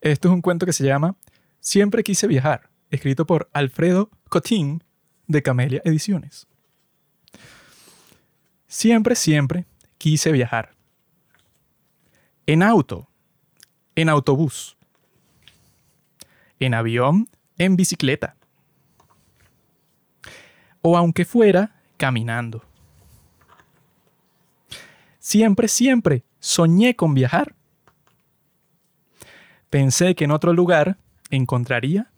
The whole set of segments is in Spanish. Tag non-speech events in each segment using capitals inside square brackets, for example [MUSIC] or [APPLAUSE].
Esto es un cuento que se llama Siempre quise viajar, escrito por Alfredo Cotín de Camelia Ediciones. Siempre, siempre quise viajar. En auto, en autobús, en avión, en bicicleta. O aunque fuera, caminando. Siempre, siempre soñé con viajar. Pensé que en otro lugar encontraría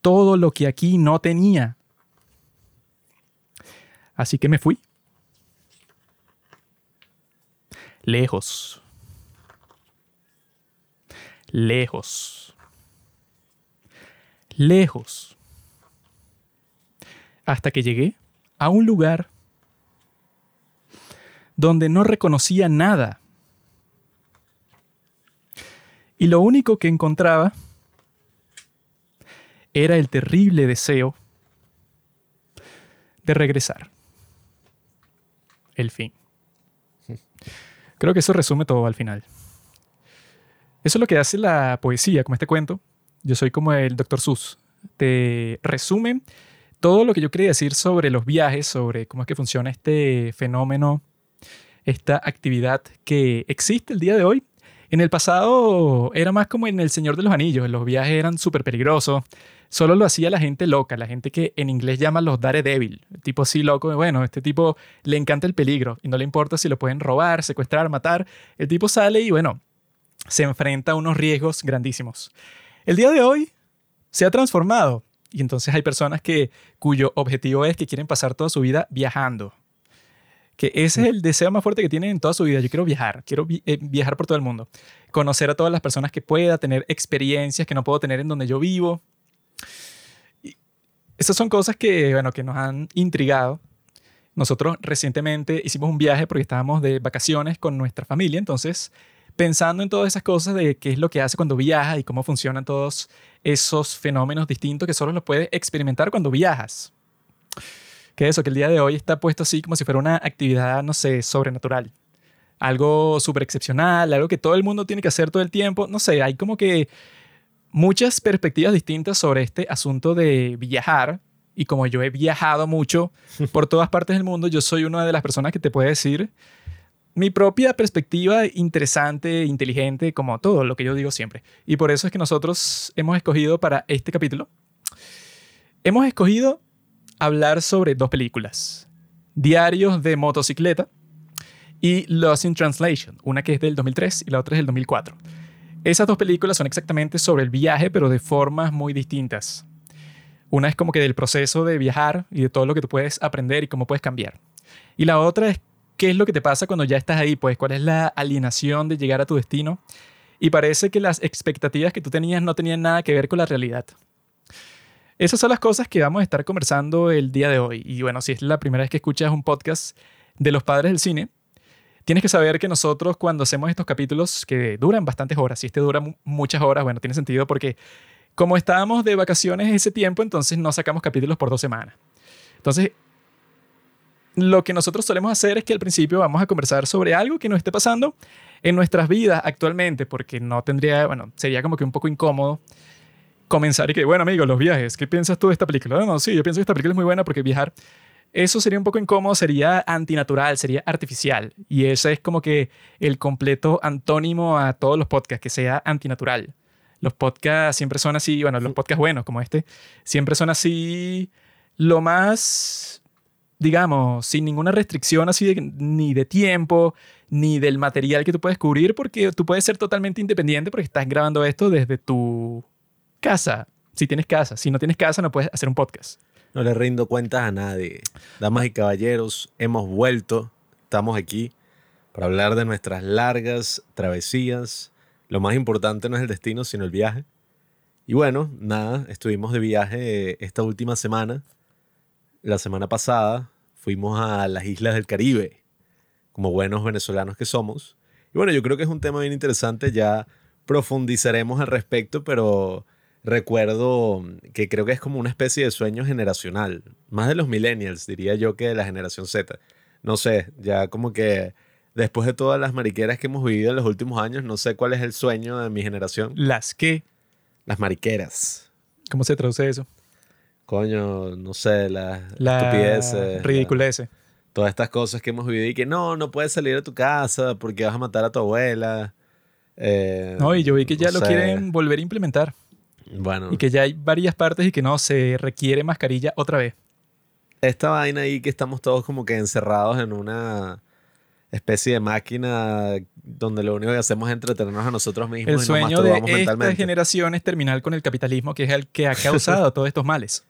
todo lo que aquí no tenía. Así que me fui. Lejos. Lejos. Lejos. Hasta que llegué a un lugar donde no reconocía nada. Y lo único que encontraba era el terrible deseo de regresar. El fin. Creo que eso resume todo al final. Eso es lo que hace la poesía, como este cuento. Yo soy como el Dr. Sus. Te resume todo lo que yo quería decir sobre los viajes, sobre cómo es que funciona este fenómeno, esta actividad que existe el día de hoy. En el pasado era más como en El Señor de los Anillos, los viajes eran súper peligrosos, solo lo hacía la gente loca, la gente que en inglés llaman los daredevil, tipo así loco, bueno, este tipo le encanta el peligro y no le importa si lo pueden robar, secuestrar, matar, el tipo sale y bueno, se enfrenta a unos riesgos grandísimos. El día de hoy se ha transformado y entonces hay personas que cuyo objetivo es que quieren pasar toda su vida viajando. Que ese es el deseo más fuerte que tienen en toda su vida. Yo quiero viajar, quiero eh, viajar por todo el mundo. Conocer a todas las personas que pueda, tener experiencias que no puedo tener en donde yo vivo. Y esas son cosas que, bueno, que nos han intrigado. Nosotros recientemente hicimos un viaje porque estábamos de vacaciones con nuestra familia, entonces pensando en todas esas cosas de qué es lo que hace cuando viaja y cómo funcionan todos esos fenómenos distintos que solo los puedes experimentar cuando viajas. Que eso, que el día de hoy está puesto así como si fuera una actividad, no sé, sobrenatural. Algo súper excepcional, algo que todo el mundo tiene que hacer todo el tiempo. No sé, hay como que muchas perspectivas distintas sobre este asunto de viajar. Y como yo he viajado mucho [LAUGHS] por todas partes del mundo, yo soy una de las personas que te puede decir mi propia perspectiva interesante, inteligente, como todo lo que yo digo siempre. Y por eso es que nosotros hemos escogido para este capítulo, hemos escogido hablar sobre dos películas. Diarios de motocicleta y Lost in Translation, una que es del 2003 y la otra es del 2004. Esas dos películas son exactamente sobre el viaje, pero de formas muy distintas. Una es como que del proceso de viajar y de todo lo que tú puedes aprender y cómo puedes cambiar. Y la otra es ¿Qué es lo que te pasa cuando ya estás ahí? Pues, ¿cuál es la alienación de llegar a tu destino? Y parece que las expectativas que tú tenías no tenían nada que ver con la realidad. Esas son las cosas que vamos a estar conversando el día de hoy. Y bueno, si es la primera vez que escuchas un podcast de los padres del cine, tienes que saber que nosotros cuando hacemos estos capítulos que duran bastantes horas, si este dura muchas horas, bueno, tiene sentido porque como estábamos de vacaciones ese tiempo, entonces no sacamos capítulos por dos semanas. Entonces, lo que nosotros solemos hacer es que al principio vamos a conversar sobre algo que nos esté pasando en nuestras vidas actualmente, porque no tendría, bueno, sería como que un poco incómodo comenzar y que, bueno, amigo, los viajes, ¿qué piensas tú de esta película? No, no, sí, yo pienso que esta película es muy buena porque viajar, eso sería un poco incómodo, sería antinatural, sería artificial. Y ese es como que el completo antónimo a todos los podcasts, que sea antinatural. Los podcasts siempre son así, bueno, los podcasts buenos como este, siempre son así lo más digamos, sin ninguna restricción así ni de tiempo, ni del material que tú puedes cubrir, porque tú puedes ser totalmente independiente porque estás grabando esto desde tu casa. Si tienes casa, si no tienes casa, no puedes hacer un podcast. No le rindo cuentas a nadie. Damas y caballeros, hemos vuelto, estamos aquí para hablar de nuestras largas travesías. Lo más importante no es el destino, sino el viaje. Y bueno, nada, estuvimos de viaje esta última semana la semana pasada fuimos a las islas del Caribe, como buenos venezolanos que somos. Y bueno, yo creo que es un tema bien interesante, ya profundizaremos al respecto, pero recuerdo que creo que es como una especie de sueño generacional, más de los millennials, diría yo, que de la generación Z. No sé, ya como que después de todas las mariqueras que hemos vivido en los últimos años, no sé cuál es el sueño de mi generación. Las que, Las mariqueras. ¿cómo se traduce eso? Coño, no sé, las La estupideces. la- ridiculez. todas estas cosas que hemos vivido y que no, no puedes salir de tu casa porque vas a matar a tu abuela. Eh, No, y yo vi que ya no lo sé. quieren volver a implementar. Bueno, Y que ya hay varias partes y que no se requiere mascarilla otra vez. esta vaina ahí que estamos todos como que encerrados en una especie de máquina donde lo único que hacemos es entretenernos a nosotros mismos El y nos sueño de esta generación es terminar con el capitalismo, que es el que ha causado [LAUGHS] todos estos males.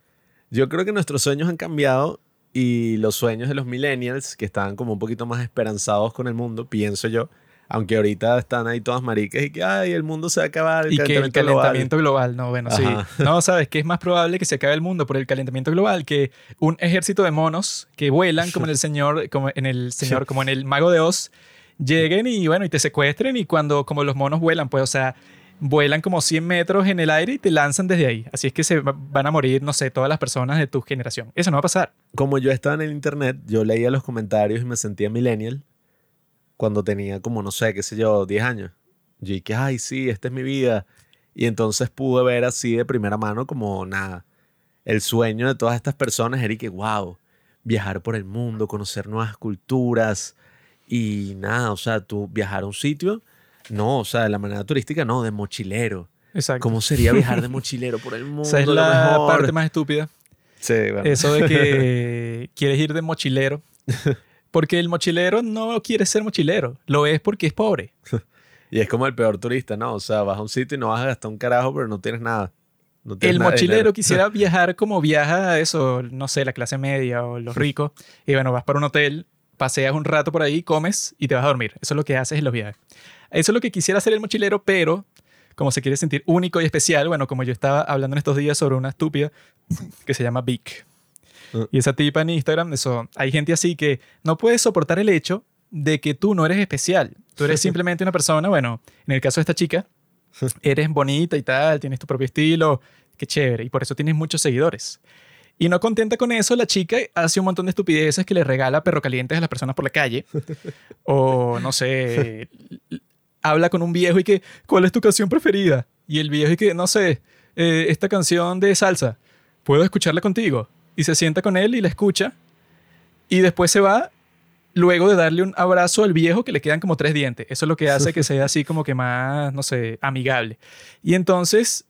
Yo creo que nuestros sueños han cambiado y los sueños de los millennials, que estaban como un poquito más esperanzados con el mundo, pienso yo, aunque ahorita están ahí todas maricas y que, ay, el mundo se va a acabar, el y que el calentamiento global". global, no, bueno, sí. Ajá. No, sabes que es más probable que se acabe el mundo por el calentamiento global que un ejército de monos que vuelan como en el señor, como en el señor, como en el mago de Oz, lleguen y bueno, y te secuestren y cuando como los monos vuelan, pues, o sea, vuelan como 100 metros en el aire y te lanzan desde ahí. Así es que se va- van a morir, no sé, todas las personas de tu generación. Eso no va a pasar. Como yo estaba en el internet, yo leía los comentarios y me sentía millennial cuando tenía como, no sé, qué sé yo, 10 años. Yo dije, ay, sí, esta es mi vida. Y entonces pude ver así de primera mano como nada. El sueño de todas estas personas era que, wow, viajar por el mundo, conocer nuevas culturas y nada, o sea, tú viajar a un sitio, no, o sea, de la manera turística, no, de mochilero. Exacto. ¿Cómo sería viajar de [LAUGHS] mochilero por el mundo? Esa es la mejor. parte más estúpida. Sí, bueno. Eso de que [LAUGHS] quieres ir de mochilero. [LAUGHS] Porque el mochilero no quiere ser mochilero. Lo es porque es pobre. [LAUGHS] Y es como el peor turista, ¿no? O sea, vas a un sitio y no vas a gastar un carajo, pero no tienes nada. No tienes El nada mochilero quisiera [LAUGHS] viajar como viaja eso, no sé, la clase media o los [LAUGHS] ricos. Y bueno, vas para un hotel, paseas un rato por ahí, comes y te vas a dormir. Eso es lo que haces en los viajes. Eso es lo que quisiera hacer el mochilero, pero como se quiere sentir único y especial, bueno, como yo estaba hablando en estos días sobre una estúpida que se llama Vic. Ah. Y esa tipa en Instagram, eso, hay gente así que no puede soportar el hecho de que tú no eres especial. Tú eres [LAUGHS] simplemente una persona, bueno, en el caso de esta chica, [LAUGHS] eres bonita y tal, tienes tu propio estilo, qué chévere, y por eso tienes muchos seguidores. Y no contenta con eso, la chica hace un montón de estupideces que le regala perro calientes a las personas por la calle. o, no sé, [LAUGHS] habla con un viejo y que, ¿cuál es tu canción preferida? Y el viejo y que, no sé, eh, esta canción de salsa, ¿puedo escucharla contigo? Y se sienta con él y la escucha. Y después se va luego de darle un abrazo al viejo que le quedan como tres dientes. Eso es lo que hace que sea así como que más, no sé, amigable. Y entonces,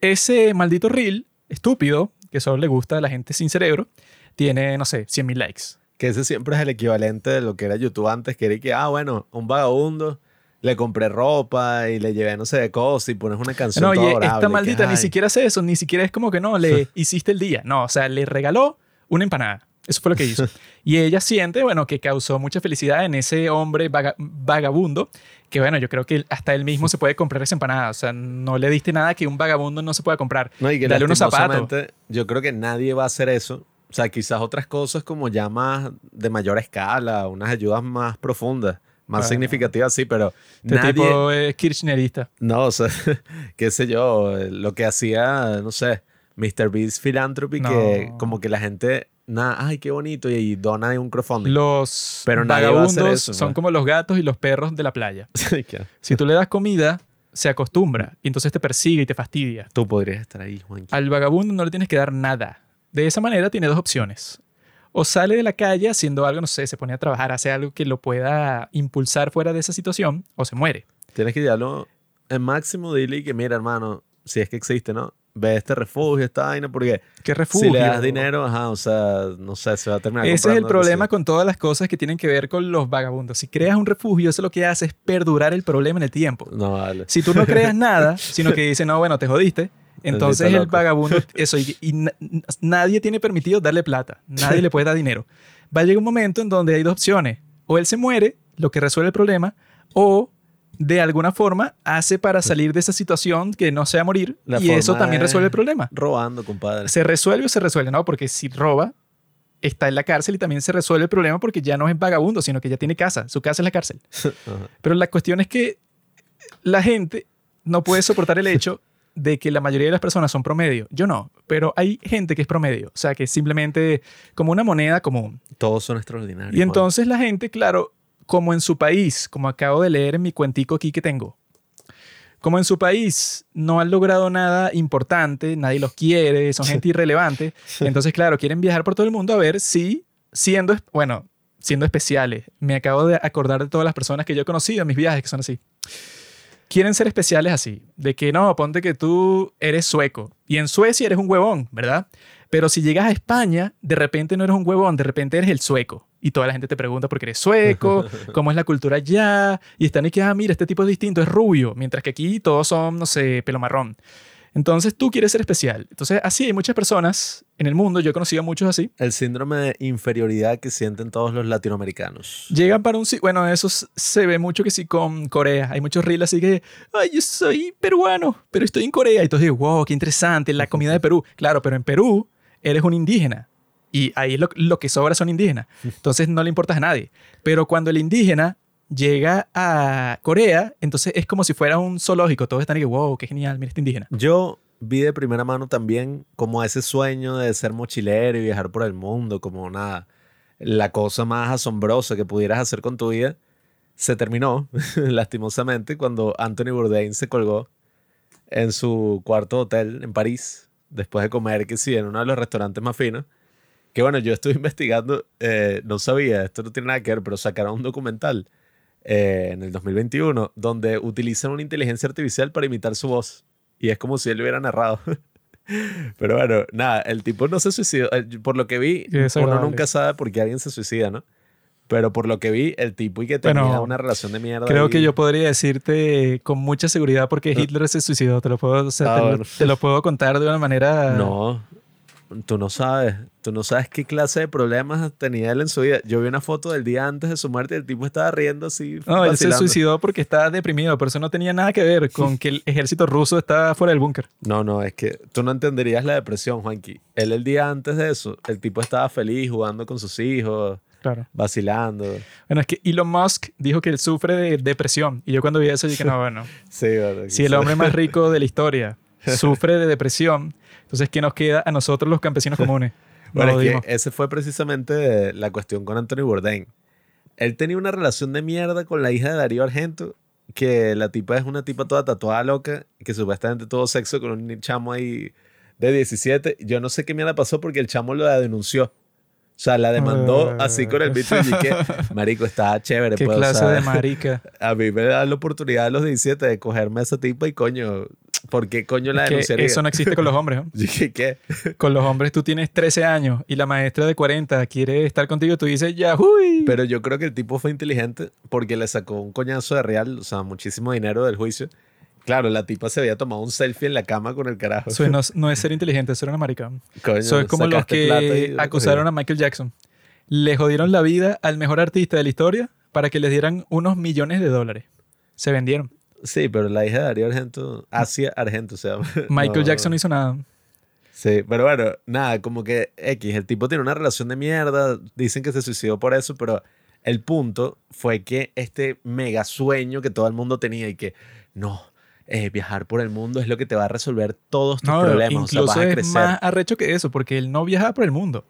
ese maldito reel, estúpido, que solo le gusta a la gente sin cerebro, tiene, no sé, 100 mil likes. Que ese siempre es el equivalente de lo que era YouTube antes, que era que, ah, bueno, un vagabundo, le compré ropa y le llevé no sé de cosas y pones una canción No, toda esta que, maldita ni siquiera hace eso, ni siquiera es como que no, le [LAUGHS] hiciste el día. No, o sea, le regaló una empanada. Eso fue lo que hizo. [LAUGHS] Y ella siente, bueno, que causó mucha felicidad en ese hombre vaga- vagabundo, que bueno, yo creo que hasta él mismo se puede comprar esa empanada. O sea, no le diste nada que un vagabundo no se pueda comprar. No, y que Dale unos zapatos. Yo creo que nadie va a hacer eso. O sea, quizás otras cosas como ya más de mayor escala, unas ayudas más profundas, más Bueno. significativas, sí, pero Este nadie... tipo es kirchnerista. No, o sea, [LAUGHS] qué sé yo, lo que hacía, no sé, Mr. Beast Philanthropy, que como que la gente, nada, ay, qué bonito, y, dona ahí un crowdfunding. Los Pero vagabundos eso, ¿no? son como los gatos y los perros de la playa. [LAUGHS] Si tú le das comida, se acostumbra y entonces te persigue y te fastidia. Tú podrías estar ahí, Juanqui. Al vagabundo no le tienes que dar nada. De esa manera tiene dos opciones. O sale de la calle haciendo algo, no sé, se pone a trabajar, hace algo que lo pueda impulsar fuera de esa situación, o se muere. Tienes que llevarlo en máximo, dile que mira, hermano, si es que existe, ¿no? Ve este refugio, esta vaina, porque ¿Qué refugio? si le das dinero, ajá, o sea, no sé, se va a terminar Ese es el problema con todas las cosas que tienen que ver con los vagabundos. Si creas un refugio, eso lo que hace es perdurar el problema en el tiempo. No, vale. Si tú no creas [LAUGHS] nada, sino que dices, no, bueno, te jodiste, entonces el vagabundo, [LAUGHS] eso, y, y na- nadie tiene permitido darle plata, nadie le puede dar dinero. Va a llegar un momento en donde hay dos opciones. O él se muere, lo que resuelve el problema, o de alguna forma hace para salir de esa situación que no sea morir, La y eso también es- resuelve el problema. Robando, compadre. ¿Se resuelve o se resuelve? No, porque si roba, está en la cárcel y también se resuelve el problema porque ya no es vagabundo, sino que ya tiene casa. Su casa es la cárcel. [LAUGHS] Pero la cuestión es que la gente no puede soportar el [LAUGHS] hecho de que la mayoría de las personas son promedio. Yo no, pero hay gente que es promedio. O sea, que es simplemente como una moneda común. Todos son extraordinarios. Y entonces la gente, claro, como en su país, como acabo de leer en mi cuentico aquí que tengo, como en su país no han logrado nada importante, nadie los quiere, son gente irrelevante, [LAUGHS] entonces claro, quieren viajar por todo el mundo a ver si siendo, bueno, siendo especiales, me acabo de acordar de todas las personas que yo he conocido en mis viajes que son así. Quieren ser especiales así, de que no, ponte que tú eres sueco y en Suecia eres un huevón, ¿verdad? Pero si llegas a España, de repente no eres un huevón, de repente eres el sueco. Y toda la gente te pregunta por qué eres sueco, [LAUGHS] cómo es la cultura allá. Y están y que, ah, mira, este tipo es distinto, es rubio. Mientras que aquí todos son, no sé, pelo marrón. Entonces tú quieres ser especial. Entonces así hay muchas personas en el mundo, yo he conocido a muchos así. El síndrome de inferioridad que sienten todos los latinoamericanos. Llegan para un... Bueno, eso se ve mucho que sí con Corea. Hay muchos reels así que, ay, yo soy peruano, pero estoy en Corea. Y digo, wow, qué interesante, la comida de Perú. [LAUGHS] Claro, pero en Perú eres un indígena. Y ahí lo, lo que sobra son indígenas. [LAUGHS] Entonces no le importas a nadie. Pero cuando el indígena llega a Corea, entonces es como si fuera un zoológico. Todos están y que, wow, qué genial, mira este indígena. Yo vi de primera mano también como ese sueño de ser mochilero y viajar por el mundo, como nada, la cosa más asombrosa que pudieras hacer con tu vida, se terminó, [LAUGHS] lastimosamente, cuando Anthony Bourdain se colgó en su cuarto hotel en París, después de comer, que sí, en uno de los restaurantes más finos. Que bueno, yo estuve [LAUGHS] investigando, eh, no sabía, esto no tiene nada que ver, pero sacaron un documental eh, en el 2021 donde utilizan una inteligencia artificial para imitar su voz. Y es como si él hubiera narrado. [LAUGHS] Pero bueno, nada, el tipo no se suicidó. Por lo que vi, uno nunca sabe por qué alguien se suicida, ¿no? Pero por lo que vi, el tipo y que tenía Bueno, una relación de mierda. Creo y- que yo podría decirte con mucha seguridad porque Hitler se suicidó. Te lo puedo, o sea, Ah, te, lo- bueno. te lo puedo contar de una manera... No, tú no sabes. Tú no sabes qué clase de problemas tenía él en su vida. Yo vi una foto del día antes de su muerte y el tipo estaba riendo así. No, él se vacilando. suicidó porque estaba deprimido, pero eso no tenía nada que ver con [LAUGHS] que el ejército ruso estaba fuera del búnker. No, no, es que tú no entenderías la depresión, Juanqui. Él el día antes de eso, el tipo estaba feliz jugando con sus hijos, Claro. vacilando. Bueno, es que Elon Musk dijo que él sufre de depresión. Y yo cuando vi eso dije, no, bueno, [LAUGHS] Sí, verdad. si el hombre más rico de la historia [LAUGHS] sufre de depresión, entonces ¿qué nos queda a nosotros los campesinos [LAUGHS] comunes? No Bueno, lo es que ese fue precisamente la cuestión con Anthony Bourdain. Él tenía una relación de mierda con la hija de Darío Argento, que la tipa es una tipa toda tatuada loca, que supuestamente tuvo sexo con un chamo ahí de 17. Yo no sé qué mierda pasó porque el chamo la denunció. O sea, la demandó Ah. así con el bicho y que, [LAUGHS] marico, está chévere. ¿Qué pues, o clase sea, de marica? [LAUGHS] A mí me da la oportunidad a los 17 de cogerme a esa tipa y coño, ¿por qué coño la denunciaría? eso no existe con los hombres. ¿no? [LAUGHS] ¿qué? Con los hombres tú tienes 13 años y la maestra de 40 quiere estar contigo y tú dices, ¡Yahui! Pero yo creo que el tipo fue inteligente porque le sacó un coñazo de real, o sea, muchísimo dinero del juicio. Claro, la tipa se había tomado un selfie en la cama con el carajo. Eso no, no es ser [LAUGHS] inteligente, eso era una marica. Coño, es como los que y- acusaron a Michael Jackson. Le jodieron la vida al mejor artista de la historia para que les dieran unos millones de dólares. Se vendieron. Sí, pero la hija de Darío Argento, Asia Argento se llama. [LAUGHS] Michael No. Jackson no hizo nada. Sí, pero bueno, nada, como que X, el tipo tiene una relación de mierda, dicen que se suicidó por eso, pero el punto fue que este mega sueño que todo el mundo tenía y que no, eh, viajar por el mundo es lo que te va a resolver todos tus No, problemas, o sea, incluso vas a es crecer. más arrecho que eso, porque él no viajaba por el mundo.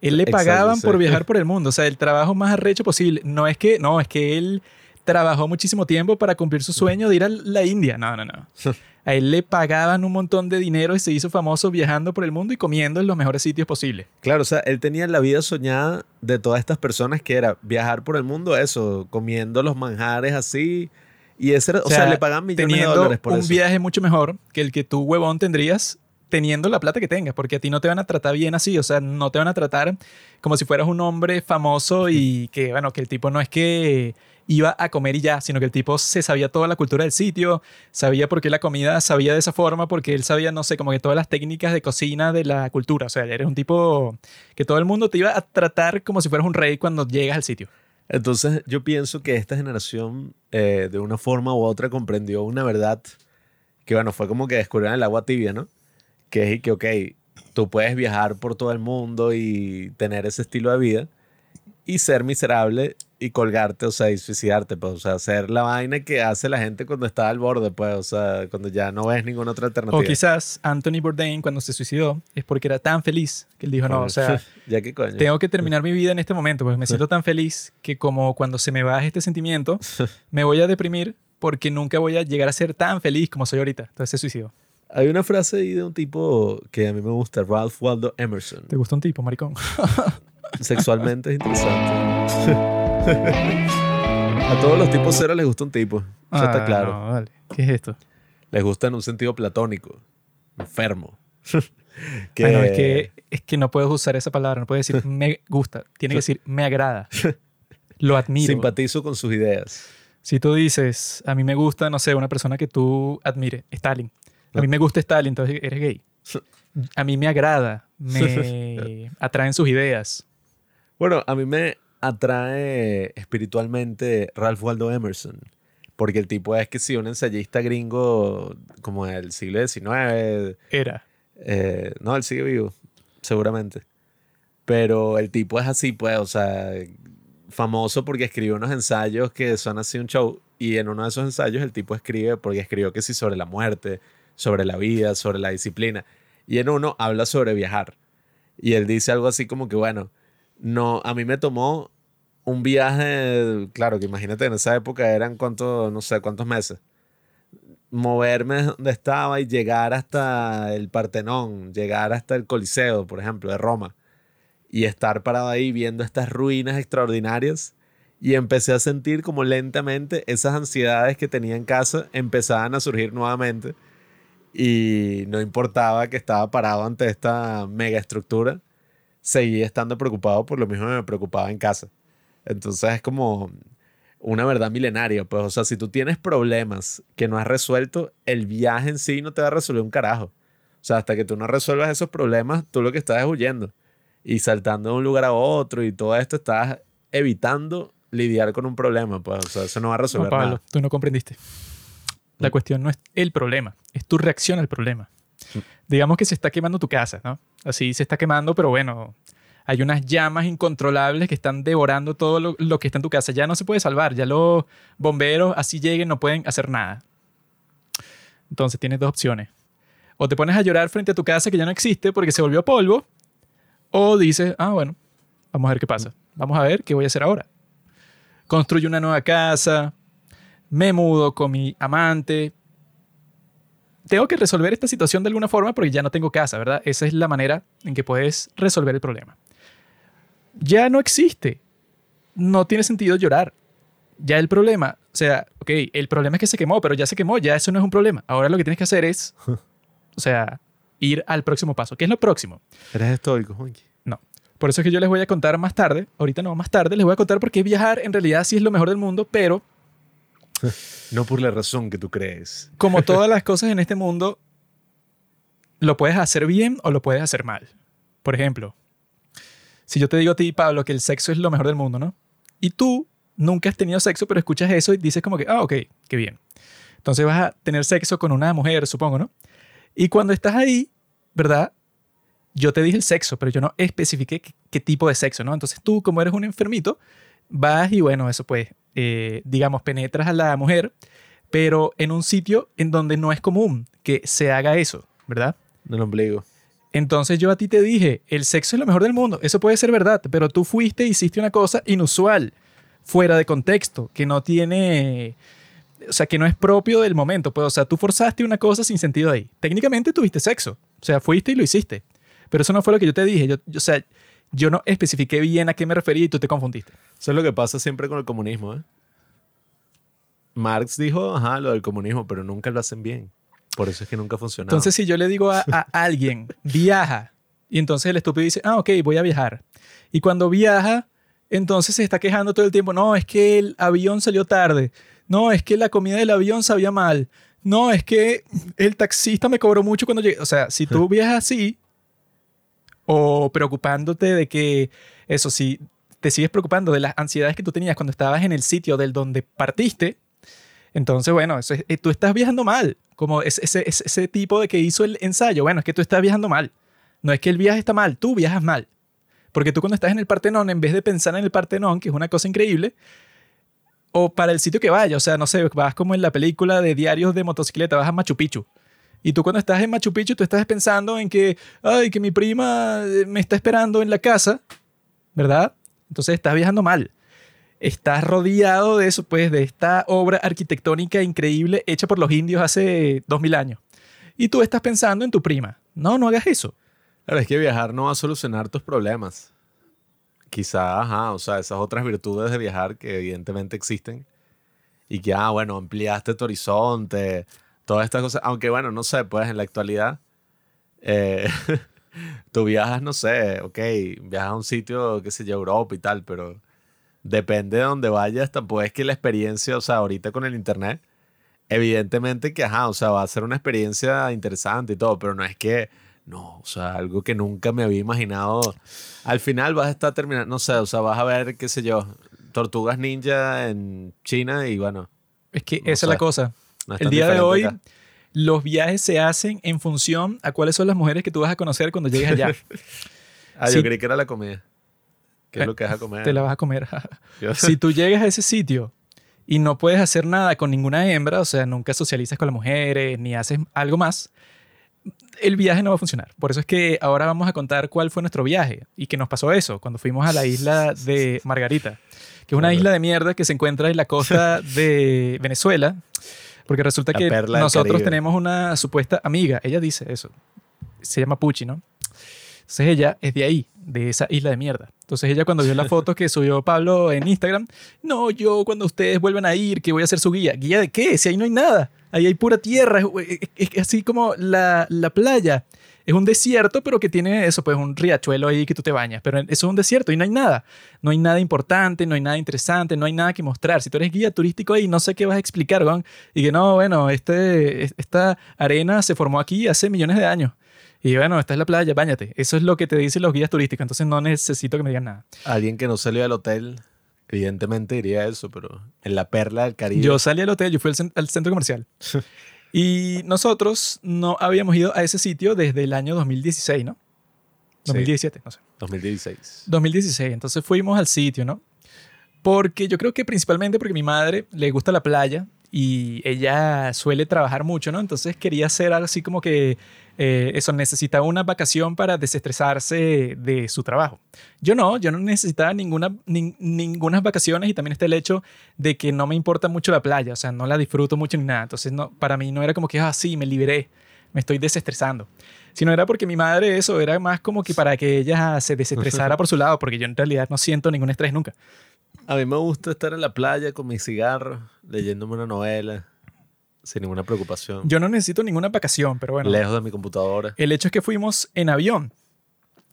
Él le Exacto, pagaban sí. por viajar por el [LAUGHS] mundo. O sea, el trabajo más arrecho posible. No es que, no, es que él trabajó muchísimo tiempo para cumplir su sueño de ir a la India. No, no, no. [LAUGHS] A él le pagaban un montón de dinero y se hizo famoso viajando por el mundo y comiendo en los mejores sitios posibles. Claro, o sea, él tenía la vida soñada de todas estas personas que era viajar por el mundo, eso, comiendo los manjares así. Y ese era, o, sea, le pagaban millones de teniendo dólares por un eso. viaje mucho mejor que el que tú, huevón, tendrías teniendo la plata que tengas, porque a ti no te van a tratar bien así, o sea, no te van a tratar como si fueras un hombre famoso y [LAUGHS] que, bueno, que el tipo no es que iba a comer y ya, sino que el tipo se sabía toda la cultura del sitio, sabía por qué la comida sabía de esa forma, porque él sabía, no sé, como que todas las técnicas de cocina de la cultura, o sea, eres un tipo que todo el mundo te iba a tratar como si fueras un rey cuando llegas al sitio. Entonces, yo pienso que esta generación, eh, de una forma u otra, comprendió una verdad que, bueno, fue como que descubrieron el agua tibia, ¿no? Que es que, ok, tú puedes viajar por todo el mundo y tener ese estilo de vida y ser miserable y colgarte, o sea, y suicidarte, pues, o sea, hacer la vaina que hace la gente cuando está al borde, pues, o sea, cuando ya no ves ninguna otra alternativa. O quizás Anthony Bourdain cuando se suicidó es porque era tan feliz que él dijo, no, o sea, [LAUGHS] ya qué coño. tengo que terminar mi vida en este momento, pues me siento tan feliz que como cuando se me baje este sentimiento, [LAUGHS] me voy a deprimir porque nunca voy a llegar a ser tan feliz como soy ahorita. Entonces se suicidó. Hay una frase ahí de un tipo que a mí me gusta, Ralph Waldo Emerson. ¿Te gusta un tipo, maricón? [LAUGHS] Sexualmente es interesante. [LAUGHS] a todos los tipos cero les gusta un tipo. Eso está Ah, claro. no, vale. ¿Qué es esto? Les gusta en un sentido platónico. Enfermo. [LAUGHS] que, Bueno, es que, es que no puedes usar esa palabra, no puedes decir me gusta, tiene que decir me agrada. [LAUGHS] Lo admiro. simpatizo con sus ideas. Si tú dices, a mí me gusta, no sé, una persona que tú admires, Stalin. A mí me gusta Stalin, entonces eres gay. A mí me agrada, me atraen sus ideas. Bueno, a mí me atrae espiritualmente Ralph Waldo Emerson. Porque el tipo es que sí, un ensayista gringo como del siglo XIX. Era. eh, no, él sigue vivo, seguramente. Pero el tipo es así, pues, o sea, famoso porque escribe unos ensayos que son así un show. Y en uno de esos ensayos el tipo escribe, porque escribió que sí sobre la muerte, sobre la vida, sobre la disciplina. Y en uno habla sobre viajar. Y él dice algo así como que, bueno, no, a mí me tomó un viaje, claro, que imagínate, en esa época eran cuántos, no sé, cuántos meses. Moverme de donde estaba y llegar hasta el Partenón, llegar hasta el Coliseo, por ejemplo, de Roma, y estar parado ahí viendo estas ruinas extraordinarias. Y empecé a sentir como lentamente esas ansiedades que tenía en casa empezaban a surgir nuevamente. Y no importaba que estaba parado ante esta mega estructura, seguía estando preocupado por lo mismo que me preocupaba en casa. Entonces es como una verdad milenaria. Pues, o sea, si tú tienes problemas que no has resuelto, el viaje en sí no te va a resolver un carajo. O sea, hasta que tú no resuelvas esos problemas, tú lo que estás es huyendo y saltando de un lugar a otro y todo esto estás evitando lidiar con un problema. Pues, o sea, eso no va a No, resolver Pablo, nada. tú no comprendiste. La Mm. cuestión no es el problema, es tu reacción al problema. Digamos que se está quemando tu casa, ¿no? Así se está quemando, pero bueno, hay unas llamas incontrolables que están devorando todo lo, lo que está en tu casa. Ya no se puede salvar, ya los bomberos así lleguen no pueden hacer nada. Entonces tienes dos opciones. O te pones a llorar frente a tu casa que ya no existe porque se volvió polvo, o dices, ah, bueno, vamos a ver qué pasa. Vamos a ver qué voy a hacer ahora. Construyo una nueva casa, me mudo con mi amante. Tengo que resolver esta situación de alguna forma porque ya no tengo casa, ¿verdad? Esa es la manera en que puedes resolver el problema. Ya no existe. No tiene sentido llorar. Ya el problema, o sea, ok, el problema es que se quemó, pero ya se quemó, ya eso no es un problema. Ahora lo que tienes que hacer es, [LAUGHS] o sea, ir al próximo paso. ¿Qué es lo próximo? Eres estoico, Juanqui. No. Por eso es que yo les voy a contar más tarde, ahorita no, más tarde, les voy a contar por qué viajar en realidad sí es lo mejor del mundo, pero [LAUGHS] No por la razón que tú crees. como todas las cosas en este mundo, lo puedes hacer bien o lo puedes hacer mal. Por ejemplo, si yo te digo a ti, Pablo, que el sexo es lo mejor del mundo, ¿no? Y tú nunca has tenido sexo, pero escuchas eso y dices como que, ah, ok, qué bien. Entonces vas a tener sexo con una mujer, supongo, ¿no? Y cuando estás ahí, ¿verdad? Yo te dije el sexo, pero yo no especifiqué qué, qué tipo de sexo, ¿no? Entonces tú, como eres un enfermito, vas y bueno, eso pues, eh, digamos, penetras a la mujer, pero en un sitio en donde no es común que se haga eso, ¿verdad? En el ombligo. Entonces yo a ti te dije, el sexo es lo mejor del mundo. Eso puede ser verdad, pero tú fuiste y hiciste una cosa inusual, fuera de contexto, que no tiene, o sea, que no es propio del momento. Pues, o sea, tú forzaste una cosa sin sentido ahí. Técnicamente tuviste sexo, o sea, fuiste y lo hiciste. Pero eso no fue lo que yo te dije. Yo, yo- o sea, yo no especifiqué bien a qué me refería y tú te confundiste. Eso es lo que pasa siempre con el comunismo, ¿eh? Marx dijo, ajá, lo del comunismo, pero nunca lo hacen bien. Por eso es que nunca ha funcionado. Entonces, si yo le digo a, a [LAUGHS] alguien, viaja, y entonces el estúpido dice, ah, ok, voy a viajar. Y cuando viaja, entonces se está quejando todo el tiempo, no, es que el avión salió tarde, no, es que la comida del avión sabía mal, no, es que el taxista me cobró mucho cuando llegué. O sea, si tú [LAUGHS] viajas así, o preocupándote de que, eso sí, te sigues preocupando de las ansiedades que tú tenías cuando estabas en el sitio del donde partiste, entonces, bueno, eso es- eh, tú estás viajando mal. Como ese, ese, ese- ese tipo de que hizo el ensayo. Bueno, es que tú estás viajando mal. No es que el viaje está mal, tú viajas mal. Porque tú cuando estás en el Partenón, en vez de pensar en el Partenón, que es una cosa increíble, o para el sitio que vaya, o sea, no sé, vas como en la película de diarios de motocicleta, vas a Machu Picchu. Y tú cuando estás en Machu Picchu, tú estás pensando en que, ay, que mi prima eh, me está esperando en la casa, ¿verdad? Entonces estás viajando mal. Estás rodeado de eso, pues, de esta obra arquitectónica increíble hecha por los indios hace dos mil años. Y tú estás pensando en tu prima. No, no hagas eso. Claro, es que viajar no va a solucionar tus problemas. Quizá, ajá, o sea, esas otras virtudes de viajar que evidentemente existen. Y que, ah, bueno, ampliaste tu horizonte, todas estas cosas. Aunque, bueno, no sé, pues en la actualidad, eh, [LAUGHS] tú viajas, no sé, ok, viajas a un sitio, qué sé yo, Europa y tal, pero depende de dónde vayas, tampoco es que la experiencia, o sea, ahorita con el internet, evidentemente que, ajá, o sea, va a ser una experiencia interesante y todo, pero no es que, no, o sea, algo que nunca me había imaginado. Al final vas a estar terminando, no sé, o sea, vas a ver, qué sé yo, tortugas ninja en China y bueno. Es que No esa es la sé. cosa. No El día de hoy, acá. los viajes se hacen en función a cuáles son las mujeres que tú vas a conocer cuando llegues allá. [LAUGHS] Ah, sí. yo creí que era la comida. ¿Qué es lo que vas a [LAUGHS] comer? Te la vas a comer. [LAUGHS] Si tú llegas a ese sitio y no puedes hacer nada con ninguna hembra, o sea, nunca socializas con las mujeres ni haces algo más, el viaje no va a funcionar. Por eso es que ahora vamos a contar cuál fue nuestro viaje y que nos pasó eso cuando fuimos a la isla de Margarita, que es una isla de mierda que se encuentra en la costa de Venezuela, porque resulta La que nosotros tenemos una supuesta amiga, ella dice eso, se llama Puchi, ¿no? Entonces ella es de ahí, de esa isla de mierda. Entonces ella cuando vio la [LAUGHS] foto que subió Pablo en Instagram, no, yo cuando ustedes vuelvan a ir, que voy a ser su guía. ¿Guía de qué? Si ahí no hay nada. Ahí hay pura tierra. Es, es- es así como la, la playa. Es un desierto, pero que tiene eso, pues un riachuelo ahí que tú te bañas. Pero eso es un desierto y no hay nada. No hay nada importante, no hay nada interesante, no hay nada que mostrar. Si tú eres guía turístico ahí, no sé qué vas a explicar, weón. Y que no, bueno, este, es- esta arena se formó aquí hace millones de años. Y bueno, esta es la playa, bañate. Eso es lo que te dicen los guías turísticos. Entonces no necesito que me digan nada. Alguien que no salió del hotel, evidentemente diría eso, pero en la perla del Caribe. Yo salí al hotel, yo fui al, al centro comercial. [LAUGHS] y nosotros no habíamos ido a ese sitio desde el año 2016, ¿no? Sí. 2017, no sé. 2016. 2016. Entonces fuimos al sitio, ¿no? Porque yo creo que principalmente porque a mi madre le gusta la playa y ella suele trabajar mucho, ¿no? Entonces quería hacer algo así como que eh, eso, necesitaba una vacación para desestresarse de su trabajo. Yo no, yo no necesitaba ninguna, nin- ninguna vacaciones y también está el hecho de que no me importa mucho la playa, o sea, no la disfruto mucho ni nada. Entonces no, para mí no era como que, ah, sí, me liberé, me estoy desestresando. Sino era porque mi madre eso era más como que para que ella se desestresara por su lado, porque yo en realidad no siento ningún estrés nunca. A mí me gusta estar en la playa con mi cigarro, leyéndome una novela, sin ninguna preocupación, Yo no necesito ninguna vacación, pero bueno. lejos de mi computadora. El hecho es que fuimos en avión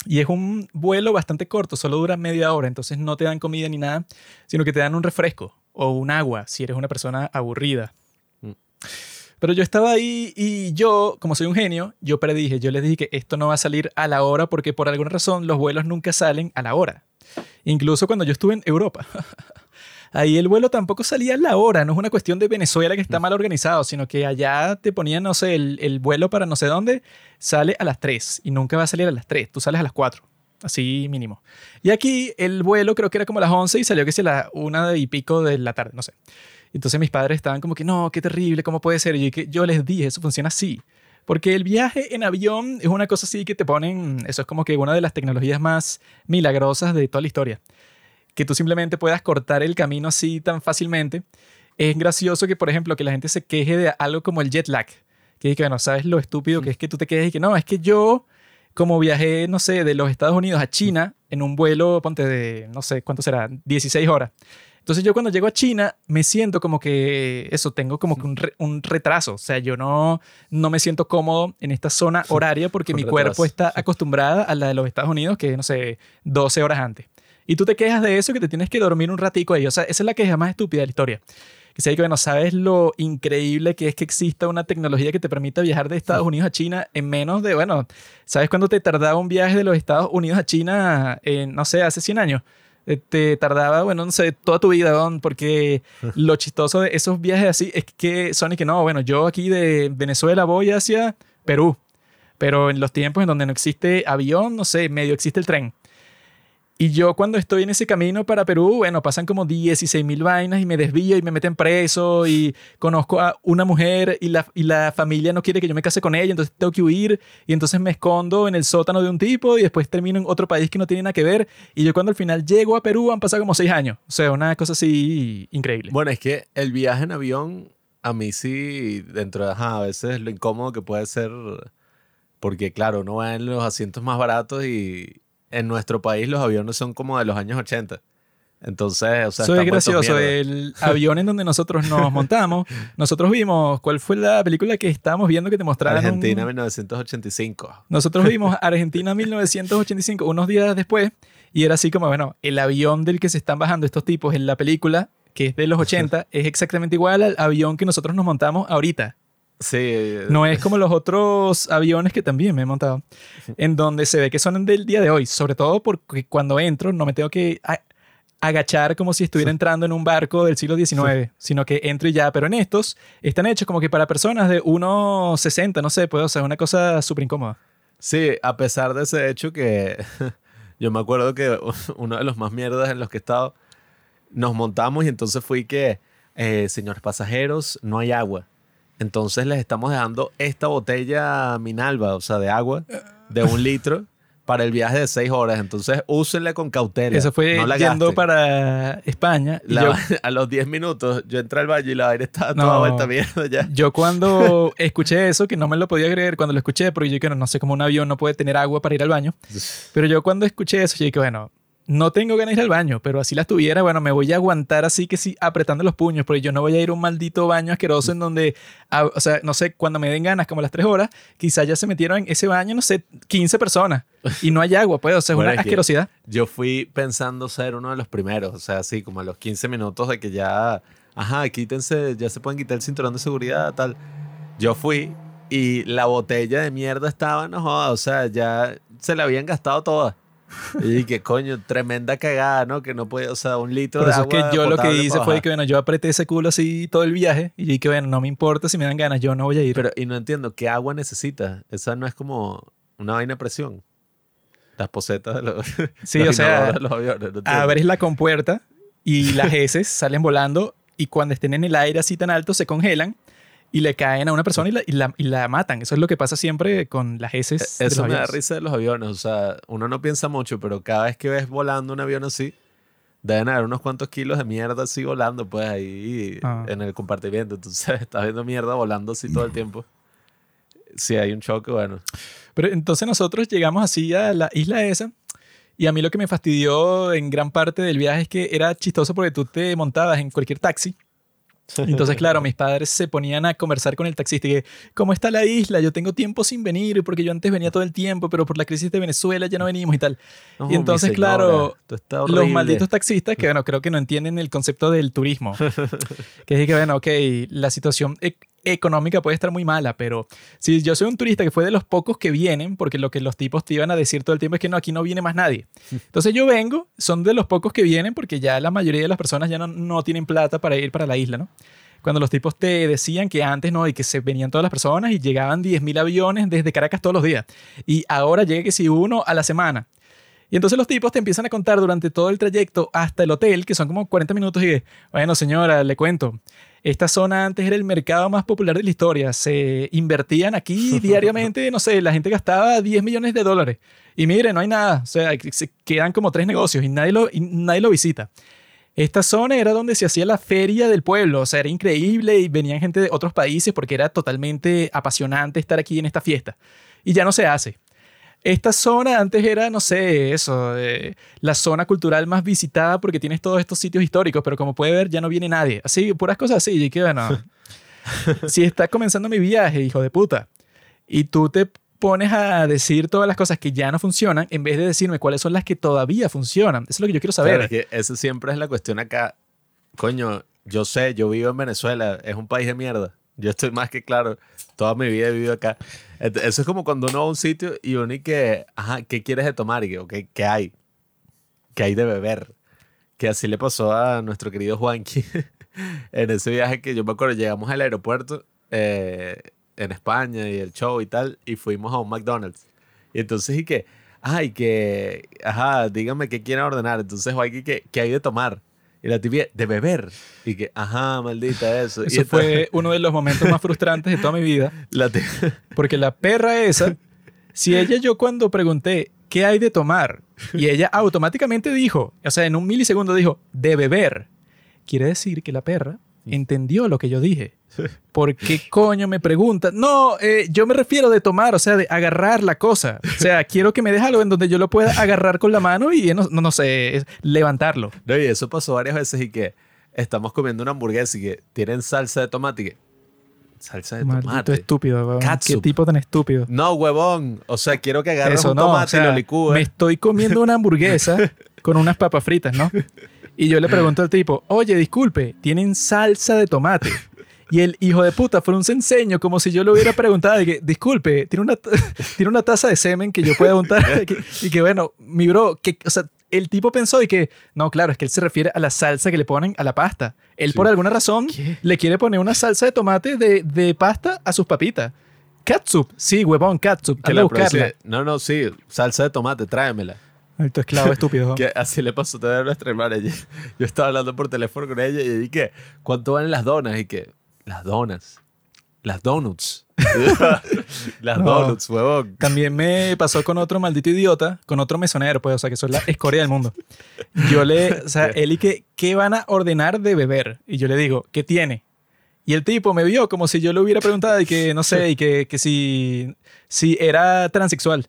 y es un vuelo bastante corto, solo dura media hora, entonces no te dan comida ni nada, sino que te dan un refresco o un agua si eres una persona aburrida. Mm. Pero yo estaba ahí y yo, como soy un genio, yo predije, yo les dije que esto no va a salir a la hora porque por alguna razón los vuelos nunca salen a la hora. Incluso cuando yo estuve en Europa. [LAUGHS] Ahí el vuelo tampoco salía a la hora, no es una cuestión de Venezuela que está mal organizado, sino que allá te ponían, no sé, el, el vuelo para no sé dónde sale a las 3 y nunca va a salir a las 3, tú sales a las 4, así mínimo. Y aquí el vuelo creo que era como a las 11 y salió que sea a las 1 y pico de la tarde, no sé. Entonces mis padres estaban como que, no, qué terrible, ¿cómo puede ser? Y yo, que- yo les dije, eso funciona así. Porque el viaje en avión es una cosa así que te ponen, eso es como que una de las tecnologías más milagrosas de toda la historia. Que tú simplemente puedas cortar el camino así tan fácilmente. Es gracioso que, por ejemplo, que la gente se queje de algo como el jet lag. Que, que bueno, sabes lo estúpido que es que tú te quejes y que no, es que yo, como viajé, no sé, de los Estados Unidos a China en un vuelo, ponte de, no sé, ¿cuánto será? 16 horas. Entonces yo cuando llego a China me siento como que eso, tengo como que un, re- un retraso. O sea, yo no, no me siento cómodo en esta zona horaria porque mi retraso. cuerpo está acostumbrada a la de los Estados Unidos, que no sé, 12 horas antes. Y tú te quejas de eso, que te tienes que dormir un ratico ahí. O sea, esa es la queja más estúpida de la historia. Que sé que, bueno, sabes lo increíble que es que exista una tecnología que te permita viajar de Estados Unidos a China en menos de, bueno, ¿sabes cuándo te tardaba un viaje de los Estados Unidos a China, en, no sé, hace 100 años? Eh, Te tardaba, bueno, no sé, toda tu vida, weón, porque [LAUGHS] lo chistoso de esos viajes así es que son y que no, bueno, yo aquí de Venezuela voy hacia Perú, pero en los tiempos en donde no existe avión, no sé, medio existe el tren. Y yo cuando estoy en ese camino para Perú, bueno, pasan como 16 mil vainas y me desvío y me meten preso y conozco a una mujer y la, y la familia no quiere que yo me case con ella, entonces tengo que huir y entonces me escondo en el sótano de un tipo y después termino en otro país que no tiene nada que ver. Y yo cuando al final llego a Perú han pasado como 6 años. O sea, una cosa así increíble. Bueno, es que el viaje en avión, a mí sí, dentro de, a veces lo incómodo que puede ser, porque claro, uno va en los asientos más baratos y en nuestro país los aviones son como de los años 80. Entonces, o sea, vueltos gracioso. El avión en donde nosotros nos montamos, [LAUGHS] nosotros vimos, ¿cuál fue la película que estábamos viendo que te mostraron? Argentina 1985. Nosotros [LAUGHS] vimos Argentina 1985 unos días después y era así como, bueno, el avión del que se están bajando estos tipos en la película, que es de los [LAUGHS] 80, es exactamente igual al avión que nosotros nos montamos ahorita. Sí. No es como los otros aviones que también me he montado, en donde se ve que son del día de hoy, sobre todo porque cuando entro no me tengo que agachar como si estuviera entrando en un barco del siglo XIX, sino que entro y ya, pero en estos están hechos como que para personas de 1,60, no sé, pues, o sea, es una cosa súper incómoda. Sí, a pesar de ese hecho que [LAUGHS] yo me acuerdo que [LAUGHS] uno de los más mierdas en los que he estado, nos montamos y entonces fui que, eh, señores pasajeros, no hay agua. Entonces les estamos dejando esta botella Minalba, o sea, de agua, de un litro, para el viaje de seis horas. Entonces úsenla con cautela. Eso fue no la yendo gasten. para España. y La- yo, [LAUGHS] a los 10 minutos yo entré al baño y la aire estaba No. toda vuelta mierda ya. yo [LAUGHS] cuando escuché eso, que no me lo podía creer cuando lo escuché, porque yo dije, no, no sé cómo un avión no puede tener agua para ir al baño. Pero yo cuando escuché eso, yo dije, bueno, no tengo ganas de ir al baño, pero así las tuviera, bueno, me voy a aguantar así que sí, apretando los puños, porque yo no voy a ir a un maldito baño asqueroso en donde, ah, o sea, no sé, cuando me den ganas, como a las tres horas, quizás ya se metieron en ese baño, no sé, 15 personas y no hay agua, pues, o sea, es Bueno, una es asquerosidad. Yo fui pensando ser uno de los primeros, o sea, así como a los 15 minutos de que ya, ajá, quítense, ya se pueden quitar el cinturón de seguridad, tal. Yo fui y la botella de mierda estaba, no joda, o sea, ya se la habían gastado toda. Y que coño, tremenda cagada, ¿no? Que no puede, o sea, un litro Por de eso es agua que yo lo que hice fue que, bueno, yo apreté ese culo así todo el viaje y dije, bueno, no me importa si me dan ganas, yo no voy a ir. Pero, y no entiendo, ¿qué agua necesitas? Esa no es como una vaina de presión. Las posetas de los, sí, [LAUGHS] los o sea, los aviones, no abres la compuerta y las heces salen volando y cuando estén en el aire así tan alto se congelan y le caen a una persona y la, y la, y la matan. Eso es lo que pasa siempre con las heces. E, Eso me da risa de los aviones. O sea, uno no piensa mucho, pero cada vez que ves volando un avión así, deben haber unos cuantos kilos de mierda así volando, pues ahí Ah. en el compartimiento. Entonces [LAUGHS] estás viendo mierda volando así todo el tiempo. Si hay un choque, bueno. Pero entonces nosotros llegamos así a la isla esa y a mí lo que me fastidió en gran parte del viaje es que era chistoso porque tú te montabas en cualquier taxi. Entonces, [LAUGHS] claro, mis padres se ponían a conversar con el taxista y que, ¿cómo está la isla? Yo tengo tiempo sin venir porque yo antes venía todo el tiempo, pero por la crisis de Venezuela ya no venimos y tal. Y entonces, claro, Los malditos taxistas que, [LAUGHS] bueno, creo que no entienden el concepto del turismo. [LAUGHS] que es que, bueno, ok, la situación e- económica puede estar muy mala, pero si yo soy un turista que fue de los pocos que vienen, porque lo que los tipos te iban a decir todo el tiempo es que no, aquí no viene más nadie. [LAUGHS] Entonces yo vengo, son de los pocos que vienen porque ya la mayoría de las personas ya no, no tienen plata para ir para la isla, ¿no? Cuando los tipos te decían que antes no, y que se venían todas las personas y llegaban 10.000 aviones desde Caracas todos los días. Y ahora llega que si uno a la semana. Y entonces los tipos te empiezan a contar durante todo el trayecto hasta el hotel, que son como 40 minutos, y bueno, señora, le cuento. Esta zona antes era el mercado más popular de la historia. Se invertían aquí [LAUGHS] diariamente, no sé, la gente gastaba 10 millones de dólares. Y mire, no hay nada. O sea, se quedan como tres negocios y nadie lo, y nadie lo visita. Esta zona era donde se hacía la feria del pueblo, o sea, era increíble y venían gente de otros países porque era totalmente apasionante estar aquí en esta fiesta. Y ya no se hace. Esta zona antes era, no sé, eso, eh, la zona cultural más visitada porque tienes todos estos sitios históricos, pero como puede ver, ya no viene nadie. Así, puras cosas así. Y que bueno, [LAUGHS] si está comenzando mi viaje, hijo de puta, y tú te pones a decir todas las cosas que ya no funcionan en vez de decirme cuáles son las que todavía funcionan. Eso es lo que yo quiero saber. Claro, es que esa siempre es la cuestión acá. Coño, yo sé, yo vivo en Venezuela, es un país de mierda. Yo estoy más que claro, toda mi vida he vivido acá. Eso es como cuando uno va a un sitio y uno y que, ajá, ¿qué quieres de tomar? Y que, ok, ¿qué hay? ¿Qué hay de beber? Que así le pasó a nuestro querido Juanqui [LAUGHS] en ese viaje que yo me acuerdo, llegamos al aeropuerto eh, en España y el show y tal, y fuimos a un McDonald's. Y entonces y que, ay, que, ajá, dígame qué quieren ordenar. Entonces, Joaquín, ¿qué, qué hay de tomar? Y la tibia, de beber. Y que, ajá, maldita eso. Y Eso esta- fue uno de los momentos más frustrantes de toda mi vida. [LAUGHS] la Porque la perra esa, si ella yo cuando pregunté qué hay de tomar, y ella automáticamente dijo, o sea, en un milisegundo dijo, de beber, quiere decir que la perra entendió lo que yo dije. ¿Por qué coño me pregunta? No, eh, yo me refiero de tomar, o sea, de agarrar la cosa. O sea, [LAUGHS] quiero que me deje algo en donde yo lo pueda agarrar con la mano y no, no, no sé, levantarlo. No, y eso pasó varias veces y que estamos comiendo una hamburguesa y que tienen salsa de tomate y que, salsa de Maldito tomate. estúpido. Qué tipo tan estúpido. No, huevón. O sea, quiero que agarres Eso un no, tomate o sea, y lo licúes. me estoy comiendo una hamburguesa [LAUGHS] con unas papas fritas, ¿no? Y yo le pregunto al tipo, oye, disculpe, ¿tienen salsa de tomate? [LAUGHS] Y el hijo de puta fue un enseño como si yo le hubiera preguntado, de que, disculpe, ¿tiene una, [LAUGHS] ¿tiene una taza de semen que yo pueda untar? [LAUGHS] Y que bueno, mi bro, que, o sea, el tipo pensó y que, no, claro, es que él se refiere a la salsa que le ponen a la pasta. Él Sí. por alguna razón ¿Qué? le quiere poner una salsa de tomate de, de pasta a sus papitas. Catsup, sí, huevón, catsup. Que la buscarla. No, no, sí. Salsa de tomate, tráemela. Alto esclavo estúpido. [LAUGHS] Que así le pasó a nuestra hermana. Ella- Yo estaba hablando por teléfono con ella y dije, ¿cuánto valen las donas? Y que, las donas. Las donuts. [LAUGHS] las No. donuts, huevón. También me pasó con otro maldito idiota, con otro mesonero, pues, o sea, que son la escoria del mundo. Yo le, o sea, él y que, ¿qué van a ordenar de beber? Y yo le digo, ¿qué tiene? Y el tipo me vio como si yo le hubiera preguntado y que, no sé, y que, que si, si era transexual.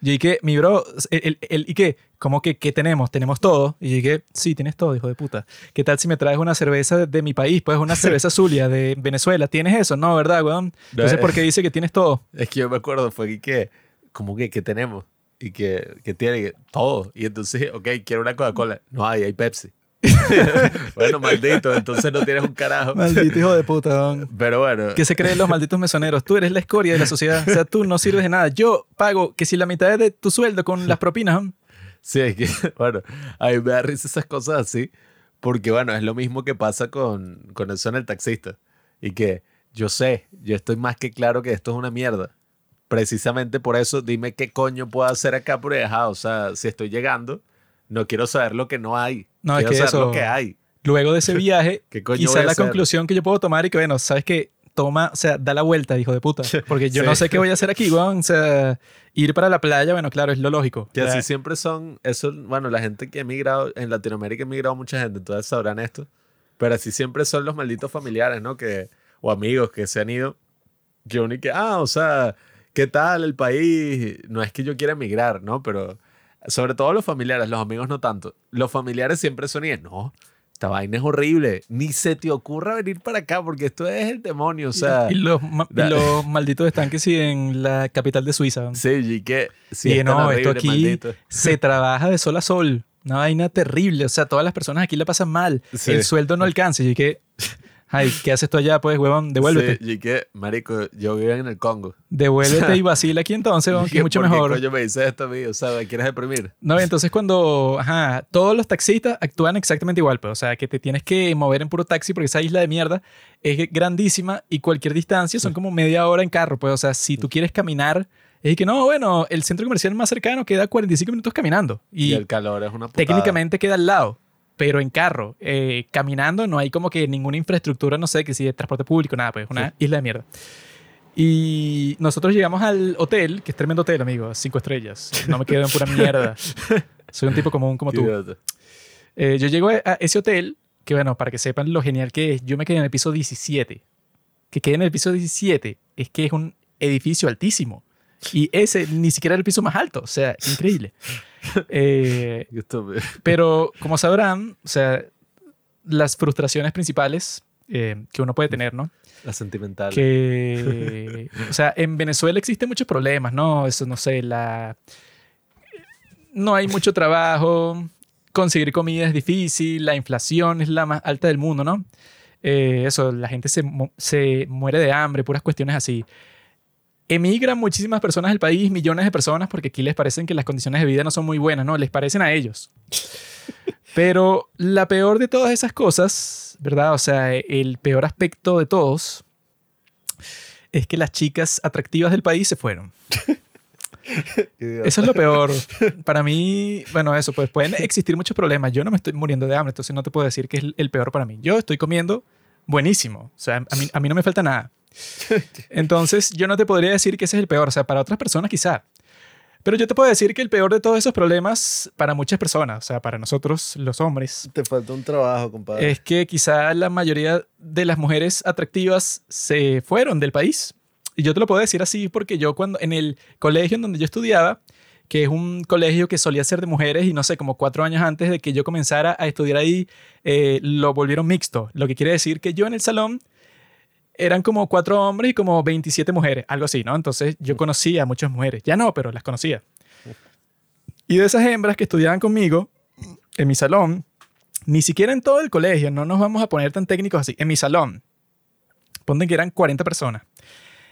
Yo dije, mi bro, él, él- y que, ¿cómo que qué tenemos? ¿Tenemos todo? Y yo dije, sí, tienes todo, hijo de puta. ¿Qué tal si me traes una cerveza de, de mi país? Pues una cerveza [LAUGHS] Zulia de Venezuela. ¿Tienes eso? No, ¿verdad, weón? Entonces. ¿por qué dice que tienes todo? Es que yo me acuerdo, fue que, que como que, ¿qué tenemos? Y que, que tiene todo. Y entonces, ok, quiero una Coca-Cola. No hay, hay Pepsi. [LAUGHS] bueno, maldito, entonces no tienes un carajo. Maldito hijo de puta, weón. Pero bueno, ¿Qué se creen los malditos mesoneros? Tú eres la escoria de la sociedad. O sea, tú no sirves de nada. Yo pago que si la mitad es de tu sueldo con las propinas. ¿no? sí, es que, [LAUGHS] bueno, a mí me da risa esas cosas así. Porque, bueno, es lo mismo que pasa con, con eso en el taxista. Y que yo sé, yo estoy más que claro que esto es una mierda. Precisamente por eso, dime qué coño puedo hacer acá por ajá, O sea, si estoy llegando, no quiero saber lo que no hay. No, es que eso- lo que hay. Luego de ese [LAUGHS] viaje, ¿Qué coño voy quizá a la hacer? conclusión que yo puedo tomar y que, bueno, sabes que toma, o sea, da la vuelta, hijo de puta. [LAUGHS] Porque yo Sí. no sé qué voy a hacer aquí, weón. O sea, ir para la playa, bueno, claro, es lo lógico. Que así siempre son, eso, bueno, la gente que ha emigrado, en Latinoamérica ha emigrado mucha gente, entonces sabrán esto, pero así siempre son los malditos familiares, ¿no? Que, o amigos que se han ido, que uno y que, ah, o sea, ¿qué tal el país? No es que yo quiera emigrar, ¿no? Pero sobre todo los familiares, los amigos no tanto. Los familiares siempre son y no, esta vaina es horrible, ni se te ocurra venir para acá porque esto es el demonio, o sea... y los, ma- y da- los malditos están que sí en la capital de Suiza. Sí, y que... Sí, y es no, esto horrible, aquí maldito. se trabaja de sol a sol. Una vaina terrible. O sea, todas las personas aquí la pasan mal. Sí. El sueldo no alcanza. Y que, ay, ¿qué haces tú allá? Pues, huevón, devuélvete. Sí, y que, marico, yo vivo en el Congo. Devuélvete y [LAUGHS] vacila aquí entonces, weón, que es mucho ¿Por qué mejor. coño me dices esto a mí? O sea, ¿me quieres deprimir? No, entonces cuando, ajá, todos los taxistas actúan exactamente igual, pues, o sea, que te tienes que mover en puro taxi porque esa isla de mierda es grandísima y cualquier distancia son como media hora en carro, pues, o sea, si tú quieres caminar, es que no, bueno, el centro comercial más cercano queda 45 minutos caminando Y, y, el calor es una putada. técnicamente queda al lado, pero en carro, eh, caminando no hay como que ninguna infraestructura, no sé, que si de transporte público, nada, pues, una isla de mierda. Y nosotros llegamos al hotel, que es tremendo hotel, amigo, cinco estrellas. No me quedo en pura mierda. [LAUGHS] Soy un tipo común como tú. Eh, yo llego a a ese hotel, que bueno, para que sepan lo genial que es, yo me quedé en el piso 17. Que quede en el piso 17 es que es un edificio altísimo. Y ese ni siquiera era el piso más alto. O sea, increíble. Eh, [LAUGHS] pero como sabrán, o sea, las frustraciones principales eh, que uno puede tener, ¿no? La sentimental. que o sea en Venezuela existen muchos problemas no eso no sé la no hay mucho trabajo conseguir comida es difícil la inflación es la más alta del mundo no Eh, eso la gente se, se muere de hambre puras cuestiones así emigran muchísimas personas del país millones de personas porque aquí les parecen que las condiciones de vida no son muy buenas no les parecen a ellos [LAUGHS] pero la peor de todas esas cosas, ¿verdad? O sea, el peor aspecto de todos es que las chicas atractivas del país se fueron. [LAUGHS] Eso es lo peor. Para mí, bueno, eso, pues pueden existir muchos problemas. Yo no me estoy muriendo de hambre, entonces no te puedo decir que es el- el peor para mí. Yo estoy comiendo buenísimo. O sea, a mí, a mí no me falta nada. [LAUGHS] Entonces, yo no te podría decir que ese es el peor. O sea, para otras personas quizá. Pero yo te puedo decir que el peor de todos esos problemas para muchas personas, o sea, para nosotros los hombres, Te falta un trabajo, compadre. es que quizá la mayoría de las mujeres atractivas se fueron del país. Y yo te lo puedo decir así porque yo cuando en el colegio en donde yo estudiaba, que es un colegio que solía ser de mujeres y no sé, como cuatro años antes de que yo comenzara a estudiar ahí, eh, lo volvieron mixto. Lo que quiere decir que yo en el salón eran como cuatro hombres y como 27 mujeres, algo así, ¿no? Entonces yo conocía a muchas mujeres. Ya no, pero las conocía. Y de esas hembras que estudiaban conmigo en mi salón, ni siquiera en todo el colegio, no nos vamos a poner tan técnicos así, en mi salón, ponte que eran 40 personas.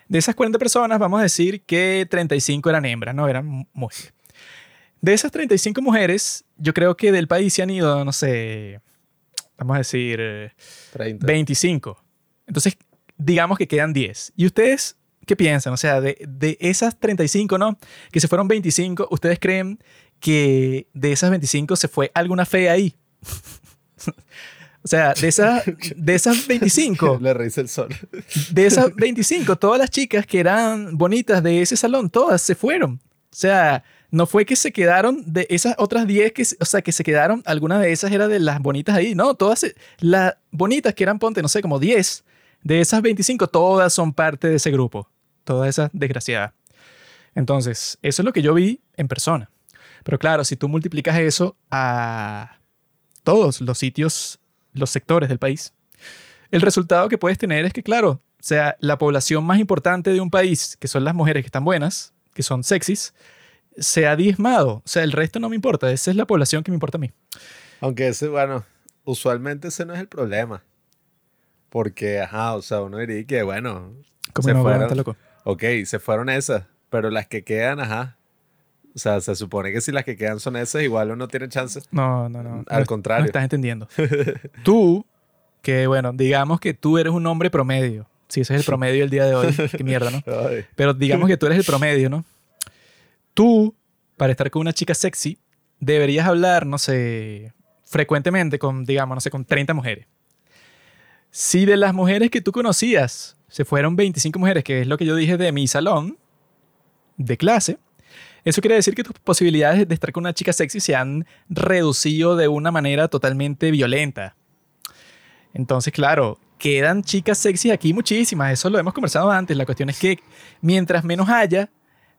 De esas 40 personas, vamos a decir que 35 eran hembras, no eran mu- mujeres. De esas 35 mujeres, yo creo que del país se han ido, no sé, vamos a decir, eh, 30. 25. Entonces, digamos que quedan 10. ¿Y ustedes qué piensan? O sea, de, de esas 35, ¿no? Que se fueron 25, ¿ustedes creen que de esas 25 se fue alguna fe ahí? [LAUGHS] o sea, de, esas de esas 25, Le reíse el sol. de esas 25, todas las chicas que eran bonitas de ese salón, todas se fueron. O sea, no fue que se quedaron de esas otras 10 que, o sea, que se quedaron, algunas de esas eran de las bonitas ahí. No, todas, se- las bonitas que eran, ponte, no sé, como 10, de esas 25, todas son parte de ese grupo. Todas esas desgraciadas. Entonces, eso es lo que yo vi en persona. Pero claro, si tú multiplicas eso a todos los sitios, los sectores del país, el resultado que puedes tener es que, claro, sea, la población más importante de un país, que son las mujeres que están buenas, que son sexys, se ha diezmado. O sea, el resto no me importa. Esa es la población que me importa a mí. Aunque ese, bueno, usualmente ese no es el problema. Porque, ajá, o sea, uno diría que, bueno, Como Se no, fueron. loco. ok, se fueron esas, pero las que quedan, ajá. O sea, se supone que si las que quedan son esas, igual uno tiene chance. No, no, no. Al No- contrario. No estás entendiendo. [LAUGHS] tú, que bueno, digamos que tú eres un hombre promedio. Si ese es el promedio del día de hoy, qué mierda, ¿no? [LAUGHS] Ay, Pero digamos que tú eres el promedio, ¿no? Tú, para estar con una chica sexy, deberías hablar, no sé, frecuentemente con, digamos, no sé, con 30 mujeres. Si de las mujeres que tú conocías se fueron 25 mujeres, que es lo que yo dije de mi salón de clase, eso quiere decir que tus posibilidades de estar con una chica sexy se han reducido de una manera totalmente violenta. Entonces, claro, quedan chicas sexy aquí muchísimas, eso lo hemos conversado antes. La cuestión es que mientras menos haya,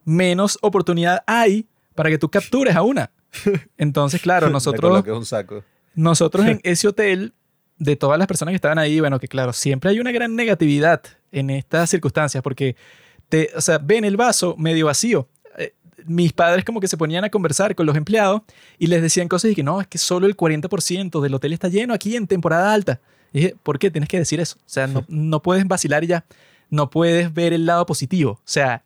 menos oportunidad hay para que tú captures a una. [LAUGHS] Entonces, claro, me nosotros, coloqué un saco. nosotros en [LAUGHS] ese hotel, de todas las personas que estaban ahí, bueno, que claro, siempre hay una gran negatividad en estas circunstancias porque te, o sea, ven el vaso medio vacío. Eh, Mis padres como que se ponían a conversar con los empleados y les decían cosas y que no, es que solo el 40% del hotel está lleno aquí en temporada alta. Y dije, ¿por qué tienes que decir eso? O sea, no, [LAUGHS] no puedes vacilar y ya. No puedes ver el lado positivo. O sea,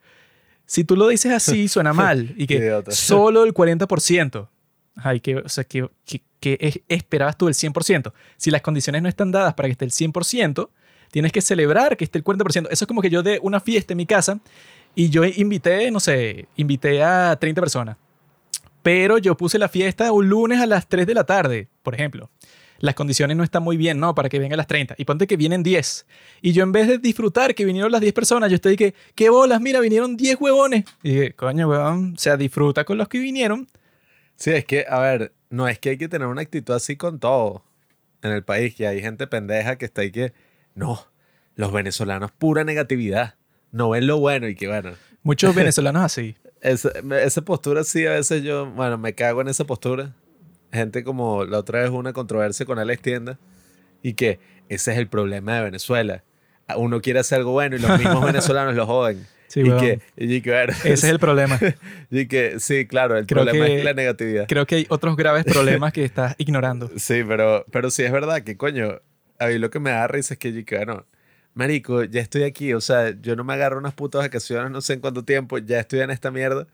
si tú lo dices así, [LAUGHS] suena mal. Y que solo el 40%. Ay, que, o sea, que, que, que es- esperabas tú el 100%. Si las condiciones no están dadas para que esté el 100%, tienes que celebrar que esté el 40%. Eso es como que yo de una fiesta en mi casa y yo invité, no sé, invité a 30 personas. Pero yo puse la fiesta un lunes a las 3 de la tarde, por ejemplo. Las condiciones no están muy bien, ¿no? Para que vengan las 30. Y ponte que vienen 10. Y yo en vez de disfrutar que vinieron las 10 personas, yo estoy que, qué bolas, mira, vinieron 10 huevones. Y dije, coño, huevón, o sea, disfruta con los que vinieron. Sí, es que, a ver, no es que hay que tener una actitud así con todo en el país, que hay gente pendeja que está ahí que, no, los venezolanos pura negatividad, no ven lo bueno y que, bueno, Muchos [LAUGHS] venezolanos así. esa, esa postura sí, a veces yo, bueno, me cago en esa postura. Gente como la otra vez una controversia con Alex Tienda y que ese es el problema de Venezuela. Uno quiere hacer algo bueno y los mismos [LAUGHS] venezolanos lo joden. Sí, y, que, y que, Ese es el problema. [LAUGHS] y que, sí, claro, el Creo problema que- es la negatividad. Creo que hay otros graves problemas que estás [LAUGHS] ignorando. Sí, pero, pero sí es verdad que, coño, a mí lo que me da risa es que yo, que, bueno, marico, ya estoy aquí, o sea, yo no me agarro unas putas vacaciones, no sé en cuánto tiempo, ya estoy en esta mierda.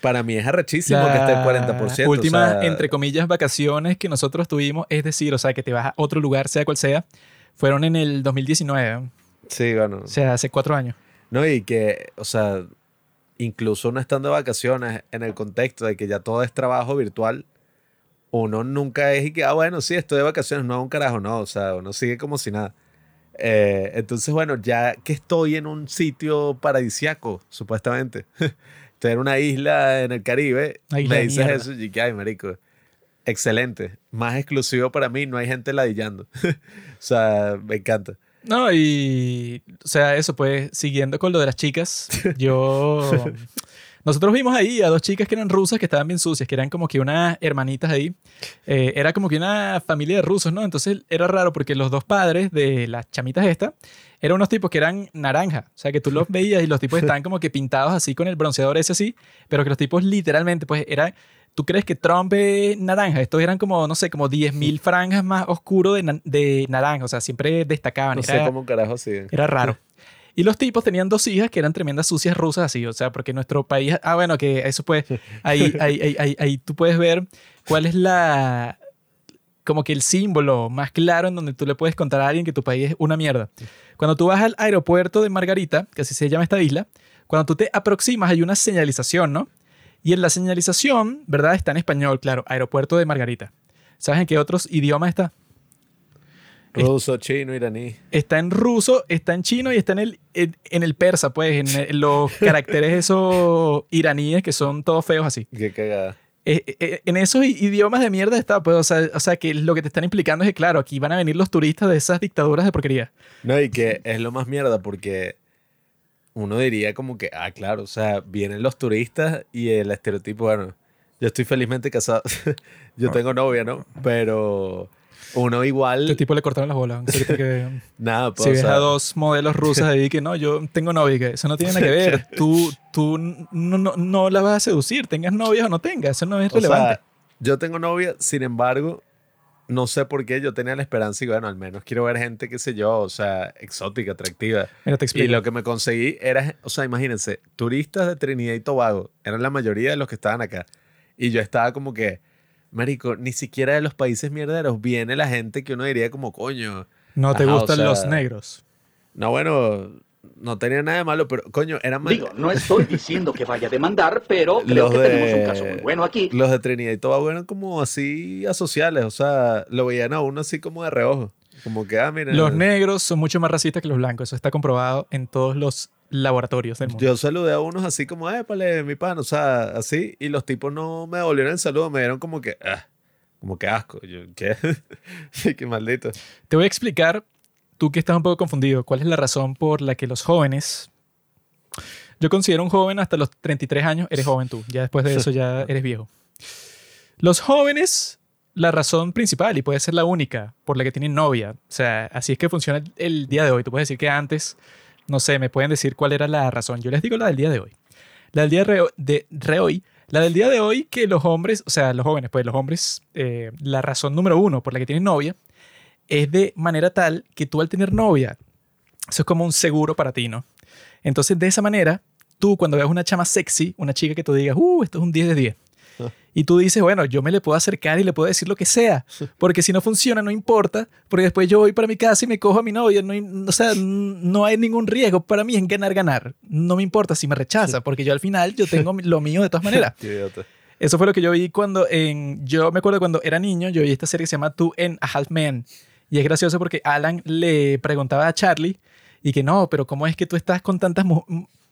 Para mí es arrechísimo que esté el 40%. últimas, o sea, entre comillas, vacaciones que nosotros tuvimos, es decir, o sea, que te vas a otro lugar, sea cual sea, fueron en el 2019, Sí, bueno. o sea, hace cuatro años. No, y que, o sea, incluso uno estando de vacaciones, en el contexto de que ya todo es trabajo virtual, uno nunca es y que, ah, bueno, sí, estoy de vacaciones, no hago un carajo, no, o sea, uno sigue como si nada. Eh, entonces, bueno, ya que estoy en un sitio paradisiaco, supuestamente, [LAUGHS] estoy en una isla en el Caribe, me dices eso y que, ay, marico, excelente, más exclusivo para mí, no hay gente ladillando. [LAUGHS] o sea, me encanta. No, y. O sea, eso, pues, siguiendo con lo de las chicas, [LAUGHS] yo. Nosotros vimos ahí a dos chicas que eran rusas que estaban bien sucias, que eran como que unas hermanitas ahí. Eh, era como que una familia de rusos, ¿no? Entonces era raro porque los dos padres de las chamitas esta eran unos tipos que eran naranja. O sea, que tú los veías y los tipos estaban como que pintados así con el bronceador ese así, pero que los tipos literalmente, pues, eran. ¿Tú crees que Trump es naranja? Estos eran como, no sé, como 10.000 franjas más oscuro de, na- de naranja. O sea, siempre destacaban. No sé Era- cómo carajo siguen. era raro. Y los tipos tenían dos hijas que eran tremendas sucias rusas así, o sea, porque nuestro país, ah, bueno, que eso pues, ahí, [LAUGHS] ahí, ahí, ahí, ahí tú puedes ver cuál es la, como que el símbolo más claro en donde tú le puedes contar a alguien que tu país es una mierda. Cuando tú vas al aeropuerto de Margarita, que así se llama esta isla, cuando tú te aproximas hay una señalización, ¿no? Y en la señalización, ¿verdad? Está en español, claro, aeropuerto de Margarita. ¿Sabes en qué otros idiomas está? Ruso, chino, iraní. Está en ruso, está en chino y está en el, en, en el persa, pues, en, el- los [LAUGHS] caracteres esos iraníes que son todos feos así. Qué cagada. Eh, eh, en esos idiomas de mierda está, pues, o sea, o sea, que lo que te están implicando es que, claro, aquí van a venir los turistas de esas dictaduras de porquería. No, y que es lo más mierda porque uno diría como que, ah, claro, o sea, vienen los turistas y el estereotipo, bueno, yo estoy felizmente casado, [LAUGHS] yo tengo novia, ¿no? Pero uno Este igual, tipo le cortaron las bolas. Que, [LAUGHS] nada, pues, si o ves sea, a dos modelos rusas ahí que no, yo tengo novia, que eso no tiene nada que ver. [LAUGHS] Tú, tú no, no, no la vas a seducir, tengas novia o no tengas, eso no es o sea, relevante. yo tengo novia, sin embargo, no sé por qué yo tenía la esperanza y bueno, al menos quiero ver gente, qué sé yo, o sea, exótica, atractiva. Mira, te Y lo que me conseguí era, o sea, imagínense, turistas de Trinidad y Tobago, eran la mayoría de los que estaban acá. Y yo estaba como que, marico, ni siquiera de los países mierderos viene la gente que uno diría como, coño, No te Ajá, o gustan sea, los negros. no, bueno, no tenía nada de malo, pero coño, eran más... Digo, no estoy diciendo que vaya a demandar, pero [LAUGHS] creo Los que de- tenemos un caso muy bueno aquí. Los de Trinidad y Tobago eran como así asociales, o sea, lo veían a uno así como de reojo. Como que, ah, mira. Los negros son mucho más racistas que los blancos. Eso está comprobado en todos los laboratorios del mundo. Yo saludé a unos así como, épale, mi pan, o sea, así, y los tipos no me devolvieron el saludo, me dieron como que, ah, como que asco. Yo, ¿qué? [LAUGHS] Sí, qué maldito. Te voy a explicar, tú que estás un poco confundido, cuál es la razón por la que los jóvenes... Yo considero un joven hasta los 33 años, eres joven tú. Ya después de eso ya eres viejo. Los jóvenes, la razón principal, y puede ser la única, por la que tienen novia. O sea, así es que funciona el, el día de hoy. Tú puedes decir que antes, no sé, me pueden decir cuál era la razón. Yo les digo la del día de hoy. La del día de, de, de hoy. La del día de hoy que los hombres, o sea, los jóvenes, pues los hombres, eh, la razón número uno por la que tienen novia es de manera tal que tú al tener novia, eso es como un seguro para ti, ¿no? Entonces, de esa manera, tú cuando veas una chama sexy, una chica que tú digas, uh, esto es un 10 de 10, y tú dices, bueno, yo me le puedo acercar y le puedo decir lo que sea, porque si no funciona, no importa, porque después yo voy para mi casa y me cojo a mi novia, no, hay- o sea, no hay ningún riesgo, para mí es ganar, ganar, no me importa si me rechaza, porque yo al final, yo tengo lo mío de todas maneras. [LAUGHS] Eso fue lo que yo vi cuando en. Yo me acuerdo cuando era niño, yo vi esta serie que se llama Two and a Half Men. Y es gracioso porque Alan le preguntaba a Charlie y que no, pero ¿cómo es que tú estás con tantas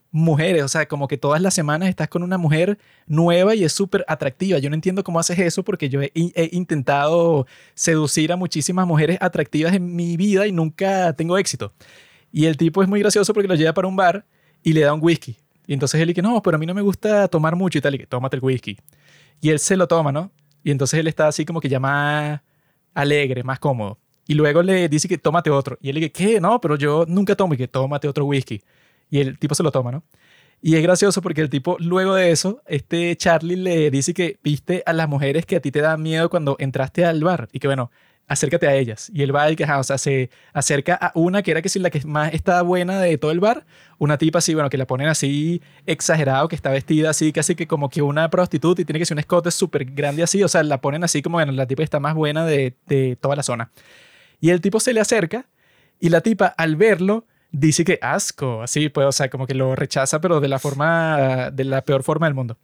mujeres? O sea, como que todas las semanas estás con una mujer nueva y es súper atractiva. Yo no entiendo cómo haces eso porque yo he, he intentado seducir a muchísimas mujeres atractivas en mi vida y nunca tengo éxito. Y el tipo es muy gracioso porque lo lleva para un bar y le da un whisky. Y entonces él dice, no, pero a mí no me gusta tomar mucho y tal. Y que tómate el whisky. Y él se lo toma, ¿no? Y entonces él está así como que ya más alegre, más cómodo. Y luego le dice que tómate otro. Y él dice, ¿qué? No, pero yo nunca tomo. Y que tómate otro whisky. Y el tipo se lo toma, ¿no? Y es gracioso porque el tipo, luego de eso, este Charlie le dice que viste a las mujeres que a ti te dan miedo cuando entraste al bar. Y que bueno, acércate a ellas. Y él va y que, o sea, se acerca a una que era que si la que más estaba buena de todo el bar, una tipa así, bueno, que la ponen así exagerado, que está vestida así, casi que como que una prostituta y tiene que ser un escote súper grande así, o sea, la ponen así como, bueno, la tipa está más buena de, de toda la zona. Y el tipo se le acerca y la tipa al verlo dice que asco, así, pues, o sea, como que lo rechaza, pero de la forma, de la peor forma del mundo.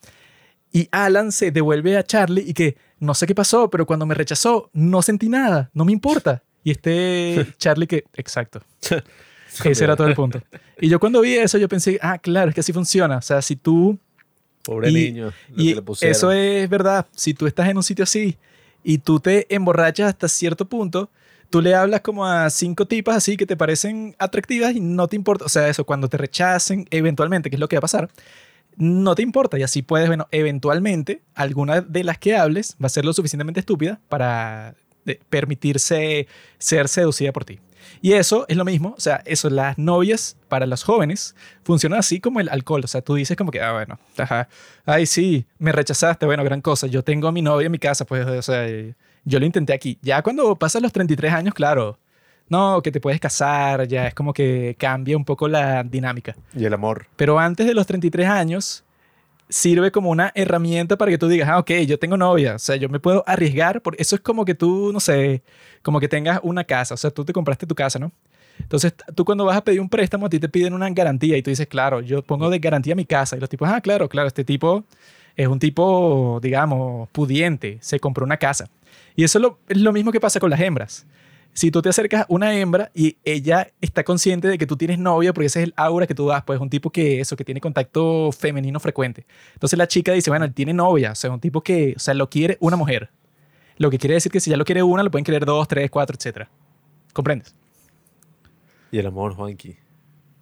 Y Alan se devuelve a Charlie y que no sé qué pasó, pero cuando me rechazó no sentí nada, no me importa. Y este [LAUGHS] Charlie que, exacto. [LAUGHS] Ese era todo el punto. Y yo cuando vi eso, yo pensé, ah, claro, es que así funciona. O sea, si tú... Pobre niño. Y eso es verdad. Si tú estás en un sitio así y tú te emborrachas hasta cierto punto, tú le hablas como a cinco tipas así que te parecen atractivas y no te importa. O sea, eso, cuando te rechacen eventualmente, que es lo que va a pasar, no te importa y así puedes, bueno, eventualmente alguna de las que hables va a ser lo suficientemente estúpida para permitirse ser seducida por ti. Y eso es lo mismo, o sea, eso, las novias para los jóvenes funcionan así como el alcohol, o sea, tú dices como que, ah, bueno, ajá, ay, sí, me rechazaste, bueno, gran cosa, yo tengo a mi novia en mi casa, pues, o sea, yo lo intenté aquí. Ya cuando pasan los 33 años, claro, no, que te puedes casar, ya es como que cambia un poco la dinámica. Y el amor. Pero antes de los 33 años, sirve como una herramienta para que tú digas, ah, ok, yo tengo novia, o sea, yo me puedo arriesgar, porque eso es como que tú, no sé, como que tengas una casa, o sea, tú te compraste tu casa, ¿no? Entonces, tú cuando vas a pedir un préstamo, a ti te piden una garantía y tú dices, claro, yo pongo de garantía mi casa. Y los tipos, ah, claro, claro, este tipo es un tipo, digamos, pudiente, se compró una casa. Y eso es lo, es lo mismo que pasa con las hembras si tú te acercas a una hembra y ella está consciente de que tú tienes novia, porque ese es el aura que tú das, pues es un tipo que eso, que tiene contacto femenino frecuente. Entonces la chica dice, bueno, él tiene novia, o sea, es un tipo que, o sea, lo quiere una mujer. Lo que quiere decir que si ya lo quiere una, lo pueden querer dos, tres, cuatro, etc. ¿Comprendes? ¿Y el amor, Juanqui?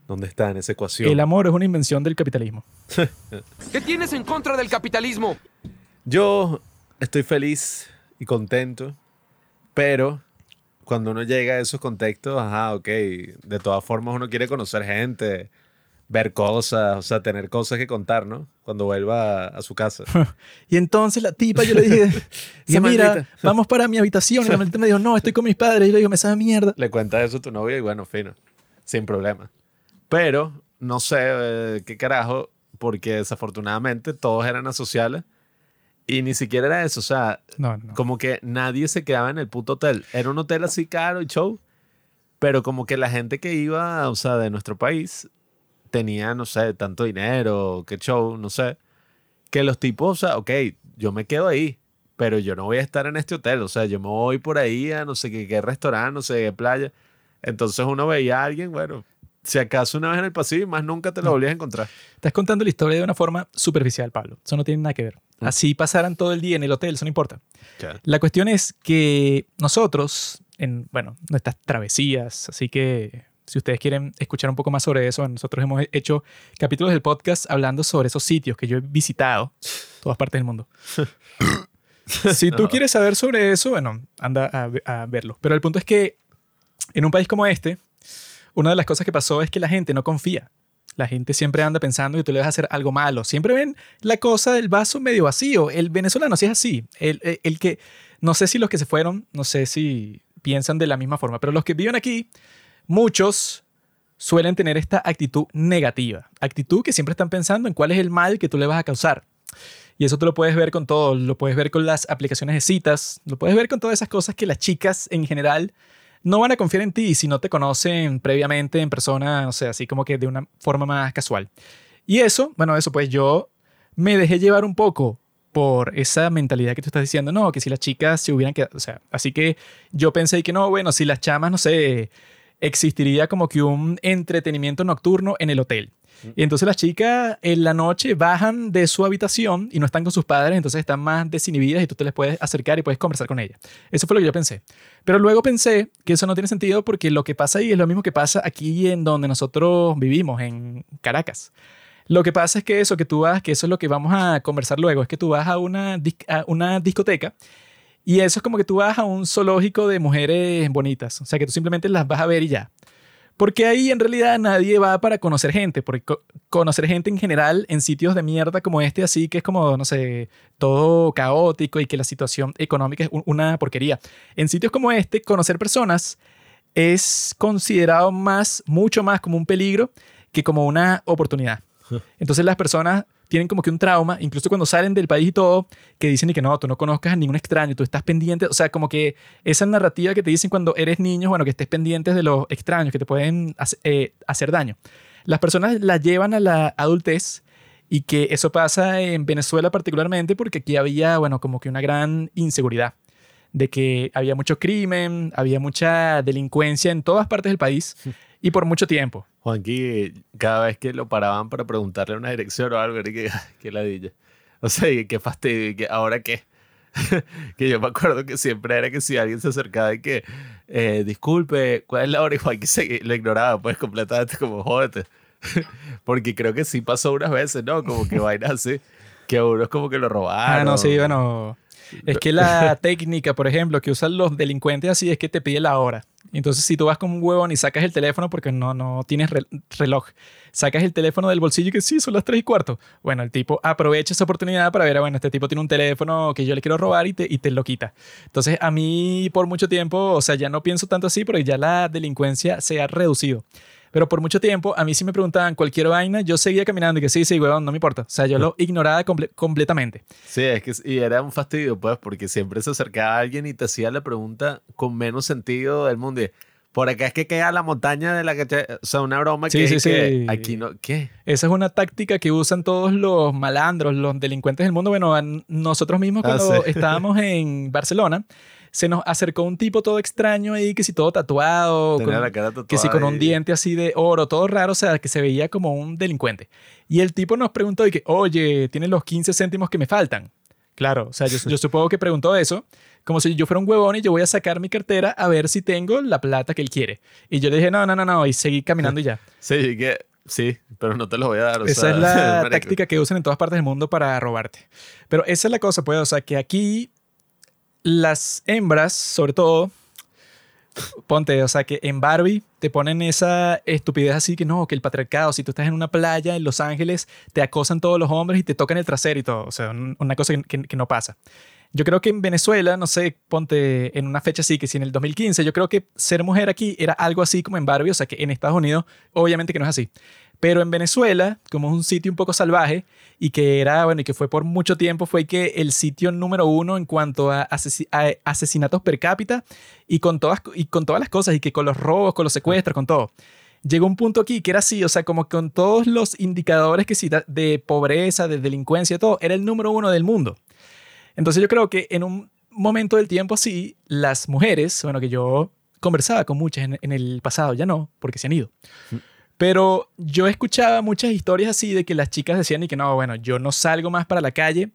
¿Dónde está en esa ecuación? El amor es una invención del capitalismo. [LAUGHS] ¿Qué tienes en contra del capitalismo? Yo estoy feliz y contento, pero cuando uno llega a esos contextos, ajá, ok, de todas formas uno quiere conocer gente, ver cosas, o sea, tener cosas que contar, ¿no? Cuando vuelva a, su casa. [LAUGHS] y entonces la tipa, yo le dije, [LAUGHS] mira, vamos para mi habitación. Y la me dijo, no, estoy con mis padres. Y le digo, me sabe mierda. Le cuenta eso a tu novia y bueno, fino, sin problema. Pero no sé eh, qué carajo, porque desafortunadamente todos eran asociales y ni siquiera era eso, o sea, como que nadie se quedaba en el puto hotel. Era un hotel así caro y show, pero como que la gente que iba, o sea, de nuestro país, tenía, no sé, tanto dinero, qué show, no sé, que los tipos, o sea, ok, yo me quedo ahí, pero yo no voy a estar en este hotel, o sea, yo me voy por ahí a no sé qué, qué restaurante, no sé qué playa. Entonces uno veía a alguien, bueno, si acaso una vez en el pasillo y más nunca te lo volvías a encontrar. Estás contando la historia de una forma superficial, Pablo. Eso no tiene nada que ver. Así pasaran todo el día en el hotel, eso no importa. La cuestión es que nosotros, en, bueno, nuestras travesías, así que si ustedes quieren escuchar un poco más sobre eso, nosotros hemos hecho capítulos del podcast hablando sobre esos sitios que yo he visitado, todas partes del mundo. [LAUGHS] si tú quieres saber sobre eso, bueno, anda a, a verlo. Pero el punto es que en un país como este, una de las cosas que pasó es que la gente no confía. La gente siempre anda pensando que tú le vas a hacer algo malo. Siempre ven la cosa del vaso medio vacío. El venezolano sí es así. El, el, que, no sé si los que se fueron, no sé si piensan de la misma forma, pero los que viven aquí, muchos suelen tener esta actitud negativa. Actitud que siempre están pensando en cuál es el mal que tú le vas a causar. Y eso tú lo puedes ver con todo. Lo puedes ver con las aplicaciones de citas. Lo puedes ver con todas esas cosas que las chicas en general no van a confiar en ti si no te conocen previamente en persona, o sea, así como que de una forma más casual. Y eso, bueno, eso pues yo me dejé llevar un poco por esa mentalidad que tú estás diciendo, no, que si las chicas se hubieran quedado, o sea, así que yo pensé que no, bueno, si las chamas, no sé, existiría como que un entretenimiento nocturno en el hotel. Y entonces las chicas en la noche bajan de su habitación y no están con sus padres, entonces están más desinhibidas y tú te les puedes acercar y puedes conversar con ellas. Eso fue lo que yo pensé. Pero luego pensé que eso no tiene sentido porque lo que pasa ahí es lo mismo que pasa aquí en donde nosotros vivimos, en Caracas. Lo que pasa es que eso que tú vas, que eso es lo que vamos a conversar luego, es que tú vas a una, a una discoteca y eso es como que tú vas a un zoológico de mujeres bonitas. O sea, que tú simplemente las vas a ver y ya. Porque ahí en realidad nadie va para conocer gente, porque conocer gente en general en sitios de mierda como este, así que es como, no sé, todo caótico y que la situación económica es una porquería. En sitios como este, conocer personas es considerado más, mucho más como un peligro que como una oportunidad. Entonces las personas tienen como que un trauma, incluso cuando salen del país y todo, que dicen y que no, tú no conozcas a ningún extraño, tú estás pendiente, o sea, como que esa narrativa que te dicen cuando eres niño, bueno, que estés pendientes de los extraños que te pueden eh, hacer daño. Las personas la llevan a la adultez y que eso pasa en Venezuela particularmente porque aquí había, bueno, como que una gran inseguridad de que había mucho crimen, había mucha delincuencia en todas partes del país y por mucho tiempo. Juanqui, cada vez que lo paraban para preguntarle una dirección o algo, era que, [LAUGHS] que ladilla. O sea, y qué fastidio, y que ahora qué. [LAUGHS] que yo me acuerdo que siempre era que si alguien se acercaba y que, eh, disculpe, ¿cuál es la hora? Y Juanqui se, lo ignoraba, pues completamente como, jódete. [LAUGHS] Porque creo que sí pasó unas veces, ¿no? Como que vainas así, que a uno es como que lo robaron. Ah, no, sí, bueno. Es que la [LAUGHS] técnica, por ejemplo, que usan los delincuentes así es que te pide la hora. Entonces, si tú vas con un huevón y sacas el teléfono porque no, no tienes re- reloj, sacas el teléfono del bolsillo y que sí, son las 3 y cuarto. Bueno, el tipo aprovecha esa oportunidad para ver, ah, bueno, este tipo tiene un teléfono que yo le quiero robar y te, y te lo quita. Entonces, a mí por mucho tiempo, o sea, ya no pienso tanto así porque ya la delincuencia se ha reducido. Pero por mucho tiempo, a mí si me preguntaban cualquier vaina, yo seguía caminando y que sí, sí, huevón, no me importa. O sea, yo lo [LAUGHS] ignoraba comple- completamente. Sí, es que y era un fastidio, pues, porque siempre se acercaba alguien y te hacía la pregunta con menos sentido del mundo. Y, por acá es que queda la montaña de la que te... O sea, una broma Sí, que, sí, es que sí. aquí no... ¿Qué? Esa es una táctica que usan todos los malandros, los delincuentes del mundo. Bueno, a nosotros mismos Ah, cuando sí. estábamos en Barcelona, se nos acercó un tipo todo extraño ahí, que si todo tatuado, Tenía con- la cara tatuada que si con un diente así de oro, todo raro, o sea, que se veía como un delincuente. Y el tipo nos preguntó y que, oye, ¿tienes los 15 céntimos que me faltan? Claro, o sea, yo, yo supongo que preguntó eso, como si yo fuera un huevón y yo voy a sacar mi cartera a ver si tengo la plata que él quiere. Y yo le dije, no, no, no, no, y seguí caminando y ya. [LAUGHS] Sí, que... Sí, pero no te lo voy a dar. o Esa sea, es la [LAUGHS] táctica que usan en todas partes del mundo para robarte. Pero esa es la cosa, pues, o sea, que aquí las hembras, sobre todo, ponte, o sea, que en Barbie te ponen esa estupidez así que no, que el patriarcado, si tú estás en una playa en Los Ángeles, te acosan todos los hombres y te tocan el trasero y todo. O sea, un- una cosa que- que no pasa. Yo creo que en Venezuela, no sé, ponte en una fecha así, que si en el 2015, yo creo que ser mujer aquí era algo así como en Barbie, o sea, que en Estados Unidos, obviamente que no es así. Pero en Venezuela, como es un sitio un poco salvaje y que era, bueno, y que fue por mucho tiempo, fue que el sitio número uno en cuanto a, asesi- a asesinatos per cápita y con, todas, y con todas las cosas, y que con los robos, con los secuestros, con todo. Llegó un punto aquí que era así, o sea, como con todos los indicadores que da- de pobreza, de delincuencia, todo, era el número uno del mundo. Entonces yo creo que en un momento del tiempo así, las mujeres, bueno, que yo conversaba con muchas en, en el pasado, ya no, porque se han ido. Pero yo escuchaba muchas historias así de que las chicas decían y que no, bueno, yo no salgo más para la calle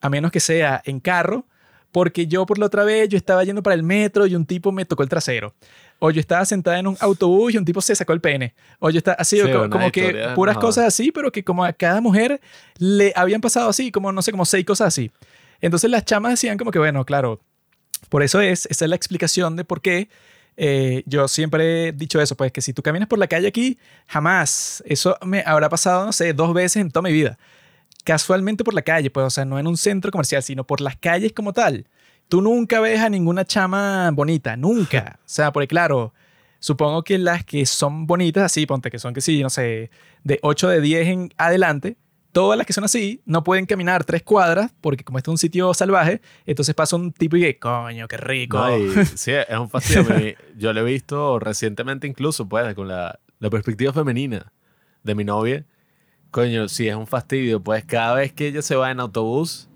a menos que sea en carro, porque yo por la otra vez yo estaba yendo para el metro y un tipo me tocó el trasero. O yo estaba sentada en un autobús y un tipo se sacó el pene. O yo estaba así, Sí, como que puras no. cosas así, pero que como a cada mujer le habían pasado así, como no sé, como seis cosas así. Entonces las chamas decían como que, bueno, claro, por eso es, esa es la explicación de por qué eh, yo siempre he dicho eso, pues que si tú caminas por la calle aquí, jamás, eso me habrá pasado, no sé, dos veces en toda mi vida. Casualmente por la calle, pues, o sea, no en un centro comercial, sino por las calles como tal. Tú nunca ves a ninguna chama bonita, nunca. O sea, porque claro, supongo que las que son bonitas, así, ponte que son que sí, no sé, de 8 de 10 en adelante, todas las que son así no pueden caminar tres cuadras porque como este es un sitio salvaje, entonces pasa un tipo y que, coño, qué rico. No, y [LAUGHS] sí, es un fastidio. Yo lo he visto recientemente incluso, pues, con la, la perspectiva femenina de mi novia. Coño, sí, es un fastidio. Pues cada vez que ella se va en autobús,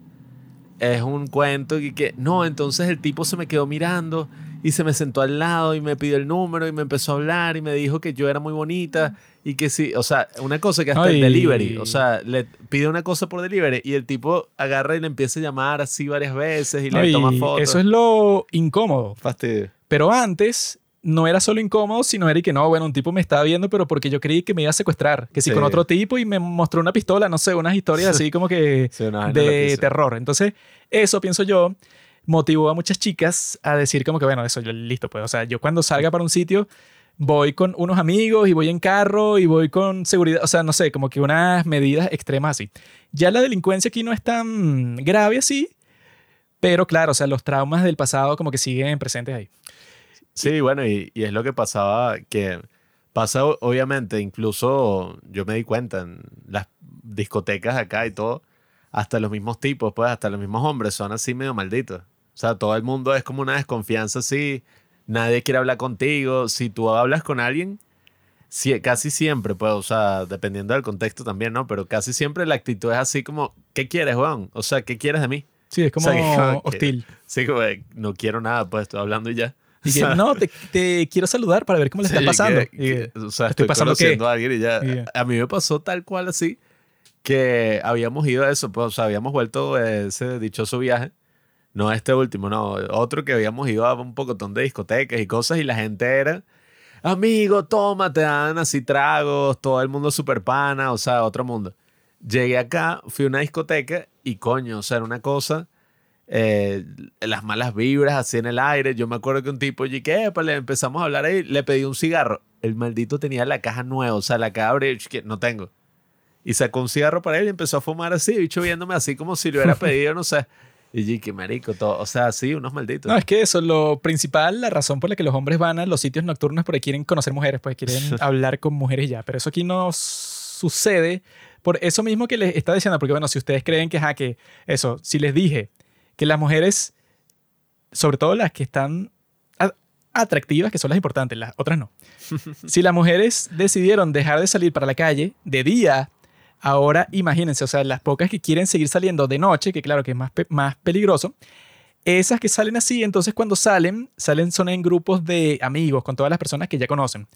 es un cuento y que, no, entonces el tipo se me quedó mirando y se me sentó al lado y me pidió el número y me empezó a hablar y me dijo que yo era muy bonita y que sí, o sea, una cosa que hasta Ay. el delivery, o sea, le pide una cosa por delivery y el tipo agarra y le empieza a llamar así varias veces y le Ay, toma fotos. Eso es lo incómodo. fastidio. Pero antes no era solo incómodo, sino era y que no, bueno, un tipo me estaba viendo, pero porque yo creí que me iba a secuestrar. Que si Sí. con otro tipo y me mostró una pistola, no sé, unas historias así como que [LAUGHS] Sí, de terror. Entonces, eso pienso yo motivó a muchas chicas a decir como que, bueno, eso, yo listo, pues, o sea, yo cuando salga para un sitio voy con unos amigos y voy en carro y voy con seguridad, o sea, no sé, como que unas medidas extremas así. Ya la delincuencia aquí no es tan grave así, pero claro, o sea, los traumas del pasado como que siguen presentes ahí. Sí, bueno, y, y es lo que pasaba que, Pasa, obviamente, incluso yo me di cuenta en las discotecas acá y todo, hasta los mismos tipos, pues hasta los mismos hombres son así medio malditos. O sea, todo el mundo es como una desconfianza así, nadie quiere hablar contigo. Si tú hablas con alguien, sí, casi siempre, pues, o sea, dependiendo del contexto también, ¿no? Pero casi siempre la actitud es así como, ¿qué quieres, Juan? O sea, ¿qué quieres de mí? Sí, es como O sea, [LAUGHS] que como que- hostil. Sí, como, no quiero nada, pues, estoy hablando y ya. Y que, O sea, no, te, te quiero saludar para ver cómo le está pasando. que- Y o sea, estoy estoy, pasando conociendo a alguien y ya. Y. A mí me pasó tal cual así que habíamos ido a eso, pues, o sea, habíamos vuelto ese dichoso viaje. No este último, no, otro que habíamos ido a un pocotón de discotecas y cosas y la gente era, amigo, toma, te dan así tragos, todo el mundo super pana, o sea, otro mundo. Llegué acá, fui a una discoteca y coño, o sea, era una cosa, eh, las malas vibras así en el aire. Yo me acuerdo que un tipo, y que le empezamos a hablar ahí, le pedí un cigarro. El maldito tenía la caja nueva, o sea, la caja y que no tengo. Y sacó un cigarro para él y empezó a fumar así, bicho viéndome así como si le hubiera [LAUGHS] pedido, no sé. Y que marico, todo, o sea, sí, unos malditos. No, es que eso, lo principal, la razón por la que los hombres van a los sitios nocturnos es porque quieren conocer mujeres, pues quieren [LAUGHS] hablar con mujeres ya. Pero eso aquí no sucede por eso mismo que les está diciendo, porque bueno, si ustedes creen que, ajá, que eso, si les dije que las mujeres, sobre todo las que están atractivas, que son las importantes, las otras no. [LAUGHS] si las mujeres decidieron dejar de salir para la calle de día, ahora imagínense, o sea, las pocas que quieren seguir saliendo de noche, que claro que es más, pe- más peligroso, esas que salen así, entonces cuando salen, salen son en grupos de amigos con todas las personas que ya conocen.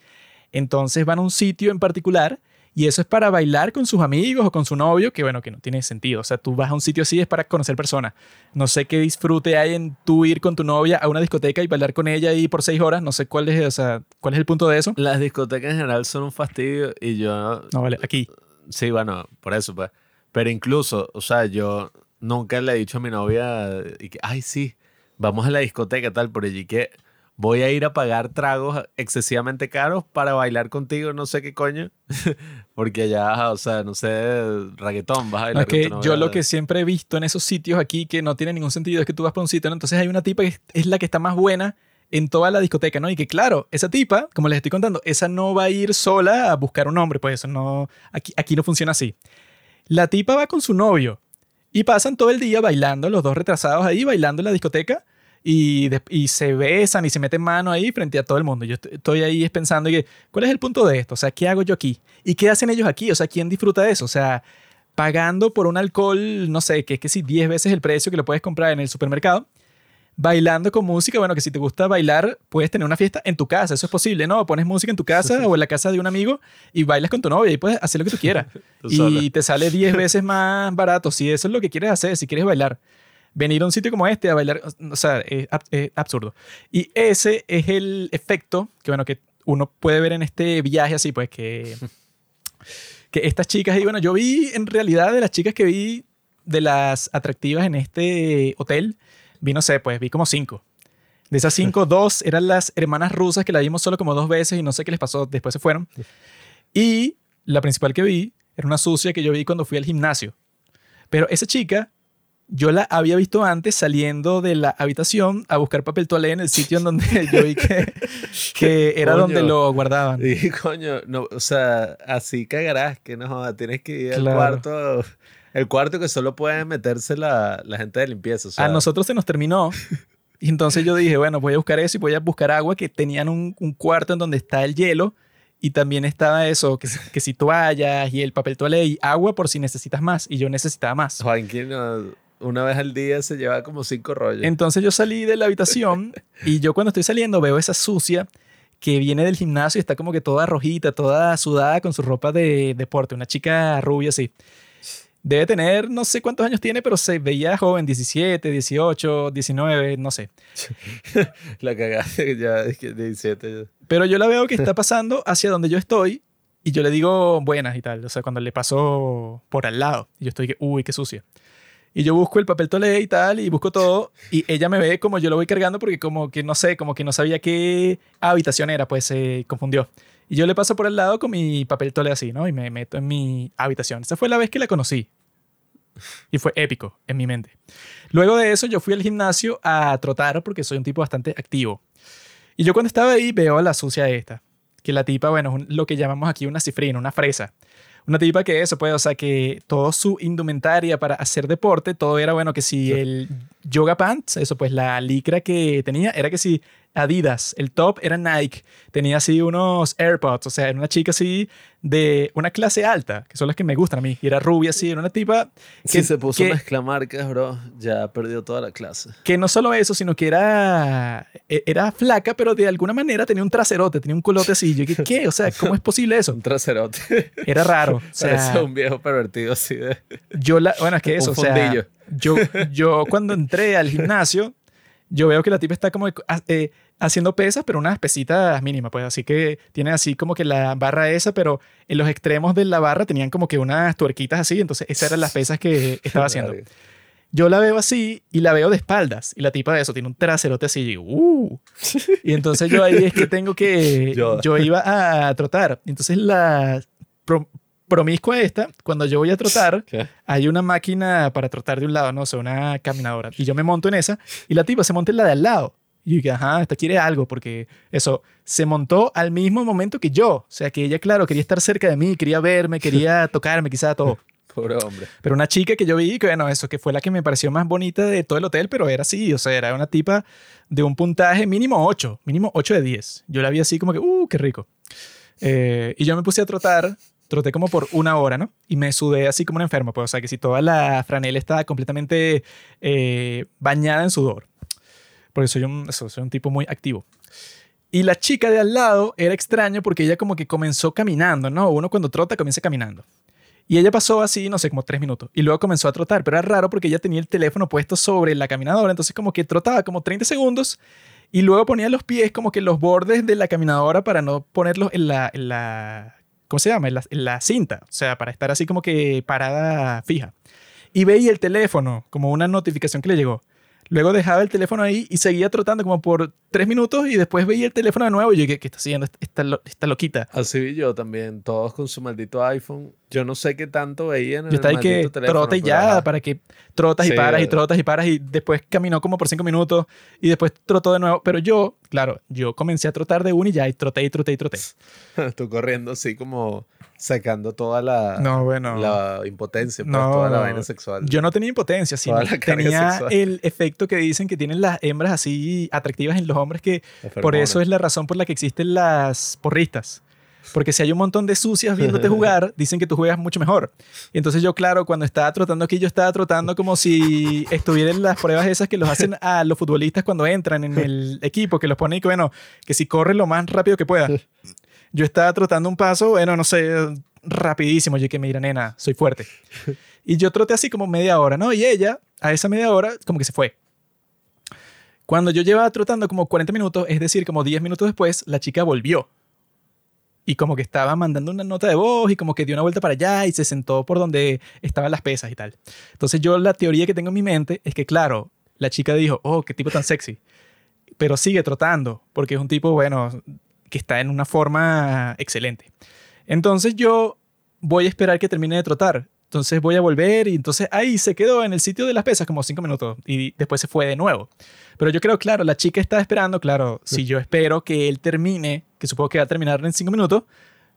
Entonces van a un sitio en particular y eso es para bailar con sus amigos o con su novio, que bueno, que no tiene sentido. O sea, tú vas a un sitio así es para conocer personas. No sé qué disfrute hay en tú ir con tu novia a una discoteca y bailar con ella ahí por seis horas. No sé cuál es, o sea, cuál es el punto de eso. Las discotecas en general son un fastidio y yo No, vale, aquí. Sí, bueno, por eso, pues. Pero incluso, o sea, yo nunca le he dicho a mi novia, y que, ay, sí, vamos a la discoteca, tal, por allí que voy a ir a pagar tragos excesivamente caros para bailar contigo, no sé qué coño. [LAUGHS] Porque ajá, o sea, no sé, reggaetón, vas a bailar con tu yo lo que siempre he visto en esos sitios aquí que no tiene ningún sentido es que tú vas para un sitio, ¿no? entonces hay una tipa que es la que está más buena en toda la discoteca, ¿no? Y que claro, esa tipa, como les estoy contando, esa no va a ir sola a buscar un hombre, pues eso no, aquí, aquí no funciona así. La tipa va con su novio y pasan todo el día bailando, los dos retrasados ahí, bailando en la discoteca y, de- y se besan y se meten mano ahí frente a todo el mundo. Yo est- estoy ahí pensando, que, ¿cuál es el punto de esto? O sea, ¿qué hago yo aquí? ¿Y qué hacen ellos aquí? O sea, ¿quién disfruta de eso? O sea, pagando por un alcohol, no sé, que es que si 10 veces el precio que lo puedes comprar en el supermercado, bailando con música, bueno, que si te gusta bailar, puedes tener una fiesta en tu casa, eso es posible, ¿no? Pones música en tu casa o en la casa de un amigo y bailas con tu novia y puedes hacer lo que tú quieras. [LAUGHS] Tú y sola. te sale 10 veces más barato si eso es lo que quieres hacer, si quieres bailar. Venir a un sitio como este a bailar, o sea, es absurdo. Y ese es el efecto que, bueno, que uno puede ver en este viaje así, pues que, [LAUGHS] que estas chicas, y bueno, yo vi en realidad de las chicas que vi de las atractivas en este hotel, vi, no sé, pues vi como cinco. De esas cinco, [LAUGHS] dos eran las hermanas rusas que la vimos solo como dos veces y no sé qué les pasó, después se fueron. Y la principal que vi era una sucia que yo vi cuando fui al gimnasio. Pero esa chica, yo la había visto antes saliendo de la habitación a buscar papel toalé en el sitio en donde [LAUGHS] yo vi que, que era Coño. donde lo guardaban. Y coño, no, o sea, así cagarás, que no tienes que ir al cuarto, el cuarto que solo puede meterse la, la gente de limpieza. O sea, a nosotros se nos terminó. [LAUGHS] Y entonces yo dije, bueno, voy a buscar eso y voy a buscar agua que tenían un, un cuarto en donde está el hielo y también estaba eso, que, que si toallas y el papel toalé y agua por si necesitas más. Y yo necesitaba más. Joaquín una vez al día se lleva como cinco rollos. Entonces yo salí de la habitación [LAUGHS] y yo cuando estoy saliendo veo esa sucia que viene del gimnasio y está como que toda rojita, toda sudada con su ropa de deporte, una chica rubia así. Debe tener, no sé cuántos años tiene, pero se veía joven, 17, 18, 19, no sé. [LAUGHS] La cagaste [LAUGHS] ya, es que 17. ya. Pero yo la veo que [LAUGHS] está pasando hacia donde yo estoy y yo le digo buenas y tal. O sea, cuando le paso por al lado. Y yo estoy que, uy, qué sucia. Y yo busco el papel tolé y tal, y busco todo. Y ella me ve como yo lo voy cargando porque como que no sé, como que no sabía qué habitación era, pues se confundió. Y yo le paso por al lado con mi papel tolé así, ¿no? Y me meto en mi habitación. Esa fue la vez que la conocí. Y fue épico en mi mente. Luego de eso yo fui al gimnasio a trotar porque soy un tipo bastante activo. Y yo cuando estaba ahí veo a la sucia esta, que la tipa, bueno, es lo que llamamos aquí una cifrina, una fresa. Una tipa que eso, pues, o sea, que todo su indumentaria para hacer deporte, todo era, bueno, que si el yoga pants, eso, pues, la licra que tenía, era que si Adidas, el top era Nike, tenía así unos AirPods, o sea, era una chica así de una clase alta, que son las que me gustan a mí, y era rubia así, era una tipa que- se puso que- a mezclar marcas, bro, ya perdió toda la clase. que no solo eso, sino que era, e- era flaca, pero de alguna manera tenía un traserote, tenía un colote así. Yo dije, ¿qué? O sea, ¿cómo es posible eso? [LAUGHS] Un traserote. Era raro. O [LAUGHS] sea, Parece un viejo pervertido así de... [LAUGHS] yo la, bueno, es que eso, Un o sea, yo, yo cuando entré al gimnasio, yo veo que la tipa está como eh, haciendo pesas, pero unas pesitas mínimas, pues así que tiene así como que la barra esa, pero en los extremos de la barra tenían como que unas tuerquitas así, entonces esas eran las pesas que [LAUGHS] estaba haciendo. Yo la veo así y la veo de espaldas. Y la tipa de eso tiene un traserote así. Uh. y entonces yo ahí es que tengo que. [LAUGHS] Yo. Yo iba a trotar. Entonces la pro- promiscua esta, cuando yo voy a trotar, ¿Qué? hay una máquina para trotar de un lado, no o sea, una caminadora. Y yo me monto en esa y la tipa se monta en la de al lado. Y yo dije, ajá, esta quiere algo, porque eso, se montó al mismo momento que yo. O sea, que ella, claro, quería estar cerca de mí, quería verme, quería [LAUGHS] tocarme, quizá todo. Pobre hombre. Pero una chica que yo vi, que bueno, eso, que fue la que me pareció más bonita de todo el hotel, pero era así, o sea, era una tipa de un puntaje mínimo 8, mínimo 8 de 10. Yo la vi así como que, uh, qué rico. Eh, y yo me puse a trotar, troté como por una hora, ¿no? Y me sudé así como un enfermo, pues, o sea, que si toda la franela estaba completamente eh, bañada en sudor. Porque soy un, soy un tipo muy activo. Y la chica de al lado era extraño porque ella como que comenzó caminando, ¿no? Uno cuando trota comienza caminando. Y ella pasó así, no sé, como tres minutos. Y luego comenzó a trotar, pero era raro porque ella tenía el teléfono puesto sobre la caminadora. Entonces como que trotaba como 30 segundos y luego ponía los pies como que los bordes de la caminadora para no ponerlos en la, la ¿cómo se llama? La, en la cinta. O sea, para estar así como que parada fija. Y veía el teléfono como una notificación que le llegó. Luego dejaba el teléfono ahí y seguía trotando como por tres minutos y después veía el teléfono de nuevo y yo, ¿qué, qué está haciendo esta, esta esta loquita? Así vi yo también, todos con su maldito iPhone. Yo no sé qué tanto veían en Yo estaba que trota y ya, para que trotas y Sí, paras y trotas y paras y después caminó como por cinco minutos y después trotó de nuevo. Pero yo, claro, yo comencé a trotar de una y ya y troté y troté y troté. [LAUGHS] Tú corriendo así como sacando toda la, No, bueno. la impotencia, pues, No, toda la vaina sexual. Yo no tenía impotencia, sino tenía sexual. el efecto que dicen que tienen las hembras así atractivas en los hombres que por eso es la razón por la que existen las porristas. Porque si hay un montón de sucias viéndote jugar, [LAUGHS] dicen que tú juegas mucho mejor. Y entonces yo, claro, cuando estaba trotando aquí, yo estaba trotando como si estuviera en las pruebas esas que los hacen a los futbolistas cuando entran en el equipo, que los ponen y que, bueno, que si corre lo más rápido que pueda. Yo estaba trotando un paso, bueno, no sé, rapidísimo. Yo que mira, nena, soy fuerte. [LAUGHS] Y yo troté así como media hora, ¿no? Y ella, a esa media hora, como que se fue. Cuando yo llevaba trotando como 40 minutos, es decir, como 10 minutos después, la chica volvió. Y como que estaba mandando una nota de voz y como que dio una vuelta para allá y se sentó por donde estaban las pesas y tal. Entonces yo la teoría que tengo en mi mente es que, claro, la chica dijo, oh, qué tipo tan sexy. Pero sigue trotando porque es un tipo, bueno, que está en una forma excelente. Entonces yo voy a esperar que termine de trotar. Entonces voy a volver y entonces ahí se quedó en el sitio de las pesas como cinco minutos y después se fue de nuevo. Pero yo creo, claro, la chica está esperando, claro, si yo espero que él termine, que supongo que va a terminar en cinco minutos,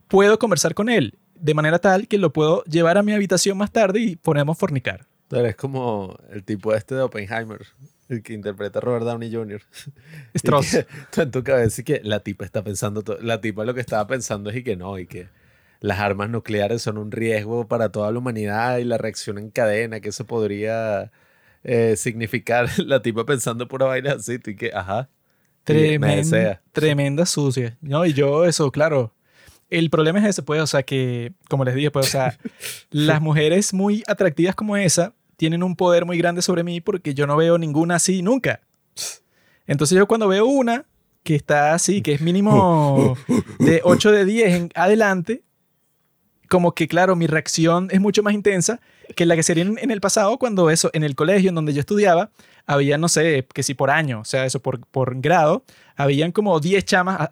puedo conversar con él de manera tal que lo puedo llevar a mi habitación más tarde y ponemos fornicar. Tú eres como el tipo este de Oppenheimer, el que interpreta a Robert Downey Jr. [LAUGHS] Y Strauss. que tú en tu cabeza y que la tipa está pensando, la tipa lo que estaba pensando es y que no, y que las armas nucleares son un riesgo para toda la humanidad y la reacción en cadena, que eso podría eh, significar [LAUGHS] la tipa pensando pura vaina así, y que, ajá, Tremenda, tremenda sucia. No, y yo eso, claro. El problema es ese, pues, o sea, que, como les dije, pues, o sea, [LAUGHS] las mujeres muy atractivas como esa tienen un poder muy grande sobre mí porque yo no veo ninguna así nunca. Entonces yo cuando veo una que está así, que es mínimo [LAUGHS] de 8 de 10 en adelante, como que, claro, mi reacción es mucho más intensa que la que sería en, en el pasado cuando eso, en el colegio en donde yo estudiaba, había, no sé, que si por año, o sea, eso por, por grado, habían como 10 chamas a-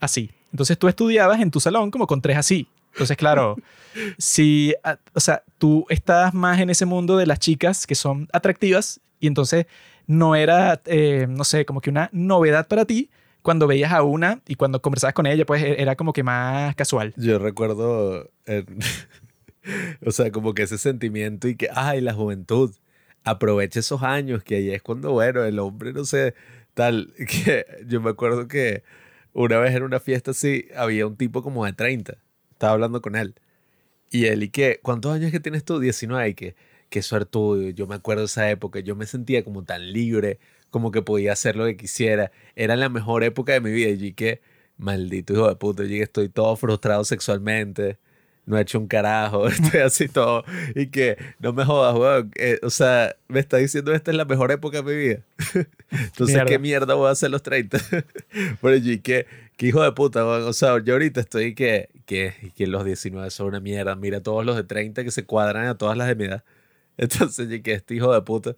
así. Entonces tú estudiabas en tu salón como con tres así. Entonces, claro, [LAUGHS] si, a- o sea, tú estás más en ese mundo de las chicas que son atractivas y entonces no era, eh, no sé, como que una novedad para ti cuando veías a una y cuando conversabas con ella, pues era como que más casual. Yo recuerdo, [LAUGHS] o sea, como que ese sentimiento y que, ay, la juventud, aprovecha esos años, que ahí es cuando, bueno, el hombre, no sé, tal, [LAUGHS] que yo me acuerdo que una vez en una fiesta así, había un tipo como de 30, estaba hablando con él, y él, ¿y qué? ¿Cuántos años que tienes tú? 19, y que, qué suertudo, yo me acuerdo esa época, yo me sentía como tan libre, como que podía hacer lo que quisiera, era la mejor época de mi vida, y que, maldito hijo de puta, y que estoy todo frustrado sexualmente, no he hecho un carajo, [LAUGHS] estoy así todo, y que no me jodas, weón, eh, o sea, me está diciendo esta es la mejor época de mi vida, [LAUGHS] entonces, Mierda. ¿qué mierda. voy a hacer los 30? [LAUGHS] Pero y que, que hijo de puta, weón, o sea, yo ahorita estoy que, que, que los 19 son una mierda, mira todos los de 30 que se cuadran a todas las de mi edad, entonces, y que este hijo de puta,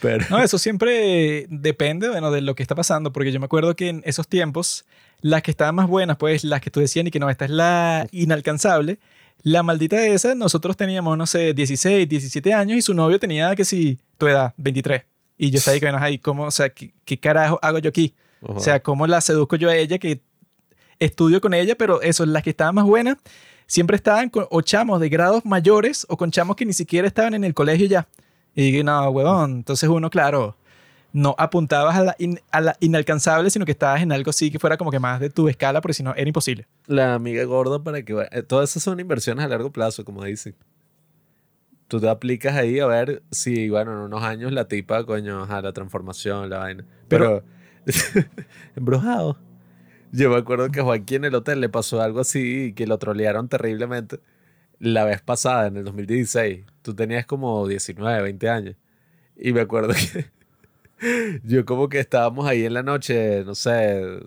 pero... No, eso siempre depende, bueno, de lo que está pasando, porque yo me acuerdo que en esos tiempos, las que estaban más buenas, pues las que tú decías y que no, esta es la inalcanzable, la maldita de esa, nosotros teníamos, no sé, 16, 17 años y su novio tenía, que sí, tu edad, 23. Y yo estaba ahí, que bueno, ahí, ¿cómo, o sea, ¿qué, qué carajo hago yo aquí? O sea, ¿cómo la seduzco yo a ella? Que estudio con ella, pero eso, las que estaban más buenas, siempre estaban con o chamos de grados mayores o con chamos que ni siquiera estaban en el colegio ya. Y no, huevón. Entonces uno, claro, no apuntabas a la, in- a la inalcanzable, sino que estabas en algo así que fuera como que más de tu escala, porque si no, era imposible. la amiga gorda para que eh, todas esas son inversiones a largo plazo, como dicen. Tú te aplicas ahí a ver si, bueno, en unos años la tipa, coño, ajá, la transformación, la vaina. Pero, [LAUGHS] embrujado. Yo me acuerdo que a Joaquín en el hotel le pasó algo así, que lo trolearon terriblemente. La vez pasada, en el 2016, tú tenías como 19, 20 años. Y me acuerdo [LAUGHS] que yo como que estábamos ahí en la noche, no sé,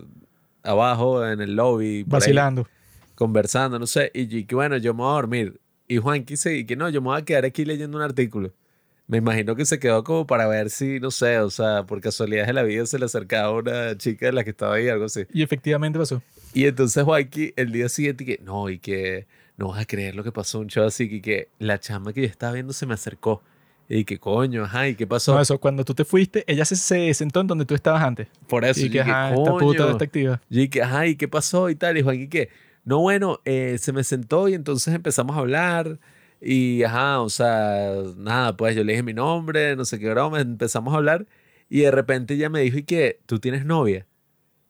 abajo en el lobby. ahí Vacilando. conversando, no sé, y yo, que bueno, yo me voy a dormir. Y Juan quise y que no, yo me voy a quedar aquí leyendo un artículo. Me imagino que se quedó como para ver si, no sé, o sea, por casualidad de la vida se le acercaba una chica de la que estaba ahí, algo así. Y efectivamente pasó. Y entonces Juanqui el día siguiente que, no, y que no vas a creer lo que pasó, un show así, que, que la chama que yo estaba viendo se me acercó. Y que coño, ajá, ¿y qué pasó? No, eso, cuando tú te fuiste, ella se, se sentó en donde tú estabas antes. por eso, y que, ajá, esta puta "Coño". está activa. Yo dije, ay, ¿qué pasó? Y tal. Y Juan que no, bueno, eh, se me sentó y entonces empezamos a hablar. Y, ajá, o sea, nada, pues yo le dije mi nombre, no sé qué broma, empezamos a hablar. Y de repente ella me dijo, ¿y qué? ¿Tú tienes novia?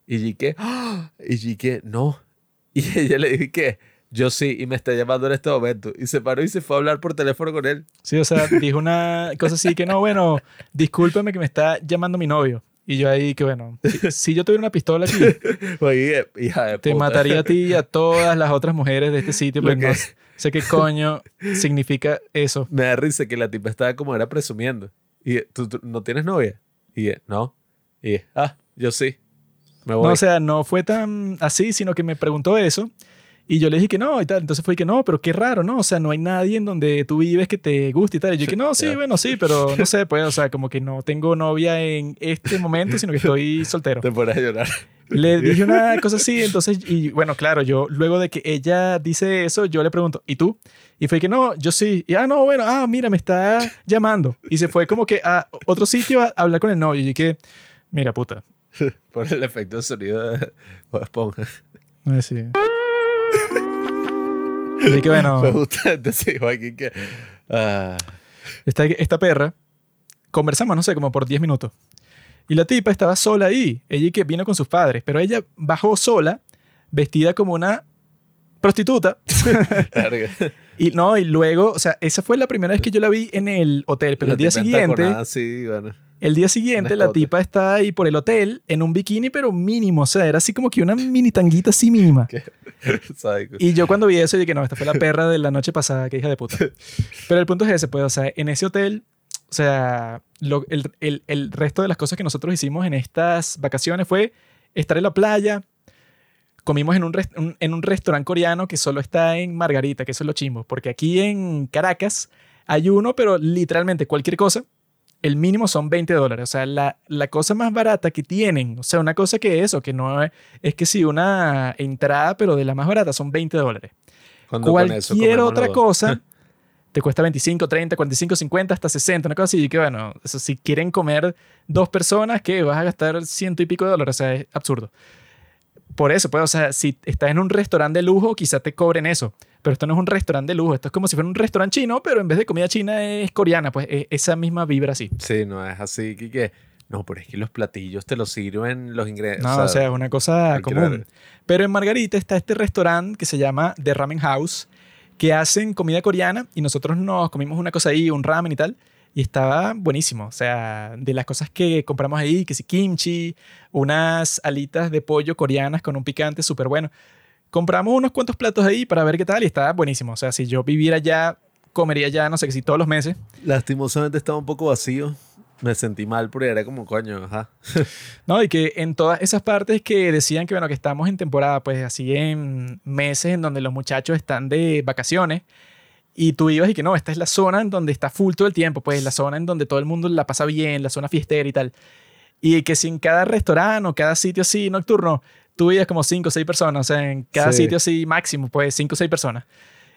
Y que, "Ah", y que, no. [LAUGHS] Y ella le dijo, ¿y qué? Yo sí, y me está llamando en este momento. Y se paró y se fue a hablar por teléfono con él. Sí, o sea, dijo una cosa así que no, bueno, discúlpame que me está llamando mi novio. Y yo ahí que bueno, si, si yo tuviera una pistola aquí, [LAUGHS] Oye, hija de te puta. mataría a ti y a todas las otras mujeres de este sitio, porque no sé qué coño significa eso. Me da risa que la tipa estaba como era presumiendo. Y ¿tú, tú no tienes novia? Y no. Y ah, yo sí. Me voy. No, o sea, no fue tan así, sino que me preguntó eso. Y yo le dije que no y tal. Entonces fue que no, pero qué raro, ¿no? O sea, no hay nadie en donde tú vives que te guste y tal. Y yo que no, sí, Ya. bueno, sí, pero no sé, pues, o sea, como que no tengo novia en este momento, sino que estoy [LAUGHS] soltero. Te a llorar. Le dije una cosa así, entonces, y bueno, claro, yo luego de que ella dice eso, yo le pregunto, ¿y tú? Y fue que no, yo sí. Y ah, no, bueno, ah, mira, me está llamando. Y se fue como que a otro sitio a hablar con el novio. Y que, mira, puta. [LAUGHS] Por el efecto de sonido de Esponja. Si. Así que bueno, [LAUGHS] Me gusta decir Joaquín que. Ah, esta, esta perra, conversamos, no sé, como por 10 minutos. Y la tipa estaba sola ahí. Ella que vino con sus padres, pero ella bajó sola, vestida como una prostituta. [LAUGHS] Y no, y luego, o sea, esa fue la primera vez que yo la vi en el hotel, pero el día siguiente, Sí, bueno. el día siguiente la tipa está ahí por el hotel en un bikini, pero mínimo, o sea, era así como que una mini tanguita así mínima. [LAUGHS] Y yo cuando vi eso dije, no, esta fue la perra de la noche pasada, que hija de puta. Pero el punto es ese, pues, o sea, en ese hotel, o sea, lo- el, el- el resto de las cosas que nosotros hicimos en estas vacaciones fue estar en la playa, comimos en un, en un restaurante coreano que solo está en Margarita, que eso es lo chimbo, porque aquí en Caracas hay uno, pero literalmente cualquier cosa, el mínimo son 20 dólares. O sea, la, la cosa más barata que tienen, o sea, una cosa que eso, que no es, es que si una entrada, pero de la más barata, son 20 dólares. Cualquier otra cosa [LAUGHS] te cuesta 25, 30, 45, 50, hasta 60, una cosa así. Y que bueno, eso, si quieren comer dos personas, que vas a gastar ciento y pico de dólares, o sea, es absurdo. Por eso, pues, o sea, si estás en un restaurante de lujo, quizá te cobren eso. Pero esto no es un restaurante de lujo, esto es como si fuera un restaurante chino, pero en vez de comida china es coreana, pues e- esa misma vibra así. Sí, no es así que, no, pero es que los platillos te los sirven los ingredientes. No, o sea, es una cosa común. Pero en Margarita está este restaurante que se llama The Ramen House, que hacen comida coreana y nosotros nos comimos una cosa ahí, un ramen y tal, y estaba buenísimo. O sea, de las cosas que compramos ahí, que si kimchi, unas alitas de pollo coreanas con un picante súper bueno. Compramos unos cuantos platos ahí para ver qué tal y estaba buenísimo. O sea, si yo viviera allá, comería ya, no sé, que si todos los meses. Lastimosamente estaba un poco vacío. Me sentí mal porque era como, coño, ajá. [LAUGHS] No, y que en todas esas partes que decían que, bueno, que estamos en temporada, pues así en meses en donde los muchachos están de vacaciones y tú ibas y que no, esta es la zona en donde está full todo el tiempo, pues la zona en donde todo el mundo la pasa bien, la zona fiestera y tal. Y que si en cada restaurante o cada sitio así nocturno, tú veías como cinco o seis personas, o sea, en cada Sí. sitio así máximo, pues cinco o seis personas.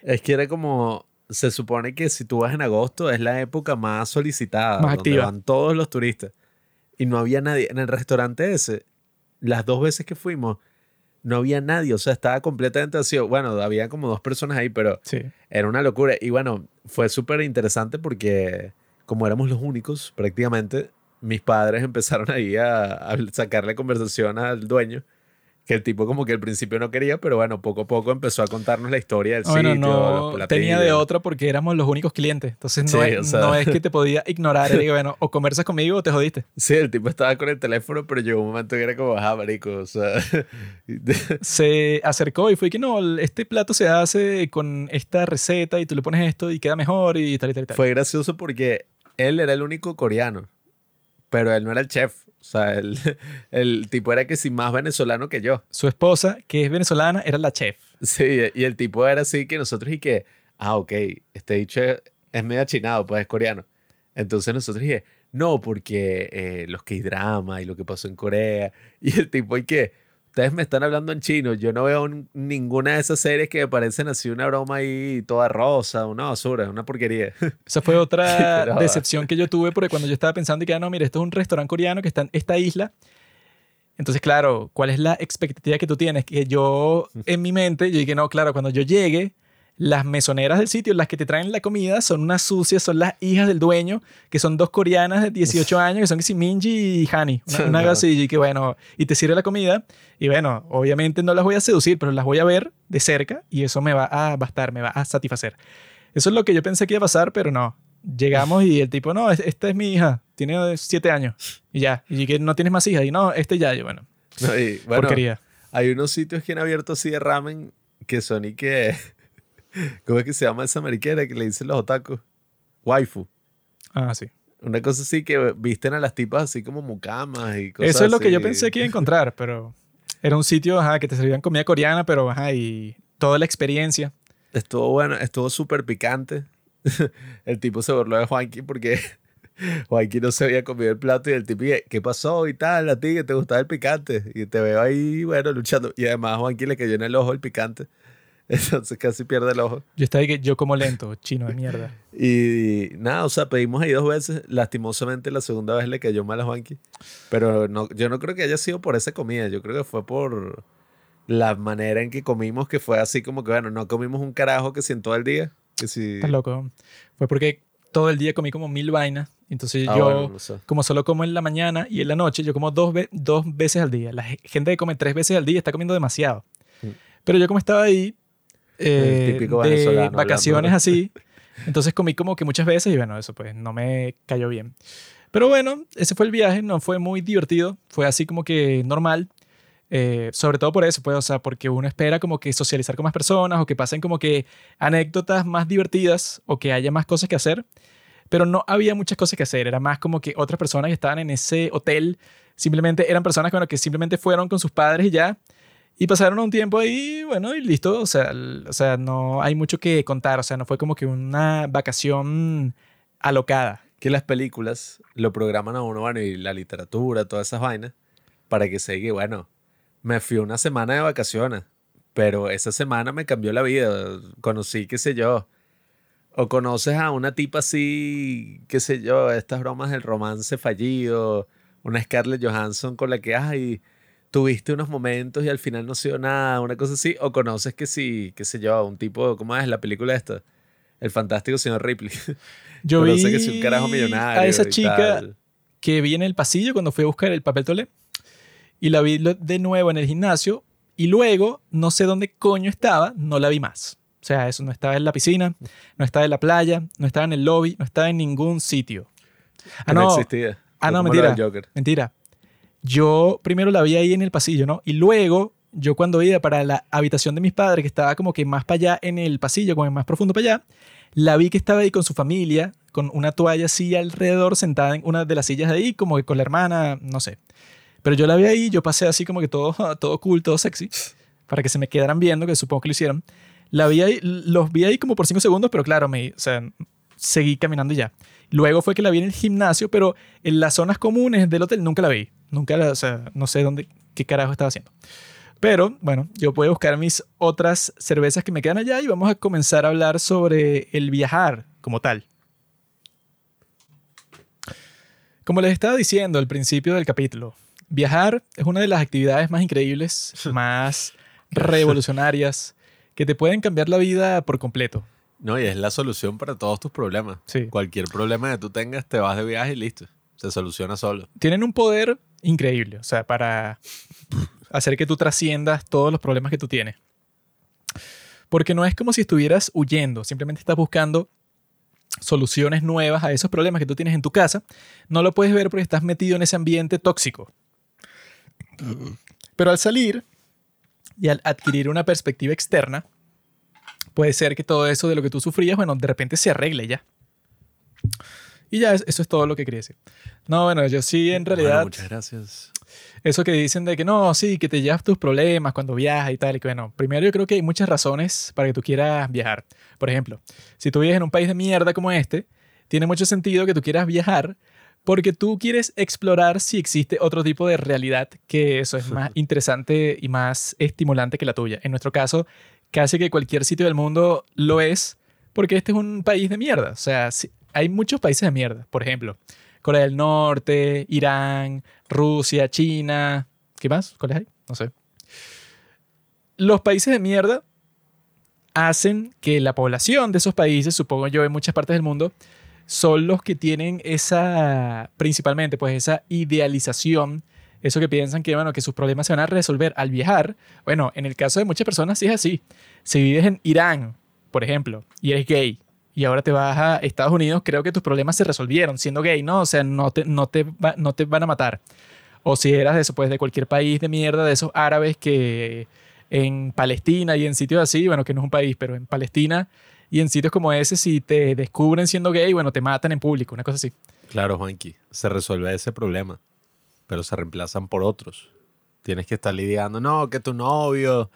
Es que era como, se supone que si tú vas en agosto es la época más solicitada, Más donde activa. van todos los turistas. Y no había nadie. En el restaurante ese, las dos veces que fuimos, no había nadie. O sea, estaba completamente vacío. Bueno, había como dos personas ahí, pero Sí. era una locura. Y bueno, fue súper interesante porque como éramos los únicos, prácticamente, mis padres [LAUGHS] empezaron ahí a, a sacarle conversación al dueño. Que el tipo como que al principio no quería, pero bueno, poco a poco empezó a contarnos la historia del Bueno, sitio, no los tenía de otra porque éramos los únicos clientes. Entonces no, Sí, es, o sea. no es que te podía ignorar. Que, bueno, o conversas conmigo o te jodiste. Sí, el tipo estaba con el teléfono, pero llegó un momento que era como, ajá, marico, o sea... [LAUGHS] se acercó y fue que no, este plato se hace con esta receta y tú le pones esto y queda mejor y tal y tal y tal. fue gracioso porque él era el único coreano, pero él no era el chef. O sea, el, [LAUGHS] el tipo era que sí más venezolano que yo. Su esposa, que es venezolana, era la chef. Sí, y el tipo era así que nosotros y que, ah, ok, este dicho es medio achinado, pues es coreano. Entonces nosotros dije, no, porque eh, los K-drama y lo que pasó en Corea. [LAUGHS] Y el tipo y que, ustedes me están hablando en chino, yo no veo n- ninguna de esas series que me parecen así una broma ahí toda rosa, una basura, una porquería. [LAUGHS] Esa fue otra Pero- decepción que yo tuve porque cuando yo estaba pensando y que, ah, no, mira, esto es un restaurante coreano que está en esta isla. Entonces, claro, ¿cuál es la expectativa que tú tienes? Que yo, [LAUGHS] en mi mente, yo dije, no, claro, cuando yo llegue, las mesoneras del sitio, las que te traen la comida, son unas sucias, son las hijas del dueño, que son dos coreanas de 18 años, que son que sí, Minji y Hani. Una, una así, y que bueno, y te sirve la comida. Y bueno, obviamente no las voy a seducir, pero las voy a ver de cerca y eso me va a bastar, me va a satisfacer. Eso es lo que yo pensé que iba a pasar, pero no. Llegamos y el tipo, no, es- esta es mi hija, tiene 7 años. Y ya, y que no tienes más hijas. Y no, este ya, yo, bueno, No, y, bueno, porquería. hay unos sitios que han abierto así de ramen que son y que, ¿cómo es que se llama esa mariquera que le dicen los otakus? Waifu. Ah, sí. Una cosa así que visten a las tipas así como mucamas y cosas Eso es lo que yo pensé que iba a encontrar, pero era un sitio ajá, que te servían comida coreana, pero ajá, y toda la experiencia. Estuvo bueno, estuvo súper picante. [LAUGHS] el tipo se burló de Juanqui porque [LAUGHS] Juanqui no se había comido el plato y el tipo, "¿Qué- ¿qué pasó y tal? A ti que te gustaba el picante. Y te veo ahí, bueno, luchando. Y además Juanqui le cayó en el ojo el picante. [LAUGHS] Entonces casi pierde el ojo. Yo estaba ahí que yo como lento, chino de mierda. [LAUGHS] Y nada, o sea, pedimos ahí dos veces. Lastimosamente la segunda vez le cayó mal a Juanqui. Pero no, yo no creo que haya sido por esa comida. Yo creo que fue por la manera en que comimos, que fue así como que, bueno, no comimos un carajo que si en todo el día. Que si... Estás loco. Fue porque todo el día comí como mil vainas. Entonces Ah, yo, bueno, no sé. como solo como en la mañana y en la noche, yo como dos, ve- dos veces al día. La ge- gente que come tres veces al día está comiendo demasiado. Mm. Pero yo como estaba ahí eh, de vacaciones hablando. así, [LAUGHS] entonces comí como que muchas veces y bueno, eso pues no me cayó bien. Pero bueno, ese fue el viaje, no fue muy divertido, fue así como que normal. Eh, sobre todo por eso, pues, o sea, porque uno espera como que socializar con más personas o que pasen como que anécdotas más divertidas o que haya más cosas que hacer, pero no había muchas cosas que hacer, era más como que otras personas que estaban en ese hotel, simplemente eran personas bueno, que simplemente fueron con sus padres y ya, y pasaron un tiempo ahí, bueno, y listo, o sea, o sea, no hay mucho que contar, o sea, no fue como que una vacación alocada. Que las películas lo programan a uno, bueno, y la literatura, todas esas vainas, para que se diga, bueno, me fui una semana de vacaciones, pero esa semana me cambió la vida. Conocí, qué sé yo, O conoces a una tipa así, qué sé yo, estas bromas del romance fallido, una Scarlett Johansson con la que, ay, tuviste unos momentos y al final no se dio nada, una cosa así. O conoces que sí, qué sé yo, un tipo, ¿cómo es la película esta? El fantástico señor Ripley. [LAUGHS] Yo vi que sí, un carajo millonario a esa chica tal. que vi en el pasillo cuando fui a buscar el papel tolé y la vi de nuevo en el gimnasio y luego no sé dónde coño estaba, no la vi más. O sea, eso no estaba en la piscina, no estaba en la playa, no estaba en el lobby, no estaba en ningún sitio. Ah, no no, existía. ah, no, mentira. Joker. Mentira. Yo primero la vi ahí en el pasillo, ¿no? Y luego, yo cuando iba para la habitación de mis padres, que estaba como que más para allá en el pasillo, como más profundo para allá, la vi que estaba ahí con su familia, con una toalla así alrededor, sentada en una de las sillas de ahí, como que con la hermana, no sé. Pero yo la vi ahí, yo pasé así como que todo, [LAUGHS] todo cool, todo sexy, para que se me quedaran viendo, que supongo que lo hicieron. La vi ahí, los vi ahí como por cinco segundos, pero claro, me, o sea, seguí caminando y ya. Luego fue que la vi en el gimnasio, pero en las zonas comunes del hotel nunca la vi. Nunca la, o sea, no sé dónde, qué carajo estaba haciendo. Pero bueno, yo puedo buscar mis otras cervezas que me quedan allá y vamos a comenzar a hablar sobre el viajar como tal. Como les estaba diciendo al principio del capítulo, viajar es una de las actividades más increíbles, [LAUGHS] más revolucionarias, que te pueden cambiar la vida por completo. No, y es la solución para todos tus problemas. Sí. Cualquier problema que tú tengas, te vas de viaje y listo. Se soluciona solo. tienen un poder increíble, o sea, para hacer que tú trasciendas todos los problemas que tú tienes. Porque no es como si estuvieras huyendo, simplemente estás buscando soluciones nuevas a esos problemas que tú tienes en tu casa. No lo puedes ver porque estás metido en ese ambiente tóxico. Pero al salir y al adquirir una perspectiva externa, puede ser que todo eso de lo que tú sufrías, bueno, de repente se arregle ya. Y ya, es- eso es todo lo que quería decir. No, bueno, yo sí, en Bueno, realidad, muchas gracias. eso que dicen de que no, sí, que te llevas tus problemas cuando viajas y tal, y que bueno, primero yo creo que hay muchas razones para que tú quieras viajar. Por ejemplo, si tú vives en un país de mierda como este, tiene mucho sentido que tú quieras viajar porque tú quieres explorar si existe otro tipo de realidad que eso es [LAUGHS] más interesante y más estimulante que la tuya. En nuestro caso, casi que cualquier sitio del mundo lo es porque este es un país de mierda. O sea, hay muchos países de mierda. Por ejemplo, Corea del Norte, Irán, Rusia, China. ¿Qué más? ¿Cuáles hay? No sé. Los países de mierda hacen que la población de esos países, supongo yo, en muchas partes del mundo, son los que tienen esa, principalmente, pues esa idealización, eso que piensan que, bueno, que sus problemas se van a resolver al viajar. Bueno, en el caso de muchas personas sí es así. Si vives en Irán, por ejemplo, y eres gay, y ahora te vas a Estados Unidos, creo que tus problemas se resolvieron siendo gay, ¿no? O sea, no te, no te, no te van a matar. O si eras de eso, pues de cualquier país de mierda, de esos árabes que en Palestina y en sitios así, bueno, que no es un país, pero en Palestina y en sitios como ese, si te descubren siendo gay, bueno, te matan en público, una cosa así. Claro, Juanqui, se resuelve ese problema, pero se reemplazan por otros. Tienes que estar lidiando, no, que tu novio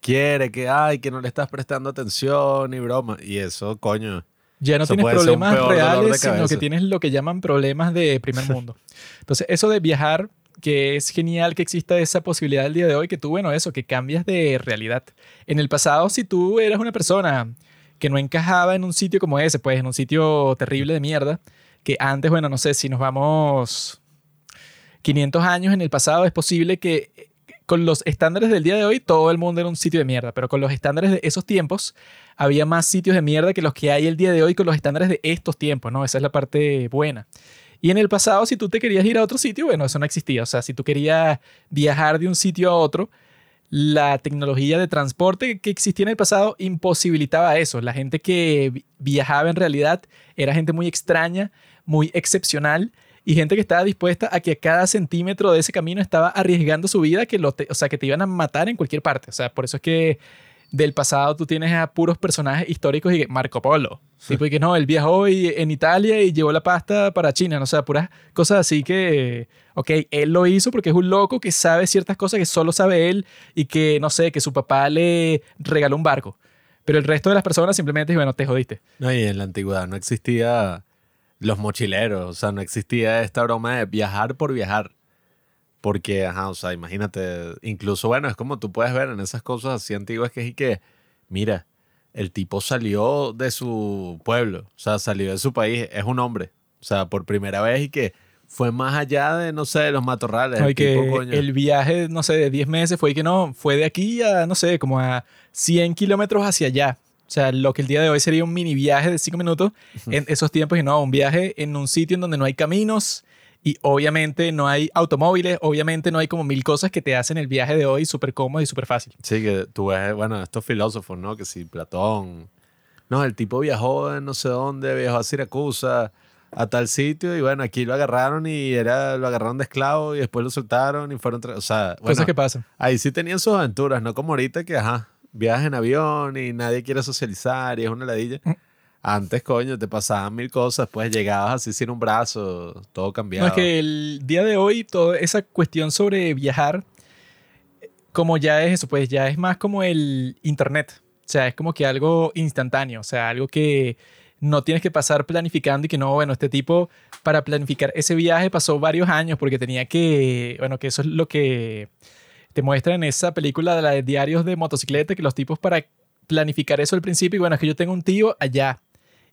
quiere que, ay, que no le estás prestando atención y broma. Y eso, coño, Ya no tienes problemas reales, sino que tienes lo que llaman problemas de primer [LAUGHS] mundo. Entonces, eso de viajar, que es genial que exista esa posibilidad el día de hoy, que tú, bueno, eso, que cambias de realidad. En el pasado, si tú eras una persona que no encajaba en un sitio como ese, pues en un sitio terrible de mierda, que antes, bueno, no sé, si nos vamos 500 años en el pasado, es posible que con los estándares del día de hoy todo el mundo era un sitio de mierda, pero con los estándares de esos tiempos había más sitios de mierda que los que hay el día de hoy con los estándares de estos tiempos, ¿no? Esa es la parte buena. Y en el pasado, si tú te querías ir a otro sitio, bueno, eso no existía. O sea, si tú querías viajar de un sitio a otro, la tecnología de transporte que existía en el pasado imposibilitaba eso. La gente que vi- viajaba en realidad era gente muy extraña, muy excepcional y gente que estaba dispuesta a que a cada centímetro de ese camino estaba arriesgando su vida, que lo te- o sea, que te iban a matar en cualquier parte. O sea, por eso es que del pasado tú tienes a puros personajes históricos y Marco Polo. Tipo, y que no, él viajó y- en Italia y llevó la pasta para China. ¿no? O sea, puras cosas así que, ok, él lo hizo porque es un loco que sabe ciertas cosas que solo sabe él y que, no sé, que su papá le regaló un barco. Pero el resto de las personas simplemente, bueno, te jodiste. No, y en la antigüedad no existía los mochileros, o sea, no existía esta broma de viajar por viajar. Porque, ajá, o sea, imagínate, incluso, bueno, es como tú puedes ver en esas cosas así antiguas que es y que, mira, el tipo salió de su pueblo, o sea, salió de su país, es un hombre, o sea, por primera vez y que fue más allá de, no sé, de los matorrales. No, el y que tipo, coño. el viaje, no sé, de 10 meses fue que no, fue de aquí a, no sé, como a 100 kilómetros hacia allá. O sea, lo que el día de hoy sería un mini viaje de 5 minutos en esos tiempos y no, un viaje en un sitio en donde no hay caminos y obviamente no hay automóviles, obviamente no hay como mil cosas que te hacen el viaje de hoy súper cómodo y súper fácil. Sí, que tú ves, bueno, estos filósofos, ¿no? Que si Platón. No, el tipo viajó de no sé dónde, viajó a Siracusa, a tal sitio, y bueno, aquí lo agarraron y era, lo agarraron de esclavo y después lo soltaron y fueron. O sea, bueno, cosas que pasan. ahí sí tenían sus aventuras, no como ahorita que, ajá, viajas en avión y nadie quiere socializar y es una ladilla. Mm. Antes, coño, te pasaban mil cosas, pues llegabas así sin un brazo, todo cambiado. No, es que el día de hoy, toda esa cuestión sobre viajar, como ya es eso, pues ya es más como el internet. O sea, es como que algo instantáneo, o sea, algo que no tienes que pasar planificando y que no, bueno, este tipo para planificar ese viaje pasó varios años porque tenía que, bueno, que eso es lo que te muestra en esa película de la de diarios de motocicleta, que los tipos para planificar eso al principio, y bueno, es que yo tengo un tío allá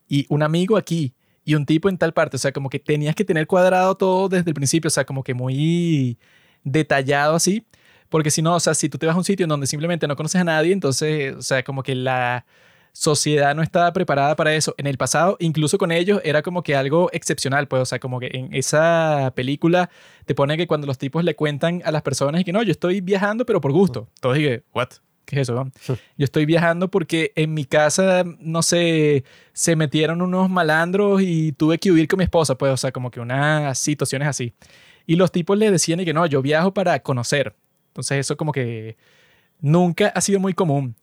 y un amigo aquí y un tipo en tal parte, o sea, como que tenías que tener cuadrado todo desde el principio, o sea, como que muy detallado así, porque si no, o sea, si tú te vas a un sitio en donde simplemente no conoces a nadie, entonces, o sea, como que la sociedad no estaba preparada para eso. En el pasado, incluso con ellos, era como que algo excepcional, pues, o sea, como que en esa película te pone que cuando los tipos le cuentan a las personas y que no, yo estoy viajando, pero por gusto. Todos dije, ¿what? ¿Qué es eso? weón? Yo estoy viajando porque en mi casa, no sé, se metieron unos malandros y tuve que huir con mi esposa, pues, o sea, como que unas situaciones así. Y los tipos le decían y que no, yo viajo para conocer. Entonces eso como que nunca ha sido muy común.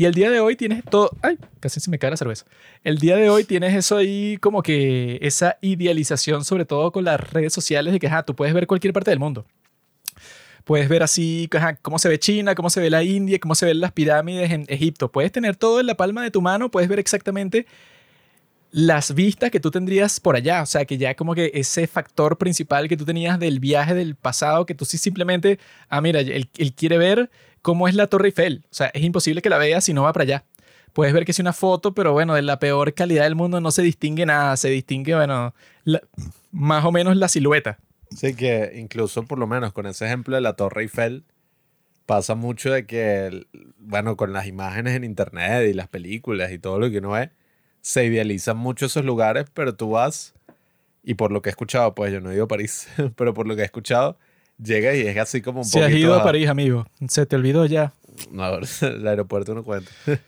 Y el día de hoy tienes todo... Ay, casi se me cae la cerveza. El día de hoy tienes eso ahí como que esa idealización, sobre todo con las redes sociales, de que ajá, tú puedes ver cualquier parte del mundo. Puedes ver así ajá, cómo se ve China, cómo se ve la India, cómo se ven las pirámides en Egipto. Puedes tener todo en la palma de tu mano, puedes ver exactamente las vistas que tú tendrías por allá. O sea, que ya como que ese factor principal que tú tenías del viaje del pasado, que tú sí simplemente, ah, mira, él, él quiere ver cómo es la Torre Eiffel. O sea, es imposible que la veas si no va para allá. Puedes ver que es una foto, pero bueno, de la peor calidad del mundo no se distingue nada. Se distingue, bueno, más o menos la silueta. Sí, que incluso por lo menos con ese ejemplo de la Torre Eiffel, pasa mucho de que, bueno, con las imágenes en internet y las películas y todo lo que uno ve, se idealizan mucho esos lugares, pero tú vas y por lo que he escuchado, pues yo no a París, [LAUGHS] pero por lo que he escuchado, llegas y es así como un Si has ido a a- París, amigo, se te olvidó ya. No, [LAUGHS] el aeropuerto no cuenta. [LAUGHS]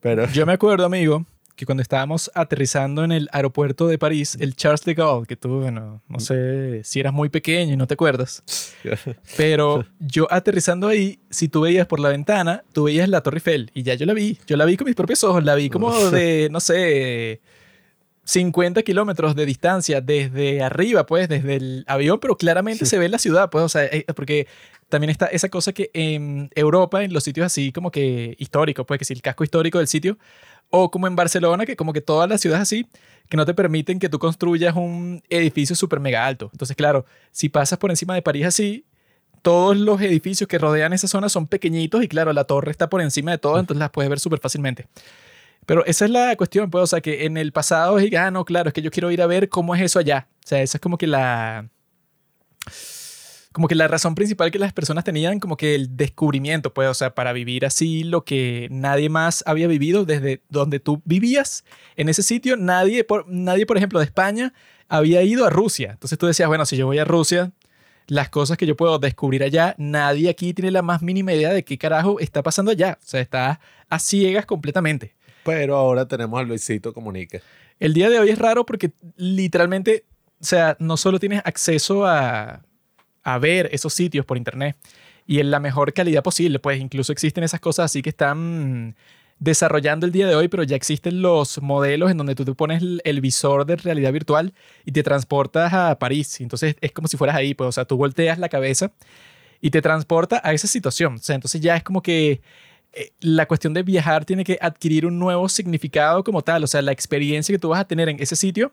Pero Yo me acuerdo, amigo, que cuando estábamos aterrizando en el aeropuerto de París, el Charles de Gaulle, que tú, bueno, no sé si eras muy pequeño y no te acuerdas, [LAUGHS] pero yo aterrizando ahí, si tú veías por la ventana, tú veías la Torre Eiffel y ya yo la vi, yo la vi con mis propios ojos, la vi como de, no sé, 50 kilómetros de distancia desde arriba, pues, desde el avión, pero claramente se ve la ciudad, pues, o sea, eh, porque también está esa cosa que en Europa, en los sitios así como que históricos, pues, que si el casco histórico del sitio, o como en Barcelona, que como que todas las ciudades así, que no te permiten que tú construyas un edificio súper mega alto. Entonces, claro, si pasas por encima de París así, todos los edificios que rodean esa zona son pequeñitos y claro, la torre está por encima de todo, entonces las puedes ver súper fácilmente. Pero esa es la cuestión, pues, o sea, que en el pasado es, ah, no, claro, es que yo quiero ir a ver cómo es eso allá. O sea, esa es como que la... Como que la razón principal que las personas tenían, como que el descubrimiento, pues, o sea, para vivir así lo que nadie más había vivido desde donde tú vivías, en ese sitio, nadie, por, nadie, por ejemplo, de España había ido a Rusia. Entonces tú decías, bueno, si yo voy a Rusia, las cosas que yo puedo descubrir allá, nadie aquí tiene la más mínima idea de qué carajo está pasando allá. O sea, está a ciegas completamente. Pero ahora tenemos a Luisito Comunica. El día de hoy es raro porque literalmente, o sea, no solo tienes acceso a, a ver esos sitios por internet y en la mejor calidad posible, pues incluso existen esas cosas así que están desarrollando el día de hoy, pero ya existen los modelos en donde tú te pones el, el visor de realidad virtual y te transportas a París. Entonces es como si fueras ahí, pues, o sea, tú volteas la cabeza y te transporta a esa situación. O sea, entonces ya es como que la cuestión de viajar tiene que adquirir un nuevo significado como tal. O sea, la experiencia que tú vas a tener en ese sitio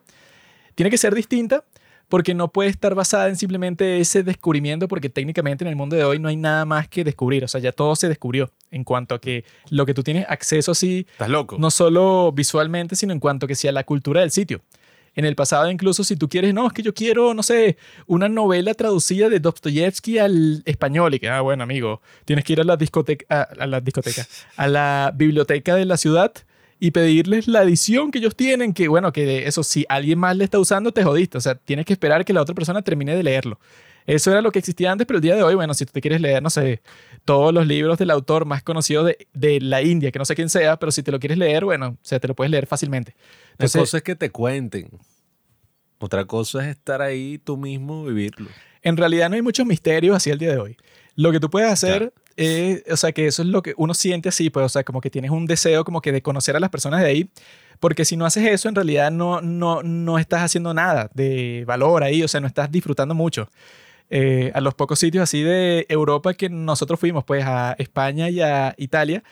tiene que ser distinta porque no puede estar basada en simplemente ese descubrimiento porque técnicamente en el mundo de hoy no hay nada más que descubrir. O sea, ya todo se descubrió. En cuanto a que lo que tú tienes acceso así, ¿Estás loco? no solo visualmente, sino en cuanto que sea la cultura del sitio. En el pasado, incluso si tú quieres, no, es que yo quiero, no sé, una novela traducida de Dostoyevsky al español. Y que, ah, bueno, amigo, tienes que ir a la discoteca, a, la biblioteca de la ciudad y pedirles la edición que ellos tienen. Que, bueno, que eso, si alguien más le está usando, te jodiste. O sea, tienes que esperar que la otra persona termine de leerlo. Eso era lo que existía antes, pero el día de hoy, bueno, si tú te quieres leer, no sé, todos los libros del autor más conocido de, de la India, que no sé quién sea, pero si te lo quieres leer, bueno, o sea, te lo puedes leer fácilmente. Una Entonces, cosa es que te cuenten. Otra cosa es estar ahí tú mismo, vivirlo. en realidad no hay muchos misterios así el día de hoy. Lo que tú puedes hacer es, o sea, que eso es lo que uno siente así, pues, o sea, como que tienes un deseo como que de conocer a las personas de ahí, porque si no haces eso, en realidad no, no, no estás haciendo nada de valor ahí, o sea, no estás disfrutando mucho. Eh, a los pocos sitios así de Europa que nosotros fuimos, pues a España y a Italia,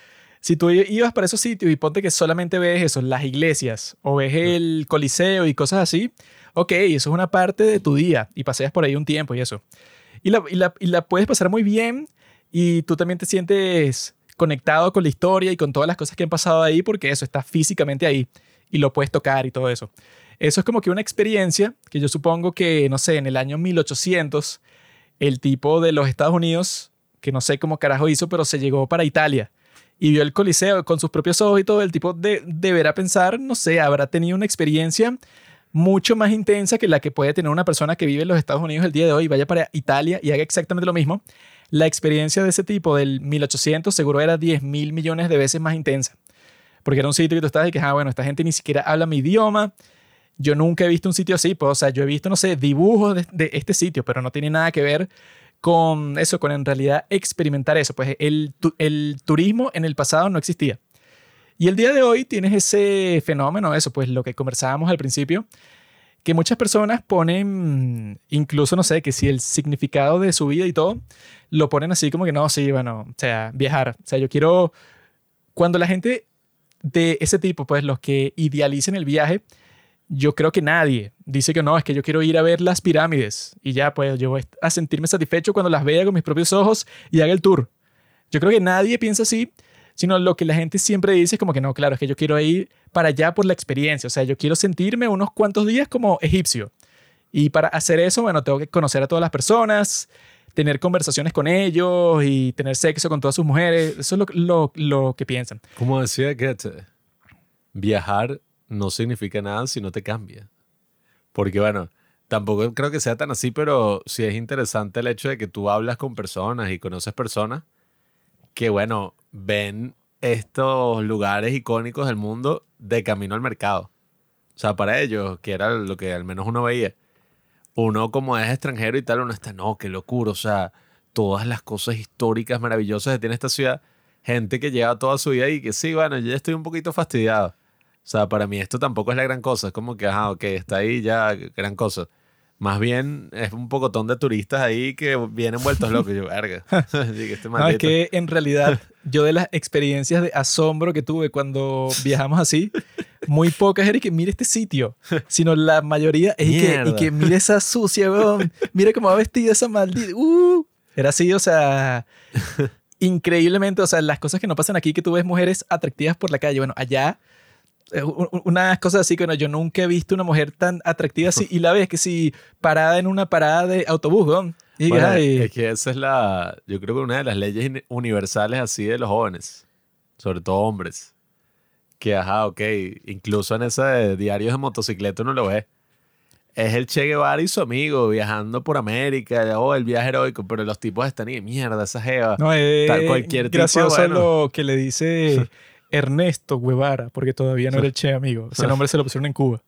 si tú ibas para esos sitios y ponte que solamente ves eso, las iglesias o ves el coliseo y cosas así, ok, eso es una parte de tu día y paseas por ahí un tiempo y eso. Y la, y la, y la puedes pasar muy bien y tú también te sientes conectado con la historia y con todas las cosas que han pasado ahí porque eso está físicamente ahí y lo puedes tocar y todo eso. Eso es como que una experiencia que yo supongo que, no sé, en el año 1800, el tipo de los Estados Unidos, que no sé cómo carajo hizo, pero se llegó para Italia y vio el Coliseo con sus propios ojos y todo, el tipo de, deberá pensar, no sé, habrá tenido una experiencia mucho más intensa que la que puede tener una persona que vive en los Estados Unidos el día de hoy, vaya para Italia y haga exactamente lo mismo. La experiencia de ese tipo del 1800 seguro era 10 mil millones de veces más intensa. Porque era un sitio que tú estabas y que, ah, bueno, esta gente ni siquiera habla mi idioma. Yo nunca he visto un sitio así, pues, o sea, yo he visto, no sé, dibujos de, de este sitio, pero no tiene nada que ver con eso, con en realidad experimentar eso. Pues el, el turismo en el pasado no existía. Y el día de hoy tienes ese fenómeno, eso, pues lo que conversábamos al principio, que muchas personas ponen, incluso, no sé, que si el significado de su vida y todo, lo ponen así como que no, sí, bueno, o sea, viajar. O sea, yo quiero, cuando la gente de ese tipo, pues los que idealicen el viaje, yo creo que nadie dice que no, es que yo quiero ir a ver las pirámides y ya, pues yo voy a sentirme satisfecho cuando las vea con mis propios ojos y haga el tour. Yo creo que nadie piensa así, sino lo que la gente siempre dice es como que no, claro, es que yo quiero ir para allá por la experiencia, o sea, yo quiero sentirme unos cuantos días como egipcio. Y para hacer eso, bueno, tengo que conocer a todas las personas, tener conversaciones con ellos y tener sexo con todas sus mujeres. Eso es lo, lo, lo que piensan. Como decía Goethe, viajar no significa nada si no te cambia. Porque bueno, tampoco creo que sea tan así, pero sí es interesante el hecho de que tú hablas con personas y conoces personas que, bueno, ven estos lugares icónicos del mundo de camino al mercado. O sea, para ellos, que era lo que al menos uno veía, uno como es extranjero y tal, uno está, no, qué locura, o sea, todas las cosas históricas maravillosas que tiene esta ciudad, gente que lleva toda su vida y que sí, bueno, yo ya estoy un poquito fastidiado. O sea, para mí esto tampoco es la gran cosa, es como que, ajá, ok, está ahí ya, gran cosa. Más bien es un pocotón de turistas ahí que vienen vueltos locos. Yo, verga. [LAUGHS] [LAUGHS] Este No, es que en realidad [LAUGHS] yo de las experiencias de asombro que tuve cuando viajamos así, muy pocas era y que mire este sitio, sino la mayoría es y que, y que mire esa sucia, weón, mire cómo va vestida esa maldita. Uh, era así, o sea, increíblemente, o sea, las cosas que no pasan aquí, que tú ves mujeres atractivas por la calle, bueno, allá unas cosas así que bueno, yo nunca he visto una mujer tan atractiva así y la ves que si parada en una parada de autobús, weón. Y Bueno, ay, es que esa es la, yo creo que una de las leyes universales así de los jóvenes, sobre todo hombres, que ajá, ok, incluso en ese de diarios de motocicleta uno lo ve. Es el Che Guevara y su amigo viajando por América, o el viaje heroico, pero los tipos están ahí, mierda, esa jeva. No, es Tal cualquier tipo, gracioso bueno. lo que le dice [LAUGHS] Ernesto Guevara, porque todavía no era el [LAUGHS] Che, amigo. Ese nombre se lo pusieron en Cuba.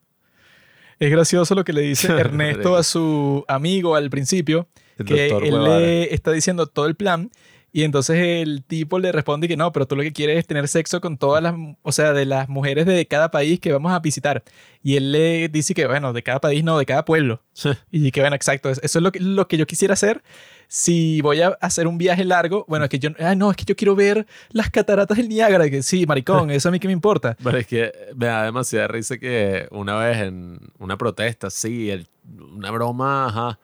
Es gracioso lo que le dice [LAUGHS] Ernesto a su amigo al principio, El que él Guevara. le está diciendo todo el plan y entonces el tipo le responde que no, pero tú lo que quieres es tener sexo con todas las, o sea, de las mujeres de cada país que vamos a visitar. Y él le dice que, bueno, de cada país no, de cada pueblo. Y que, bueno, exacto, eso es lo que, lo que yo quisiera hacer si voy a hacer un viaje largo. Bueno, es que yo, ah, no, es que yo quiero ver las cataratas del Niágara. Que sí, maricón, eso a mí que me importa. [LAUGHS] Pero es que me da demasiada risa que una vez en una protesta, sí, el- una broma, ajá,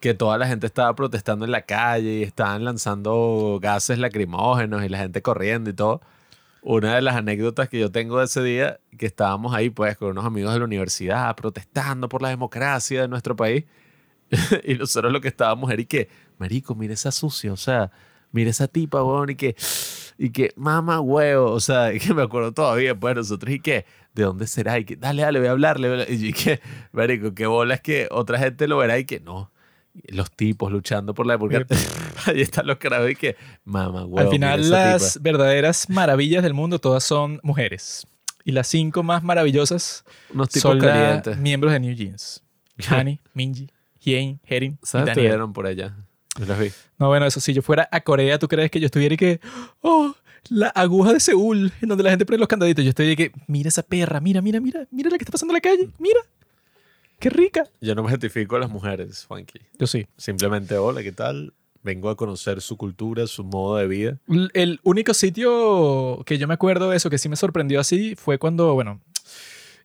que toda la gente estaba protestando en la calle y estaban lanzando gases lacrimógenos y la gente corriendo y todo. Una de las anécdotas que yo tengo de ese día, que estábamos ahí pues con unos amigos de la universidad protestando por la democracia de nuestro país [LAUGHS] y nosotros lo que estábamos era y que, marico, mire esa sucia, o sea, mire esa tipa, weón, y que, y que, mamá, huevo, o sea, [LAUGHS] y que me acuerdo todavía, pues nosotros, y que, ¿de dónde será? Y que, dale, dale, voy a hablarle, y que, marico, qué bola es que otra gente lo verá y que, no, los tipos luchando por la porque [LAUGHS] ahí están los carajos y que mamá Al final las verdaderas maravillas del mundo todas son mujeres y las cinco más maravillosas Unos tipos son calientes. miembros de New Jeans [LAUGHS] Hani, Minji, Hien, Herin y ¿Sabes? Daniel Estuvieron por allá. Yo vi. no bueno eso si yo fuera a Corea tú crees que yo estuviera y que oh la aguja de Seúl en donde la gente pone los candaditos yo estoy de que mira esa perra mira mira mira mira la que está pasando en la calle mira qué rica Yo no me identifico a las mujeres, Juanqui. yo sí Simplemente, hola, ¿qué tal? Vengo a conocer su cultura, su modo de vida. El único sitio que yo me acuerdo de eso que sí me sorprendió así fue cuando, bueno,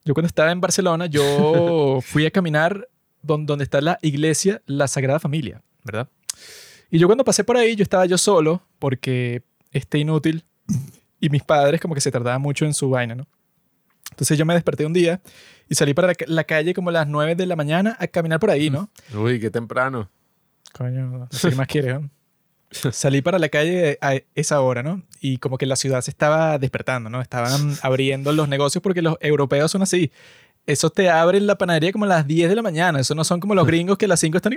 yo cuando estaba en Barcelona, yo [LAUGHS] fui a caminar don- donde está la iglesia, la Sagrada Familia, ¿verdad? Y yo cuando pasé por ahí, yo estaba yo solo porque este inútil y mis padres como que se tardaban mucho en su vaina, ¿no? Entonces yo me desperté un día y salí para la, ca- la calle como a las 9 de la mañana a caminar por ahí, ¿no? Uy, qué temprano. Coño, no sé qué más quieres, ¿no? [LAUGHS] Salí para la calle a esa hora, ¿no? Y como que la ciudad se estaba despertando, ¿no? Estaban [LAUGHS] abriendo los negocios porque los europeos son así. Eso te abren la panadería como a las 10 de la mañana. Eso no son como los [LAUGHS] gringos que a las 5 están...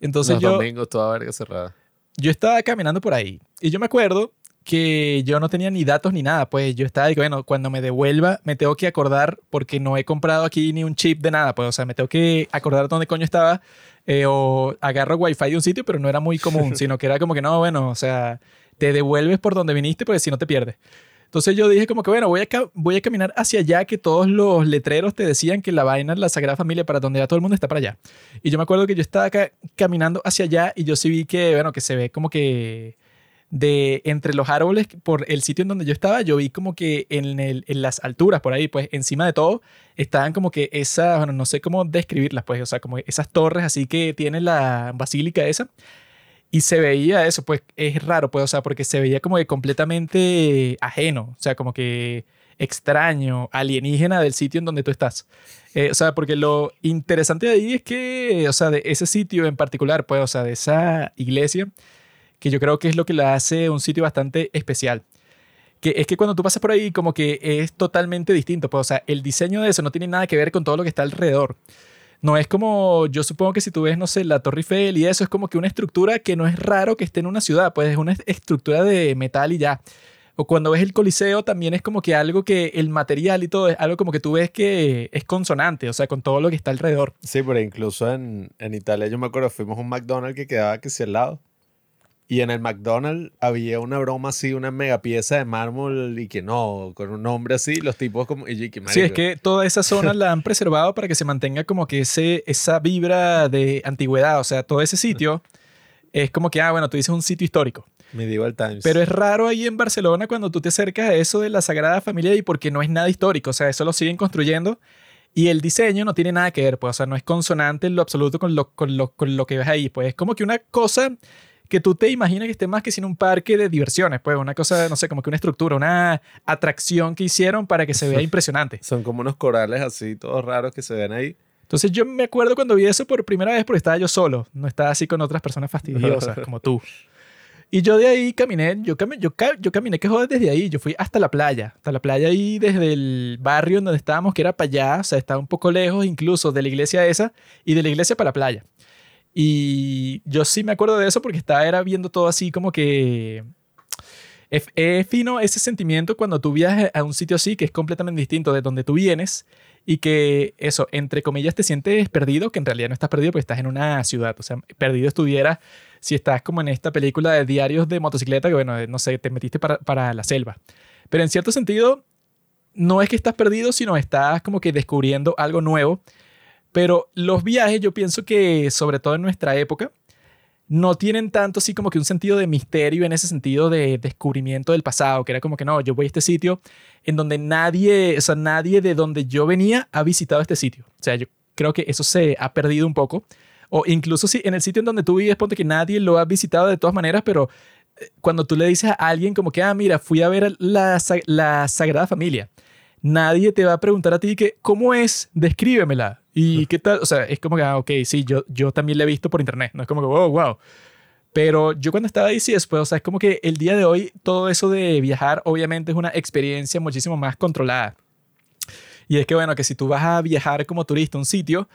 Entonces Los yo, domingos, toda verga cerrada. yo estaba caminando por ahí y yo me acuerdo que yo no tenía ni datos ni nada. Pues yo estaba, y bueno, cuando me devuelva me tengo que acordar porque no he comprado aquí ni un chip de nada. Pues, o sea, me tengo que acordar dónde coño estaba eh, o agarro wifi de un sitio, pero no era muy común, [LAUGHS] sino que era como que no, bueno, o sea, te devuelves por donde viniste porque si no te pierdes. Entonces yo dije como que bueno, voy a, voy a caminar hacia allá que todos los letreros te decían que la vaina, la Sagrada Familia, para donde ya todo el mundo está para allá. Y yo me acuerdo que yo estaba ca- caminando hacia allá y yo sí vi que, bueno, que se ve como que de entre los árboles por el sitio en donde yo estaba, yo vi como que en, el- en las alturas por ahí, pues encima de todo, estaban como que esas, bueno, no sé cómo describirlas, pues, o sea, como esas torres así que tiene la basílica esa. Y se veía eso, pues es raro, pues, o sea, porque se veía como que completamente ajeno, o sea, como que extraño, alienígena del sitio en donde tú estás. Eh, o sea, porque lo interesante de ahí es que, o sea, de ese sitio en particular, pues, o sea, de esa iglesia, que yo creo que es lo que la hace un sitio bastante especial. Que es que cuando tú pasas por ahí, como que es totalmente distinto, pues, o sea, el diseño de eso no tiene nada que ver con todo lo que está alrededor. No es como, yo supongo que si tú ves, no sé, la Torre Eiffel y eso, es como que una estructura que no es raro que esté en una ciudad, pues es una estructura de metal y ya. O cuando ves el Coliseo también es como que algo que el material y todo es algo como que tú ves que es consonante, o sea, con todo lo que está alrededor. Sí, pero incluso en, en Italia, yo me acuerdo, fuimos a un McDonald's que quedaba que si al lado. Y en el McDonald's había una broma así, una mega pieza de mármol y que no, con un nombre así, los tipos como... Y que, Sí, es que toda esa zona la han preservado para que se mantenga como que ese, esa vibra de antigüedad, o sea, todo ese sitio es como que, ah, bueno, tú dices un sitio histórico. Medieval Times. Pero es raro ahí en Barcelona cuando tú te acercas a eso de la Sagrada Familia y porque no es nada histórico, o sea, eso lo siguen construyendo y el diseño no tiene nada que ver, pues, o sea, no es consonante en lo absoluto con lo, con lo, con lo que ves ahí, pues es como que una cosa que tú te imaginas que esté más que sin un parque de diversiones, pues una cosa, no sé, como que una estructura, una atracción que hicieron para que se vea impresionante. [LAUGHS] Son como unos corales así, todos raros que se ven ahí. Entonces yo me acuerdo cuando vi eso por primera vez porque estaba yo solo, no estaba así con otras personas fastidiosas [LAUGHS] como tú. Y yo de ahí caminé, yo, cami- yo, ca- yo caminé que joder desde ahí, yo fui hasta la playa, hasta la playa ahí desde el barrio en donde estábamos, que era para allá, o sea, estaba un poco lejos incluso de la iglesia esa y de la iglesia para la playa. Y yo sí me acuerdo de eso porque estaba era viendo todo así como que... Es, es fino ese sentimiento cuando tú viajas a un sitio así que es completamente distinto de donde tú vienes y que eso, entre comillas, te sientes perdido, que en realidad no estás perdido porque estás en una ciudad. O sea, perdido estuviera si estás como en esta película de diarios de motocicleta, que bueno, no sé, te metiste para, para la selva. Pero en cierto sentido, no es que estás perdido, sino estás como que descubriendo algo nuevo. Pero los viajes, yo pienso que, sobre todo en nuestra época, no tienen tanto así como que un sentido de misterio en ese sentido de descubrimiento del pasado, que era como que no, yo voy a este sitio en donde nadie, o sea, nadie de donde yo venía ha visitado este sitio. O sea, yo creo que eso se ha perdido un poco. O incluso si en el sitio en donde tú vives, ponte que nadie lo ha visitado de todas maneras, pero eh, cuando tú le dices a alguien como que, ah, mira, fui a ver la, la Sagrada Familia, nadie te va a preguntar a ti que, ¿cómo es? Descríbemela. ¿Y qué tal? O sea, es como que, ah, ok, sí, yo, yo también la he visto por internet. No es como que, wow, wow. Pero yo cuando estaba ahí, sí, después, o sea, es como que el día de hoy todo eso de viajar obviamente es una experiencia muchísimo más controlada. Y es que, bueno, que si tú vas a viajar como turista a un sitio,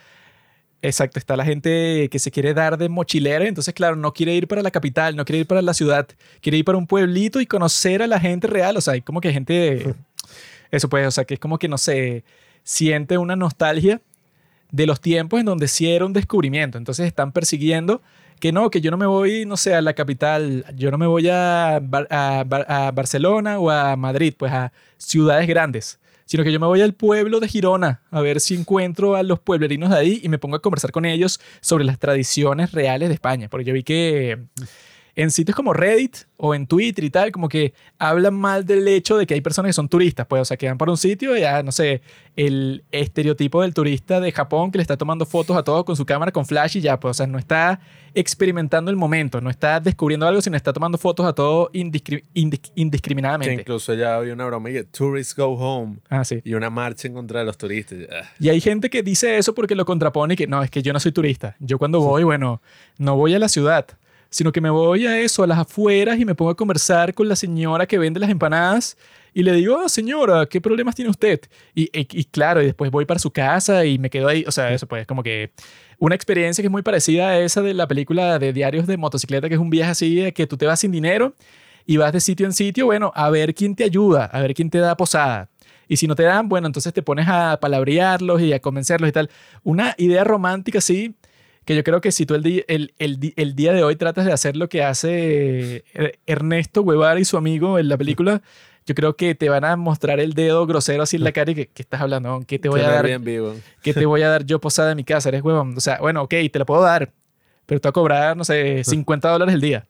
exacto, está la gente que se quiere dar de mochilera, entonces, claro, no quiere ir para la capital, no quiere ir para la ciudad, quiere ir para un pueblito y conocer a la gente real, o sea, hay como que gente, eso pues, o sea, que es como que, no sé, siente una nostalgia de los tiempos en donde sí un descubrimiento, entonces están persiguiendo que no, que yo no me voy, no sé, a la capital, yo no me voy a, a a Barcelona o a Madrid, pues a ciudades grandes, sino que yo me voy al pueblo de Girona a ver si encuentro a los pueblerinos de ahí y me pongo a conversar con ellos sobre las tradiciones reales de España, porque yo vi que en sitios como Reddit o en Twitter y tal, como que hablan mal del hecho de que hay personas que son turistas, pues, o sea, que van para un sitio y ya, no sé, el estereotipo del turista de Japón que le está tomando fotos a todos con su cámara con flash y ya, pues, o sea, no está experimentando el momento, no está descubriendo algo, sino está tomando fotos a todo indiscri- indis- Que indiscriminadamente. incluso ya había una broma y que tourists go home Ah, sí. y una marcha en contra de los turistas. Ah, Y hay gente que dice eso porque lo contrapone y que no, es que yo no soy turista. Yo cuando voy, bueno, no voy a la ciudad, sino que me voy a eso, a las afueras y me pongo a conversar con la señora que vende las empanadas y le digo, "Ah, señora, ¿qué problemas tiene usted? Y, y- claro, y después voy para su casa y me quedo ahí. O sea, eso pues como que una experiencia que es muy parecida a esa de la película de Diarios de Motocicleta, que es un viaje así, de que tú te vas sin dinero y vas de sitio en sitio, bueno, a ver quién te ayuda, a ver quién te da posada. Y si no te dan, bueno, entonces te pones a palabrearlos y a convencerlos y tal. Una idea romántica, sí, que yo creo que si tú el, el, el el día de hoy tratas de hacer lo que hace Er- Ernesto Guevara y su amigo en la película, yo creo que te van a mostrar el dedo grosero así en la cara y que, ¿qué estás hablando? ¿Qué te voy a dar? ¿Qué te voy a dar yo posada en mi casa? Eres huevón. O sea, bueno, ok, te la puedo dar, pero te a cobrar, no sé, 50 dólares el día.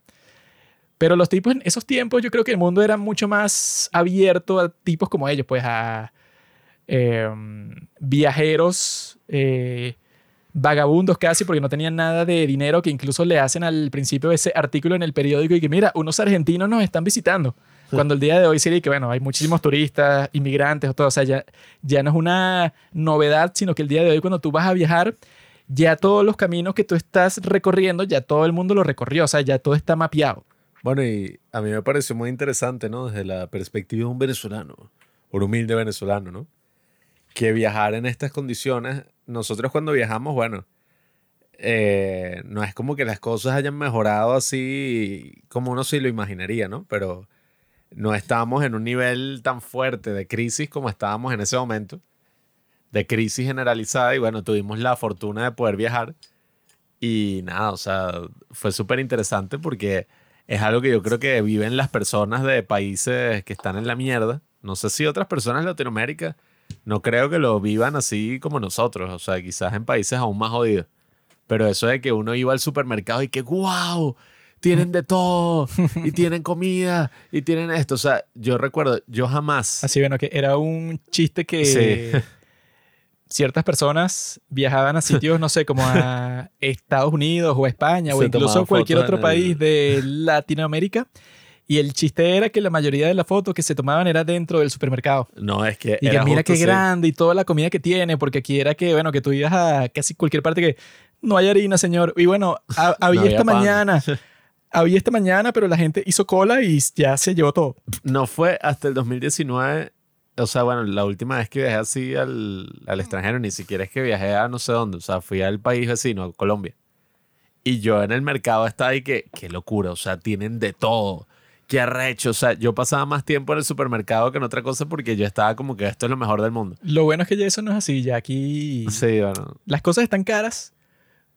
Pero los tipos en esos tiempos, yo creo que el mundo era mucho más abierto a tipos como ellos, pues a eh, viajeros, eh, vagabundos casi, porque no tenían nada de dinero, que incluso le hacen al principio ese artículo en el periódico y que, mira, unos argentinos nos están visitando. Cuando el día de hoy sería que, bueno, hay muchísimos turistas, inmigrantes o todo, o sea, ya, ya no es una novedad, sino que el día de hoy cuando tú vas a viajar, ya todos los caminos que tú estás recorriendo, ya todo el mundo lo recorrió, o sea, ya todo está mapeado. Bueno, y a mí me pareció muy interesante, ¿no? Desde la perspectiva de un venezolano, un humilde venezolano, ¿no? Que viajar en estas condiciones, nosotros cuando viajamos, bueno, eh, no es como que las cosas hayan mejorado así como uno sí lo imaginaría, ¿no? Pero no estábamos en un nivel tan fuerte de crisis como estábamos en ese momento, de crisis generalizada, y bueno, tuvimos la fortuna de poder viajar. Y nada, o sea, fue súper interesante porque es algo que yo creo que viven las personas de países que están en la mierda. No sé si otras personas de Latinoamérica, no creo que lo vivan así como nosotros. O sea, quizás en países aún más jodidos. Pero eso de que uno iba al supermercado y que, wow, tienen de todo, y tienen comida, y tienen esto. O sea, yo recuerdo, yo jamás... Así, bueno, que era un chiste que Sí. [LAUGHS] ciertas personas viajaban a sitios, no sé, como a [LAUGHS] Estados Unidos o a España o incluso cualquier otro país de Latinoamérica. Y el chiste era que la mayoría de las fotos que se tomaban era dentro del supermercado. No, es que... Y que mira qué grande y toda la comida que tiene, porque aquí era que, bueno, que tú ibas a casi cualquier parte que no hay harina, señor. Y bueno, ha- [LAUGHS] había había esta pan. mañana, [LAUGHS] había esta mañana, pero la gente hizo cola y ya se llevó todo. No fue hasta el 2019, o sea, bueno, la última vez que viajé así al, al extranjero, ni siquiera es que viajé a no sé dónde, o sea, fui al país vecino, a Colombia. Y yo en el mercado estaba ahí que, qué locura, o sea, tienen de todo. Qué arrecho, o sea, yo pasaba más tiempo en el supermercado que en otra cosa porque yo estaba como que esto es lo mejor del mundo. Lo bueno es que ya eso no es así, ya aquí Sí, bueno, las cosas están caras,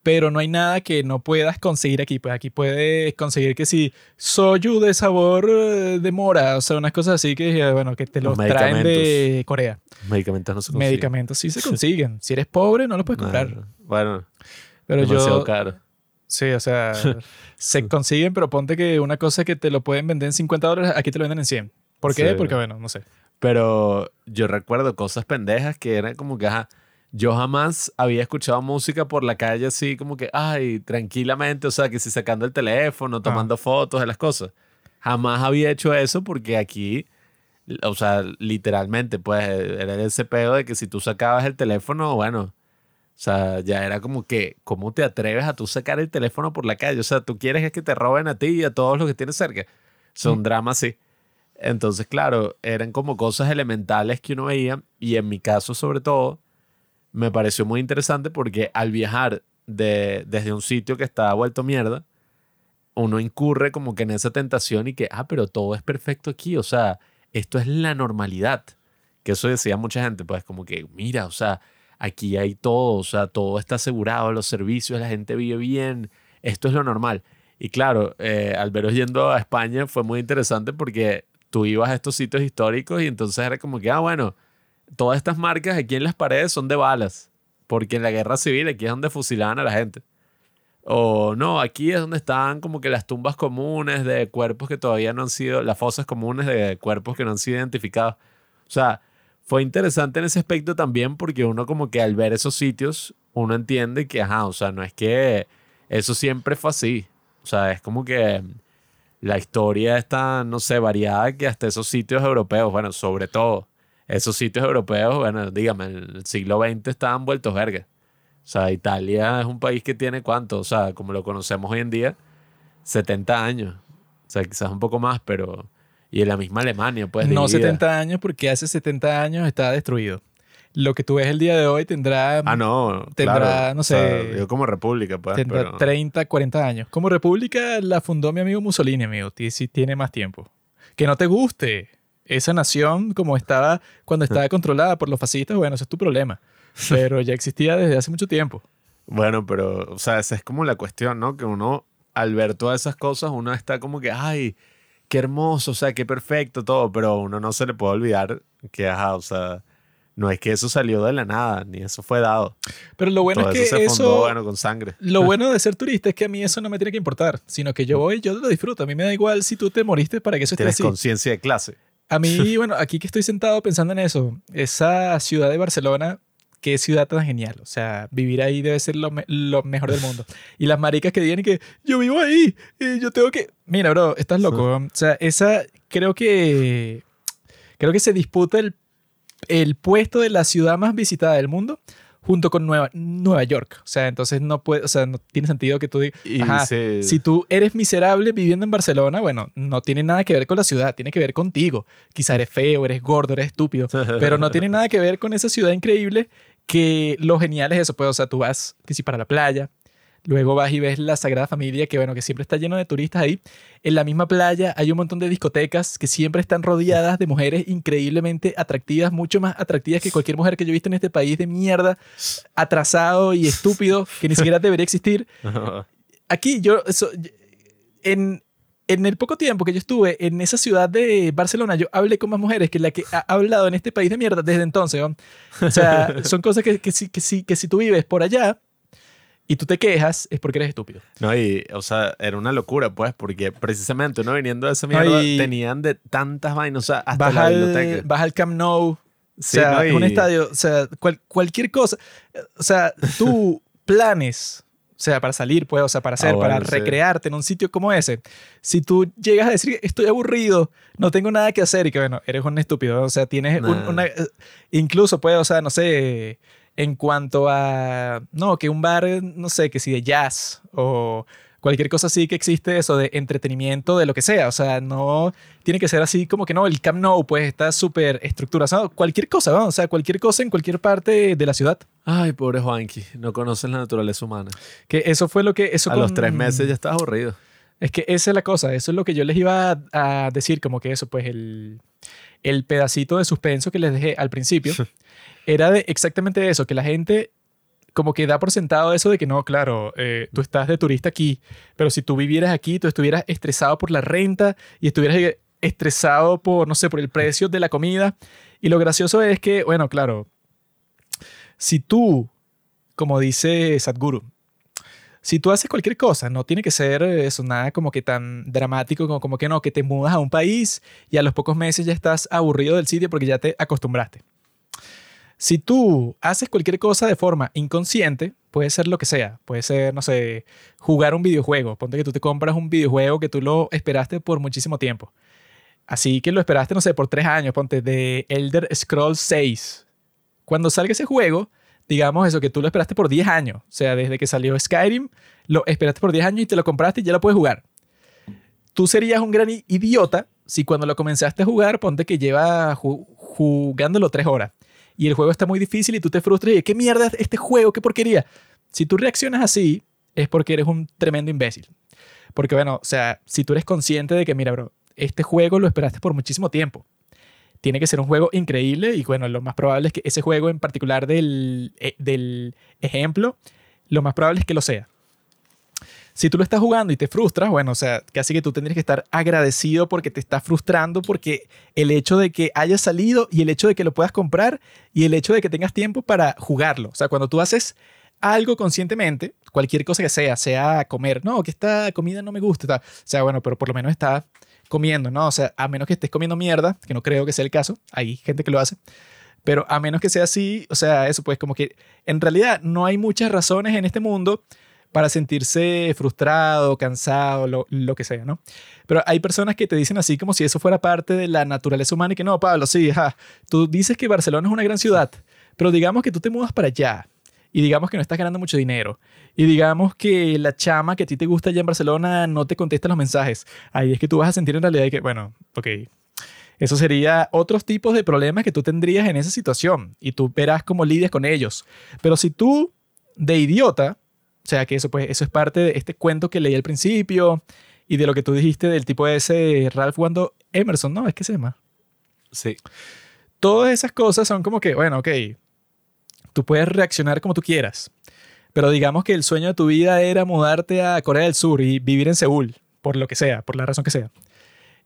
pero no hay nada que no puedas conseguir aquí. Pues aquí puedes conseguir que si soju de sabor eh, de mora, o sea, unas cosas así que, eh, bueno, que te los traen de Corea. medicamentos no se consiguen. Medicamentos sí se consiguen. Si eres pobre, no los puedes No, comprar. Bueno, Pero demasiado yo, caro. Sí, o sea, [LAUGHS] se consiguen, pero ponte que una cosa que te lo pueden vender en 50 dólares, aquí te lo venden en 100. ¿Por qué? Sí. Porque, bueno, no sé. Pero yo recuerdo cosas pendejas que eran como que, ajá, yo jamás había escuchado música por la calle así como que, ay, tranquilamente, o sea, que si sacando el teléfono, tomando fotos de las cosas. Jamás había hecho eso porque aquí, o sea, literalmente, pues era ese pedo de que si tú sacabas el teléfono, bueno, o sea, ya era como que, ¿cómo te atreves a tú sacar el teléfono por la calle? O sea, tú quieres es que te roben a ti y a todos los que tienes cerca. Son mm. dramas así. Entonces, claro, eran como cosas elementales que uno veía y en mi caso sobre todo, me pareció muy interesante porque al viajar de, desde un sitio que estaba vuelto mierda, uno incurre como que en esa tentación y que, ah, pero todo es perfecto aquí, o sea, esto es la normalidad. Que eso decía mucha gente, pues como que, mira, o sea, aquí hay todo, o sea, todo está asegurado, los servicios, la gente vive bien, esto es lo normal. Y claro, eh, al veros yendo a España fue muy interesante porque tú ibas a estos sitios históricos y entonces era como que, ah, bueno, todas estas marcas aquí en las paredes son de balas, porque en la guerra civil aquí es donde fusilaban a la gente. O no, aquí es donde están como que las tumbas comunes de cuerpos que todavía no han sido, las fosas comunes de cuerpos que no han sido identificados. O sea, fue interesante en ese aspecto también porque uno como que al ver esos sitios, uno entiende que, ajá, o sea, no es que eso siempre fue así. O sea, es como que la historia está, no sé, variada que hasta esos sitios europeos, bueno, sobre todo esos sitios europeos, bueno, dígame, en el siglo XX estaban vueltos verga. O sea, Italia es un país que tiene cuánto, o sea, como lo conocemos hoy en día, 70 años. O sea, quizás un poco más, pero... Y en la misma Alemania, pues. No 70 años, porque hace 70 años está destruido. Lo que tú ves el día de hoy tendrá. Ah, no. Tendrá, no sé. yo como república, pues. Tendrá 30, 40 años. Como república la fundó mi amigo Mussolini, amigo. Si tiene más tiempo. Que no te guste esa nación como estaba cuando estaba [LAUGHS] controlada por los fascistas, bueno, ese es tu problema. Pero ya existía desde hace mucho tiempo. Bueno, pero, o sea, esa es como la cuestión, ¿no? Que uno, al ver todas esas cosas, uno está como que, ay, qué hermoso, o sea, qué perfecto todo, pero uno no se le puede olvidar que, ajá, o sea, no es que eso salió de la nada, ni eso fue dado. Pero lo bueno es que eso, se bueno, con sangre. Lo [LAUGHS] bueno de ser turista es que a mí eso no me tiene que importar, sino que yo voy, yo lo disfruto. A mí me da igual si tú te moriste para que eso esté Tienes conciencia de clase. A mí, [LAUGHS] bueno, aquí que estoy sentado pensando en eso, esa ciudad de Barcelona, qué ciudad tan genial. O sea, vivir ahí debe ser lo, mejor del mundo. Y las maricas que digan que yo vivo ahí, y yo tengo que... Mira, bro, estás loco. O sea, esa creo que... Creo que se disputa el, el puesto de la ciudad más visitada del mundo junto con Nueva, Nueva York. O sea, entonces no puede, o sea, no tiene sentido que tú digas, si tú eres miserable viviendo en Barcelona, bueno, no tiene nada que ver con la ciudad, tiene que ver contigo. Quizá eres feo, eres gordo, eres estúpido, [LAUGHS] pero no tiene nada que ver con esa ciudad increíble que lo genial es eso, pues, o sea, tú vas, que si para la playa, Luego vas y ves la Sagrada Familia, que bueno, que siempre está lleno de turistas ahí. En la misma playa hay un montón de discotecas que siempre están rodeadas de mujeres increíblemente atractivas, mucho más atractivas que cualquier mujer que yo he visto en este país de mierda, atrasado y estúpido, que ni siquiera debería existir. [LAUGHS] Aquí yo, en, en el poco tiempo que yo estuve en esa ciudad de Barcelona, yo hablé con más mujeres que la que ha hablado en este país de mierda desde entonces. O sea, [LAUGHS] son cosas que, que, que, que si tú vives por allá, y tú te quejas, es porque eres estúpido. No, y, o sea, era una locura, pues, porque precisamente uno viniendo de esa mierda tenían de tantas vainas, o sea, hasta baja la biblioteca. Baja el Camp Nou, o sea, un estadio, o sea, cualquier cosa. O sea, tú planes, o sea, para salir, pues, o sea, para hacer, ah, para recrearte en un sitio como ese. Si tú llegas a decir, estoy aburrido, no tengo nada que hacer, y que bueno, eres un estúpido, o sea, tienes una. Incluso, pues, o sea, no sé en cuanto a, no, que un bar, no sé, que si de jazz o cualquier cosa así que existe, eso de entretenimiento, de lo que sea. O sea, no tiene que ser así como que no, el Camp Nou pues está súper estructurado. Cualquier cosa, ¿no? O sea, cualquier cosa en cualquier parte de la ciudad. Ay, pobre Juanqui, no conoces la naturaleza humana. Que eso fue lo que... Eso a los tres meses ya estás aburrido. Es que esa es la cosa, eso es lo que yo les iba a, decir, como que eso, pues el, el pedacito de suspenso que les dejé al principio. [LAUGHS] era de exactamente eso, que la gente como que da por sentado eso de que no, claro, eh, tú estás de turista aquí, pero si tú vivieras aquí, tú estuvieras estresado por la renta y estuvieras estresado por, no sé, por el precio de la comida. Y lo gracioso es que, bueno, claro, si tú, como dice Sadhguru, si tú haces cualquier cosa, no tiene que ser eso, nada como que tan dramático como, como que no, que te mudas a un país y a los pocos meses ya estás aburrido del sitio porque ya te acostumbraste Si tú haces cualquier cosa de forma inconsciente, puede ser lo que sea. Puede ser, no sé, jugar un videojuego. Ponte que tú te compras un videojuego que tú lo esperaste por muchísimo tiempo. Así que lo esperaste, no sé, por tres años. Ponte de Elder Scrolls 6. Cuando salga ese juego, digamos eso, que tú lo esperaste por 10 años. O sea, desde que salió Skyrim, lo esperaste por 10 años y te lo compraste y ya lo puedes jugar. Tú serías un gran idiota si cuando lo comenzaste a jugar, ponte que lleva jugándolo tres horas y el juego está muy difícil y tú te frustras y ¿qué mierda es este juego? ¿Qué porquería? Si tú reaccionas así, es porque eres un tremendo imbécil. Porque bueno, o sea, si tú eres consciente de que, mira, bro, este juego lo esperaste por muchísimo tiempo. Tiene que ser un juego increíble y bueno, lo más probable es que ese juego en particular del, eh, del ejemplo, lo más probable es que lo sea. Si tú lo estás jugando y te frustras, bueno, o sea, casi que tú tendrías que estar agradecido porque te está frustrando, porque el hecho de que haya salido y el hecho de que lo puedas comprar y el hecho de que tengas tiempo para jugarlo. O sea, cuando tú haces algo conscientemente, cualquier cosa que sea, sea comer, no, que esta comida no me gusta, o sea, bueno, pero por lo menos está comiendo, ¿no? O sea, a menos que estés comiendo mierda, que no creo que sea el caso, hay gente que lo hace, pero a menos que sea así, o sea, eso pues como que en realidad no hay muchas razones en este mundo para sentirse frustrado, cansado, lo, lo, que sea, ¿no? Pero hay personas que te dicen así como si eso fuera parte de la naturaleza humana y que no, Pablo, sí, ja, tú dices que Barcelona es una gran ciudad, pero digamos que tú te mudas para allá y digamos que no estás ganando mucho dinero y digamos que la chama que a ti te gusta allá en Barcelona no te contesta los mensajes. Ahí es que tú vas a sentir en realidad que, bueno, ok, eso sería otros tipos de problemas que tú tendrías en esa situación y tú verás cómo lidias con ellos. Pero si tú, de idiota, o sea que eso, pues, eso es parte de este cuento que leí al principio y de lo que tú dijiste del tipo de ese Ralph Wando Emerson, ¿no? Es que se llama. Sí. Todas esas cosas son como que, bueno, ok, tú puedes reaccionar como tú quieras, pero digamos que el sueño de tu vida era mudarte a Corea del Sur y vivir en Seúl, por lo que sea, por la razón que sea.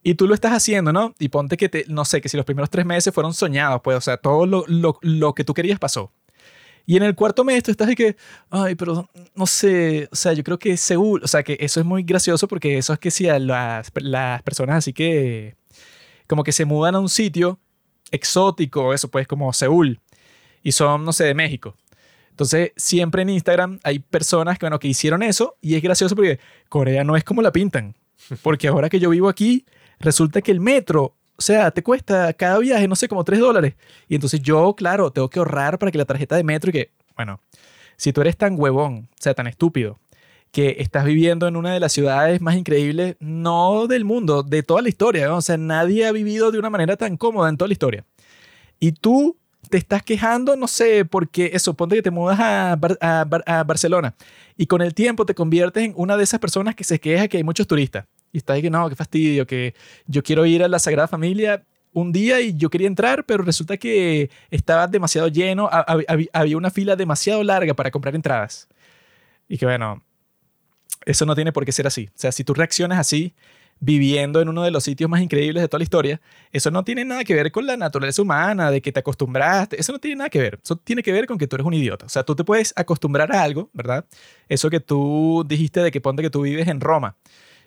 Y tú lo estás haciendo, ¿no? Y ponte que, te, no sé, que si los primeros tres meses fueron soñados, pues, o sea, todo lo, lo, lo que tú querías pasó. Y en el cuarto mes tú estás de que, ay, pero no sé, o sea, yo creo que Seúl, o sea, que eso es muy gracioso porque eso es que si las, las personas así que, como que se mudan a un sitio exótico, eso pues como Seúl, y son, no sé, de México. Entonces, siempre en Instagram hay personas que, bueno, que hicieron eso y es gracioso porque Corea no es como la pintan. Porque ahora que yo vivo aquí, resulta que el metro o sea, te cuesta cada viaje, no sé, como 3 dólares. Y entonces yo, claro, tengo que ahorrar para que la tarjeta de metro y que, bueno, si tú eres tan huevón, o sea, tan estúpido, que estás viviendo en una de las ciudades más increíbles, no del mundo, de toda la historia, o sea, nadie ha vivido de una manera tan cómoda en toda la historia. Y tú te estás quejando, no sé, porque eso, ponte que te mudas a, a Barcelona y con el tiempo te conviertes en una de esas personas que se queja que hay muchos turistas y está ahí que no, qué fastidio, que yo quiero ir a la Sagrada Familia un día y yo quería entrar, pero resulta que estaba demasiado lleno, había una fila demasiado larga para comprar entradas. Y que bueno, eso no tiene por qué ser así. O sea, si tú reaccionas así, viviendo en uno de los sitios más increíbles de toda la historia, eso no tiene nada que ver con la naturaleza humana, de que te acostumbraste, eso no tiene nada que ver, eso tiene que ver con que tú eres un idiota. O sea, tú te puedes acostumbrar a algo, ¿verdad? Eso que tú dijiste de que ponte que tú vives en Roma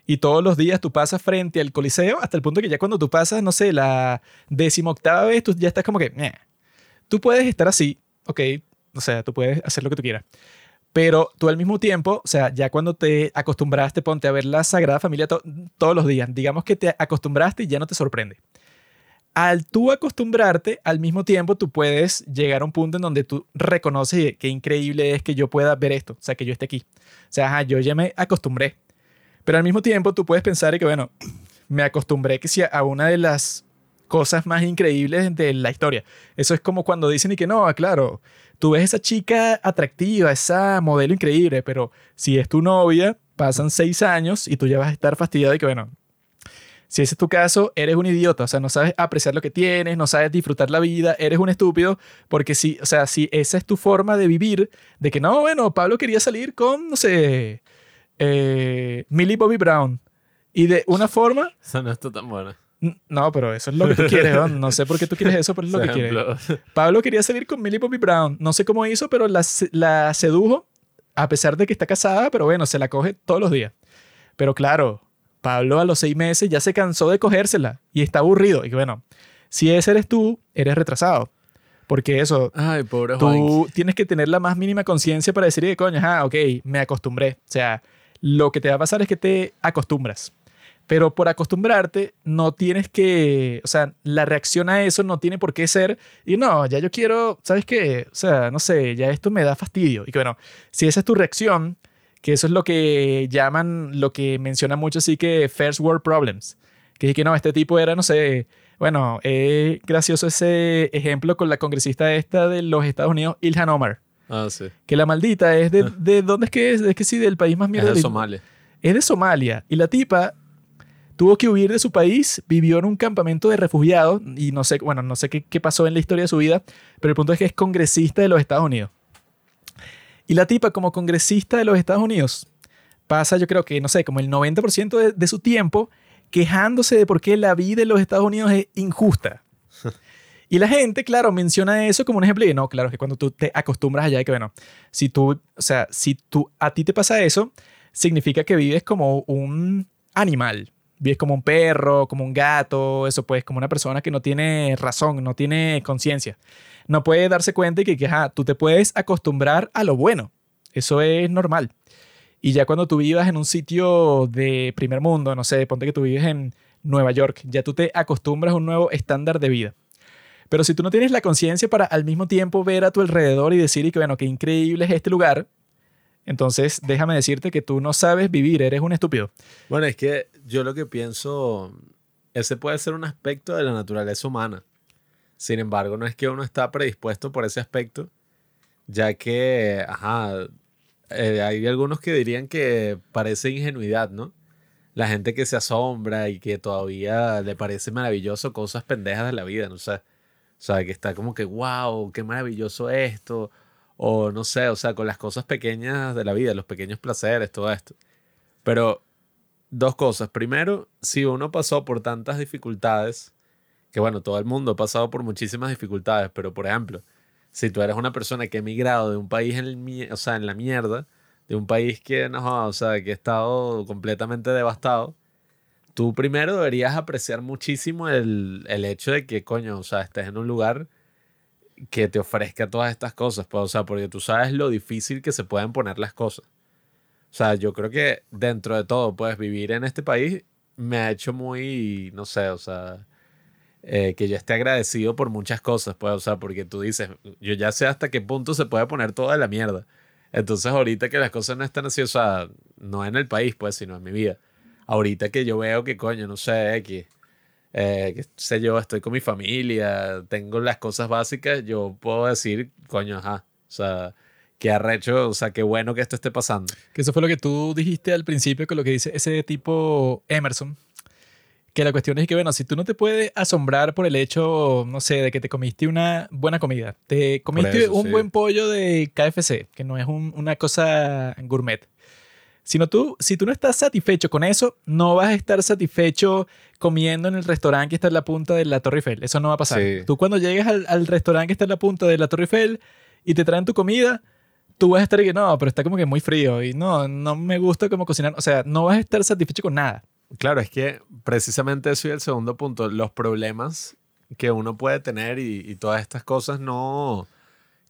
y todos los días tú pasas frente al Coliseo hasta el punto que ya cuando tú pasas, no sé, la decimoctava vez, tú ya estás como que, tú puedes estar así, ok, o sea, tú puedes hacer lo que tú quieras. Pero tú al mismo tiempo, o sea, ya cuando te acostumbraste, ponte a ver la Sagrada Familia todos los días, digamos que te acostumbraste y ya no te sorprende. Al tú acostumbrarte, al mismo tiempo tú puedes llegar a un punto en donde tú reconoces qué increíble es que yo pueda ver esto, o sea, que yo esté aquí. O sea, yo ya me acostumbré. Pero al mismo tiempo tú puedes pensar que, bueno, me acostumbré que sea a una de las cosas más increíbles de la historia. Eso es como cuando dicen y que no, claro, tú ves esa chica atractiva, esa modelo increíble, pero si es tu novia, pasan seis años y tú ya vas a estar fastidiado y que, bueno, si ese es tu caso, eres un idiota, o sea, no sabes apreciar lo que tienes, no sabes disfrutar la vida, eres un estúpido, porque si, o sea, si esa es tu forma de vivir, de que no, bueno, Pablo quería salir con, no sé, eh, Millie Bobby Brown. Y de una [LAUGHS] forma... Eso no está tan bueno. No, pero eso es lo que tú quieres, ¿no? No sé por qué tú quieres eso, pero es lo [LAUGHS] que quieres. Pablo quería salir con Millie Bobby Brown. No sé cómo hizo, pero la, la sedujo, a pesar de que está casada, pero bueno, se la coge todos los días. Pero claro, Pablo a los seis meses ya se cansó de cogérsela y está aburrido. Y bueno, si ese eres tú, eres retrasado. Porque eso, Ay, pobre tú tienes que tener la más mínima conciencia para decir, "Eh, coño, ah, ok, me acostumbré. O sea, lo que te va a pasar es que te acostumbras. Pero por acostumbrarte, no tienes que, o sea, la reacción a eso no tiene por qué ser, y no, ya yo quiero, ¿sabes qué? O sea, no sé, ya esto me da fastidio. Y que bueno, si esa es tu reacción, que eso es lo que llaman, lo que mencionan mucho así que first world problems. Que es que no, este tipo era, no sé, bueno, es gracioso ese ejemplo con la congresista esta de los Estados Unidos, Ilhan Omar. Ah, sí. Que la maldita es de, de ¿dónde es que es? Es que sí, del país más Es mierda. de del- Somalia. es de Somalia. Y la tipa tuvo que huir de su país, vivió en un campamento de refugiados y no sé, bueno, no sé qué, qué pasó en la historia de su vida, pero el punto es que es congresista de los Estados Unidos. Y la tipa como congresista de los Estados Unidos pasa, yo creo que, no sé, como el 90% de, de su tiempo quejándose de por qué la vida en los Estados Unidos es injusta. Y la gente, claro, menciona eso como un ejemplo y no, claro, que cuando tú te acostumbras allá, que bueno, si tú, o sea, si tú, a ti te pasa eso, significa que vives como un animal. Vives como un perro, como un gato, eso pues, como una persona que no tiene razón, no tiene conciencia. No puede darse cuenta de que, que tú te puedes acostumbrar a lo bueno. Eso es normal. Y ya cuando tú vivas en un sitio de primer mundo, no sé, ponte que tú vives en Nueva York, ya tú te acostumbras a un nuevo estándar de vida. Pero si tú no tienes la conciencia para al mismo tiempo ver a tu alrededor y decir, y que bueno, qué increíble es este lugar, entonces déjame decirte que tú no sabes vivir, eres un estúpido. Bueno, es que yo lo que pienso, ese puede ser un aspecto de la naturaleza humana. Sin embargo, no es que uno está predispuesto por ese aspecto, ya que, ajá, eh, hay algunos que dirían que parece ingenuidad, ¿no? La gente que se asombra y que todavía le parece maravilloso cosas pendejas de la vida, ¿no? O sea, o sea, que está como que, wow, qué maravilloso esto. O no sé, o sea, con las cosas pequeñas de la vida, los pequeños placeres, todo esto. Pero dos cosas. Primero, si uno pasó por tantas dificultades, que bueno, todo el mundo ha pasado por muchísimas dificultades, pero por ejemplo, si tú eres una persona que ha emigrado de un país en, el, o sea, en la mierda, de un país que no, o sea, que ha estado completamente devastado, tú primero deberías apreciar muchísimo el, el hecho de que, coño, o sea, estés en un lugar que te ofrezca todas estas cosas, pues, o sea, porque tú sabes lo difícil que se pueden poner las cosas. O sea, yo creo que dentro de todo, pues vivir en este país me ha hecho muy, no sé, o sea, eh, que yo esté agradecido por muchas cosas, pues, o sea, porque tú dices, yo ya sé hasta qué punto se puede poner toda la mierda. Entonces, ahorita que las cosas no están así, o sea, no en el país, pues, sino en mi vida. Ahorita que yo veo que, coño, no sé, X, eh, que sé yo, estoy con mi familia, tengo las cosas básicas, yo puedo decir, coño, ajá, o sea, qué arrecho, o sea, qué bueno que esto esté pasando. Que eso fue lo que tú dijiste al principio con lo que dice ese tipo Emerson. Que la cuestión es que, bueno, si tú no te puedes asombrar por el hecho, no sé, de que te comiste una buena comida, te comiste eso, un sí. buen pollo de KFC, que no es un- una cosa gourmet. Sino tú, si tú no estás satisfecho con eso, no vas a estar satisfecho comiendo en el restaurante que está en la punta de la Torre Eiffel. Eso no va a pasar. Sí. Tú cuando llegues al, al restaurante que está en la punta de la Torre Eiffel y te traen tu comida, tú vas a estar que no, pero está como que muy frío y no, no me gusta como cocinar. O sea, no vas a estar satisfecho con nada. Claro, es que precisamente eso y el segundo punto, los problemas que uno puede tener y, y todas estas cosas no,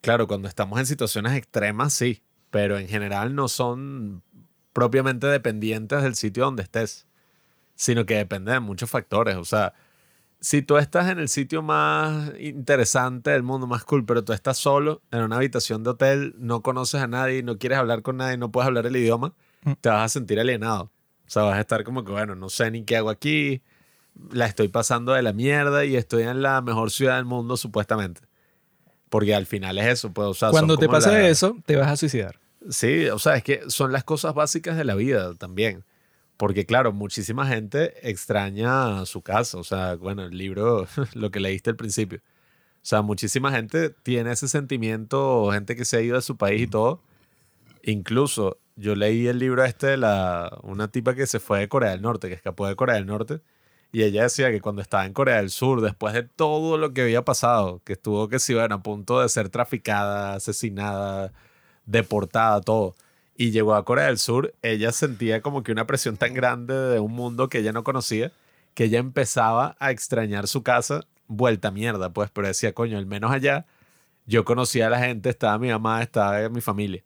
claro, cuando estamos en situaciones extremas sí, pero en general no son propiamente dependientes del sitio donde estés, sino que depende de muchos factores. O sea, si tú estás en el sitio más interesante del mundo, más cool, pero tú estás solo en una habitación de hotel, no conoces a nadie, no quieres hablar con nadie, no puedes hablar el idioma, Mm. te vas a sentir alienado. O sea, vas a estar como que, bueno, no sé ni qué hago aquí, la estoy pasando de la mierda y estoy en la mejor ciudad del mundo, supuestamente. Porque al final es eso, pues, o sea, Cuando te pasa la- eso, te vas a suicidar. Sí, o sea, es que son las cosas básicas de la vida también. Porque, claro, muchísima gente extraña su casa. O sea, bueno, el libro, [LAUGHS] lo que leíste al principio. O sea, muchísima gente tiene ese sentimiento, gente que se ha ido de su país y todo. Incluso yo leí el libro este de la, una tipa que se fue de Corea del Norte, que escapó de Corea del Norte. Y ella decía que cuando estaba en Corea del Sur, después de todo lo que había pasado, que estuvo que se iban a punto de ser traficada, asesinada, deportada, todo. Y llegó a Corea del Sur, ella sentía como que una presión tan grande de un mundo que ella no conocía, que ella empezaba a extrañar su casa vuelta mierda, pues, pero decía, coño, al menos allá yo conocía a la gente, estaba mi mamá, estaba mi familia.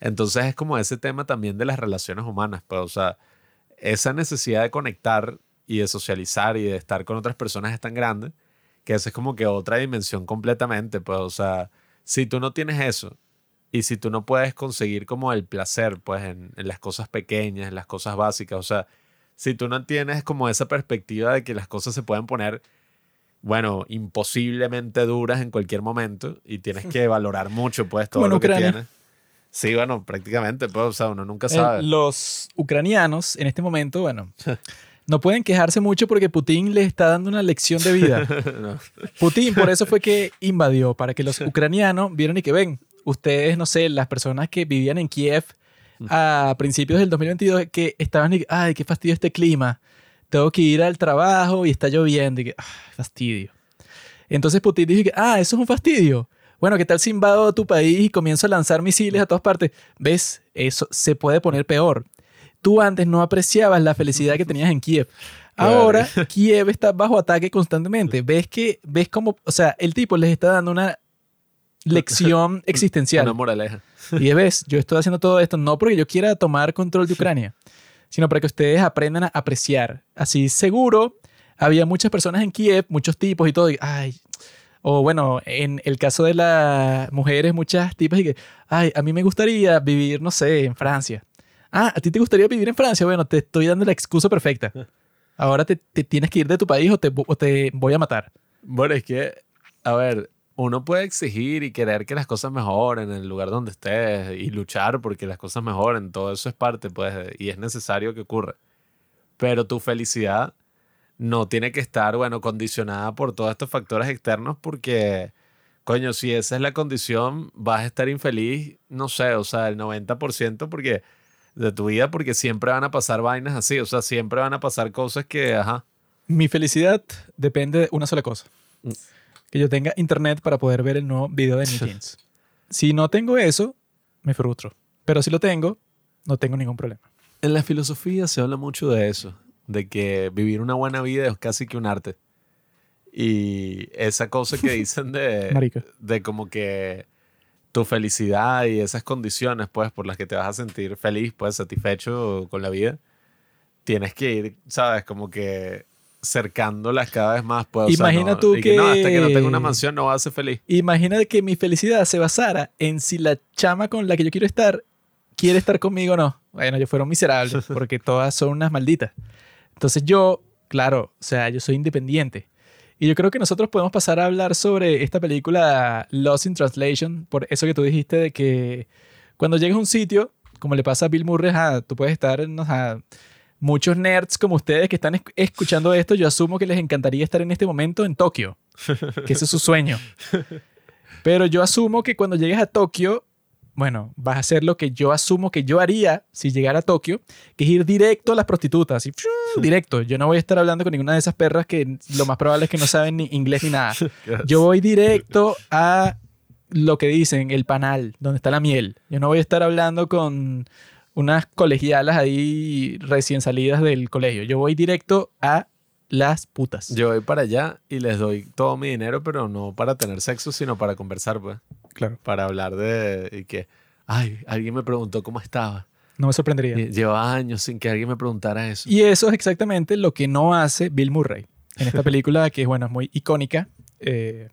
Entonces es como ese tema también de las relaciones humanas, pues, o sea, esa necesidad de conectar y de socializar y de estar con otras personas es tan grande que esa es como que otra dimensión completamente, pues, o sea, si tú no tienes eso y si tú no puedes conseguir como el placer, pues, en, en las cosas pequeñas, en las cosas básicas, o sea, si tú no tienes como esa perspectiva de que las cosas se pueden poner, bueno, imposiblemente duras en cualquier momento y tienes que valorar mucho, pues, todo lo que Ucrania. tienes. Sí, bueno, prácticamente, pues, o sea, uno nunca Eh, sabe. los ucranianos en este momento, bueno, [LAUGHS] no pueden quejarse mucho porque Putin les está dando una lección de vida. [LAUGHS] No. Putin por eso fue que invadió, para que los [LAUGHS] ucranianos vieron y que ven, ustedes, no sé, las personas que vivían en Kiev a principios del 2022, que estaban, ay, qué fastidio este clima, tengo que ir al trabajo y está lloviendo, y que, ay, fastidio. Entonces Putin dijo que, ah, eso es un fastidio. Bueno, ¿qué tal si invado tu país y comienzo a lanzar misiles a todas partes? ¿Ves? Eso se puede poner peor. Tú antes no apreciabas la felicidad que tenías en Kiev. Ahora [LAUGHS] Kiev está bajo ataque constantemente. Ves que, ves como, o sea, el tipo les está dando una lección [LAUGHS] existencial. Una moraleja. [LAUGHS] Y ves, yo estoy haciendo todo esto no porque yo quiera tomar control de [LAUGHS] Ucrania, sino para que ustedes aprendan a apreciar. Así seguro, había muchas personas en Kiev, muchos tipos y todo. y, ay, o bueno, en el caso de las mujeres, muchas tipas y que, ay, a mí me gustaría vivir, no sé, en Francia. Ah, ¿a ti te gustaría vivir en Francia? Bueno, te estoy dando la excusa perfecta. Ahora te, te tienes que ir de tu país o te, o te voy a matar. Bueno, es que, a ver, uno puede exigir y querer que las cosas mejoren en el lugar donde estés y luchar porque las cosas mejoren, todo eso es parte, pues, y es necesario que ocurra. Pero tu felicidad no tiene que estar, bueno, condicionada por todos estos factores externos porque, coño, si esa es la condición, vas a estar infeliz, no sé, o sea, el 90% porque de tu vida porque siempre van a pasar vainas así, o sea, siempre van a pasar cosas que, ajá, Mi felicidad depende de una sola cosa. Mm. Que yo tenga internet para poder ver el nuevo video de New Jeans. si no tengo eso, me frustro. Pero si lo tengo, no tengo ningún problema. En la filosofía se habla mucho de eso, de que vivir una buena vida es casi que un arte. Y esa cosa que [LAUGHS] dicen de, de como que tu felicidad y esas condiciones, pues, por las que te vas a sentir feliz, pues, satisfecho con la vida, tienes que ir, ¿sabes? Como que cercándolas cada vez más, pues. o sea, Imagina no- tú y no, hasta que no que- tenga una mansión no vas a ser feliz. Imagina que mi felicidad se basara en si la chama con la que yo quiero estar quiere estar conmigo o no. Bueno, yo fueron miserables [LAUGHS] porque todas son unas malditas. Entonces yo, claro, o sea, yo soy independiente. Y yo creo que nosotros podemos pasar a hablar sobre esta película Lost in Translation, por eso que tú dijiste de que cuando llegas a un sitio, como le pasa a Bill Murray, ajá, tú puedes estar en, o sea, muchos nerds como ustedes que están esc- escuchando esto, yo asumo que les encantaría estar en este momento en Tokio, que ese es su sueño. [LAUGHS] Pero yo asumo que cuando llegues a Tokio, bueno, vas a hacer lo que yo asumo que yo haría si llegara a Tokio, que es ir directo a las prostitutas, ¡fiu! [LAUGHS] directo. Yo no voy a estar hablando con ninguna de esas perras que lo más probable es que no saben ni inglés ni nada. [LAUGHS] Yo voy directo a lo que dicen, el panal, donde está la miel. Yo no voy a estar hablando con unas colegialas ahí recién salidas del colegio. Yo voy directo a las putas. Yo voy para allá y les doy todo mi dinero, pero no para tener sexo, sino para conversar, pues. claro. para hablar de y que, ay, alguien me preguntó cómo estaba. No me sorprendería. Y Llevaba años sin que alguien me preguntara eso. Y eso es exactamente lo que no hace Bill Murray en esta película, que bueno, es muy icónica. eh,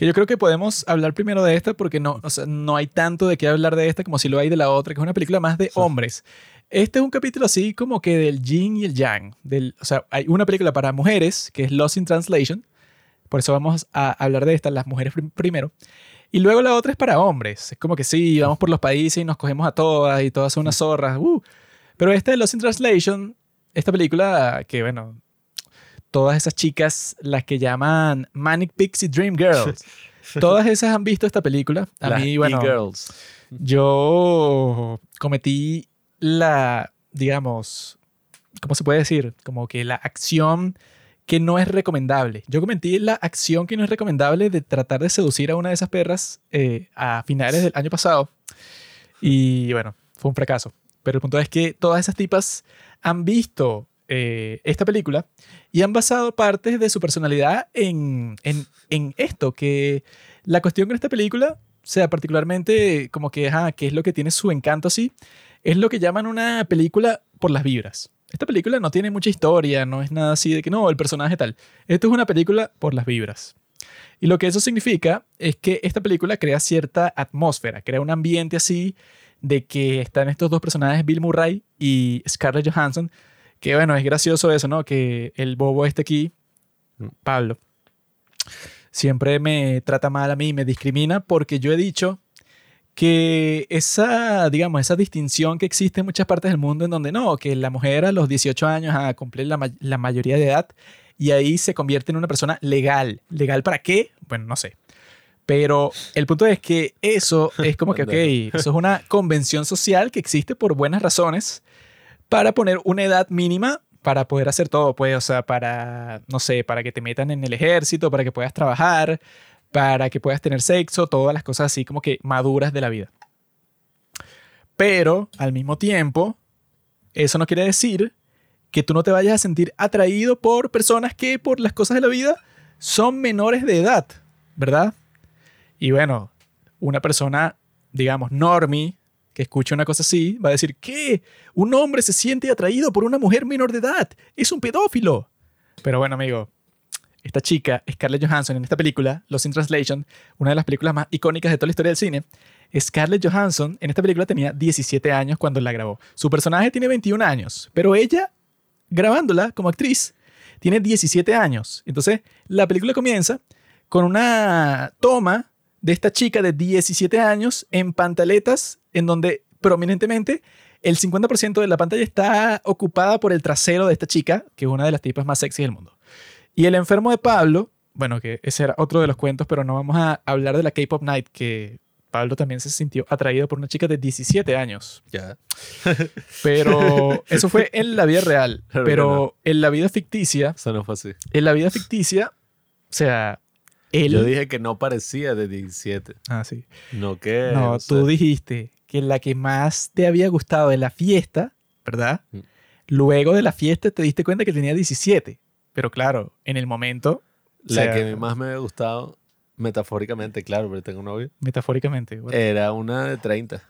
que yo creo que podemos hablar primero de esta porque no, o sea, no hay tanto de qué hablar de esta como si lo hay de la otra, que es una película más de hombres. Este es un capítulo así como que del yin y el yang. Del, o sea, hay una película para mujeres que es Lost in Translation. Por eso vamos a hablar de esta, las mujeres prim- primero. Y luego la otra es para hombres. Es como que sí, vamos por los países y nos cogemos a todas y todas son unas zorras. uh. Pero esta de Lost in Translation, esta película que, bueno, todas esas chicas, las que llaman Manic Pixie Dream Girls, todas esas han visto esta película. A Las mí, bueno, yo cometí la, digamos, ¿cómo se puede decir? Como que la acción que no es recomendable. Yo cometí la acción que no es recomendable de tratar de seducir a una de esas perras eh, a finales del año pasado. Y bueno, fue un fracaso. Pero el punto es que todas esas tipas han visto eh, esta película y han basado partes de su personalidad en, en, en esto, que la cuestión con esta película, sea, particularmente como que, ajá, que es lo que tiene su encanto así, es lo que llaman una película por las vibras. Esta película no tiene mucha historia, no es nada así de que no, el personaje tal. Esto es una película por las vibras. Y lo que eso significa es que esta película crea cierta atmósfera, crea un ambiente así de que están estos dos personajes, Bill Murray y Scarlett Johansson, que bueno, es gracioso eso, ¿no? Que el bobo este aquí, Pablo, siempre me trata mal a mí, me discrimina porque yo he dicho que esa, digamos, esa distinción que existe en muchas partes del mundo en donde no, que la mujer a los 18 años a cumplir la, ma- la mayoría de edad y ahí se convierte en una persona legal. ¿Legal para qué? Bueno, no sé. Pero el punto es que eso es como que, [LAUGHS] ok, eso es una convención social que existe por buenas razones para poner una edad mínima para poder hacer todo, pues, o sea, para, no sé, para que te metan en el ejército, para que puedas trabajar, para que puedas tener sexo, todas las cosas así como que maduras de la vida. Pero, al mismo tiempo, eso no quiere decir que tú no te vayas a sentir atraído por personas que por las cosas de la vida son menores de edad, ¿verdad? Y bueno, una persona, digamos, normie, escucha una cosa así, va a decir, ¿qué? Un hombre se siente atraído por una mujer menor de edad. Es un pedófilo. Pero bueno, amigo, esta chica, Scarlett Johansson, en esta película, Lost in Translation, una de las películas más icónicas de toda la historia del cine, Scarlett Johansson en esta película tenía 17 años cuando la grabó. Su personaje tiene 21 años, pero ella, grabándola como actriz, tiene 17 años. Entonces, la película comienza con una toma de esta chica de 17 años en pantaletas en donde prominentemente el 50% de la pantalla está ocupada por el trasero de esta chica, que es una de las tipas más sexy del mundo. Y el enfermo de Pablo, bueno, que ese era otro de los cuentos, pero no vamos a hablar de la K-Pop Night, que Pablo también se sintió atraído por una chica de 17 años. Ya. [LAUGHS] Pero eso fue en la vida real. Pero en la vida ficticia, Eso no fue así. en la vida ficticia, o sea, él... Yo dije que no parecía de 17. Ah, sí. No que. No, tú dijiste que la que más te había gustado de la fiesta, ¿verdad? Mm. Luego de la fiesta te diste cuenta que tenía 17. Pero claro, en el momento, o La sea, que más me había gustado, metafóricamente, claro, pero tengo un novio, metafóricamente. bueno. era una de 30.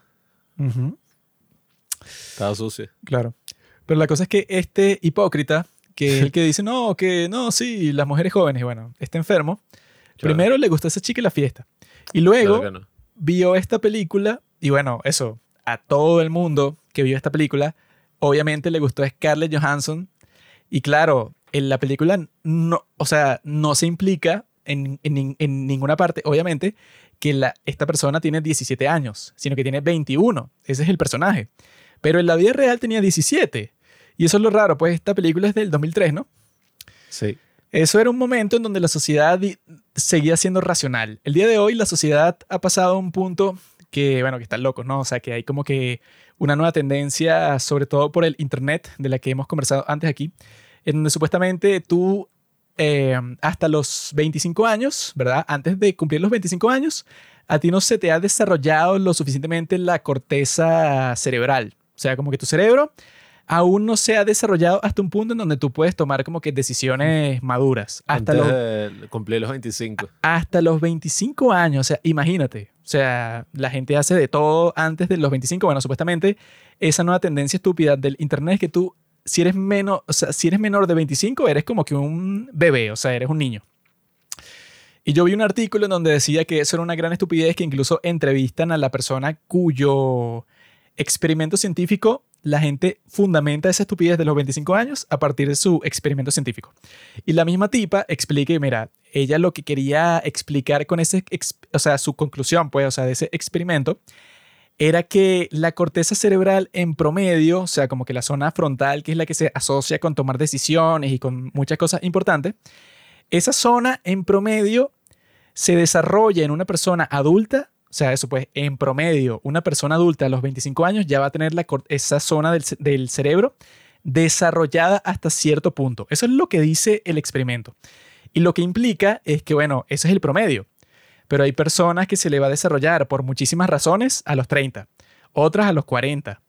Ujú, Estaba sucia. claro. Pero la cosa es que este hipócrita, que es el que dice, no, que no, sí, las mujeres jóvenes, bueno, está enfermo. Claro. Primero le gustó a esa chica la fiesta. Y luego Claro que no. vio esta película y bueno, eso, a todo el mundo que vio esta película, obviamente le gustó Scarlett Johansson y claro, en la película no, o sea, no se implica en, en nin- en ninguna parte, obviamente, que la, esta persona tiene 17 años, sino que tiene 21. Ese es el personaje. Pero en la vida real tenía 17. Y eso es lo raro, pues esta película es del 2003, ¿no? Sí. Eso era un momento en donde la sociedad seguía siendo racional. El día de hoy la sociedad ha pasado a un punto que, bueno, que está loco, ¿no? O sea, que hay como que una nueva tendencia, sobre todo por el Internet, de la que hemos conversado antes aquí, en donde supuestamente tú eh, hasta los 25 años, ¿verdad? Antes de cumplir los 25 años, a ti no se te ha desarrollado lo suficientemente la corteza cerebral. O sea, como que tu cerebro aún no se ha desarrollado hasta un punto en donde tú puedes tomar como que decisiones maduras. Hasta Antes los, de cumplir los 25. hasta los 25 años, o sea, imagínate. O sea, la gente hace de todo antes de los 25. Bueno, supuestamente esa nueva tendencia estúpida del internet es que tú, si eres menos, o sea, si eres menor de 25, eres como que un bebé, o sea, eres un niño. Y yo vi un artículo en donde decía que eso era una gran estupidez, que incluso entrevistan a la persona cuyo experimento científico la gente fundamenta esa estupidez de los 25 años a partir de su experimento científico. Y la misma tipa explica, mira, ella lo que quería explicar con ese, o sea, su conclusión, pues, o sea, de ese experimento, era que la corteza cerebral en promedio, o sea, como que la zona frontal, que es la que se asocia con tomar decisiones y con muchas cosas importantes, esa zona en promedio se desarrolla en una persona adulta, o sea, eso pues, en promedio, una persona adulta a los 25 años ya va a tener la, esa zona del cerebro desarrollada hasta cierto punto. Eso es lo que dice el experimento. Y lo que implica es que, bueno, ese es el promedio. Pero hay personas que se le va a desarrollar por muchísimas razones a los 30, otras a los 40,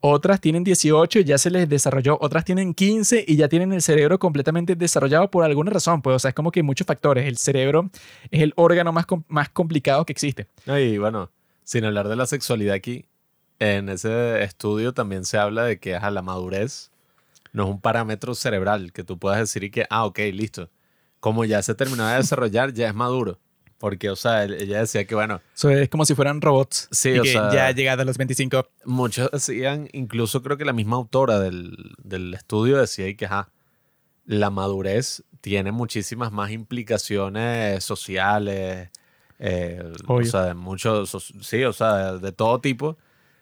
Otras tienen 18 y ya se les desarrolló. Otras tienen 15 y ya tienen el cerebro completamente desarrollado por alguna razón. Pues, o sea, es como que muchos factores. El cerebro es el órgano más, más complicado que existe. Y bueno, sin hablar de la sexualidad aquí, en ese estudio también se habla de que ajá, la madurez no es un parámetro cerebral que tú puedas decir y que, ah, ok, listo. Como ya se terminó de desarrollar, ya es maduro. Porque, o sea, ella decía que, bueno, Eso es como si fueran robots. Sí, y o que sea- ya llegado a los 25. muchos decían, incluso creo que la misma autora del, del estudio decía y que, ajá, la madurez tiene muchísimas más implicaciones sociales, eh, o sea, de muchos, so- sí, o sea, de, de todo tipo,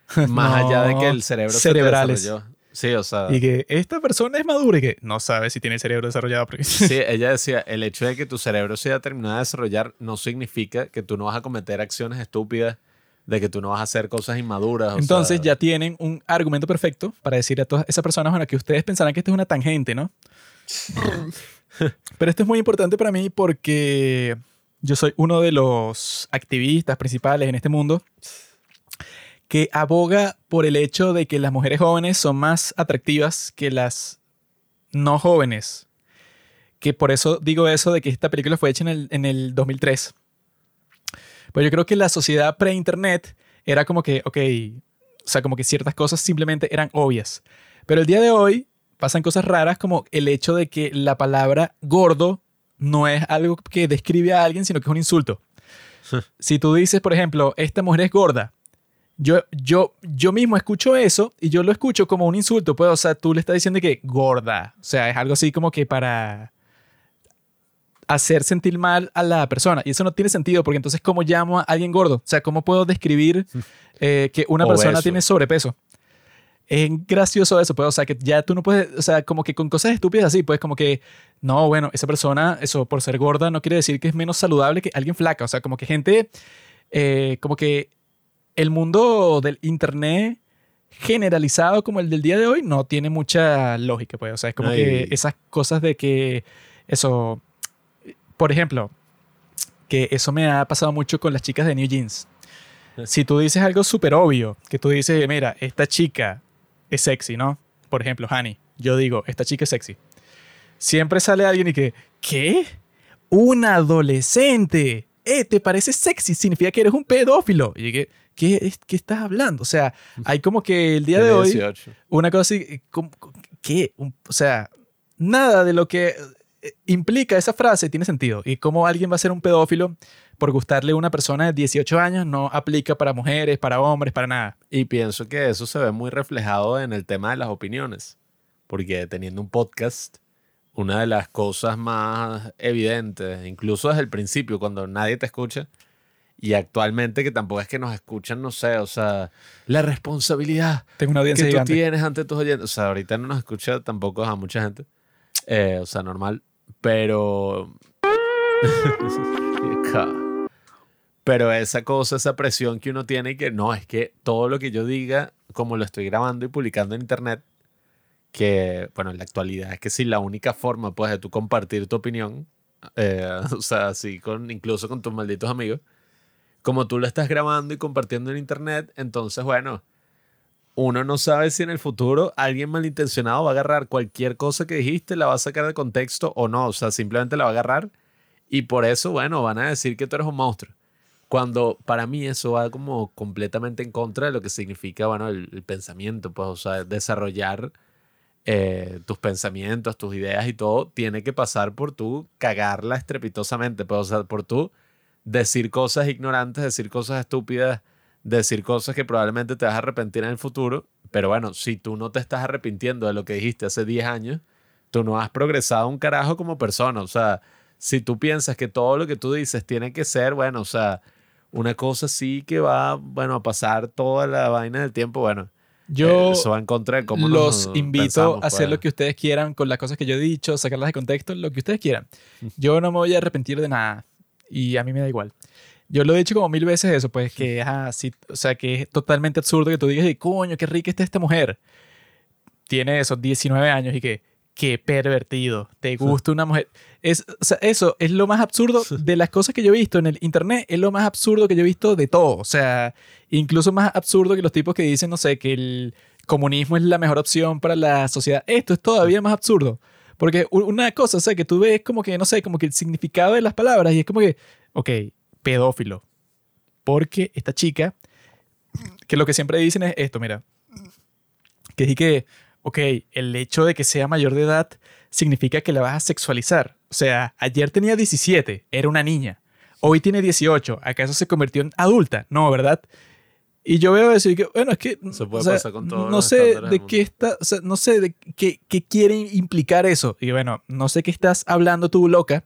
[LAUGHS] más allá de que el cerebro se Cerebrales. desarrolló. Sí, o sea, Y que esta persona es madura y que no sabe si tiene el cerebro desarrollado. porque- [LAUGHS] sí, ella decía, el hecho de que tu cerebro se haya terminado de desarrollar no significa que tú no vas a cometer acciones estúpidas, de que tú no vas a hacer cosas inmaduras. o Entonces sea, ya tienen un argumento perfecto para decir a todas esas personas, bueno, que ustedes pensarán que esto es una tangente, ¿no? Pero esto es muy importante para mí porque yo soy uno de los activistas principales en este mundo que aboga por el hecho de que las mujeres jóvenes son más atractivas que las no jóvenes. Que por eso digo eso de que esta película fue hecha en el, en el 2003. Pues yo creo que la sociedad pre-internet era como que, ok, o sea, como que ciertas cosas simplemente eran obvias. Pero el día de hoy pasan cosas raras como el hecho de que la palabra gordo no es algo que describe a alguien, sino que es un insulto. si tú dices, por ejemplo, esta mujer es gorda, yo, yo, yo mismo escucho eso y yo lo escucho como un insulto. Pues, o sea, tú le estás diciendo que gorda. O sea, es algo así como que para hacer sentir mal a la persona. Y eso no tiene sentido, porque entonces, ¿cómo llamo a alguien gordo? O sea, ¿cómo puedo describir [LAUGHS] eh, que una persona tiene sobrepeso? Es gracioso eso, pues, o sea, que ya tú no puedes, o sea, como que con cosas estúpidas así, pues, como que, no, bueno, esa persona, eso, por ser gorda, no quiere decir que es menos saludable que alguien flaca, o sea, como que gente, eh, como que el mundo del internet generalizado como el del día de hoy no tiene mucha lógica, pues, o sea, es como Ay. que esas cosas de que, eso, por ejemplo, que eso me ha pasado mucho con las chicas de New Jeans. Si tú dices algo súper obvio, que tú dices, mira, esta chica es sexy, ¿no? Por ejemplo, Hani, yo digo, esta chica es sexy. Siempre sale alguien y que, ¿qué? Un adolescente. Eh, ¿te parece sexy? Significa que eres un pedófilo. Y que, ¿qué, ¿qué estás hablando? O sea, hay como que el día de hoy, 18. una cosa así, como- ¿qué? O sea, nada de lo que eh, implica esa frase tiene sentido. Y cómo alguien va a ser un pedófilo por gustarle a una persona de 18 años no aplica para mujeres, para hombres, para nada. Y pienso que eso se ve muy reflejado en el tema de las opiniones. Porque teniendo un podcast, una de las cosas más evidentes, incluso desde el principio, cuando nadie te escucha, y actualmente que tampoco es que nos escuchan, no sé, o sea, la responsabilidad Tengo una audiencia que tú gigante. tienes ante tus oyentes. O sea, ahorita no nos escucha tampoco a mucha gente. Eh, o sea, normal. Pero. [LAUGHS] Pero esa cosa, esa presión que uno tiene y que no, es que todo lo que yo diga, como lo estoy grabando y publicando en internet, que, bueno, en la actualidad es que si la única forma, pues, de tú compartir tu opinión, eh, [LAUGHS] o sea, así con, incluso con tus malditos amigos, como tú lo estás grabando y compartiendo en internet, entonces, bueno, uno no sabe si en el futuro alguien malintencionado va a agarrar cualquier cosa que dijiste, la va a sacar de contexto o no, o sea, simplemente la va a agarrar y por eso, bueno, van a decir que tú eres un monstruo. Cuando para mí eso va como completamente en contra de lo que significa, bueno, el, pensamiento, pues, o sea, desarrollar eh, tus pensamientos, tus ideas y todo, tiene que pasar por tú cagarla estrepitosamente, pues, o sea, por tú decir cosas ignorantes, decir cosas estúpidas, decir cosas que probablemente te vas a arrepentir en el futuro, pero bueno, si tú no te estás arrepintiendo de lo que dijiste hace 10 años, tú no has progresado un carajo como persona, o sea, si tú piensas que todo lo que tú dices tiene que ser, bueno, o sea, una cosa sí que va, bueno, a pasar toda la vaina del tiempo, bueno, Yo eh, eso va en contra de cómo los nos invito pensamos, a hacer pues. lo que ustedes quieran con las cosas que yo he dicho, sacarlas de contexto, lo que ustedes quieran. Yo no me voy a arrepentir de nada y a mí me da igual. Yo lo he dicho como mil veces eso, pues que, ajá, sí, o sea, que es totalmente absurdo que tú digas, "Ay, coño, qué rica está esta mujer. Tiene esos 19 años y que, qué pervertido, te gusta una mujer. Es, o sea, eso es lo más absurdo de las cosas que yo he visto en el internet, es lo más absurdo que yo he visto de todo. O sea, incluso más absurdo que los tipos que dicen, no sé, que el comunismo es la mejor opción para la sociedad. Esto es todavía más absurdo. Porque una cosa, o sea, que tú ves como que, no sé, como que el significado de las palabras y es como que, ok, pedófilo. Porque esta chica, que lo que siempre dicen es esto, mira, que es que, ok, el hecho de que sea mayor de edad significa que la vas a sexualizar. O sea, ayer tenía 17, era una niña. Hoy tiene 18, ¿acaso se convirtió en adulta? No, ¿verdad? Y yo veo eso y que, bueno, es que Se puede o sea, pasar con todos no sé de qué está, o sea, no sé de qué, qué quiere implicar eso. Y bueno, no sé qué estás hablando tú, loca,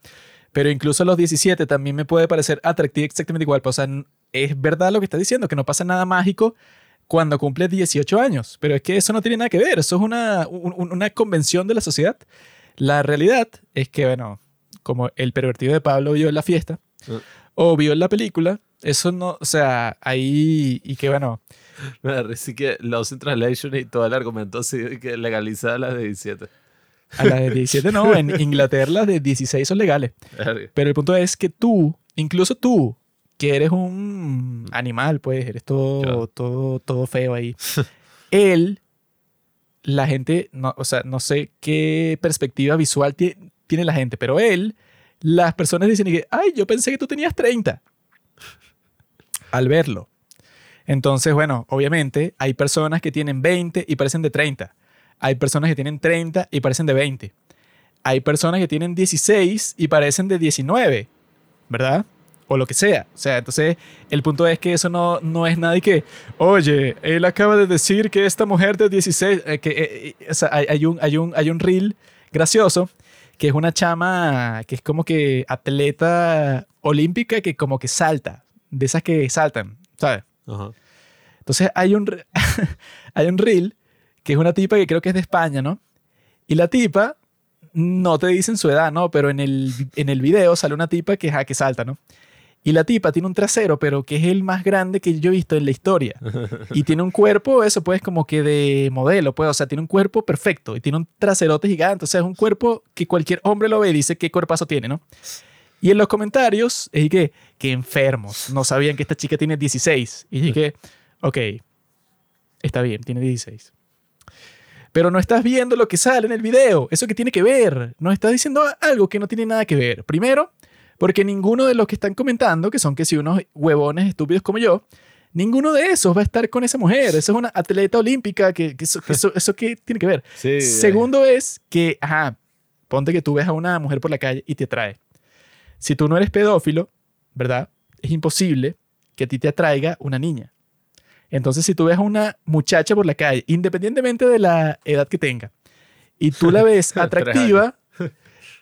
pero incluso a los 17 también me puede parecer atractiva exactamente igual. O sea, es verdad lo que estás diciendo, que no pasa nada mágico cuando cumples 18 años, pero es que eso no tiene nada que ver, eso es una, un- un- una convención de la sociedad. La realidad es que, bueno, como el pervertido de Pablo vio en la fiesta, Ah. O vio en la película, eso no, o sea, ahí, y que bueno, risa que Lost in Translation y todo el argumento así que legaliza las de 17. a las de 17 no, en [LAUGHS] Inglaterra las de 16 son legales. Pero el punto es que tú, incluso tú, que eres un animal, pues, eres todo, todo, todo feo ahí. [LAUGHS] Él, la gente, no, o sea, no sé qué perspectiva visual tie- tiene la gente, pero él, las personas dicen que, ay, yo pensé que tú tenías 30 al verlo. Entonces, bueno, obviamente hay personas que tienen 20 y parecen de 30. Hay personas que tienen 30 y parecen de 20. Hay personas que tienen 16 y parecen de 19, ¿verdad? O lo que sea. O sea, entonces el punto es que eso no, no es nada y que, oye, él acaba de decir que esta mujer de 16, eh, que, eh, eh, o sea, hay, hay un, hay, un, hay un reel gracioso que es una chama que es como que atleta olímpica que como que salta, de esas que saltan, ¿sabes? Ajá. Entonces hay un, [LAUGHS] hay un reel que es una tipa que creo que es de España, ¿no? Y la tipa no te dicen su edad, ¿no? Pero en el, en el video sale una tipa que, ajá, que salta, ¿no? Y la tipa tiene un trasero, pero que es el más grande que yo he visto en la historia. Y tiene un cuerpo, eso pues como que de modelo, pues, o sea, tiene un cuerpo perfecto y tiene un traserote gigante, o sea, es un cuerpo que cualquier hombre lo ve y dice qué cuerpazo tiene, ¿no? Y en los comentarios, es que, que enfermos, no sabían que esta chica tiene 16. Y dije, ok, está bien, tiene 16. Pero no estás viendo lo que sale en el video, eso que tiene que ver, no estás diciendo algo que no tiene nada que ver. Primero, porque ninguno de los que están comentando, que son que si unos huevones estúpidos como yo, ninguno de esos va a estar con esa mujer. Esa es una atleta olímpica, que, que eso, que eso, eso qué tiene que ver. [LAUGHS] Sí, Segundo es que, ajá, ponte que tú ves a una mujer por la calle y te atrae. Si tú no eres pedófilo, ¿verdad? Es imposible que a ti te atraiga una niña. Entonces, si tú ves a una muchacha por la calle, independientemente de la edad que tenga, y tú la [LAUGHS] ves atractiva,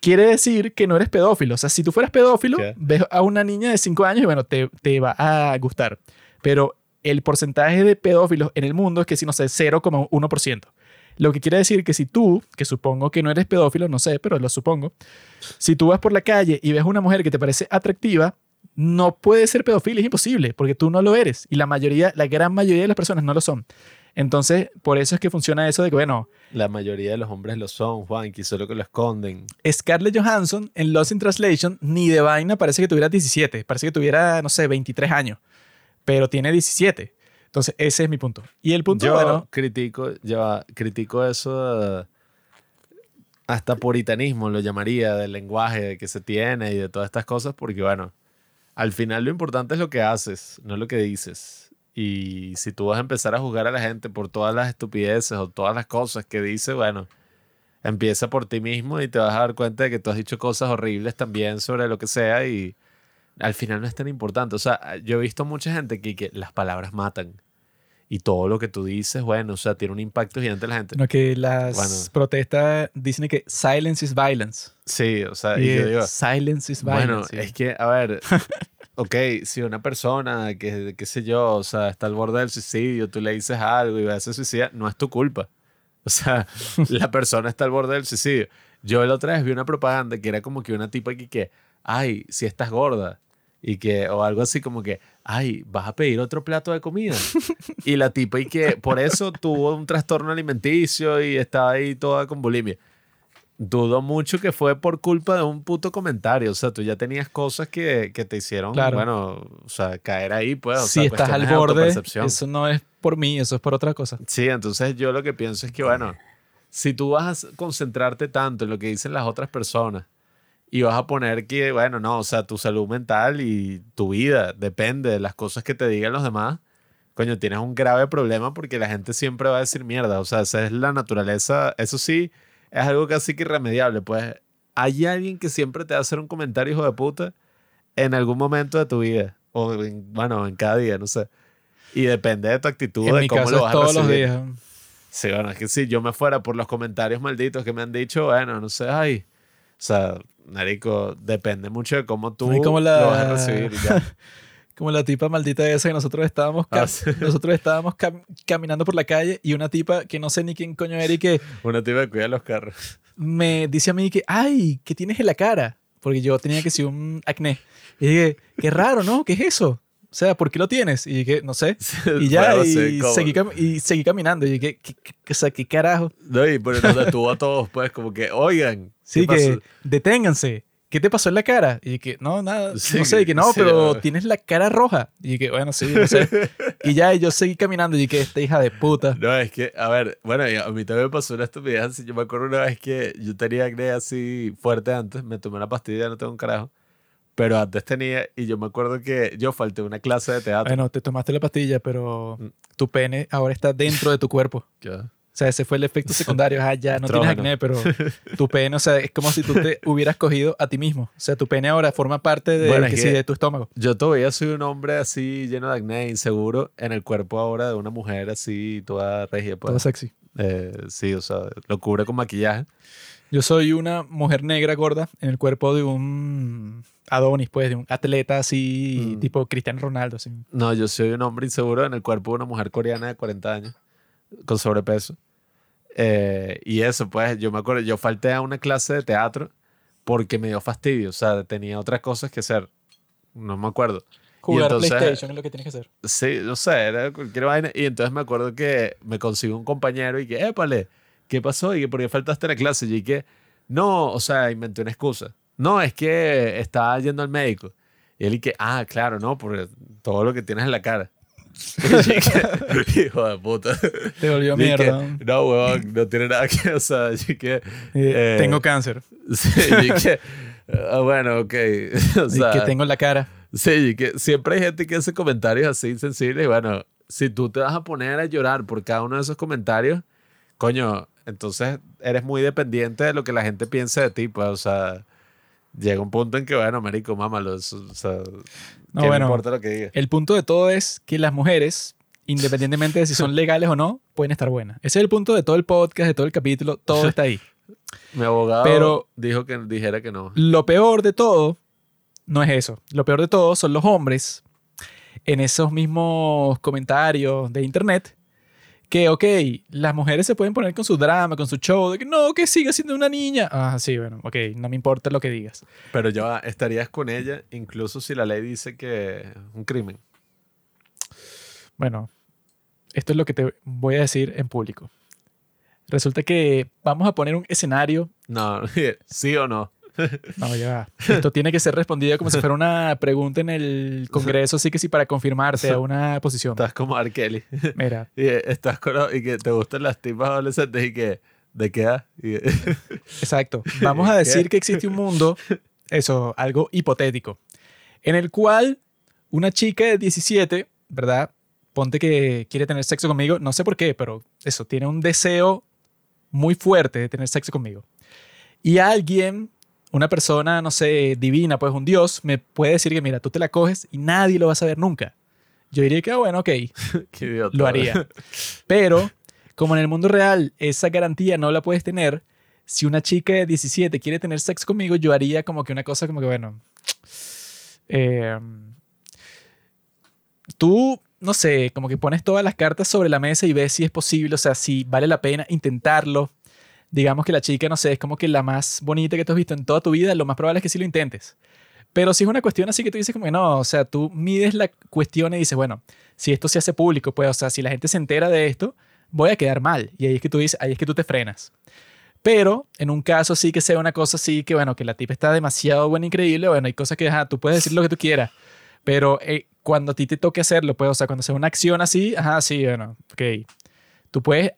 quiere decir que no eres pedófilo. O sea, si tú fueras pedófilo, ¿Qué? ves a una niña de 5 años y bueno, te, te va a gustar. Pero el porcentaje de pedófilos en el mundo es que si no sé, 0,1%. Lo que quiere decir que si tú, que supongo que no eres pedófilo, no sé, pero lo supongo, si tú vas por la calle y ves a una mujer que te parece atractiva, no puede ser pedofilia, es imposible, porque tú no lo eres y la mayoría, la gran mayoría de las personas no lo son. Entonces, por eso es que funciona eso de que, bueno, La mayoría de los hombres lo son, Juanqui, solo que lo esconden. Scarlett Johansson en Lost in Translation ni de vaina parece que tuviera 17, parece que tuviera, no sé, 23 años, pero tiene 17. Entonces, ese es mi punto. Y el punto, Yo bueno, critico, ya, critico eso eh, hasta puritanismo, lo llamaría, del lenguaje que se tiene y de todas estas cosas, porque bueno, al final lo importante es lo que haces, no lo que dices. Y si tú vas a empezar a juzgar a la gente por todas las estupideces o todas las cosas que dice, bueno, empieza por ti mismo y te vas a dar cuenta de que tú has dicho cosas horribles también sobre lo que sea y al final no es tan importante. O sea, yo he visto mucha gente que, que las palabras matan. Y todo lo que tú dices, bueno, o sea, tiene un impacto gigante en la gente. no, que las Bueno. protestas dicen que silence is violence. Sí, o sea, Y y yo digo, silence is violence. bueno, sí. es que, a ver, [LAUGHS] ok, si una persona que, qué sé yo, o sea, está al borde del suicidio, tú le dices algo y va a se suicida, no es tu culpa. O sea, [LAUGHS] la persona está al borde del suicidio. Yo la otra vez vi una propaganda que era como que una tipa que, que ay, si estás gorda. Y que, o algo así como que, ay, vas a pedir otro plato de comida. [LAUGHS] y la tipa y que por eso tuvo un trastorno alimenticio y estaba ahí toda con bulimia. Dudo mucho que fue por culpa de un puto comentario. O sea, tú ya tenías cosas que, que te hicieron, Claro. bueno, o sea, caer ahí, pues. o si sea, estás al borde, eso no es por mí, eso es por otra cosa. Sí, entonces yo lo que pienso es que, bueno, si tú vas a concentrarte tanto en lo que dicen las otras personas y vas a poner que, bueno, no, o sea, tu salud mental y tu vida depende de las cosas que te digan los demás, coño, tienes un grave problema porque la gente siempre va a decir mierda. O sea, esa es la naturaleza. Eso sí, es algo casi que irremediable. Pues hay alguien que siempre te va a hacer un comentario, hijo de puta, en algún momento de tu vida. O, en- bueno, en cada día, no sé. Y depende de tu actitud, En de mi cómo caso lo es vas a todos los recibir. días. Sí, bueno, es que si yo me fuera por los comentarios malditos que me han dicho, bueno, no sé, ay. O sea, Narico, depende mucho de cómo tú como la- lo vas a recibir. y ya. [LAUGHS] Como la tipa maldita esa que nosotros estábamos, Ah, sí. [LAUGHS] nosotros estábamos cam- caminando por la calle y una tipa que no sé ni quién coño era y que Una tipa que cuida los carros. me dice a mí que, ay, ¿qué tienes en la cara? Porque yo tenía que ser un acné. Y dije, qué raro, ¿no? ¿Qué es eso? O sea, ¿por qué lo tienes? Y dije, no sé. [LAUGHS] Y ya, Bueno, sí, y, como- seguí, y seguí caminando. Y dije, ¿qué, qué- qué- o sea, ¿qué carajo? No, y pero nos detuvo a todos, pues, como que, oigan. Sí, ¿qué que pasó? deténganse. ¿Qué te pasó en la cara? Y que no, nada, Sí, [LAUGHS] no sé, y que no, sí, pero ah. tienes la cara roja. Y que bueno, sí, no sé. [LAUGHS] y ya, y yo seguí caminando y que esta hija de puta. No, es que, a ver, bueno, a mí también me pasó una estupidez así. Yo me acuerdo una vez que yo tenía acné así fuerte antes, me tomé la pastilla, no tengo un carajo. Pero antes tenía, y yo me acuerdo que yo falté una clase de teatro. Bueno, te tomaste la pastilla, pero Mm. tu pene ahora está dentro de tu cuerpo. Ya. O sea, ese fue el efecto secundario. Ah, ya, no tienes Estrógeno. acné, pero [LAUGHS] tu pene, o sea, es como si tú te hubieras cogido a ti mismo. O sea, tu pene ahora forma parte de, Bueno, es que que- sí, de tu estómago. Yo todavía soy un hombre así lleno de acné, inseguro, en el cuerpo ahora de una mujer así, toda regia. Pues. Todo sexy. Eh, sí, o sea, lo cubre con maquillaje. Yo soy una mujer negra gorda en el cuerpo de un Adonis, pues, de un atleta así, Mm. tipo Cristiano Ronaldo. Así. No, yo soy un hombre inseguro en el cuerpo de una mujer coreana de 40 años, con sobrepeso. Eh, y eso, pues, yo me acuerdo, yo falté a una clase de teatro porque me dio fastidio, o sea, tenía otras cosas que hacer. No me acuerdo. Jugar entonces- PlayStation es lo que tienes que hacer. Sí, no sé, era cualquier vaina. Y entonces me acuerdo que me consiguió un compañero y que, épale, ¿qué pasó? Y que, ¿por qué faltaste a la clase? Y que, no, o sea, inventé una excusa. No, es que estaba yendo al médico. Y él y que, ah, claro, no, por todo lo que tienes en la cara. Y [LAUGHS] Hijo de puta. Te volvió Y que, mierda. no, huevón, no tiene nada que, o sea, y que, Eh, eh, tengo cáncer. sí, y que, [LAUGHS] ah, bueno, ok. O y sea, que tengo en la cara. Sí, y que siempre hay gente que hace comentarios así insensibles. Y bueno, si tú te vas a poner a llorar por cada uno de esos comentarios, coño, entonces eres muy dependiente de lo que la gente piense de ti. Pues, o sea, llega un punto en que, bueno, marico, mámalo. O sea, No, ¿qué me bueno. importa lo que diga? El punto de todo es que las mujeres, independientemente de si son [LAUGHS] legales o no, pueden estar buenas. Ese es el punto de todo el podcast, de todo el capítulo, todo está ahí. [LAUGHS] Mi abogado pero- dijo que dijera que no. Lo peor de todo no es eso. Lo peor de todo son los hombres en esos mismos comentarios de internet que, ok, las mujeres se pueden poner con su drama, con su show, de que no, que siga siendo una niña. Ah, sí, bueno, ok, no me importa lo que digas. Pero ya estarías con ella, incluso si la ley dice que es un crimen. Bueno, esto es lo que te voy a decir en público. Resulta que vamos a poner un escenario. No, [LAUGHS] sí o no. No, ya. Esto tiene que ser respondido como si fuera una pregunta en el Congreso, así que sí, para confirmarte a una posición. Estás como R. Kelly. Mira, Y estás con, y que te gustan las tipas adolescentes y que, ¿de qué edad? Exacto. Vamos a [LAUGHS] decir que existe un mundo, eso, algo hipotético, en el cual una chica de 17, ¿verdad? Ponte que quiere tener sexo conmigo, no sé por qué, pero eso, tiene un deseo muy fuerte de tener sexo conmigo. Y alguien, una persona, no sé, divina, pues un dios, me puede decir que, mira, tú te la coges y nadie lo va a saber nunca. Yo diría que, ah, bueno, ok, [LAUGHS] Qué idiota. lo haría. Pero, como en el mundo real esa garantía no la puedes tener, si una chica de 17 quiere tener sexo conmigo, yo haría como que una cosa como que, bueno, [TSK] eh, tú, no sé, como que pones todas las cartas sobre la mesa y ves si es posible, o sea, si vale la pena intentarlo. Digamos que la chica, no sé, es como que la más bonita que tú has visto en toda tu vida, lo más probable es que sí lo intentes. Pero si es una cuestión así que tú dices como que no, o sea, tú mides la cuestión y dices, bueno, si esto se hace público, pues, o sea, si la gente se entera de esto, voy a quedar mal. Y ahí es que tú dices, ahí es que tú te frenas. Pero en un caso sí que sea una cosa así, que bueno, que la tipa está demasiado buena, increíble, bueno, hay cosas que ajá, tú puedes decir lo que tú quieras, pero eh, cuando a ti te toque hacerlo, pues, o sea, cuando sea una acción así, ajá, sí, bueno, ok. Tú puedes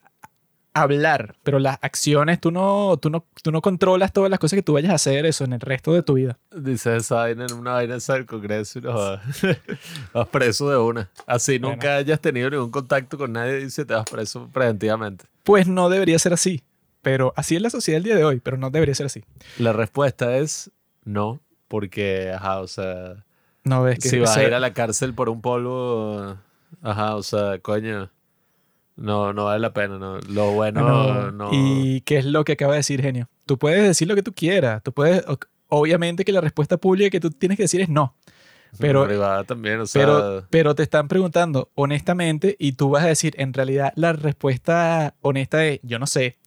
hablar, pero las acciones tú no, tú no, tú no controlas todas las cosas que tú vayas a hacer eso en el resto de tu vida. Dice esa vaina en una vaina del Congreso y no [LAUGHS] vas preso de una. Así nunca hayas tenido ningún contacto con nadie y se te vas preso preventivamente. Pues no debería ser así. Pero así es la sociedad el día de hoy, pero no debería ser así. La respuesta es no, porque, ajá, o sea, no ves que si vas a ir a la cárcel por un polvo, ajá, o sea, coño, no, no vale la pena, no. Lo bueno, no, ¿Y qué es lo que acaba de decir Genio? Tú puedes decir lo que tú quieras. Tú puedes, obviamente que la respuesta pública que tú tienes que decir es no. Pero, también, o sea... pero, pero te están preguntando honestamente y tú vas a decir, en realidad la respuesta honesta es, yo no sé.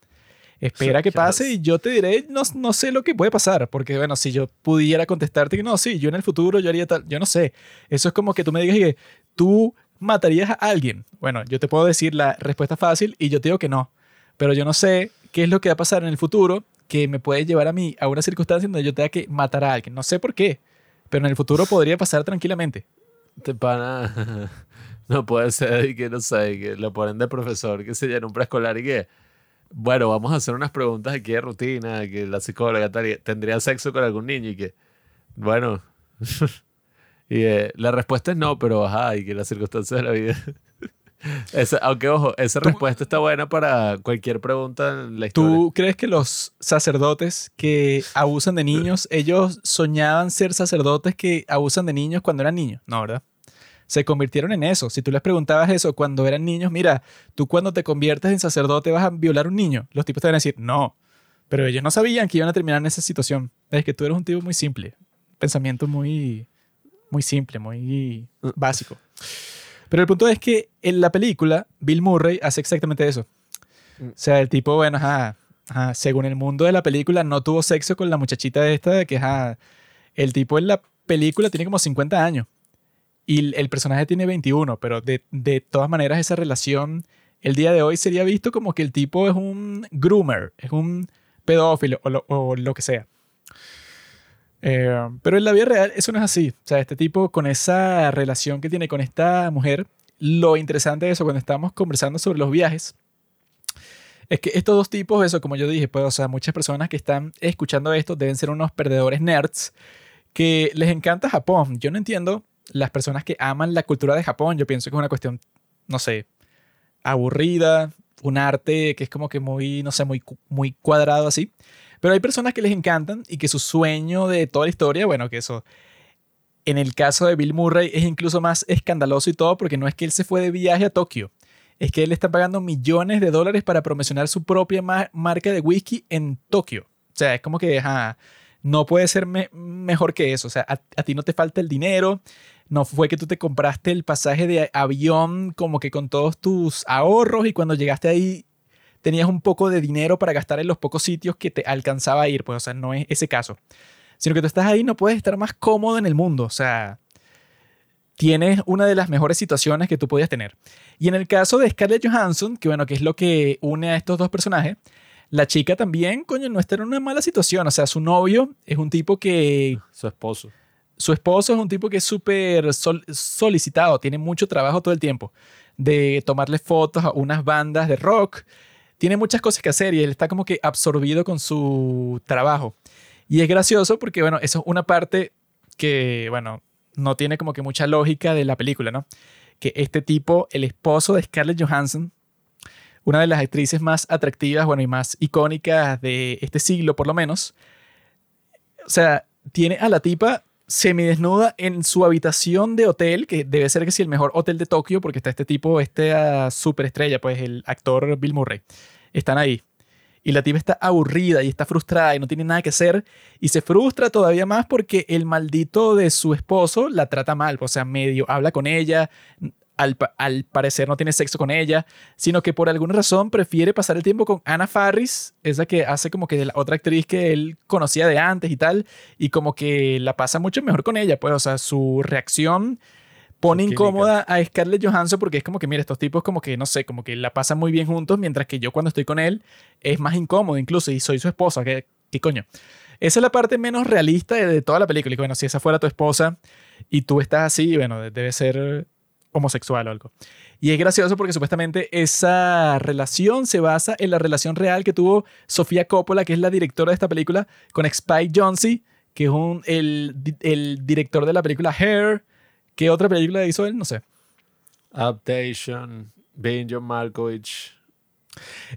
Espera que [LAUGHS] pase y yo te diré, no, no sé lo que puede pasar, porque bueno, si yo pudiera contestarte que no, sí, yo en el futuro yo haría tal, yo no sé. Eso es como que tú me digas que tú matarías a alguien? Bueno, yo te puedo decir la respuesta fácil y yo te digo que no. Pero yo no sé qué es lo que va a pasar en el futuro que me puede llevar a mí a una circunstancia donde yo tenga que matar a alguien. No sé por qué, pero en el futuro podría pasar tranquilamente. Te pana. [LAUGHS] No puede ser y que no sé, que lo ponen de profesor que se llena un preescolar y que, bueno, vamos a hacer unas preguntas aquí de rutina, que la psicóloga tendría sexo con algún niño y que, bueno, [LAUGHS] Y eh, la respuesta es no, pero ajá, y que las circunstancias de la vida. [LAUGHS] aunque ojo, esa respuesta está buena para cualquier pregunta en la historia. ¿Tú crees que los sacerdotes que abusan de niños, [LAUGHS] ellos soñaban ser sacerdotes que abusan de niños cuando eran niños? No, ¿verdad? Se convirtieron en eso. Si tú les preguntabas eso cuando eran niños, mira, tú cuando te conviertes en sacerdote vas a violar a un niño. Los tipos te van a decir, no. Pero ellos no sabían que iban a terminar en esa situación. Es que tú eres un tipo muy simple. Pensamiento muy muy simple, muy mm. básico. Pero el punto es que en la película, Bill Murray hace exactamente eso. Mm. O sea, el tipo, bueno, según el mundo de la película, no tuvo sexo con la muchachita esta, que el tipo en la película tiene como 50 años. Y el personaje tiene 21, pero de, de todas maneras esa relación el día de hoy sería visto como que el tipo es un groomer, es un pedófilo o lo que sea. Eh, pero en la vida real eso no es así. O sea, este tipo con esa relación que tiene con esta mujer, lo interesante de eso cuando estamos conversando sobre los viajes, es que estos dos tipos, eso como yo dije, pues, o sea, muchas personas que están escuchando esto deben ser unos perdedores nerds que les encanta Japón. Yo no entiendo las personas que aman la cultura de Japón. Yo pienso que es una cuestión, no sé, aburrida, un arte que es como que muy, no sé, muy, muy cuadrado así. Pero hay personas que les encantan y que su sueño de toda la historia, bueno, que eso, en el caso de Bill Murray es incluso más escandaloso y todo porque no es que él se fue de viaje a Tokio, es que él está pagando millones de dólares para promocionar su propia marca de whisky en Tokio. O sea, es como que no puede ser mejor que eso. O sea, a, a ti no te falta el dinero, no fue que tú te compraste el pasaje de avión como que con todos tus ahorros y cuando llegaste ahí tenías un poco de dinero para gastar en los pocos sitios que te alcanzaba a ir, pues, o sea, no es ese caso. Sino que tú estás ahí, no puedes estar más cómodo en el mundo, o sea, tienes una de las mejores situaciones que tú podías tener. Y en el caso de Scarlett Johansson, que bueno, que es lo que une a estos dos personajes, la chica también, coño, no está en una mala situación, o sea, su novio es un tipo que... Su esposo. Su esposo es un tipo que es súper solicitado, tiene mucho trabajo todo el tiempo, de tomarle fotos a unas bandas de rock, tiene muchas cosas que hacer y él está como que absorbido con su trabajo. Y es gracioso porque, bueno, eso es una parte que, bueno, no tiene como que mucha lógica de la película, ¿no? Que este tipo, el esposo de Scarlett Johansson, una de las actrices más atractivas, bueno, y más icónicas de este siglo, por lo menos, o sea, tiene a la tipa semidesnuda en su habitación de hotel, que debe ser que sí el mejor hotel de Tokio, porque está este tipo, este uh, superestrella, pues el actor Bill Murray. Están ahí. Y la tipa está aburrida y está frustrada y no tiene nada que hacer. Y se frustra todavía más porque el maldito de su esposo la trata mal. O sea, medio habla con ella, al, parecer no tiene sexo con ella, sino que por alguna razón prefiere pasar el tiempo con Anna Farris, esa que hace como que la otra actriz que él conocía de antes y tal, y como que la pasa mucho mejor con ella, pues, o sea, su reacción pone Su incómoda a Scarlett Johansson porque es como que, mira, estos tipos como que, no sé, como que la pasan muy bien juntos, mientras que yo cuando estoy con él es más incómodo incluso y soy su esposa. ¿Qué, qué coño? Esa es la parte menos realista de, de toda la película. Y bueno, si esa fuera tu esposa y tú estás así, bueno, de- debe ser homosexual o algo. Y es gracioso porque supuestamente esa relación se basa en la relación real que tuvo Sofía Coppola, que es la directora de esta película, con Spike Jonze, que es un, el, el director de la película Hair. ¿Qué otra película hizo él? No sé. Adaptation, Being John Malkovich.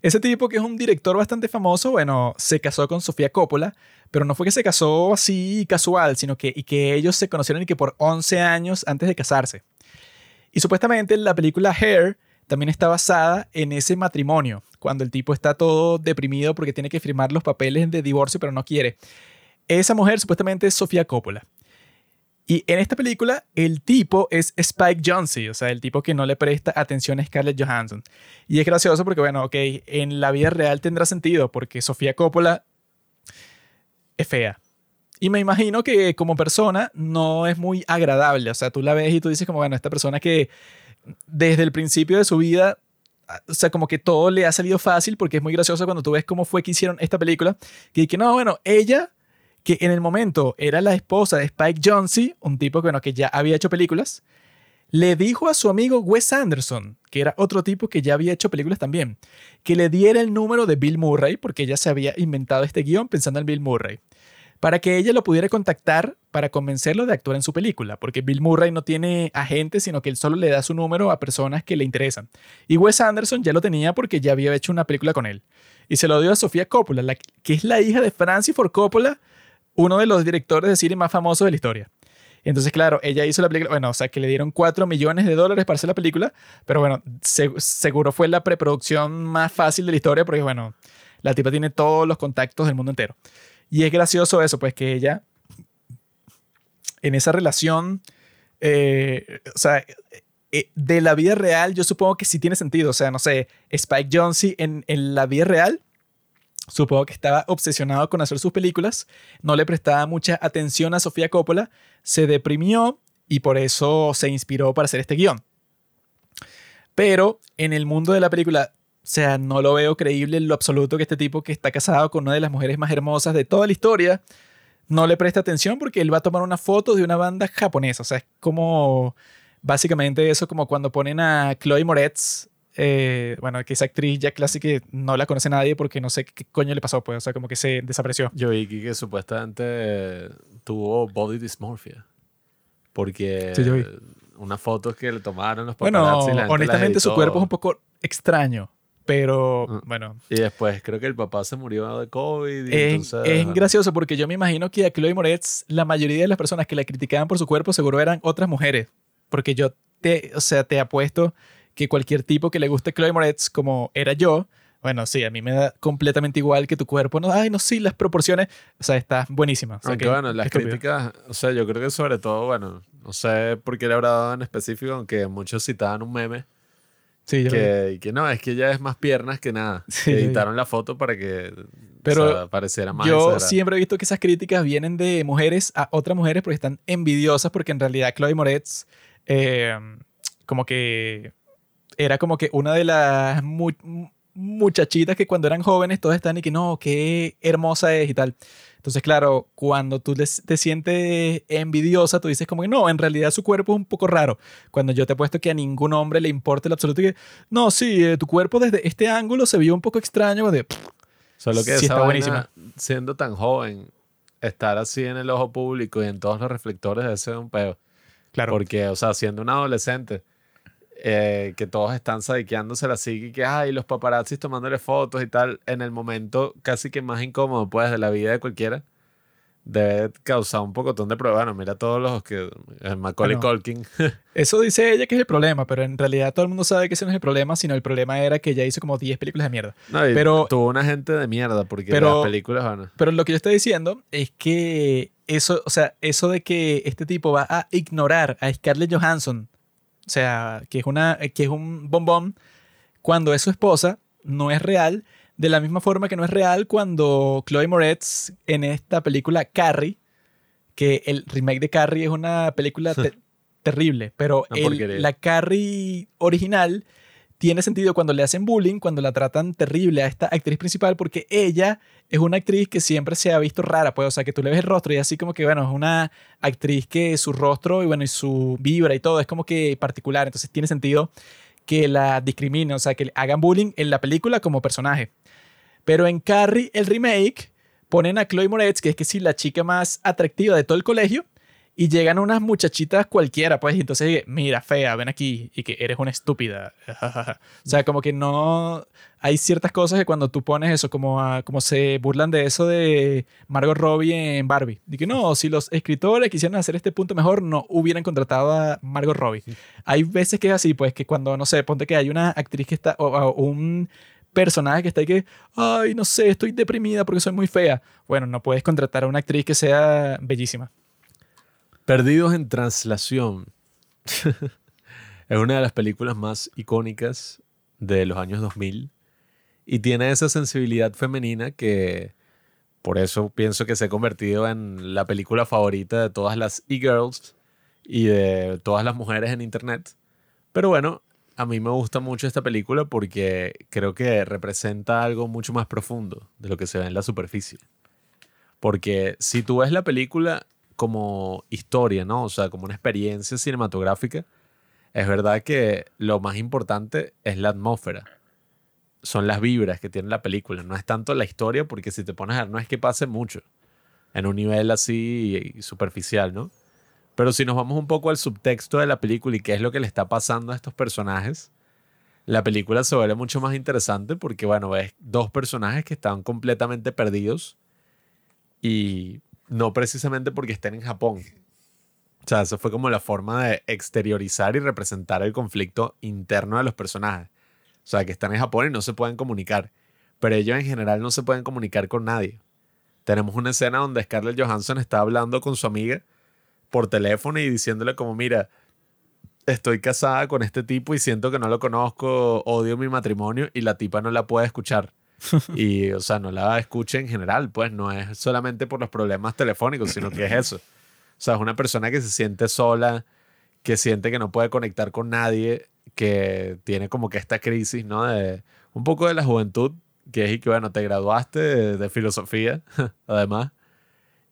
Ese tipo que es un director bastante famoso, bueno, se casó con Sofía Coppola, pero no fue que se casó así casual, sino que, y que ellos se conocieron y que por 11 años antes de casarse. Y supuestamente la película Hair también está basada en ese matrimonio, cuando el tipo está todo deprimido porque tiene que firmar los papeles de divorcio, pero no quiere. Esa mujer supuestamente es Sofía Coppola. Y en esta película, el tipo es Spike Jonze, o sea, el tipo que no le presta atención a Scarlett Johansson. Y es gracioso porque, bueno, ok, en la vida real tendrá sentido porque Sofía Coppola es fea. Y me imagino que como persona no es muy agradable. O sea, tú la ves y tú dices como, bueno, esta persona que desde el principio de su vida, ah, o sea, como que todo le ha salido fácil porque es muy gracioso cuando tú ves cómo fue que hicieron esta película. Que, no, bueno, ella, que en el momento era la esposa de Spike Jonze, un tipo bueno, que ya había hecho películas, le dijo a su amigo Wes Anderson, que era otro tipo que ya había hecho películas también, que le diera el número de Bill Murray, porque ella se había inventado este guion pensando en Bill Murray, para que ella lo pudiera contactar para convencerlo de actuar en su película, porque Bill Murray no tiene agente, sino que él solo le da su número a personas que le interesan. Y Wes Anderson ya lo tenía porque ya había hecho una película con él. Y se lo dio a Sofía Coppola, la- que es la hija de Francis Ford Coppola, uno de los directores de cine más famosos de la historia. Entonces, claro, ella hizo la película, bueno, o sea, que le dieron 4 millones de dólares para hacer la película, pero bueno, se- seguro fue la preproducción más fácil de la historia porque, bueno, la tipa tiene todos los contactos del mundo entero. Y es gracioso eso, pues que ella, en esa relación, eh, o sea, eh, de la vida real, yo supongo que sí tiene sentido. O sea, no sé, Spike Jonze en, en la vida real, supongo que estaba obsesionado con hacer sus películas, no le prestaba mucha atención a Sofía Coppola, se deprimió y por eso se inspiró para hacer este guion. Pero en el mundo de la película, sea, no lo veo creíble en lo absoluto que este tipo que está casado con una de las mujeres más hermosas de toda la historia, no le presta atención porque él va a tomar una foto de una banda japonesa. O sea, es como básicamente eso como cuando ponen a Chloe Moretz, eh, bueno, que esa actriz ya clásica que no la conoce nadie porque no sé qué coño le pasó, pues, o sea, como que se desapareció. Yo vi que supuestamente eh, tuvo body dysmorphia. Porque Sí, unas fotos que le tomaron los Bueno, paparazzi, las honestamente su cuerpo es un poco extraño, pero Mm. bueno, Y después creo que el papá se murió de COVID. Y Es, entonces, es gracioso porque yo me imagino que a Chloe Moretz, la mayoría de las personas que la criticaban por su cuerpo seguro eran otras mujeres. Porque yo te, o sea, te apuesto que cualquier tipo que le guste Chloe Moretz, como era yo, bueno, sí, a mí me da completamente igual que tu cuerpo. No, ay, no, sí, las proporciones, o sea, está buenísima. O sea, Aunque que- bueno, las estúpido. críticas, o sea, yo creo que sobre todo, bueno, no sé por qué le habrá dado en específico, aunque muchos citaban un meme, Sí, yo- que, que no, es que ya es más piernas que nada. [LAUGHS] Sí, editaron la foto para que Pero o sea, pareciera más Yo exagerada. siempre he visto que esas críticas vienen de mujeres a otras mujeres porque están envidiosas porque en realidad Chloe Moretz eh, como que era como que una de las mu- mu- muchachitas que cuando eran jóvenes todas están y que no, qué hermosa es y tal. Entonces, claro, cuando tú te sientes envidiosa, tú dices como que no, en realidad su cuerpo es un poco raro. Cuando yo te he puesto que a ningún hombre le importa el absoluto que, no, sí, eh, tu cuerpo desde este ángulo se vio un poco extraño. De, Solo que sí esa está buenísima. siendo tan joven, estar así en el ojo público y en todos los reflectores debe ser un peo. claro. Porque, o sea, siendo un adolescente, eh, que todos están sadiqueándosela así, y que, ay, los paparazzis tomándole fotos y tal, en el momento casi que más incómodo, pues, de la vida de cualquiera, debe causar un pocotón de pruebas. Bueno, mira todos los que... El Macaulay Bueno. Culkin. [LAUGHS] Eso dice ella que es el problema, pero en realidad todo el mundo sabe que ese no es el problema, sino el problema era que ella hizo como 10 películas de mierda. No, Pero- tuvo una gente de mierda, porque Pero- las películas, bueno... Pero lo que yo estoy diciendo es que eso, o sea, eso de que este tipo va a ignorar a Scarlett Johansson, o sea, que es, una, que es un bombón, cuando es su esposa, no es real, de la misma forma que no es real cuando Chloe Moretz en esta película Carrie, que el remake de Carrie es una película te- terrible, pero el- la Carrie original tiene sentido cuando le hacen bullying, cuando la tratan terrible a esta actriz principal, porque ella es una actriz que siempre se ha visto rara, pues, o sea, que tú le ves el rostro y así como que, bueno, es una actriz que su rostro y, bueno, y su vibra y todo es como que particular, entonces tiene sentido que la discriminen, o sea, que hagan bullying en la película como personaje. Pero en Carrie, el remake, ponen a Chloe Moretz, que es que sí, la chica más atractiva de todo el colegio, y llegan unas muchachitas cualquiera, pues, y entonces, mira, fea, ven aquí, y que eres una estúpida. [LAUGHS] o sea, como que no... Hay ciertas cosas que cuando tú pones eso, como, a- como se burlan de eso de Margot Robbie en Barbie. De que no, si los escritores quisieran hacer este punto mejor, no hubieran contratado a Margot Robbie. Hay veces que es así, pues, que cuando, no sé, ponte que hay una actriz que está, o, o un personaje que está ahí que, ay, no sé, estoy deprimida porque soy muy fea. Bueno, no puedes contratar a una actriz que sea bellísima. Perdidos en Translación. [LAUGHS] es una de las películas más icónicas de los años 2000 y tiene esa sensibilidad femenina que por eso pienso que se ha convertido en la película favorita de todas las e-girls y de todas las mujeres en internet. Pero bueno, a mí me gusta mucho esta película porque creo que representa algo mucho más profundo de lo que se ve en la superficie. Porque si tú ves la película como historia, ¿no? O sea, como una experiencia cinematográfica, es verdad que lo más importante es la atmósfera. Son las vibras que tiene la película. No es tanto la historia, porque si te pones a ver, no es que pase mucho. En un nivel así superficial, ¿no? Pero si nos vamos un poco al subtexto de la película y qué es lo que le está pasando a estos personajes, la película se vuelve mucho más interesante porque, bueno, ves dos personajes que están completamente perdidos y no precisamente porque estén en Japón. O sea, eso fue como la forma de exteriorizar y representar el conflicto interno de los personajes. O sea, que están en Japón y no se pueden comunicar. Pero ellos en general no se pueden comunicar con nadie. Tenemos una escena donde Scarlett Johansson está hablando con su amiga por teléfono y diciéndole como, mira, estoy casada con este tipo y siento que no lo conozco, odio mi matrimonio y la tipa no la puede escuchar. Y, o sea, no la escucha en general, pues no es solamente por los problemas telefónicos, sino que es eso. O sea, es una persona que se siente sola, que siente que no puede conectar con nadie, que tiene como que esta crisis, ¿no? De un poco de la juventud, que es y que, bueno, te graduaste de, de filosofía, [LAUGHS] además,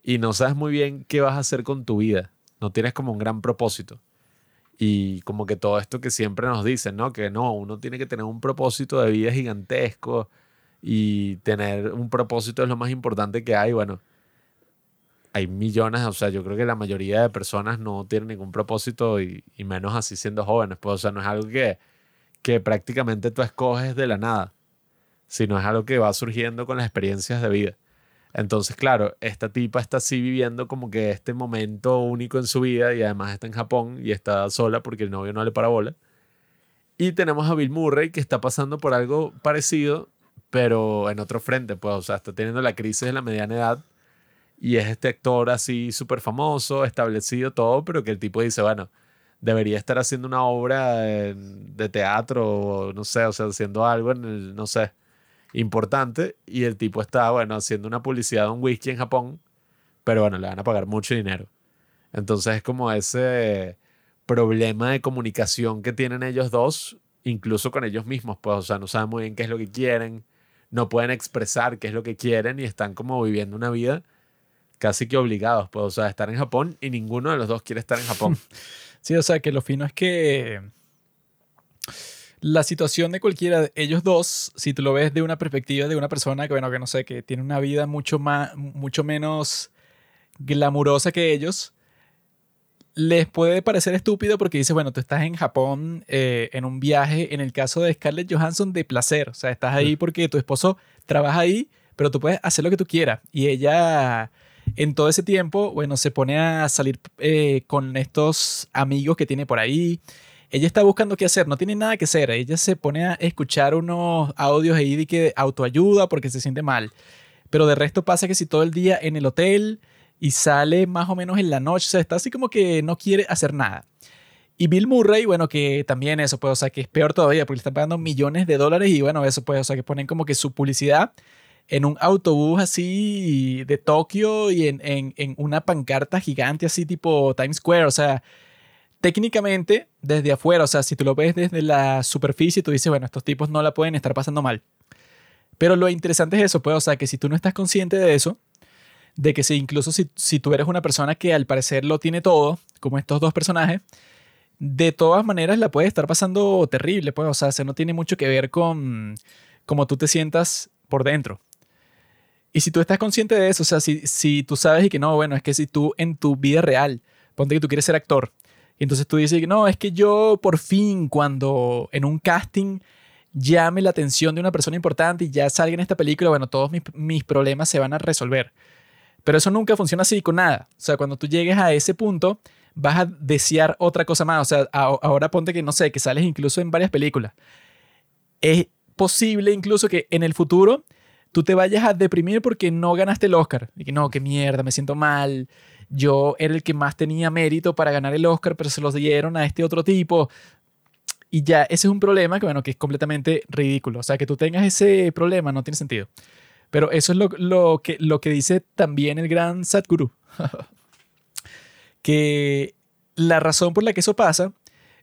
y no sabes muy bien qué vas a hacer con tu vida. No tienes como un gran propósito. Y como que todo esto que siempre nos dicen, ¿no? Que no, uno tiene que tener un propósito de vida gigantesco y tener un propósito es lo más importante que hay. Bueno, hay millones, o sea, yo creo que la mayoría de personas no tienen ningún propósito y, y menos así siendo jóvenes. Pues, o sea, no es algo que, que prácticamente tú escoges de la nada, sino es algo que va surgiendo con las experiencias de vida. Entonces, claro, esta tipa está así viviendo como que este momento único en su vida y además está en Japón y está sola porque el novio no le para bola. Y tenemos a Bill Murray que está pasando por algo parecido, pero en otro frente, pues, o sea, está teniendo la crisis de la mediana edad y es este actor así súper famoso, establecido todo, pero que el tipo dice, bueno, debería estar haciendo una obra de teatro no sé, o sea, haciendo algo no sé, importante y el tipo está, bueno, haciendo una publicidad de un whisky en Japón, pero bueno, le van a pagar mucho dinero. Entonces es como ese problema de comunicación que tienen ellos dos, incluso con ellos mismos, pues, o sea, no saben muy bien qué es lo que quieren, no pueden expresar qué es lo que quieren y están como viviendo una vida casi que obligados, pues, o sea, estar en Japón y ninguno de los dos quiere estar en Japón. [LAUGHS] Sí, o sea, que lo fino es que la situación de cualquiera de ellos dos, si tú lo ves de una perspectiva de una persona que, bueno, que no sé, que tiene una vida mucho más, mucho menos glamurosa que ellos, les puede parecer estúpido porque dices, bueno, tú estás en Japón eh, en un viaje, en el caso de Scarlett Johansson, de placer. O sea, estás ahí porque tu esposo trabaja ahí, pero tú puedes hacer lo que tú quieras. Y ella, en todo ese tiempo, bueno, se pone a salir eh, con estos amigos que tiene por ahí. Ella está buscando qué hacer, no tiene nada que hacer. Ella se pone a escuchar unos audios ahí de que autoayuda porque se siente mal. Pero de resto pasa que si todo el día en el hotel y sale más o menos en la noche, o sea, está así como que no quiere hacer nada. Y Bill Murray, bueno, que también eso, pues, o sea, que es peor todavía porque le están pagando millones de dólares y bueno, eso, pues, o sea, que ponen como que su publicidad en un autobús así de Tokio y en, en, una pancarta gigante así tipo Times Square, o sea, técnicamente, desde afuera, o sea, si tú lo ves desde la superficie, tú dices, bueno, estos tipos no la pueden estar pasando mal. Pero lo interesante es eso, pues, o sea, que si tú no estás consciente de eso, de que si incluso si, si tú eres una persona que al parecer lo tiene todo, como estos dos personajes, de todas maneras la puede estar pasando terrible, pues, o sea, se no tiene mucho que ver con cómo tú te sientas por dentro. Y si tú estás consciente de eso, o sea, si, si tú sabes y que no, bueno, es que si tú en tu vida real, ponte que tú quieres ser actor, y entonces tú dices, no, es que yo por fin cuando en un casting llame la atención de una persona importante y ya salga en esta película, bueno, todos mis, mis problemas se van a resolver. Pero eso nunca funciona así con nada. O sea, cuando tú llegues a ese punto, vas a desear otra cosa más. O sea, ahora ponte que, no sé, que sales incluso en varias películas. Es posible incluso que en el futuro tú te vayas a deprimir porque no ganaste el Oscar. Y que no, qué mierda, me siento mal. Yo era el que más tenía mérito para ganar el Oscar, pero se los dieron a este otro tipo. Y ya, ese es un problema que, bueno, que es completamente ridículo. O sea, que tú tengas ese problema no tiene sentido. Pero eso es lo, lo, que, lo que dice también el gran Sadhguru. [LAUGHS] que la razón por la que eso pasa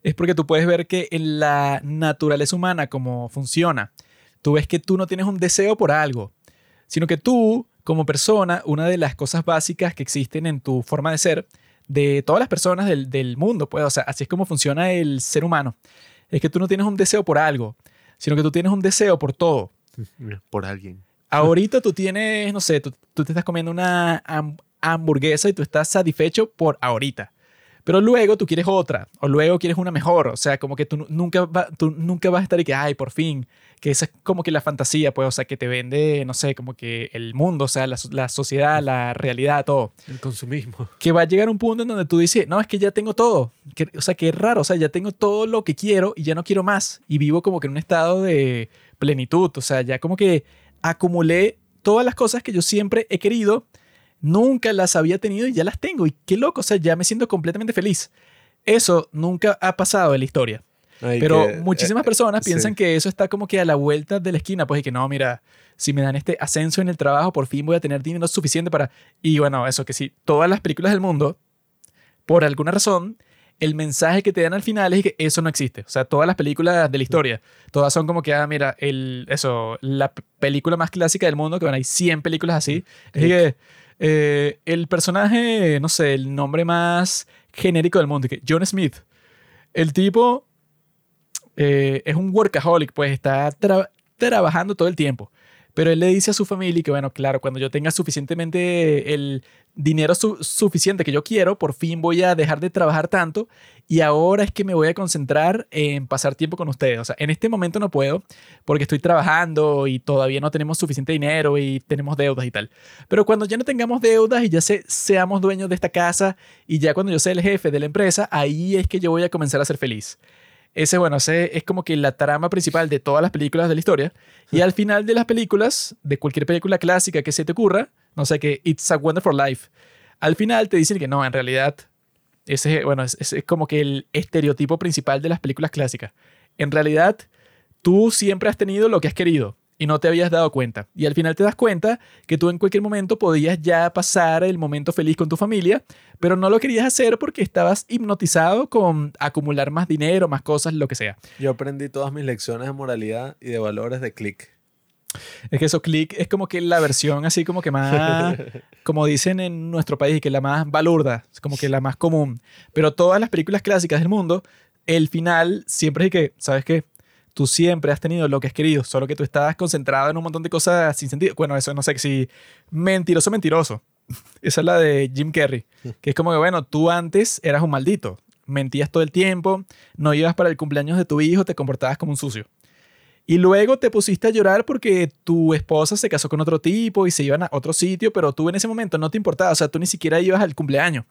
es porque tú puedes ver que en la naturaleza humana, como funciona, tú ves que tú no tienes un deseo por algo, sino que tú, como persona, una de las cosas básicas que existen en tu forma de ser, de todas las personas del, del mundo, pues, o sea, así es como funciona el ser humano, es que tú no tienes un deseo por algo, sino que tú tienes un deseo por todo. Por alguien. Ahorita tú tienes, no sé, tú, tú te estás comiendo una hamburguesa y tú estás satisfecho por ahorita. Pero luego tú quieres otra, o luego quieres una mejor, o sea, como que tú nunca, tú nunca vas a estar y que, ay, por fin, que esa es como que la fantasía, pues, o sea, que te vende, no sé, como que el mundo, o sea, la, la sociedad, la realidad, todo. El consumismo. Que va a llegar un punto en donde tú dices, no, es que ya tengo todo, que, o sea, que es raro, o sea, ya tengo todo lo que quiero y ya no quiero más, y vivo como que en un estado de plenitud, o sea, ya como que acumulé todas las cosas que yo siempre he querido, nunca las había tenido y ya las tengo. Y qué loco, o sea, ya me siento completamente feliz. Eso nunca ha pasado en la historia. Pero muchísimas eh, personas piensan que eso está como que a la vuelta de la esquina, pues y que no, mira, si me dan este ascenso en el trabajo, por fin voy a tener dinero suficiente para... Y bueno, eso que sí, todas las películas del mundo, por alguna razón, el mensaje que te dan al final es que eso no existe. O sea, todas las películas de la historia, todas son como que, ah, mira, el, eso, la película más clásica del mundo, que bueno, hay 100 películas así, es que eh, el personaje, no sé, el nombre más genérico del mundo, que John Smith, el tipo eh, es un workaholic, pues está trabajando todo el tiempo. Pero él le dice a su familia que, bueno, claro, cuando yo tenga suficientemente el dinero suficiente que yo quiero, por fin voy a dejar de trabajar tanto y ahora es que me voy a concentrar en pasar tiempo con ustedes. O sea, en este momento no puedo porque estoy trabajando y todavía no tenemos suficiente dinero y tenemos deudas y tal. Pero cuando ya no tengamos deudas y ya se, seamos dueños de esta casa y ya cuando yo sea el jefe de la empresa, ahí es que yo voy a comenzar a ser feliz. Ese, bueno, ese es como que la trama principal de todas las películas de la historia. Y al final de las películas, de cualquier película clásica que se te ocurra, no sé, que It's a Wonderful Life, al final te dicen que no, en realidad, ese, bueno, es, es como que el estereotipo principal de las películas clásicas. En realidad, tú siempre has tenido lo que has querido y no te habías dado cuenta. Y al final te das cuenta que tú en cualquier momento podías ya pasar el momento feliz con tu familia, pero no lo querías hacer porque estabas hipnotizado con acumular más dinero, más cosas, lo que sea. Yo aprendí todas mis lecciones de moralidad y de valores de click. Es que eso click es como que la versión así como que más, [LAUGHS] como dicen en nuestro país, que la más balurda, es como que la más común. Pero todas las películas clásicas del mundo, el final siempre es que, ¿sabes qué? Tú siempre has tenido lo que has querido, solo que tú estabas concentrado en un montón de cosas sin sentido. Bueno, eso no sé si mentiroso, mentiroso. [LAUGHS] Esa es la de Jim Carrey, que es como que, bueno, tú antes eras un maldito, mentías todo el tiempo, no ibas para el cumpleaños de tu hijo, te comportabas como un sucio. Y luego te pusiste a llorar porque tu esposa se casó con otro tipo y se iban a otro sitio, pero tú en ese momento no te importaba, o sea, tú ni siquiera ibas al cumpleaños.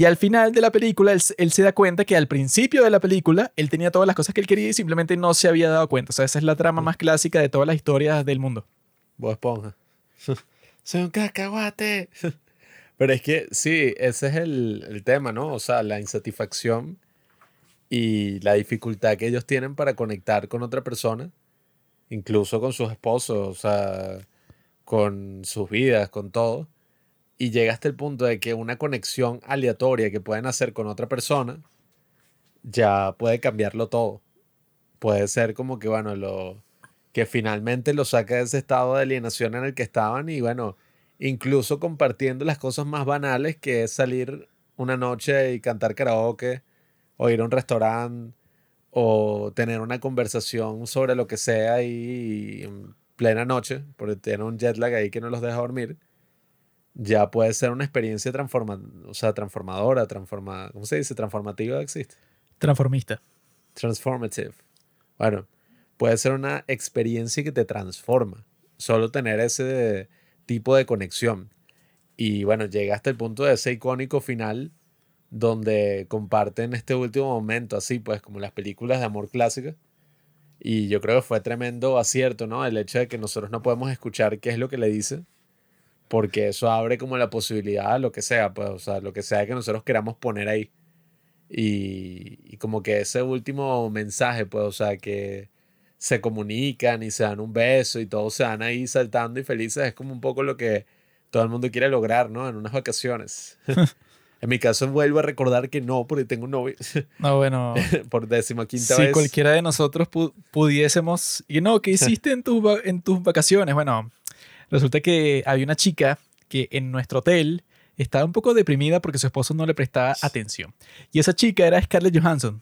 Y al final de la película, él, se da cuenta que al principio de la película, él tenía todas las cosas que él quería y simplemente no se había dado cuenta. O sea, esa es la trama más clásica de todas las historias del mundo. Vos esponja. [LAUGHS] Soy un cacahuate. [LAUGHS] Pero es que sí, ese es el, el, tema, ¿no? O sea, la insatisfacción y la dificultad que ellos tienen para conectar con otra persona, incluso con sus esposos, o sea, con sus vidas, con todo y llega hasta el punto de que una conexión aleatoria que pueden hacer con otra persona ya puede cambiarlo todo. Puede ser como que, bueno, lo que finalmente lo saca de ese estado de alienación en el que estaban y, bueno, incluso compartiendo las cosas más banales que es salir una noche y cantar karaoke o ir a un restaurante o tener una conversación sobre lo que sea y en plena noche, porque tiene un jet lag ahí que no los deja dormir, ya puede ser una experiencia transforma, o sea, transformadora, transforma, ¿cómo se dice? Transformativa existe. Transformista. Transformative. Bueno, puede ser una experiencia que te transforma. Solo tener ese tipo de conexión. Y bueno, llega hasta el punto de ese icónico final donde comparten este último momento, así pues, como las películas de amor clásicas. Y yo creo que fue tremendo acierto, ¿no? El hecho de que nosotros no podemos escuchar qué es lo que le dice, porque eso abre como la posibilidad a lo que sea, pues, o sea, lo que sea que nosotros queramos poner ahí. Y, y como que ese último mensaje, pues, o sea, que se comunican y se dan un beso y todos se van ahí saltando y felices, es como un poco lo que todo el mundo quiere lograr, ¿no? En unas vacaciones. [LAUGHS] [LAUGHS] En mi caso vuelvo a recordar que no, porque tengo un novio. [LAUGHS] No, bueno. por decimoquinta si vez. Si cualquiera de nosotros pudiésemos... Y no, ¿qué hiciste en, tus en tus vacaciones? Bueno, resulta que había una chica que en nuestro hotel estaba un poco deprimida porque su esposo no le prestaba atención. Y esa chica era Scarlett Johansson.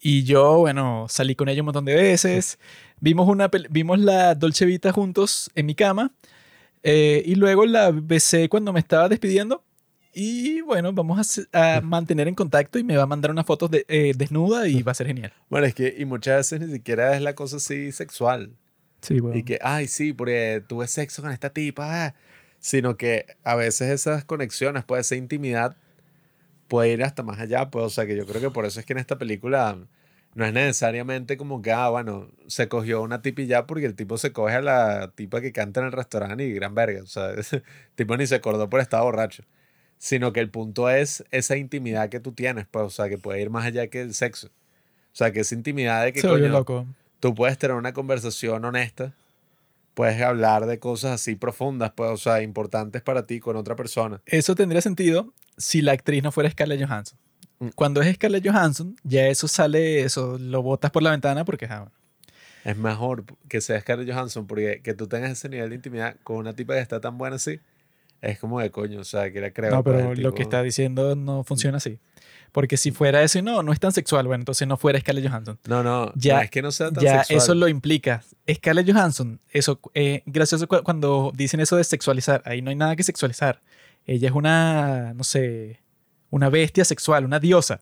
Y yo, bueno, salí con ella un montón de veces. Vimos, una, vimos la Dolce Vita juntos en mi cama. Eh, y luego la besé cuando me estaba despidiendo y bueno, vamos a, mantener en contacto y me va a mandar una foto de, eh, desnuda y va a ser genial. Bueno, es que, y muchas veces ni siquiera es la cosa así sexual. Sí, bueno. Y que, ay, sí, porque tuve sexo con esta tipa. Ah". Sino que a veces esas conexiones, puede ser intimidad, puede ir hasta más allá. Pues, o sea, que yo creo que por eso es que en esta película no es necesariamente como que, ah, bueno, se cogió una tipa y ya porque el tipo se coge a la tipa que canta en el restaurante y gran verga. O sea, el [LAUGHS] tipo ni se acordó por estar borracho sino que el punto es esa intimidad que tú tienes, pues, o sea, que puede ir más allá que el sexo. O sea, que esa intimidad de que, coño, loco. Tú puedes tener una conversación honesta, puedes hablar de cosas así profundas, pues, o sea, importantes para ti con otra persona. Eso tendría sentido si la actriz no fuera Scarlett Johansson. Mm. Cuando es Scarlett Johansson, ya eso sale, eso lo botas por la ventana porque, ah, Es mejor que sea Scarlett Johansson porque que tú tengas ese nivel de intimidad con una tipa que está tan buena así, es como de coño, o sea, que era creo. No, pero lo que está diciendo no funciona así. Porque si fuera eso, no, no es tan sexual, bueno, entonces no fuera Scarlett Johansson. No, no, ya, es que no sea tan ya eso lo implica. Scarlett Johansson, eso, eh, gracioso cuando dicen eso de sexualizar, ahí no hay nada que sexualizar. Ella es una, no sé, una bestia sexual, una diosa.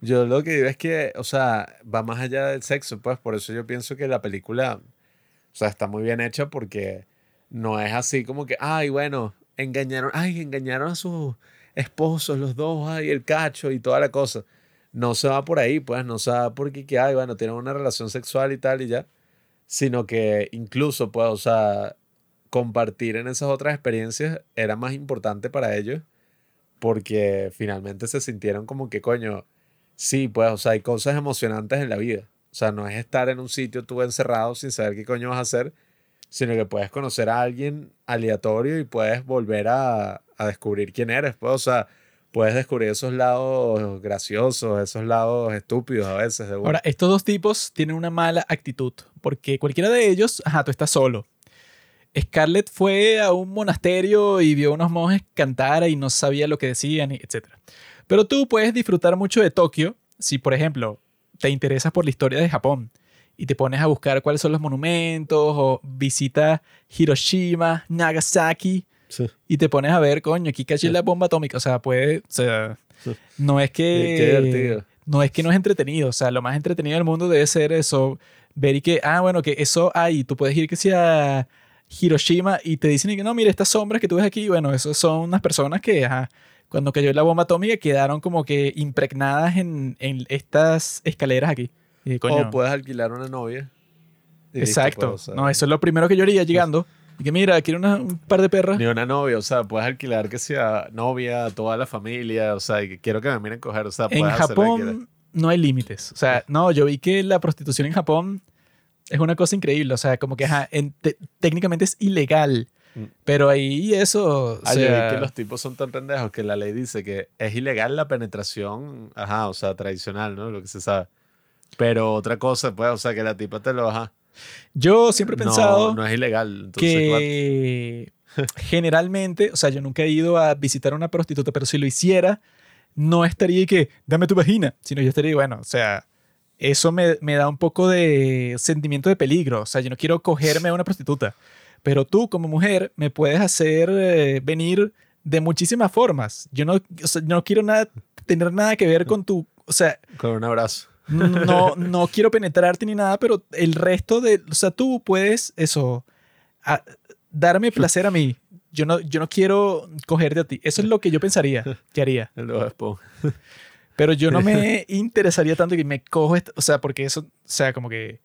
Yo lo que digo es que, o sea, va más allá del sexo, pues por eso yo pienso que la película, o sea, está muy bien hecha porque no es así como que, ay, bueno, engañaron, ay, engañaron a sus esposos, los dos, ay, el cacho y toda la cosa. No se va por ahí, pues, no se va porque, que, ay, bueno, tienen una relación sexual y tal y ya, sino que incluso, pues, o sea, compartir en esas otras experiencias era más importante para ellos porque finalmente se sintieron como que, coño, sí, pues, o sea, hay cosas emocionantes en la vida. O sea, no es estar en un sitio tú encerrado sin saber qué coño vas a hacer, sino que puedes conocer a alguien aleatorio y puedes volver a, a descubrir quién eres. Pues, o sea, puedes descubrir esos lados graciosos, esos lados estúpidos a veces. Ahora, estos dos tipos tienen una mala actitud, porque cualquiera de ellos, ajá, tú estás solo. Scarlett fue a un monasterio y vio a unos monjes cantar y no sabía lo que decían, etc. Pero tú puedes disfrutar mucho de Tokio si, por ejemplo, te interesas por la historia de Japón y te pones a buscar cuáles son los monumentos o visitas Hiroshima, Nagasaki y te pones a ver, coño, aquí caché la bomba atómica. O sea, puede, o sea, no es que... no es que no es entretenido, o sea, lo más entretenido del mundo debe ser eso, ver y que, ah, bueno, que eso hay, tú puedes ir que sea Hiroshima y te dicen que no, mira, estas sombras que tú ves aquí, bueno, esos son unas personas que, ajá, cuando cayó la bomba atómica quedaron como que impregnadas en, en estas escaleras aquí. O puedes alquilar una novia. Exacto. no, eso es lo primero que yo haría llegando. Y que mira, quiero un par de perras. Ni una novia, o sea, puedes alquilar que sea novia, toda la familia, o sea, y que quiero que me miren coger, o sea, En Japón no hay límites. O sea, no, yo vi que la prostitución en Japón es una cosa increíble. O sea, como que técnicamente es ilegal. Mm. Pero ahí eso, o Ah, sea, que los tipos son tan pendejos que la ley dice que es ilegal la penetración, ajá, o sea, tradicional, ¿no? Lo que se sabe. Pero otra cosa, pues, o sea, que la tipa te lo baja. yo siempre he pensado No, no es ilegal. Entonces, ¿cuál- que [LAUGHS] generalmente, o sea, yo nunca he ido a visitar a una prostituta, pero si lo hiciera, no estaría y que, dame tu vagina, sino yo estaría, bueno, o sea, eso me, me da un poco de sentimiento de peligro, o sea, yo no quiero cogerme a una prostituta, pero tú como mujer me puedes hacer eh, venir de muchísimas formas. Yo no, o sea, no quiero nada, tener nada que ver con tu, o sea, Con un abrazo. No, [LAUGHS] no quiero penetrarte ni nada, pero el resto de, o sea, tú puedes eso, a- darme placer a mí. Yo no, yo no quiero cogerte a ti. Eso es lo que yo pensaría que haría. [LAUGHS] El. Pero yo no me [LAUGHS] interesaría tanto que me cojo, o sea, porque eso, o sea, como que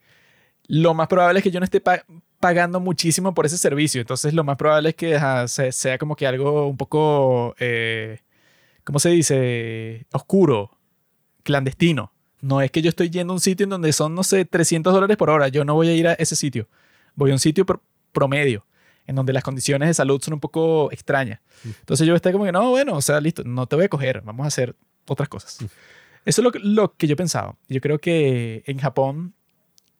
lo más probable es que yo no esté pa- pagando muchísimo por ese servicio. Entonces, lo más probable es que ajá, sea como que algo un poco, eh, ¿cómo se dice? Oscuro, clandestino. No es que yo estoy yendo a un sitio en donde son, no sé, 300 dólares por hora. Yo no voy a ir a ese sitio. Voy a un sitio pro- promedio, en donde las condiciones de salud son un poco extrañas. Entonces yo estoy como que, no, bueno, o sea, listo, no te voy a coger, vamos a hacer otras cosas. Eso es lo que, lo que yo pensaba. Yo creo que en Japón,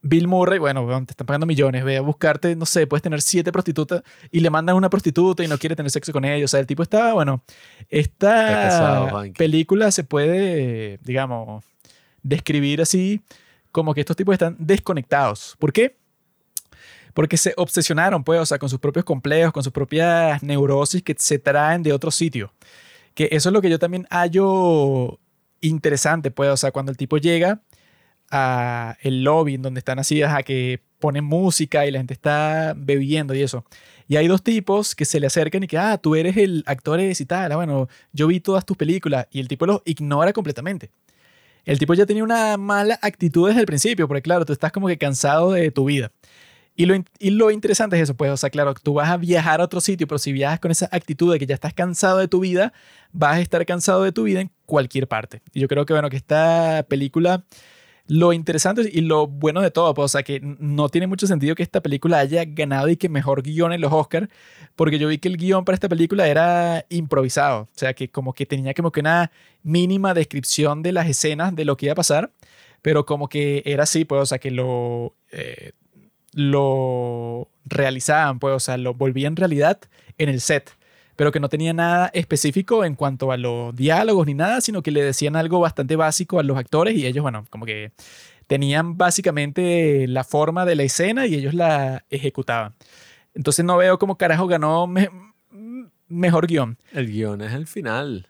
Bill Murray, bueno, te están pagando millones, ve a buscarte, no sé, puedes tener siete prostitutas y le mandan una prostituta y no quiere tener sexo con ella. O sea, el tipo está, bueno, casado, esta película se puede, digamos, describir así como que estos tipos están desconectados. ¿Por qué? Porque se obsesionaron, pues, o sea, con sus propios complejos, con sus propias neurosis que se traen de otro sitio. Que eso es lo que yo también hallo interesante, pues, o sea, cuando el tipo llega a el lobby donde están así, a que ponen música y la gente está bebiendo y eso. Y hay dos tipos que se le acercan y que, ah, tú eres el actor y tal, ah, bueno, yo vi todas tus películas y el tipo los ignora completamente. El tipo ya tenía una mala actitud desde el principio, porque claro, tú estás como que cansado de tu vida. Y lo, y lo interesante es eso, pues, o sea, claro, tú vas a viajar a otro sitio, pero si viajas con esa actitud de que ya estás cansado de tu vida, vas a estar cansado de tu vida en cualquier parte. Y yo creo que, bueno, que esta película, lo interesante y lo bueno de todo, pues, o sea, que no tiene mucho sentido que esta película haya ganado y que mejor guion en los Oscars, porque yo vi que el guion para esta película era improvisado, o sea, que como que tenía como que una mínima descripción de las escenas de lo que iba a pasar, pero como que era así, pues, o sea, que lo, eh, lo realizaban, pues, o sea, lo volvían realidad en el set, pero que no tenía nada específico en cuanto a los diálogos ni nada, sino que le decían algo bastante básico a los actores y ellos, bueno, como que tenían básicamente la forma de la escena y ellos la ejecutaban. Entonces no veo cómo carajo ganó me- mejor guion. El guion es el final.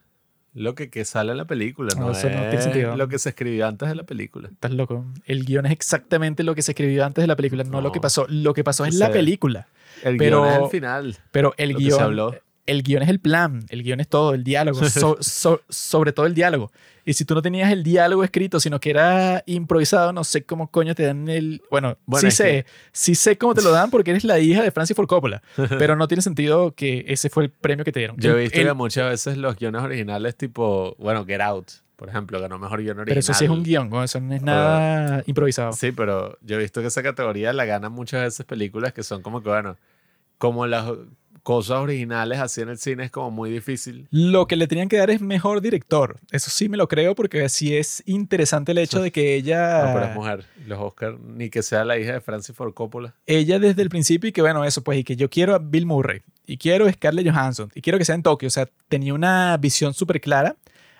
Lo que, que sale en la película, No, no, eso no tiene es sentido. lo que se escribió antes de la película. Estás loco. El guion es exactamente lo que se escribió antes de la película, no, lo No. que pasó. Lo que pasó es O la sea, película. El Pero- guion es el final. Pero el Lo que se guion, habló. El guion es el plan, el guion es todo, el diálogo, [LAUGHS] so- so- sobre todo el diálogo. Y si tú no tenías el diálogo escrito, sino que era improvisado, no sé cómo coño te dan el... Bueno, Bueno, sí sé, sí sé cómo te lo dan porque eres la hija de Francis Ford Coppola, [LAUGHS] pero no tiene sentido que ese fue el premio que te dieron. Yo he visto el- que muchas veces los guiones originales, tipo, bueno, Get Out, por ejemplo, ganó mejor guion original. pero eso sí es un guion, eso no es nada improvisado. Sí, pero yo he visto que esa categoría la ganan muchas veces películas que son como que, bueno, como las cosas originales así en el cine es como muy difícil. Lo que le tenían que dar es mejor director. Eso sí me lo creo porque sí es interesante el hecho de que ella... No, [LAUGHS] pero es mujer. Los Oscar, ni que sea la hija de Francis Ford Coppola. ella desde el principio y que bueno, eso pues, y que yo quiero a Bill Murray y quiero a Scarlett Johansson y quiero que sea en Tokio, o sea, tenía una visión súper clara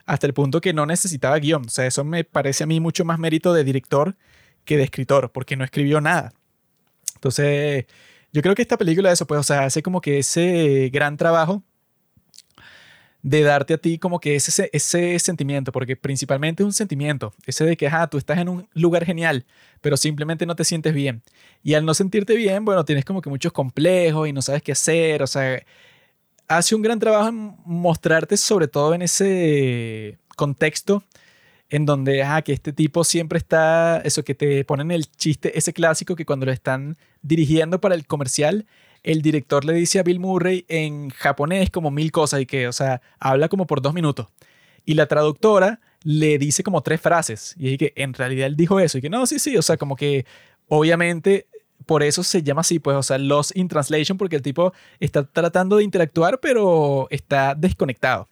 hasta el punto que no necesitaba guion, o sea, eso me parece a mí mucho más mérito de director que de escritor, porque no escribió nada. Entonces, yo creo que esta película, eso pues, o sea, hace como que ese gran trabajo de darte a ti como que ese, ese sentimiento, porque principalmente es un sentimiento, ese de que, ajá, tú estás en un lugar genial, pero simplemente no te sientes bien. Y al no sentirte bien, bueno, tienes como que muchos complejos y no sabes qué hacer, o sea, hace un gran trabajo en mostrarte sobre todo en ese contexto en donde, ajá, que este tipo siempre está, eso que te ponen el chiste, ese clásico que cuando lo están dirigiendo para el comercial, el director le dice a Bill Murray en japonés como mil cosas y que, o sea, habla como por dos minutos. Y la traductora le dice como tres frases. Y es que en realidad él dijo eso. Y que no, sí, sí, o sea, como que obviamente por eso se llama así, pues, o sea, Lost in Translation, porque el tipo está tratando de interactuar, pero está desconectado.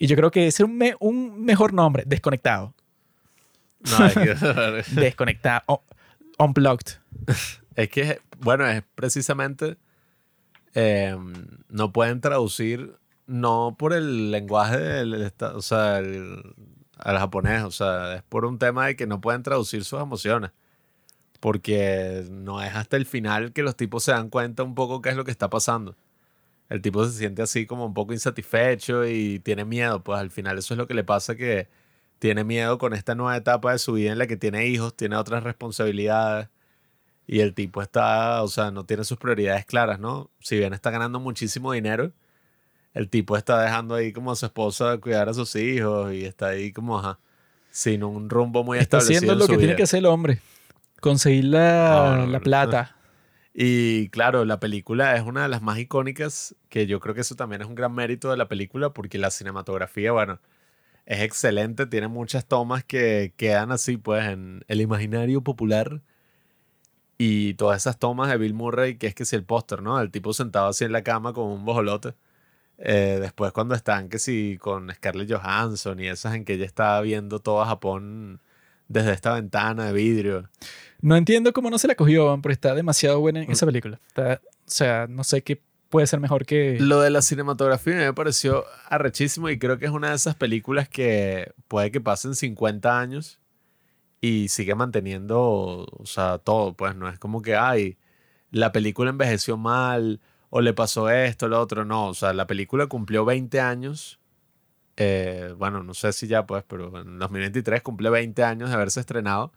Y yo creo que es un, me- un mejor nombre, desconectado. No, es que- Desconectado. o- unplugged. Es que, bueno, es precisamente. eh, no pueden traducir, no por el lenguaje del, o sea, el- al japonés, o sea, es por un tema de que no pueden traducir sus emociones. Porque no es hasta el final que los tipos se dan cuenta un poco qué es lo que está pasando. El tipo se siente así como un poco insatisfecho y tiene miedo, pues al final eso es lo que le pasa que tiene miedo con esta nueva etapa de su vida en la que tiene hijos, tiene otras responsabilidades. Y el tipo está, o sea, no tiene sus prioridades claras, ¿no? Si bien está ganando muchísimo dinero, el tipo está dejando ahí como a su esposa cuidar a sus hijos y está ahí como, ajá, sin un rumbo muy Está establecido. haciendo en lo que tiene que hacer el hombre. Conseguir la, no, la plata. Y claro, la película es una de las más icónicas, que yo creo que eso también es un gran mérito de la película, porque la cinematografía, bueno, es excelente, tiene muchas tomas que quedan así, pues, en el imaginario popular. Y todas esas tomas de Bill Murray, que es que si el póster, ¿no? El tipo sentado así en la cama con un bojolote. Eh, después cuando están, que si con Scarlett Johansson y esas en que ella está viendo todo Japón desde esta ventana de vidrio. No entiendo cómo no se la cogió, pero está demasiado buena Mm. en esa película. Está- o sea, no sé qué puede ser mejor que... Lo de la cinematografía me pareció arrechísimo y creo que es una de esas películas que puede que pasen 50 años y sigue manteniendo, o sea, todo, pues no es como que, ay, la película envejeció mal o le pasó esto, lo otro, no, o sea, la película cumplió 20 años, eh, bueno, no sé si ya pues, pero en 2023 cumple 20 años de haberse estrenado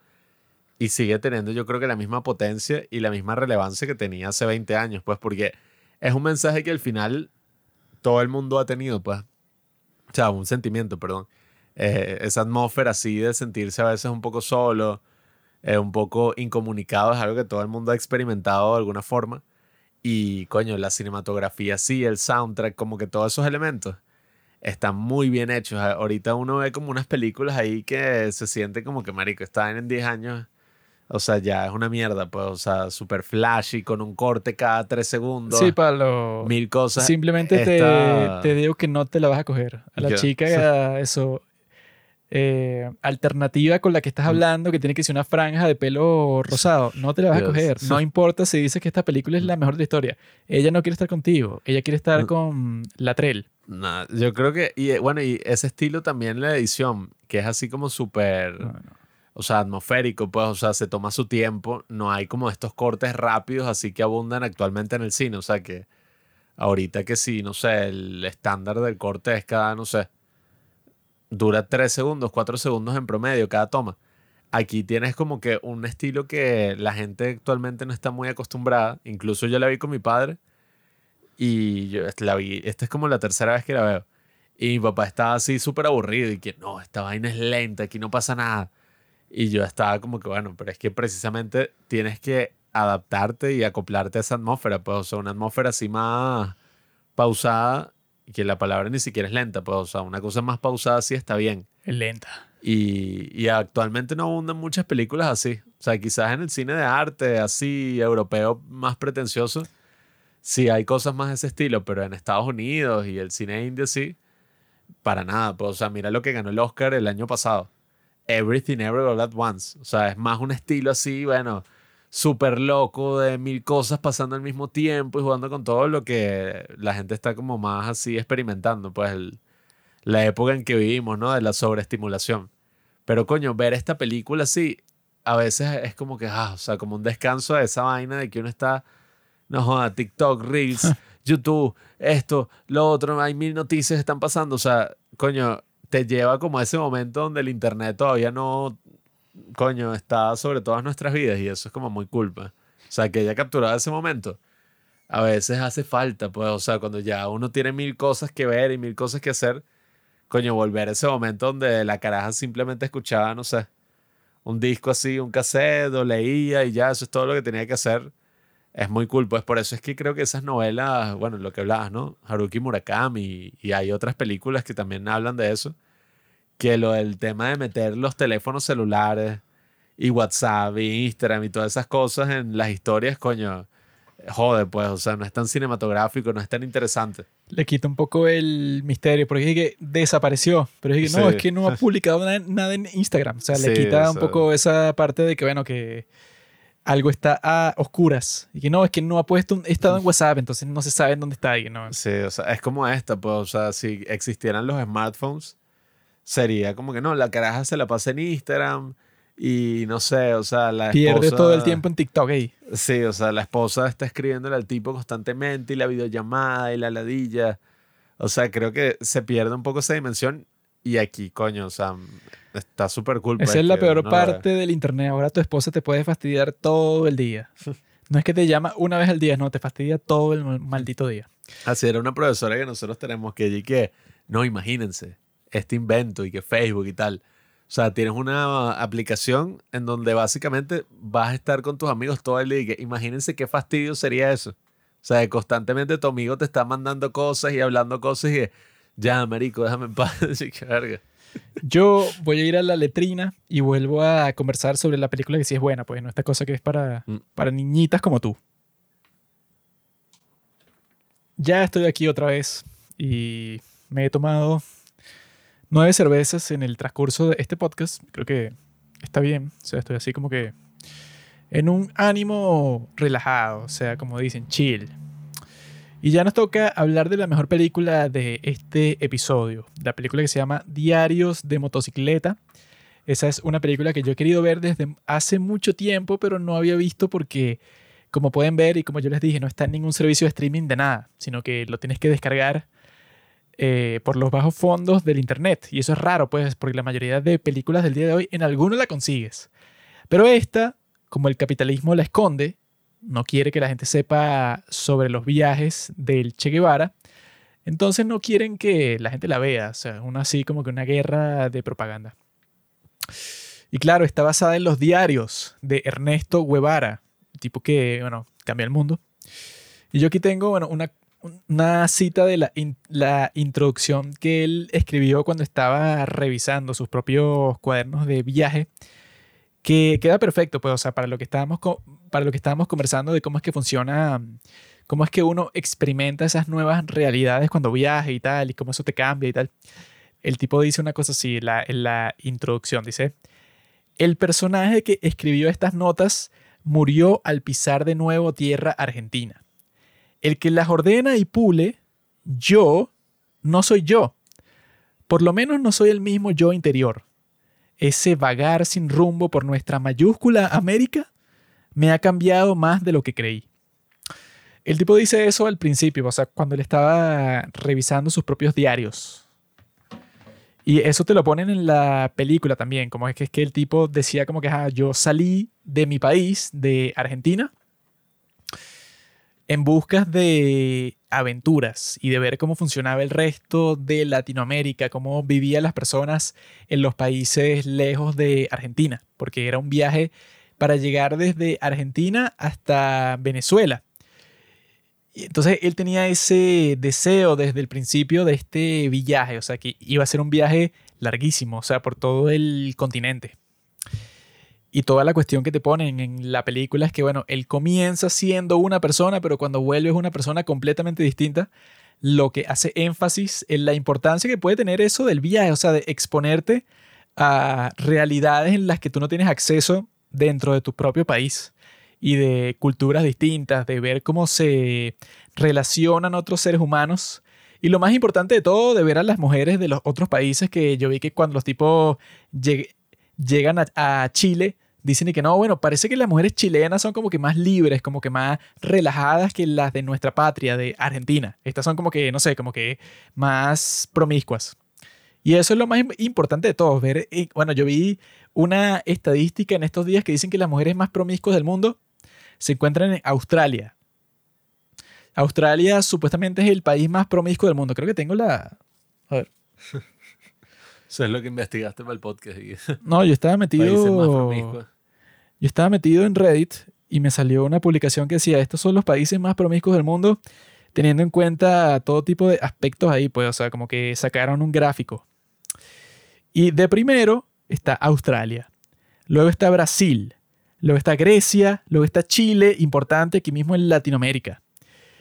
y sigue teniendo yo creo que la misma potencia y la misma relevancia que tenía hace 20 años, pues porque es un mensaje que al final todo el mundo ha tenido, pues. O sea, un sentimiento, perdón. Eh, esa atmósfera así de sentirse a veces un poco solo, eh, un poco incomunicado, es algo que todo el mundo ha experimentado de alguna forma. Y coño, la cinematografía, sí, el soundtrack, como que todos esos elementos están muy bien hechos. Ahorita uno ve como unas películas ahí que se siente como que, marico, están en 10 años. O sea, ya es una mierda, pues, o sea, súper flashy, con un corte cada 3 segundos Sí, Pablo. mil cosas. Simplemente Esta- te, te digo que no te la vas a coger. A la chica, eso, eh, alternativa con la que Mm. estás hablando, que tiene que ser una franja de pelo rosado, no te la vas a coger. No importa si dices que esta película es la mejor de la historia. Ella no quiere estar contigo. Ella quiere estar Mm. con la Trell. Nah, yo creo que, y eh, bueno, y ese estilo también la edición, que es así como súper, No, no. o sea, atmosférico, pues, o sea, se toma su tiempo, no hay como estos cortes rápidos así que abundan actualmente en el cine, o sea, que ahorita que sí, no sé, el estándar del corte es cada, no sé, dura 3 segundos, 4 segundos en promedio cada toma. Aquí tienes como que un estilo que la gente actualmente no está muy acostumbrada, incluso yo la vi con mi padre y yo la vi, esta es como la tercera vez que la veo. Y mi papá estaba así súper aburrido y que no, esta vaina es lenta, aquí no pasa nada. Y yo estaba como que, bueno, pero es que precisamente tienes que adaptarte y acoplarte a esa atmósfera, pues, o sea, una atmósfera así más pausada, que la palabra ni siquiera es lenta, pues, o sea, una cosa más pausada sí está bien. Es lenta. Y, y actualmente no abundan muchas películas así. O sea, quizás en el cine de arte, así, europeo, más pretencioso, sí hay cosas más de ese estilo, pero en Estados Unidos y el cine indio sí, para nada. Pues, o sea, mira lo que ganó el Oscar el año pasado. Everything Everywhere All At Once. O sea, es más un estilo así, bueno, súper loco de mil cosas pasando al mismo tiempo y jugando con todo lo que la gente está como más así experimentando. Pues la época en que vivimos, ¿no? De la sobreestimulación. Pero coño, ver esta película así, a veces es como que, ah, o sea, como un descanso de esa vaina de que uno está, no joda, TikTok, Reels, [LAUGHS] YouTube, esto, lo otro, hay mil noticias que están pasando. O sea, coño, te lleva como a ese momento donde el internet todavía no, coño, está sobre todas nuestras vidas y eso es como muy culpa. O sea, que haya capturado ese momento. A veces hace falta, pues, o sea, cuando ya uno tiene mil cosas que ver y mil cosas que hacer, coño, volver a ese momento donde la caraja simplemente escuchaba, no sé, un disco así, un cassette, o leía y ya, eso es todo lo que tenía que hacer. Es muy cool, pues por eso es que creo que esas novelas, bueno, lo que hablabas, ¿no? Haruki Murakami y, y hay otras películas que también hablan de eso, que lo del tema de meter los teléfonos celulares y WhatsApp y Instagram y todas esas cosas en las historias, coño, jode, pues, o sea, no es tan cinematográfico, no es tan interesante. Le quita un poco el misterio, porque es que desapareció, pero es que no, Sí. es que no ha [LAUGHS] publicado nada, nada en Instagram, o sea, le Sí, quita un poco esa parte de que, bueno, que algo está a oscuras, y que no, es que no ha puesto un estado en WhatsApp, entonces no se sabe en dónde está, y no. Sí, o sea, es como esta, pues, o sea, si existieran los smartphones, sería como que no, la caraja se la pasa en Instagram y no sé, o sea, la Pierde esposa- todo el tiempo en TikTok ahí. Sí, o sea, la esposa está escribiéndole al tipo constantemente y la videollamada y la ladilla. O sea, creo que se pierde un poco esa dimensión y aquí, coño, o sea, está súper cool. Esa pues, es la peor parte del internet. Ahora tu esposa te puede fastidiar todo el día. [LAUGHS] No es que te llama una vez al día, no, te fastidia todo el mal- maldito día. Así era una profesora que nosotros tenemos que y que, no, imagínense, este invento y que Facebook y tal. O sea, tienes una aplicación en donde básicamente vas a estar con tus amigos todo el día y que imagínense qué fastidio sería eso. O sea, que constantemente tu amigo te está mandando cosas y hablando cosas y que, ya, marico, déjame en paz. [LAUGHS] Así que, verga. Yo voy a ir a la letrina y vuelvo a conversar sobre la película que sí es buena, pues no esta cosa que es para, Mm. para niñitas como tú. Ya estoy aquí otra vez y me he tomado nueve cervezas en el transcurso de este podcast. Creo que está bien. O sea, estoy así como que en un ánimo relajado, o sea, como dicen, chill. Y ya nos toca hablar de la mejor película de este episodio, la película que se llama Diarios de motocicleta. Esa es una película que yo he querido ver desde hace mucho tiempo, pero no había visto porque, como pueden ver y como yo les dije, no está en ningún servicio de streaming de nada, sino que lo tienes que descargar eh, por los bajos fondos del internet. Y eso es raro, pues, porque la mayoría de películas del día de hoy en alguno la consigues. Pero esta, como el capitalismo la esconde, no quiere que la gente sepa sobre los viajes del Che Guevara, entonces no quieren que la gente la vea, o sea, una así como que una guerra de propaganda. Y claro, está basada en los diarios de Ernesto Guevara, tipo que, bueno, cambia el mundo. Y yo aquí tengo, bueno, una, una cita de la, la introducción que él escribió cuando estaba revisando sus propios cuadernos de viaje, que queda perfecto, pues, o sea, para lo que estábamos, para lo que estábamos conversando de cómo es que funciona, cómo es que uno experimenta esas nuevas realidades cuando viaja y tal, y cómo eso te cambia y tal. El tipo dice una cosa así en la, en la introducción, dice, el personaje que escribió estas notas murió al pisar de nuevo tierra argentina. El que las ordena y pule, yo, no soy yo. Por lo menos no soy el mismo yo interior. Ese vagar sin rumbo por nuestra mayúscula América me ha cambiado más de lo que creí. El tipo dice eso al principio, o sea, cuando él estaba revisando sus propios diarios. Y eso te lo ponen en la película también, como es que, es que el tipo decía como que "Ah, yo salí de mi país, de Argentina, en busca de aventuras y de ver cómo funcionaba el resto de Latinoamérica, cómo vivían las personas en los países lejos de Argentina, porque era un viaje para llegar desde Argentina hasta Venezuela. Entonces él tenía ese deseo desde el principio de este viaje, o sea, que iba a ser un viaje larguísimo, o sea, por todo el continente. Y toda la cuestión que te ponen en la película es que, bueno, él comienza siendo una persona, pero cuando vuelve es una persona completamente distinta, lo que hace énfasis en la importancia que puede tener eso del viaje, o sea, de exponerte a realidades en las que tú no tienes acceso dentro de tu propio país y de culturas distintas, de ver cómo se relacionan otros seres humanos. Y lo más importante de todo, de ver a las mujeres de los otros países que yo vi que cuando los tipos lleg- llegan a, a Chile, dicen y que no, bueno, parece que las mujeres chilenas son como que más libres, como que más relajadas que las de nuestra patria, de Argentina. Estas son como que, no sé, como que más promiscuas. Y eso es lo más im- importante de todo, ver, y, bueno, yo vi una estadística en estos días que dicen que las mujeres más promiscuas del mundo se encuentran en Australia. Australia supuestamente es el país más promiscuo del mundo. Creo que tengo la... A ver. [LAUGHS] Eso es lo que investigaste para el podcast. No, yo estaba más metido... Yo estaba metido en Reddit y me salió una publicación que decía, estos son los países más promiscuos del mundo, teniendo en cuenta todo tipo de aspectos ahí, pues, o sea, como que sacaron un gráfico. Y de primero está Australia. Luego está Brasil. Luego está Grecia. Luego está Chile, importante aquí mismo en Latinoamérica.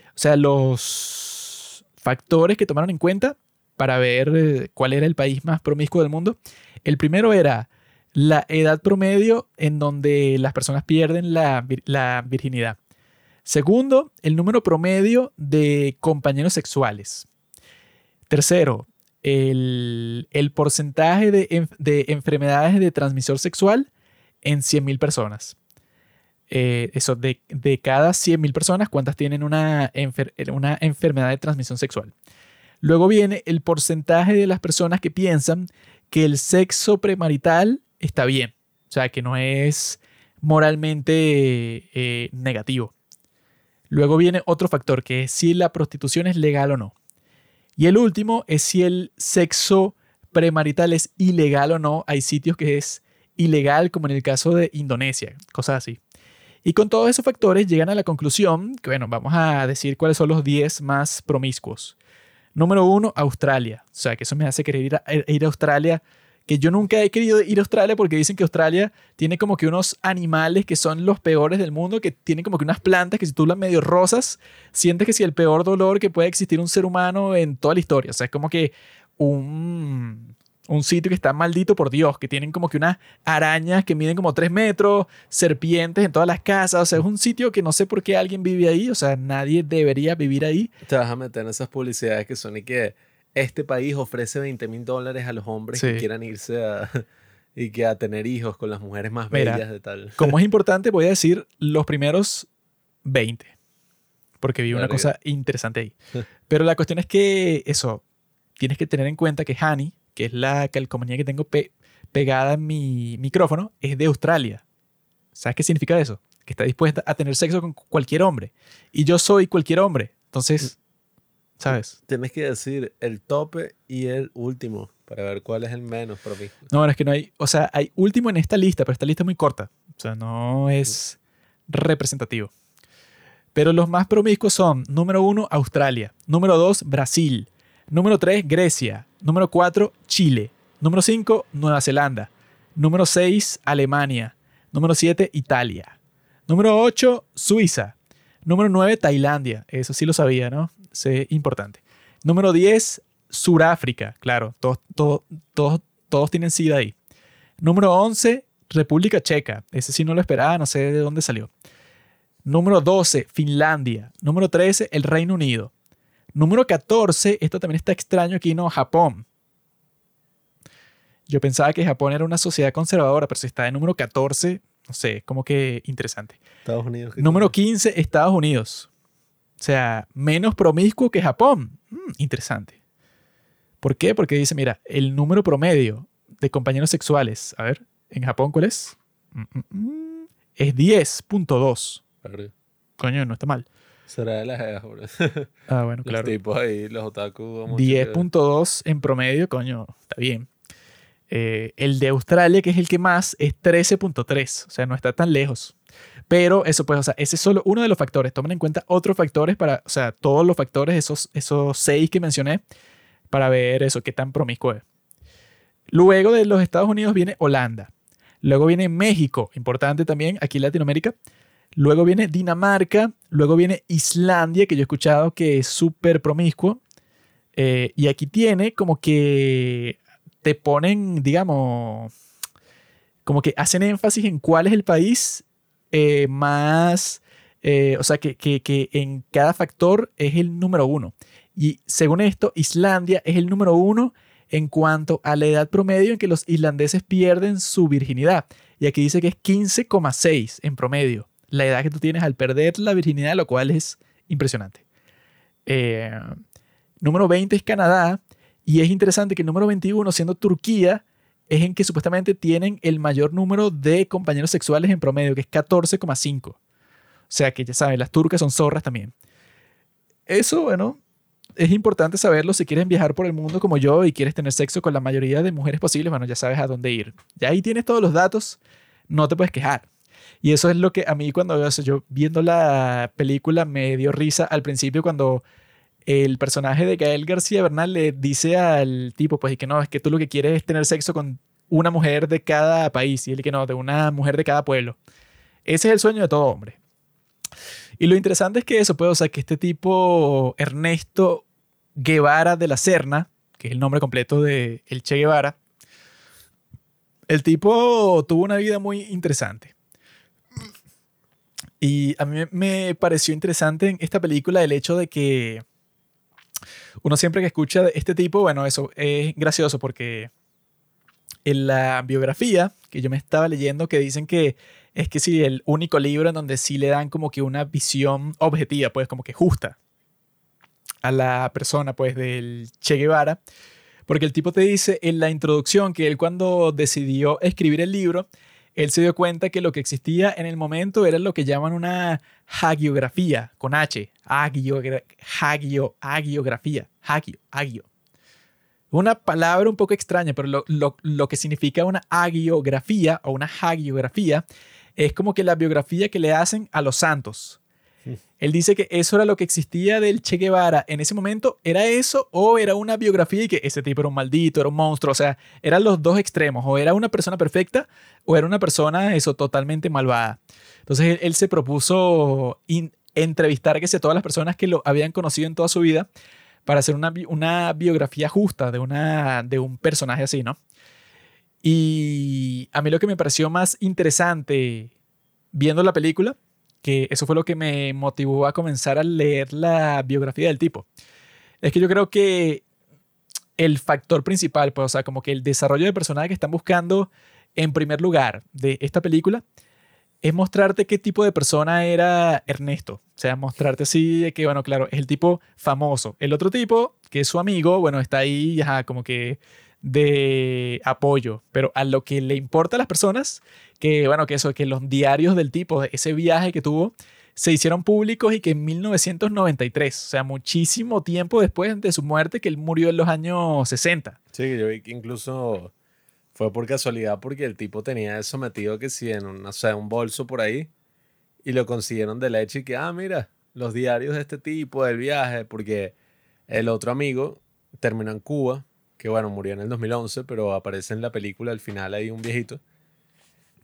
O sea, los factores que tomaron en cuenta para ver eh, cuál era el país más promiscuo del mundo. El primero era la edad promedio en donde las personas pierden la, la virginidad. Segundo, el número promedio de compañeros sexuales. Tercero, el, porcentaje de, enfermedades de transmisión sexual en 100.000 personas. Eh, eso, de, cada 100.000 personas, ¿cuántas tienen una, una enfermedad de transmisión sexual? Luego viene el porcentaje de las personas que piensan que el sexo premarital está bien, o sea, que no es moralmente eh, negativo. Luego viene otro factor, que es si la prostitución es legal o no. Y el último es si el sexo premarital es ilegal o no. Hay sitios que es ilegal, como en el caso de Indonesia, cosas así. Y con todos esos factores llegan a la conclusión que, bueno, vamos a decir cuáles son los 10 más promiscuos. Número uno, Australia. O sea, que eso me hace querer ir a, ir a Australia que yo nunca he querido ir a Australia porque dicen que Australia tiene como que unos animales que son los peores del mundo, que tienen como que unas plantas que si tú las medio rosas, sientes que si el peor dolor que puede existir un ser humano en toda la historia. O sea, es como que un, un sitio que está maldito por Dios, que tienen como que unas arañas que miden como tres metros, serpientes en todas las casas. O sea, es un sitio que no sé por qué alguien vive ahí. O sea, nadie debería vivir ahí. Te vas a meter en esas publicidades que son y que este país ofrece 20 mil dólares a los hombres que quieran irse a, [LAUGHS] y que a tener hijos con las mujeres más bellas de tal. Como es [LAUGHS] importante, voy a decir los primeros 20, porque vi una cosa interesante ahí. [LAUGHS] Pero la cuestión es que eso, tienes que tener en cuenta que Hani, que es la calcomanía que tengo pegada en mi micrófono, es de Australia. ¿Sabes qué significa eso? Que está dispuesta a tener sexo con cualquier hombre. Y yo soy cualquier hombre. Entonces, ¿sabes? Tienes que decir el tope y el último para ver cuál es el menos promiscuo. No, es que no hay, o sea, hay último en esta lista, pero esta lista es muy corta. O sea, no es representativo. Pero los más promiscuos son, número uno, Australia. Número dos, Brasil. Número tres, Grecia. Número cuatro, Chile. Número cinco, Nueva Zelanda. Número seis, Alemania. Número siete, Italia. Número ocho, Suiza. Número nueve, Tailandia. Eso sí lo sabía, ¿no? Es importante. Número 10, Suráfrica. Claro, todos, todos, todos, todos tienen SIDA ahí. Número 11, República Checa. Ese sí no lo esperaba, no sé de dónde salió. Número 12, Finlandia. Número 13, el Reino Unido. Número 14, esto también está extraño aquí, ¿no? Japón. Yo pensaba que Japón era una sociedad conservadora, pero si está en número 14, no sé, como que interesante. Estados Unidos. Número 15, Estados Unidos. O sea, menos promiscuo que Japón. Mm, interesante. ¿Por qué? Porque dice, mira, el número promedio de compañeros sexuales, a ver, en Japón, ¿cuál es? Mm, mm, es 10.2. Coño, no está mal. Será de las [LAUGHS] Ah, bueno, claro. Los tipos ahí, los otaku. 10.2 en promedio, coño, está bien. Eh, el de Australia, que es el que más, es 13.3. O sea, no está tan lejos. Pero eso, pues, o sea, ese es solo uno de los factores. Tomen en cuenta otros factores para, o sea, todos los factores, esos, esos seis que mencioné, para ver eso, qué tan promiscuo es. Luego de los Estados Unidos viene Holanda. Luego viene México, importante también aquí en Latinoamérica. Luego viene Dinamarca. Luego viene Islandia, que yo he escuchado que es súper promiscuo. Eh, y aquí tiene como que te ponen, digamos, como que hacen énfasis en cuál es el país eh, más, eh, o sea, que, que, en cada factor es el número uno. Y según esto, Islandia es el número uno en cuanto a la edad promedio en que los islandeses pierden su virginidad. Y aquí dice que es 15,6 en promedio, la edad que tú tienes al perder la virginidad, lo cual es impresionante. Eh, número 20 es Canadá. Y es interesante que el número 21, siendo Turquía, es en que supuestamente tienen el mayor número de compañeros sexuales en promedio, que es 14,5. O sea que ya saben, las turcas son zorras también. Eso, bueno, es importante saberlo si quieres viajar por el mundo como yo y quieres tener sexo con la mayoría de mujeres posibles, bueno, ya sabes a dónde ir. Ya ahí tienes todos los datos, no te puedes quejar. Y eso es lo que a mí cuando yo viendo la película me dio risa al principio cuando el personaje de Gael García Bernal le dice al tipo, pues, y que no, es que tú lo que quieres es tener sexo con una mujer de cada país y él que no, de una mujer de cada pueblo. Ese es el sueño de todo hombre. Y lo interesante es que eso, puede, o sea, que este tipo, Ernesto Guevara de la Serna, que es el nombre completo de el Che Guevara, el tipo tuvo una vida muy interesante. Y a mí me pareció interesante en esta película el hecho de que uno siempre que escucha de este tipo, bueno, eso es gracioso porque en la biografía que yo me estaba leyendo que dicen que es que sí, el único libro en donde sí le dan como que una visión objetiva, pues como que justa a la persona, pues del Che Guevara, porque el tipo te dice en la introducción que él cuando decidió escribir el libro, él se dio cuenta que lo que existía en el momento era lo que llaman una hagiografía, con H, hagio, hagiografía, hagio, hagio. Una palabra un poco extraña, pero lo, lo, lo que significa una hagiografía o una hagiografía es como que la biografía que le hacen a los santos. Él dice que eso era lo que existía del Che Guevara en ese momento. ¿Era eso o era una biografía y que ese tipo era un maldito, era un monstruo? O sea, eran los dos extremos. O era una persona perfecta o era una persona, eso, totalmente malvada. Entonces él, se propuso entrevistar que todas las personas que lo habían conocido en toda su vida para hacer una, una biografía justa de, una, de un personaje así, ¿no? Y a mí lo que me pareció más interesante viendo la película, que eso fue lo que me motivó a comenzar a leer la biografía del tipo, es que yo creo que el factor principal, pues, o sea, como que el desarrollo de personaje que están buscando en primer lugar de esta película es mostrarte qué tipo de persona era Ernesto. O sea, mostrarte así que, bueno, claro, es el tipo famoso. El otro tipo, que es su amigo, bueno, está ahí, ya como que de apoyo, pero a lo que le importa a las personas, que bueno, que eso, que los diarios del tipo, de ese viaje que tuvo, se hicieron públicos y que en 1993, o sea, muchísimo tiempo después de su muerte, que él murió en los años 60. Sí, yo vi que incluso fue por casualidad porque el tipo tenía eso metido que si en un, o sea, un bolso por ahí y lo consiguieron de leche y que, ah, mira, los diarios de este tipo, del viaje, porque el otro amigo terminó en Cuba que bueno, murió en el 2011, pero aparece en la película al final ahí un viejito.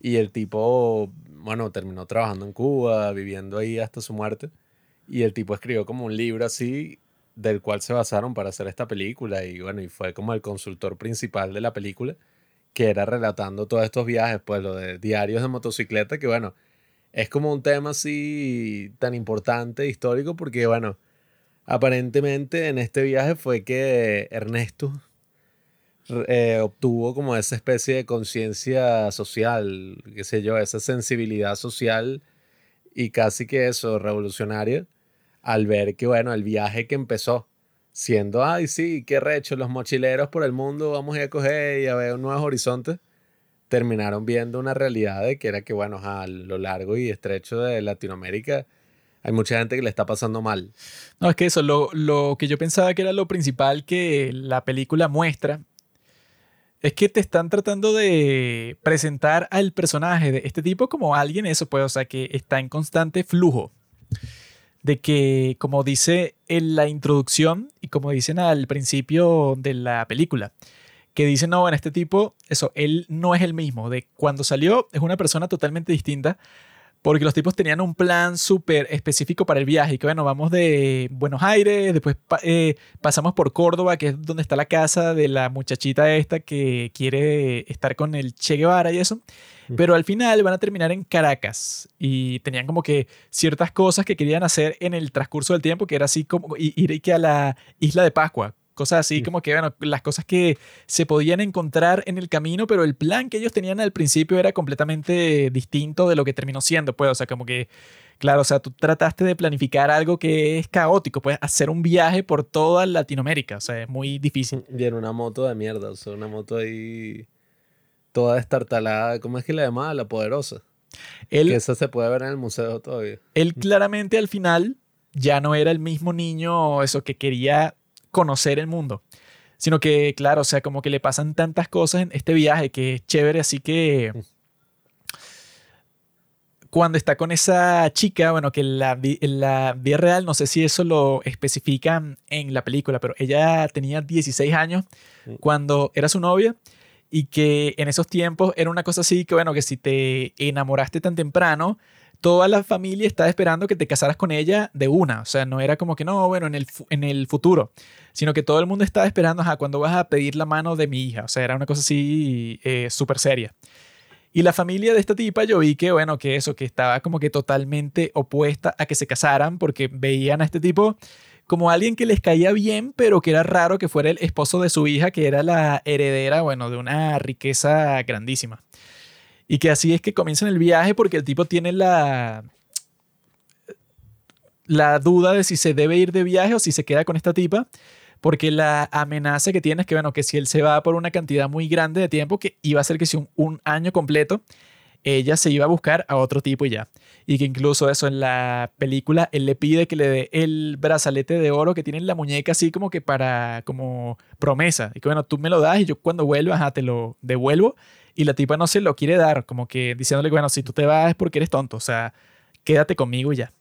Y el tipo, bueno, terminó trabajando en Cuba, viviendo ahí hasta su muerte. Y el tipo escribió como un libro así del cual se basaron para hacer esta película. Y bueno, y fue como el consultor principal de la película, que era relatando todos estos viajes, pues lo de diarios de motocicleta, que bueno, es como un tema así tan importante, histórico, porque bueno, aparentemente en este viaje fue que Ernesto eh, obtuvo como esa especie de conciencia social, qué sé yo, esa sensibilidad social y casi que eso, revolucionaria, al ver que, bueno, el viaje que empezó siendo, ay, sí, qué recho, los mochileros por el mundo, vamos a ir a coger y a ver nuevos horizontes, terminaron viendo una realidad de que era que, bueno, a lo largo y estrecho de Latinoamérica, hay mucha gente que le está pasando mal. No, es que eso, lo, lo, que yo pensaba que era lo principal que la película muestra es que te están tratando de presentar al personaje de este tipo como alguien, eso pues, o sea, que está en constante flujo. De que, como dice en la introducción y como dicen al principio de la película, que dicen, no, bueno, este tipo, eso, él no es el mismo. De cuando salió, es una persona totalmente distinta porque los tipos tenían un plan súper específico para el viaje. Y que bueno, vamos de Buenos Aires, después eh, pasamos por Córdoba, que es donde está la casa de la muchachita esta que quiere estar con el Che Guevara y eso. Pero al final van a terminar en Caracas y tenían como que ciertas cosas que querían hacer en el transcurso del tiempo, que era así como ir a la isla de Pascua, Cosas así como que, bueno, las cosas que se podían encontrar en el camino, pero el plan que ellos tenían al principio era completamente distinto de lo que terminó siendo, pues, o sea, como que, claro, o sea, tú trataste de planificar algo que es caótico, pues, hacer un viaje por toda Latinoamérica, o sea, es muy difícil. [LAUGHS] Y en una moto de mierda, o sea, una moto ahí toda destartalada, ¿cómo es que la llamaba? La poderosa. Él, que esa se puede ver en el museo todavía. Él claramente al final ya no era el mismo niño, eso que quería conocer el mundo, sino que, claro, o sea, como que le pasan tantas cosas en este viaje que es chévere, así que cuando está con esa chica, bueno, que en la, en la vida real, no sé si eso lo especifican en la película, pero ella tenía 16 años cuando era su novia y que en esos tiempos era una cosa así que, bueno, que si te enamoraste tan temprano, toda la familia estaba esperando que te casaras con ella de una. O sea, no era como que no, bueno, en el, en el futuro, sino que todo el mundo estaba esperando, a cuando vas a pedir la mano de mi hija? O sea, era una cosa así eh, súper seria. Y la familia de esta tipa, yo vi que, bueno, que eso, que estaba como que totalmente opuesta a que se casaran porque veían a este tipo como alguien que les caía bien, pero que era raro que fuera el esposo de su hija, que era la heredera, bueno, de una riqueza grandísima. Y que así es que comienzan el viaje porque el tipo tiene la, la duda de si se debe ir de viaje o si se queda con esta tipa. Porque la amenaza que tiene es que, bueno, que si él se va por una cantidad muy grande de tiempo, que iba a ser que si un, año completo, ella se iba a buscar a otro tipo y ya. Y que incluso eso en la película, él le pide que le dé el brazalete de oro que tiene en la muñeca así como que para, como promesa. Y que bueno, tú me lo das y yo cuando vuelva, te lo devuelvo y la tipa no se lo quiere dar, como que diciéndole, bueno, si tú te vas es porque eres tonto, o sea, quédate conmigo y ya.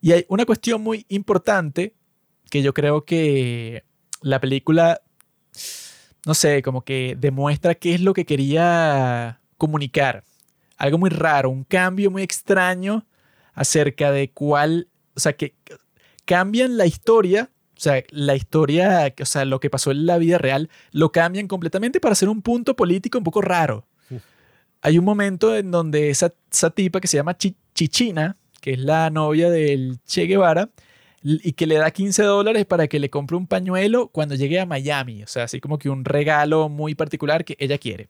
Y hay una cuestión muy importante que yo creo que la película, no sé, como que demuestra qué es lo que quería comunicar. Algo muy raro, un cambio muy extraño acerca de cuál, o sea, que cambian la historia o sea, la historia, o sea, lo que pasó en la vida real, lo cambian completamente para hacer un punto político un poco raro. Hay un momento en donde esa, esa tipa que se llama Chichina, que es la novia del Che Guevara, y que le da 15 dólares para que le compre un pañuelo cuando llegue a Miami. O sea, así como que un regalo muy particular que ella quiere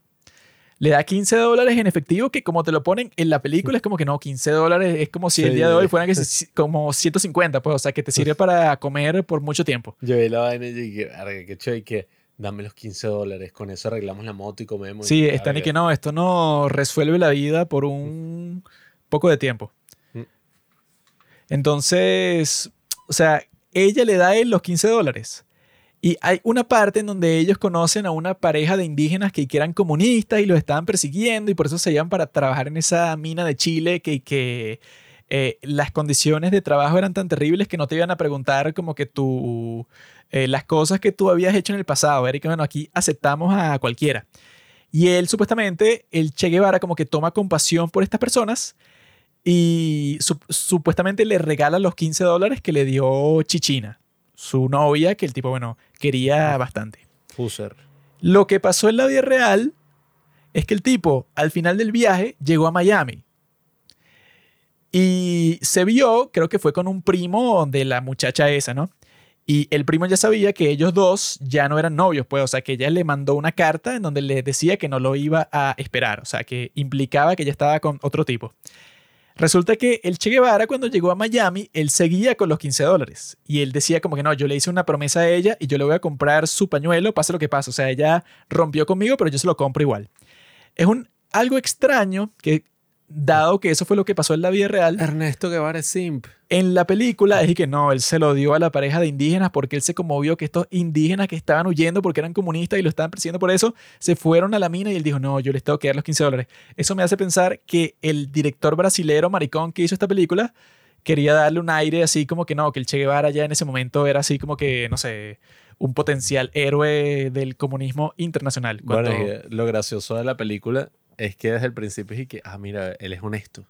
le da 15 dólares en efectivo que como te lo ponen en la película es como que no, 15 dólares es como si el día de hoy fueran que [LAUGHS] como 150, pues, o sea, que te sirve para comer por mucho tiempo. Yo vi la vaina y dije, que chévere, que dame los 15 dólares, con eso arreglamos la moto y comemos. Sí, están y que no, esto no resuelve la vida por un poco de tiempo. Mm. Entonces, o sea, ella le da a él los 15 dólares y hay una parte en donde ellos conocen a una pareja de indígenas que, eran comunistas y los estaban persiguiendo y por eso se iban para trabajar en esa mina de Chile que, que eh, las condiciones de trabajo eran tan terribles que no te iban a preguntar como que tú, eh, las cosas que tú habías hecho en el pasado. Eric, bueno, aquí aceptamos a cualquiera. Y él supuestamente, el Che Guevara como que toma compasión por estas personas y supuestamente le regala los 15 dólares que le dio Chichina su novia, que el tipo, bueno, quería bastante. Fuser. Lo que pasó en la vida real es que el tipo, al final del viaje, llegó a Miami. Y se vio, creo que fue con un primo de la muchacha esa, ¿no? Y el primo ya sabía que ellos dos ya no eran novios, pues, o sea, que ella le mandó una carta en donde le decía que no lo iba a esperar, o sea, que implicaba que ella estaba con otro tipo. Resulta que el Che Guevara cuando llegó a Miami, él seguía con los 15 dólares y él decía como que no, yo le hice una promesa a ella y yo le voy a comprar su pañuelo, pase lo que pase. O sea, ella rompió conmigo, pero yo se lo compro igual. Es un algo extraño que dado que eso fue lo que pasó en la vida real. Ernesto Guevara es simp. En la película es que no, él se lo dio a la pareja de indígenas porque él se conmovió que estos indígenas que estaban huyendo porque eran comunistas y lo estaban persiguiendo por eso, se fueron a la mina y él dijo, no, yo les tengo que dar los 15 dólares. Eso me hace pensar que el director brasilero maricón que hizo esta película quería darle un aire así como que no, que el Che Guevara ya en ese momento era así como que, no sé, un potencial héroe del comunismo internacional. Bueno, lo gracioso de la película es que desde el principio es que, ah, mira, él es honesto.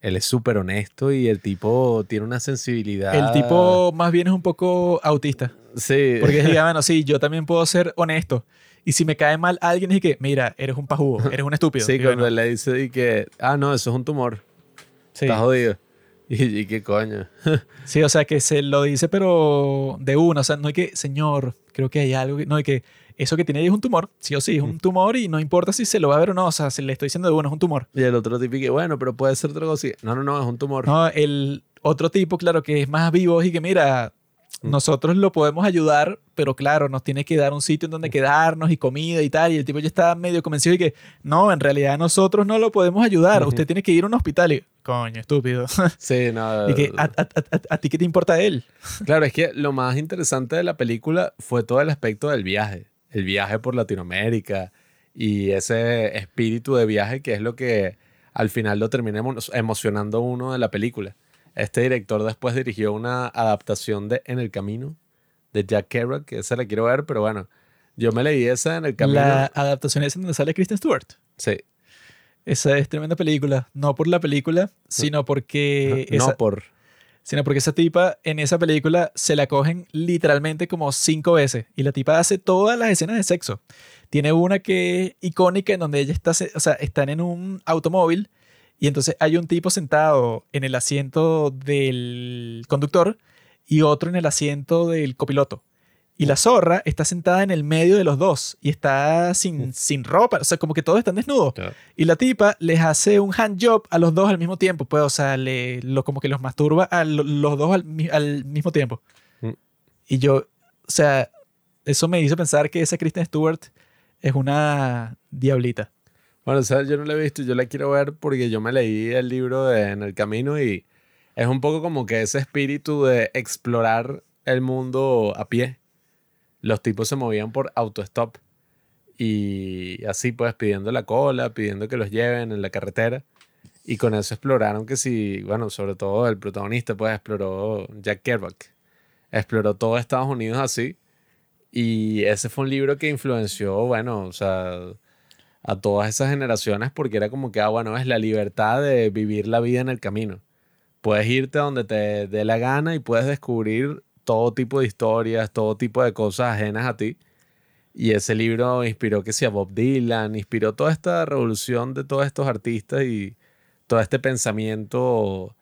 Él es súper honesto y el tipo tiene una sensibilidad. El tipo más bien es un poco autista. Sí. Porque es, [LAUGHS] bueno, sí, yo también puedo ser honesto. Y si me cae mal alguien es que, mira, eres un pajugo, eres un estúpido. Sí, cuando él le dice y que, ah, no, eso es un tumor. Sí. Estás jodido. [LAUGHS] Y, qué coño. [LAUGHS] sí, o sea, que se lo dice, pero de uno. O sea, no hay que, señor, creo que hay algo no hay que, eso que tiene ahí es un tumor, sí o sí, es un tumor y no importa si se lo va a ver o no, o sea, se le estoy diciendo de uno, es un tumor. Y el otro tipo que, bueno, pero puede ser otra cosa. No, no, no, es un tumor. No, el otro tipo, claro, que es más vivo y que, mira, mm. nosotros lo podemos ayudar, pero claro, nos tiene que dar un sitio en donde quedarnos y comida y tal. Y el tipo ya está medio convencido y que, no, en realidad nosotros no lo podemos ayudar. Usted tiene que ir a un hospital. Y, coño, estúpido. [LAUGHS] Sí, no. y que, ¿a, a, ti qué te importa él? Claro, es que lo más interesante de la película fue todo el aspecto del viaje el viaje por Latinoamérica y ese espíritu de viaje que es lo que al final lo termina emocionando uno de la película. Este director después dirigió una adaptación de En el Camino de Jack Kerouac, que esa la quiero ver, pero bueno, Yo me leí esa en el camino. La adaptación es en donde sale Kristen Stewart. Sí. Esa es tremenda película. No por la película, sino porque. no esa- por. Sino porque esa tipa en esa película se la cogen literalmente como cinco veces. Y la tipa hace todas las escenas de sexo. Tiene una que es icónica en donde ella está, o sea, están en un automóvil y entonces hay un tipo sentado en el asiento del conductor y otro en el asiento del copiloto. Y la zorra está sentada en el medio de los dos y está sin, sin ropa, o sea, como que todos están desnudos. Claro. Y la tipa les hace un handjob a los dos al mismo tiempo, pues, o sea, le, lo, como que los masturba a lo- los dos al, al mismo tiempo. Mm. Y yo, o sea, eso me hizo pensar que esa Kristen Stewart es una diablita. Bueno, o sea, yo no la he visto, yo la quiero ver porque yo me leí el libro de En el Camino y es un poco como que ese espíritu de explorar el mundo a pie. Los tipos se movían por autostop y así pues pidiendo la cola, pidiendo que los lleven en la carretera. Y con eso exploraron que si, bueno, sobre todo el protagonista pues exploró Jack Kerouac, exploró todo Estados Unidos así. Y ese fue un libro que influenció, bueno, o sea, a todas esas generaciones porque era como que, ah, bueno, es la libertad de vivir la vida en el camino. Puedes irte donde te dé la gana y puedes descubrir todo tipo de historias, todo tipo de cosas ajenas a ti. Y ese libro inspiró que sea Bob Dylan, inspiró toda esta revolución de todos estos artistas y todo este pensamiento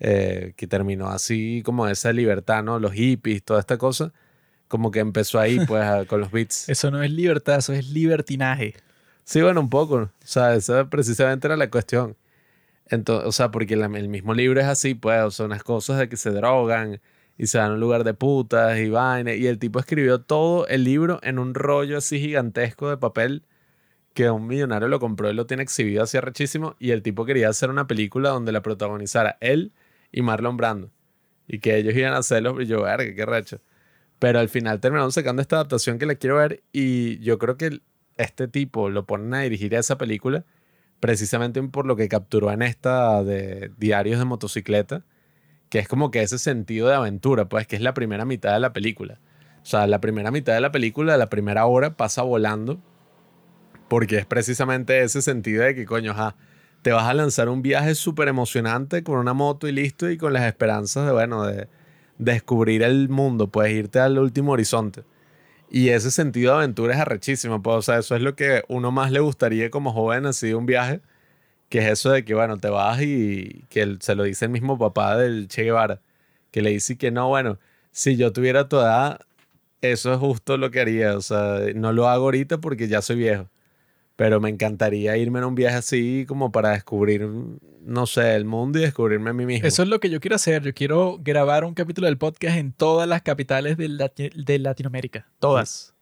eh, que terminó así como esa libertad, ¿no? Los hippies, toda esta cosa, como que empezó ahí pues a- con los beats. [LAUGHS] Eso no es libertad, eso es libertinaje. Sí, bueno, un poco. O sea, esa precisamente era la cuestión. Entonces, o sea, porque la- el mismo libro es así, pues, son unas cosas de que se drogan y se van a un lugar de putas y vainas. Y el tipo escribió todo el libro en un rollo así gigantesco de papel que un millonario lo compró y lo tiene exhibido así arrechísimo. Y el tipo quería hacer una película donde la protagonizara él y Marlon Brando. Y que ellos iban a hacerlo. Y yo, verga, qué recho. Pero al final terminaron sacando esta adaptación que la quiero ver. Y yo creo que este tipo lo ponen a dirigir esa película precisamente por lo que capturó en esta de diarios de motocicleta, que es como que ese sentido de aventura, pues que es la primera mitad de la película. O sea, la primera mitad de la película, la primera hora pasa volando, porque es precisamente ese sentido de que, coño, ajá, te vas a lanzar un viaje súper emocionante con una moto y listo, y con las esperanzas de, bueno, de descubrir el mundo, puedes irte al último horizonte. Y ese sentido de aventura es arrechísimo, pues, o sea, eso es lo que uno más le gustaría como joven, así un viaje, que es eso de que, bueno, te vas y que él- se lo dice el mismo papá del Che Guevara, que le dice que no, bueno, si yo tuviera tu edad, eso es justo lo que haría, o sea, no lo hago ahorita porque ya soy viejo, pero me encantaría irme en un viaje así como para descubrir, no sé, el mundo y descubrirme a mí mismo. Eso es lo que yo quiero hacer. Yo quiero grabar un capítulo del podcast en todas las capitales de, Lati- de Latinoamérica. Todas.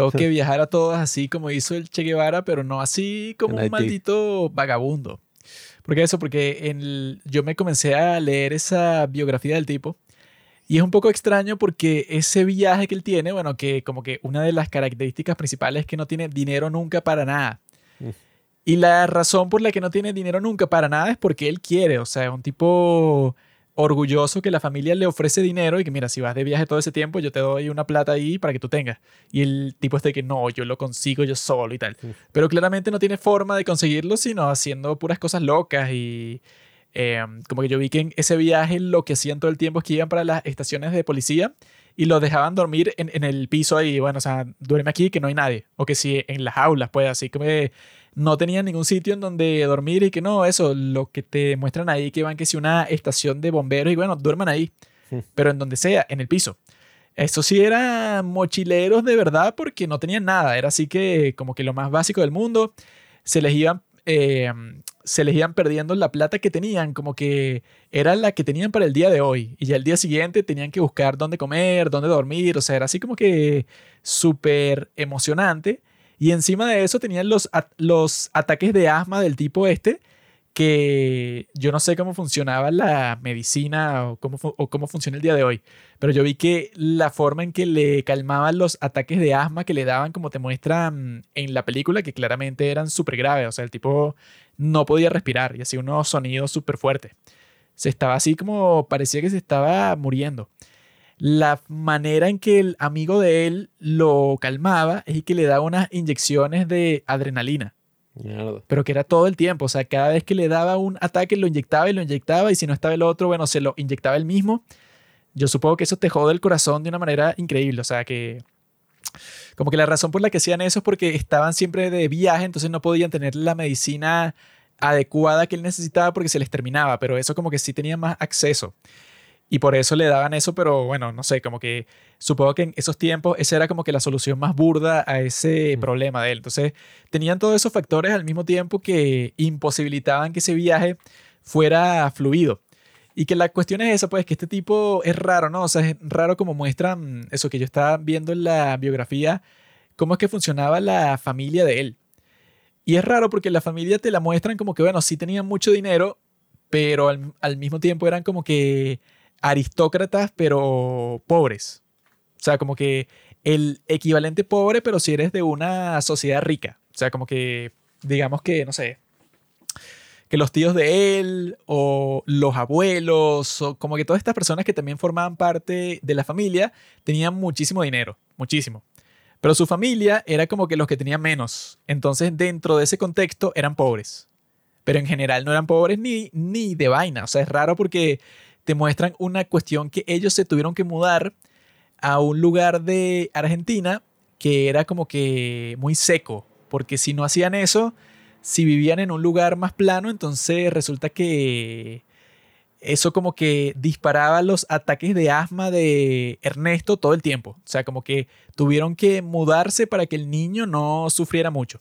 Tengo que [LAUGHS] viajar a todas así como hizo el Che Guevara, pero no así como En un Haití. maldito vagabundo. ¿Por qué eso? Porque en el- yo me comencé a leer esa biografía del tipo y es un poco extraño porque ese viaje que él tiene, bueno, que como que una de las características principales es que no tiene dinero nunca para nada. Mm. Y la razón por la que no tiene dinero nunca para nada es porque él quiere, o sea, es un tipo orgulloso que la familia le ofrece dinero y que mira, si vas de viaje todo ese tiempo, yo te doy una plata ahí para que tú tengas. Y el tipo este que no, yo lo consigo yo solo y tal. Pero claramente no tiene forma de conseguirlo sino haciendo puras cosas locas y eh, como que yo vi que en ese viaje lo que hacían todo el tiempo es que iban para las estaciones de policía y lo dejaban dormir en, en el piso ahí, bueno, o sea, duerme aquí que no hay nadie. O que si en las aulas, pues así que no tenían ningún sitio en donde dormir y que no, eso, lo que te muestran ahí que van que si una estación de bomberos y bueno, duerman ahí, pero en donde sea, en el piso. Eso sí eran mochileros de verdad porque no tenían nada, era así que como que lo más básico del mundo, se les iban, eh, se les iban perdiendo la plata que tenían, como que era la que tenían para el día de hoy y ya el día siguiente tenían que buscar dónde comer, dónde dormir, o sea, era así como que súper emocionante. Y encima de eso tenían los, los ataques de asma del tipo este, que yo no sé cómo funcionaba la medicina o cómo, o cómo funciona el día de hoy, pero yo vi que la forma en que le calmaban los ataques de asma que le daban, como te muestran en la película, que claramente eran súper graves, o sea, el tipo no podía respirar y hacía unos sonidos súper fuertes. Se estaba así como parecía que se estaba muriendo. La manera en que el amigo de él lo calmaba es que le daba unas inyecciones de adrenalina. Mierda. Pero que era todo el tiempo. O sea, cada vez que le daba un ataque, lo inyectaba y lo inyectaba. Y si no estaba el otro, bueno, se lo inyectaba él mismo. Yo supongo que eso te jode el corazón de una manera increíble. O sea, que. Como que la razón por la que hacían eso es porque estaban siempre de viaje, entonces no podían tener la medicina adecuada que él necesitaba porque se les terminaba. Pero eso, como que sí tenía más acceso. Y por eso le daban eso, pero bueno, no sé, como que supongo que en esos tiempos esa era como que la solución más burda a ese Mm. problema de él. Entonces, tenían todos esos factores al mismo tiempo que imposibilitaban que ese viaje fuera fluido. Y que la cuestión es esa, pues, que este tipo es raro, ¿no? O sea, es raro como muestran eso que yo estaba viendo en la biografía, cómo es que funcionaba la familia de él. Y es raro porque la familia te la muestran como que, bueno, sí tenían mucho dinero, pero al, al mismo tiempo eran como que aristócratas, pero pobres. O sea, como que el equivalente pobre, pero si eres de una sociedad rica. O sea, como que, digamos que, no sé, que los tíos de él o los abuelos, o como que todas estas personas que también formaban parte de la familia, tenían muchísimo dinero, muchísimo. Pero su familia era como que los que tenían menos. Entonces, dentro de ese contexto, eran pobres. Pero en general no eran pobres ni, ni de vaina. O sea, es raro porque te muestran una cuestión que ellos se tuvieron que mudar a un lugar de Argentina que era como que muy seco, porque si no hacían eso, si vivían en un lugar más plano, entonces resulta que eso como que disparaba los ataques de asma de Ernesto todo el tiempo. O sea, como que tuvieron que mudarse para que el niño no sufriera mucho.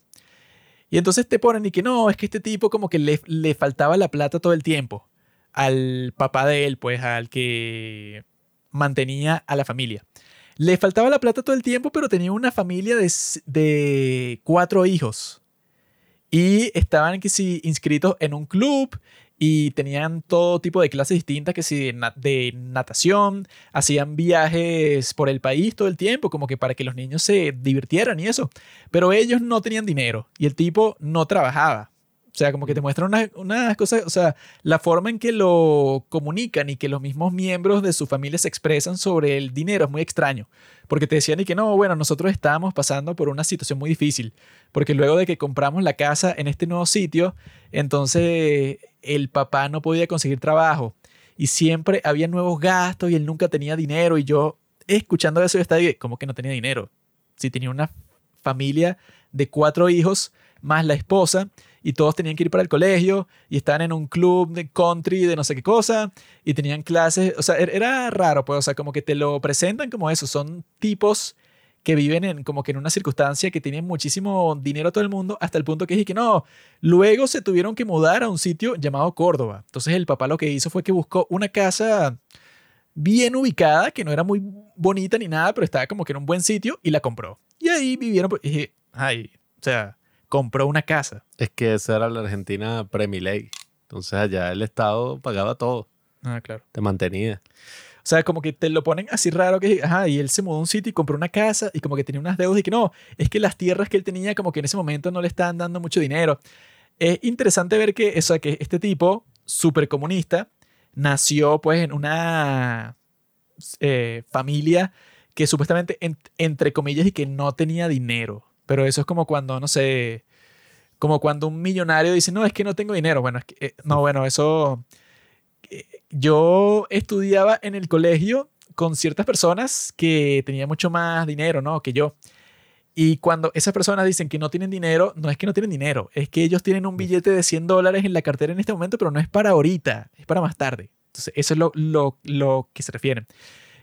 Y entonces te ponen y que no, es que este tipo como que le, le faltaba la plata todo el tiempo al papá de él, pues al que mantenía a la familia. Le faltaba la plata todo el tiempo, pero tenía una familia de, de cuatro hijos. Y estaban que sí, inscritos en un club y tenían todo tipo de clases distintas, que sí, de, na- de natación, hacían viajes por el país todo el tiempo, como que para que los niños se divirtieran y eso. Pero ellos no tenían dinero y el tipo no trabajaba. O sea, como que te muestran unas, unas cosas, o sea, la forma en que lo comunican y que los mismos miembros de su familia se expresan sobre el dinero es muy extraño. Porque te decían y que no, bueno, nosotros estábamos pasando por una situación muy difícil. Porque luego de que compramos la casa en este nuevo sitio, entonces el papá no podía conseguir trabajo. Y siempre había nuevos gastos y él nunca tenía dinero. Y yo, escuchando eso, yo estaba de, ¿cómo que no tenía dinero? Si tenía una familia de cuatro hijos más la esposa y todos tenían que ir para el colegio y estaban en un club de country de no sé qué cosa y tenían clases, o sea, er- era raro, pues, o sea, como que te lo presentan como eso, son tipos que viven en como que en una circunstancia que tienen muchísimo dinero todo el mundo hasta el punto que dije que no, luego se tuvieron que mudar a un sitio llamado Córdoba. Entonces el papá lo que hizo fue que buscó una casa bien ubicada, que no era muy bonita ni nada, pero estaba como que en un buen sitio y la compró. Y ahí vivieron, pues, y dije, ay, o sea, compró una casa. Es que esa era la Argentina premiley. Entonces allá el Estado pagaba todo, Ah, claro. te mantenía. O sea, como que te lo ponen así raro que, ajá, y él se mudó a un sitio y compró una casa y como que tenía unas deudas y que no, es que las tierras que él tenía como que en ese momento no le estaban dando mucho dinero. Es interesante ver que, eso, que este tipo, súper comunista, nació pues en una eh, familia que supuestamente, en- entre comillas, y que no tenía dinero. Pero eso es como cuando, no sé, como cuando un millonario dice, no, es que no tengo dinero. Bueno, es que, eh, no, bueno, eso eh, yo estudiaba en el colegio con ciertas personas que tenían mucho más dinero, ¿no? Que yo. Y cuando esas personas dicen que no tienen dinero, no es que no tienen dinero, es que ellos tienen un billete de 100 dólares en la cartera en este momento, pero no es para ahorita, es para más tarde. Entonces, eso es lo, lo, lo que se refieren.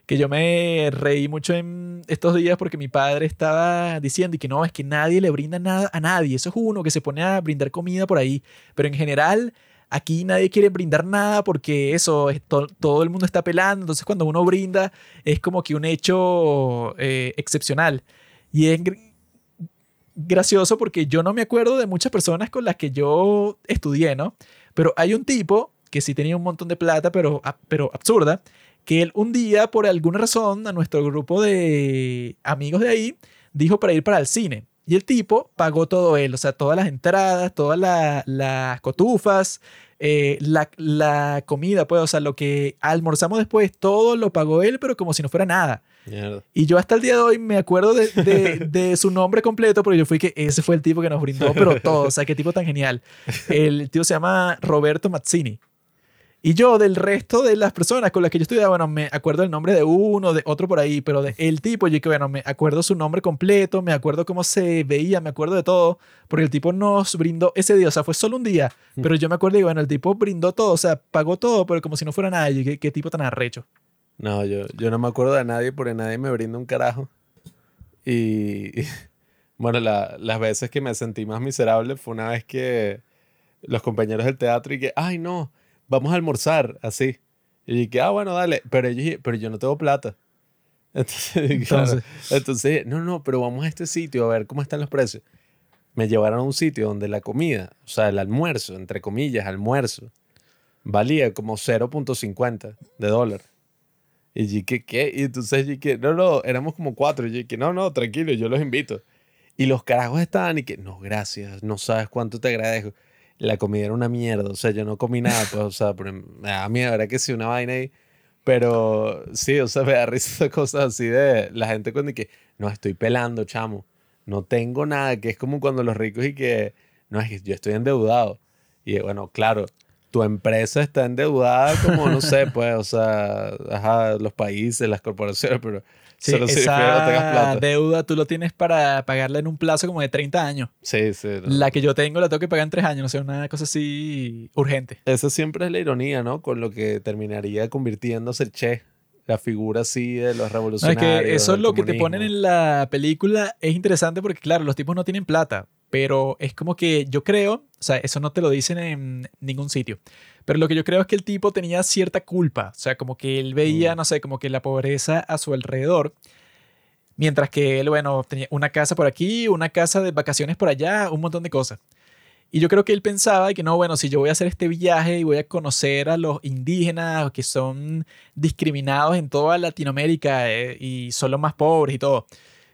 Que yo me reí mucho en estos días porque mi padre estaba diciendo y que no, es que nadie le brinda nada a nadie. Eso es uno que se pone a brindar comida por ahí. Pero en general, Aquí nadie quiere brindar nada porque eso, es to- todo el mundo está pelando. Entonces cuando uno brinda es como que un hecho eh, excepcional. Y es gr- gracioso porque yo no me acuerdo de muchas personas con las que yo estudié, ¿no? Pero hay un tipo que sí tenía un montón de plata, pero, a- pero absurda, que él un día, por alguna razón, a nuestro grupo de amigos de ahí, dijo para ir para el cine. Y el tipo pagó todo él, o sea, todas las entradas, todas la- las cotufas, eh, la, la comida, pues, o sea, lo que almorzamos después, todo lo pagó él, pero como si no fuera nada. Mierda. Y yo hasta el día de hoy me acuerdo de, de- de su nombre completo, porque yo fui que ese fue el tipo que nos brindó, pero todo, o sea, qué tipo tan genial. El tío se llama Roberto Mazzini. Y yo, del resto de las personas con las que yo estudiaba, bueno, me acuerdo el nombre de uno, de otro por ahí, pero de el tipo, yo que bueno, me acuerdo su nombre completo, me acuerdo cómo se veía, me acuerdo de todo, porque el tipo nos brindó ese día, o sea, fue solo un día, pero yo me acuerdo y bueno, el tipo brindó todo, o sea, pagó todo, pero como si no fuera nada, y qué, qué tipo tan arrecho. No, yo, yo no me acuerdo de nadie porque nadie me brinda un carajo. Y [LAUGHS] bueno, la- las veces que me sentí más miserable fue una vez que los compañeros del teatro y que, ay no, vamos a almorzar, así. Y dije, ah, bueno, dale, pero, ellos, pero yo no tengo plata. [LAUGHS] Entonces, [LAUGHS] claro, Entonces. entonces, no, no, pero vamos a este sitio a ver cómo están los precios. Me llevaron a un sitio donde la comida, o sea, el almuerzo, entre comillas, almuerzo, valía como 0.50 de dólar. Y yo dije, ¿qué? Y entonces yo dije, no, no, éramos como cuatro. Y yo dije, no, no, tranquilo, yo los invito. Y los carajos estaban y que, no, gracias, no sabes cuánto te agradezco. La comida era una mierda, o sea, yo no comí nada, pues, o sea, pero me da miedo, ¿verdad que sí, una vaina ahí? Pero sí, o sea, me da risa [LAUGHS] cosas así de la gente cuando y que, no, estoy pelando, chamo, no tengo nada, que es como cuando los ricos y que, no, es que yo estoy endeudado. Y bueno, claro, tu empresa está endeudada como, no sé, [LAUGHS] pues, o sea, ajá, los países, las corporaciones, pero Sí, solo significa que no tengas esa plata. deuda tú lo tienes para pagarla en un plazo como de 30 años. Sí, sí. no. La que yo tengo la tengo que pagar en 3 años, no sé, una cosa así urgente. Esa siempre es la ironía, ¿no? Con lo que terminaría convirtiéndose el Che, la figura así de los No, es revolucionarios. que eso es lo que te ponen en la película es interesante porque, claro, los tipos no tienen plata, pero es como que yo creo, o sea, eso no te lo dicen en ningún sitio, pero lo que yo creo es que el tipo tenía cierta culpa, o sea, como que él veía, Mm. no sé, como que la pobreza a su alrededor, mientras que él, bueno, tenía una casa por aquí, una casa de vacaciones por allá, un montón de cosas. Y yo creo que él pensaba que no, bueno, si yo voy a hacer este viaje y voy a conocer a los indígenas que son discriminados en toda Latinoamérica eh, y son los más pobres y todo.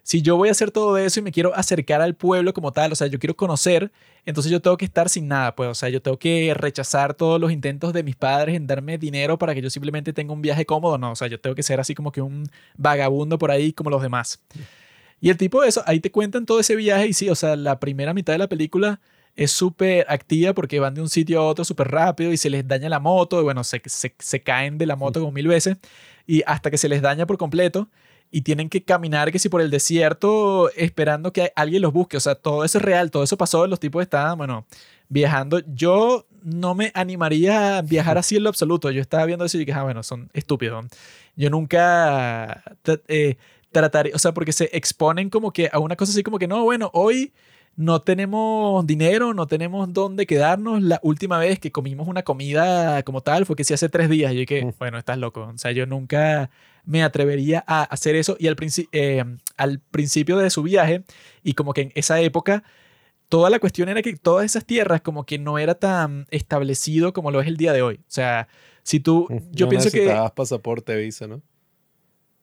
Si yo voy a hacer todo eso y me quiero acercar al pueblo como tal, o sea, yo quiero conocer, entonces yo tengo que estar sin nada, pues, o sea, yo tengo que rechazar todos los intentos de mis padres en darme dinero para que yo simplemente tenga un viaje cómodo, no, o sea, yo tengo que ser así como que un vagabundo por ahí como los demás. Y el tipo de eso, ahí te cuentan todo ese viaje y sí, o sea, la primera mitad de la película es súper activa porque van de un sitio a otro súper rápido y se les daña la moto y bueno, se, se, se caen de la moto como mil veces y hasta que se les daña por completo y tienen que caminar que si por el desierto esperando que alguien los busque, o sea, todo eso es real, todo eso pasó, los tipos estaban, bueno, viajando. Yo no me animaría a viajar así en lo absoluto, yo estaba viendo eso y dije, ah, bueno, son estúpidos. Yo nunca eh, trataría, o sea, porque se exponen como que a una cosa así como que no, bueno, hoy no tenemos dinero, no tenemos dónde quedarnos. La última vez que comimos una comida como tal fue que sí hace tres días. Y yo que, bueno, estás loco. O sea, yo nunca me atrevería a hacer eso. Y al, princi- eh, al principio de su viaje, y como que en esa época, toda la cuestión era que todas esas tierras como que no era tan establecido como lo es el día de hoy. O sea, si tú, yo No pienso que necesitabas pasaporte, visa, ¿no?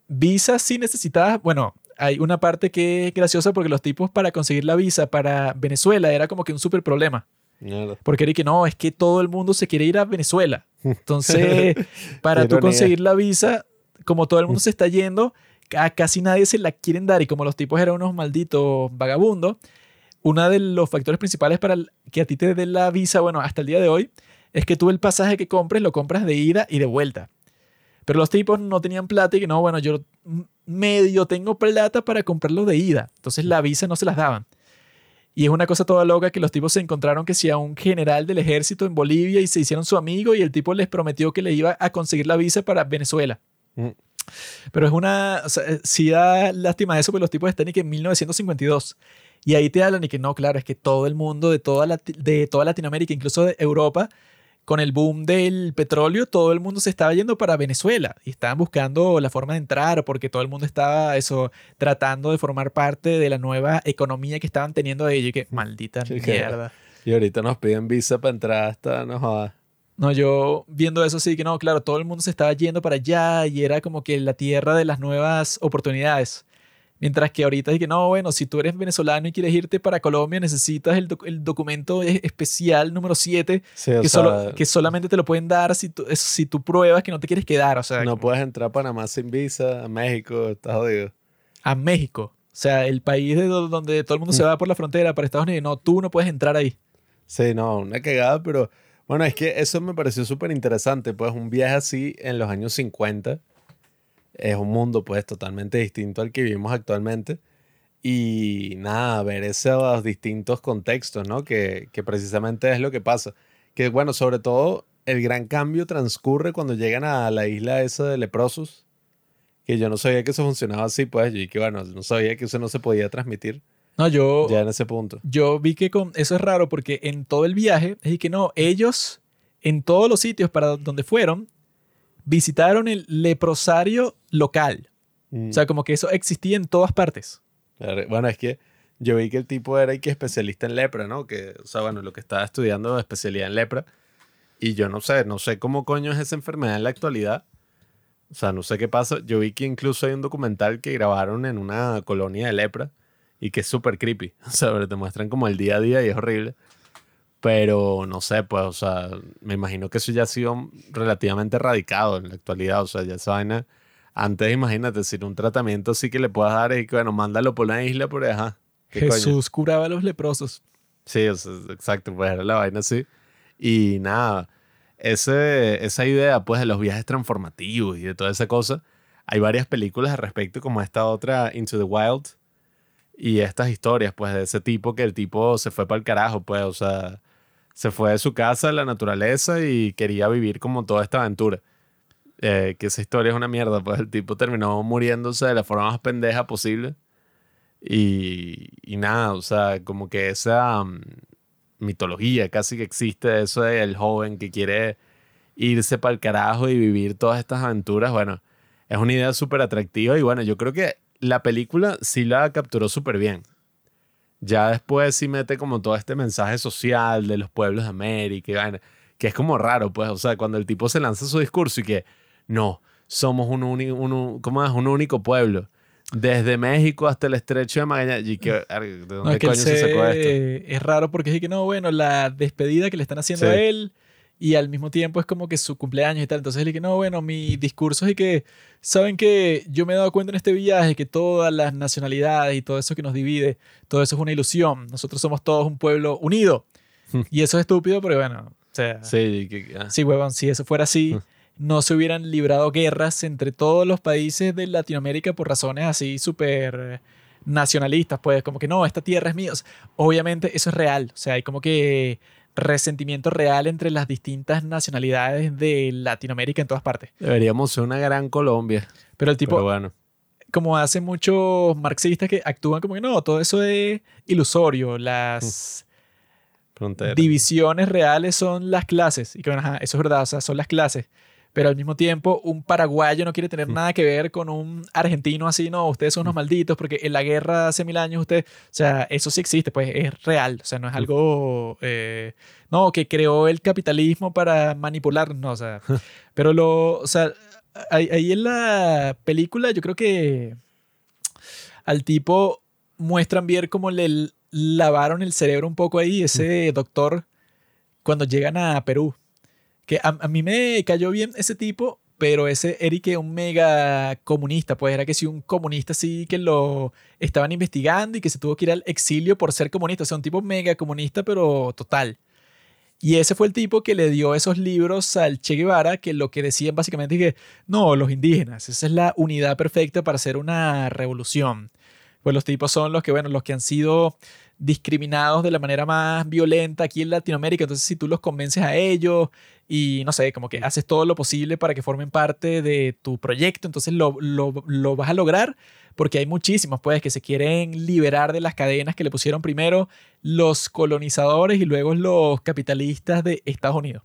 visa sí necesitabas, bueno, hay una parte que es graciosa porque los tipos para conseguir la visa para Venezuela era como que un súper problema. Mierda. Porque era que no, es que todo el mundo se quiere ir a Venezuela. Entonces, [LAUGHS] para tú conseguir la visa, como todo el mundo se está yendo, a casi nadie se la quieren dar y como los tipos eran unos malditos vagabundos, uno de los factores principales para que a ti te den la visa, bueno, hasta el día de hoy, es que tú el pasaje que compres lo compras de ida y de vuelta. Pero los tipos no tenían plata y que no, bueno, yo medio tengo plata para comprarlo de ida. Entonces la visa no se las daban. Y es una cosa toda loca que los tipos se encontraron que si a un general del ejército en Bolivia y se hicieron su amigo y el tipo les prometió que le iba a conseguir la visa para Venezuela. Mm. Pero es una, o sea, eh, sí da lástima eso, porque los tipos están y que en 1952. Y ahí te hablan y que no, claro, es que todo el mundo de toda, Lati- de toda Latinoamérica, incluso de Europa, con el boom del petróleo, todo el mundo se estaba yendo para Venezuela y estaban buscando la forma de entrar porque todo el mundo estaba eso tratando de formar parte de la nueva economía que estaban teniendo ellos. Y que maldita Sí, que- mierda. Y ahorita nos piden visa para entrar hasta, no jodas. No, yo viendo eso sí que no, claro, todo el mundo se estaba yendo para allá y era como que la tierra de las nuevas oportunidades. Mientras que ahorita es que no, bueno, si tú eres venezolano y quieres irte para Colombia, necesitas el, doc- el documento especial número 7, Sí, que, solo, que solamente te lo pueden dar si tú, si tú pruebas que no te quieres quedar. O sea, no como puedes entrar a Panamá sin visa, a México, estás jodido. a México. O sea, el país de do- donde todo el mundo se Mm. va por la frontera para Estados Unidos. No, tú no puedes entrar ahí. Sí, no, una cagada, pero bueno, es que eso me pareció súper interesante, pues un viaje así en los años 50 es un mundo pues totalmente distinto al que vivimos actualmente y nada, ver esos distintos contextos, ¿no? Que, que precisamente es lo que pasa. Que bueno, sobre todo el gran cambio transcurre cuando llegan a la isla esa de leprosos, que yo no sabía que eso funcionaba así, pues, y que bueno, no sabía que eso no se podía transmitir No, yo, ya en ese punto. yo vi que con, eso es raro porque en todo el viaje, es que no, ellos en todos los sitios para donde fueron, visitaron el leprosario local. Mm. O sea, como que eso existía en todas partes. Bueno, es que yo vi que el tipo era y que especialista en lepra, ¿no? Que, o sea, bueno, lo que estaba estudiando especialidad en lepra. Y yo no sé, no sé cómo coño es esa enfermedad en la actualidad. O sea, no sé qué pasa. Yo vi que incluso hay un documental que grabaron en una colonia de lepra y que es súper creepy. [LAUGHS] O sea, te muestran como el día a día y es horrible. Pero no sé, pues, o sea, me imagino que eso ya ha sido relativamente erradicado en la actualidad. O sea, ya esa vaina. Antes, imagínate, sin un tratamiento sí que le puedas dar y que, bueno, mándalo por una isla, por ajá. ¿qué coño? Jesús curaba a los leprosos. Sí, o sea, exacto, pues era la vaina así. Y nada, ese, esa idea pues de los viajes transformativos y de toda esa cosa, hay varias películas al respecto, como esta otra Into the Wild, y estas historias pues de ese tipo que el tipo se fue para el carajo, pues, o sea, se fue de su casa a la naturaleza y quería vivir como toda esta aventura. Eh, que esa historia es una mierda, pues el tipo terminó muriéndose de la forma más pendeja posible. Y, y nada, o sea, como que esa mm, mitología casi que existe de eso del joven que quiere irse para el carajo y vivir todas estas aventuras, bueno, es una idea súper atractiva y bueno, yo creo que la película sí la capturó súper bien. Ya después sí mete como todo este mensaje social de los pueblos de América, y vaina, que es como raro, pues, o sea, cuando el tipo se lanza su discurso y que no, somos un, uni- un, ¿cómo es? un único pueblo. Desde México hasta el estrecho de Magallanes. Y que, ¿De dónde No, es que coño él se sacó esto? es raro porque es que no, bueno, la despedida que le están haciendo Sí. a él y al mismo tiempo es como que su cumpleaños y tal. Entonces él dice, no, bueno, mi discurso es que, ¿saben que Yo me he dado cuenta en este viaje que todas las nacionalidades y todo eso que nos divide, todo eso es una ilusión. Nosotros somos todos un pueblo unido. [LAUGHS] Y eso es estúpido, pero bueno, o sea, Sí, que- ah. Sí, huevón, si eso fuera así, [LAUGHS] no se hubieran librado guerras entre todos los países de Latinoamérica por razones así súper nacionalistas, pues como que no, esta tierra es mía. O sea, obviamente eso es real, o sea, hay como que resentimiento real entre las distintas nacionalidades de Latinoamérica en todas partes. Deberíamos ser una gran Colombia. Pero el tipo, Pero bueno. como hacen muchos marxistas que actúan como que no, todo eso es ilusorio, las Frontera. divisiones reales son las clases. Y que bueno, ajá, eso es verdad, o sea, son las clases. Pero al mismo tiempo, un paraguayo no quiere tener nada que ver con un argentino así, no, ustedes son unos malditos, porque en la guerra hace mil años ustedes, o sea, eso sí existe, pues es real, o sea, no es algo, eh, no, que creó el capitalismo para manipular, no, o sea, [LAUGHS] pero lo, o sea, ahí, ahí en la película yo creo que al tipo muestran bien cómo le lavaron el cerebro un poco ahí, ese doctor, cuando llegan a Perú. Que a, a mí me cayó bien ese tipo, pero ese Eric es un mega comunista, pues era que sí, un comunista así que lo estaban investigando y que se tuvo que ir al exilio por ser comunista. O sea, un tipo mega comunista, pero total. Y ese fue el tipo que le dio esos libros al Che Guevara, que lo que decían básicamente es que, no, los indígenas, esa es la unidad perfecta para hacer una revolución. Pues los tipos son los que, bueno, los que han sido discriminados de la manera más violenta aquí en Latinoamérica. Entonces, si tú los convences a ellos y, no sé, como que haces todo lo posible para que formen parte de tu proyecto, entonces lo, lo, lo vas a lograr porque hay muchísimos, pues, que se quieren liberar de las cadenas que le pusieron primero los colonizadores y luego los capitalistas de Estados Unidos.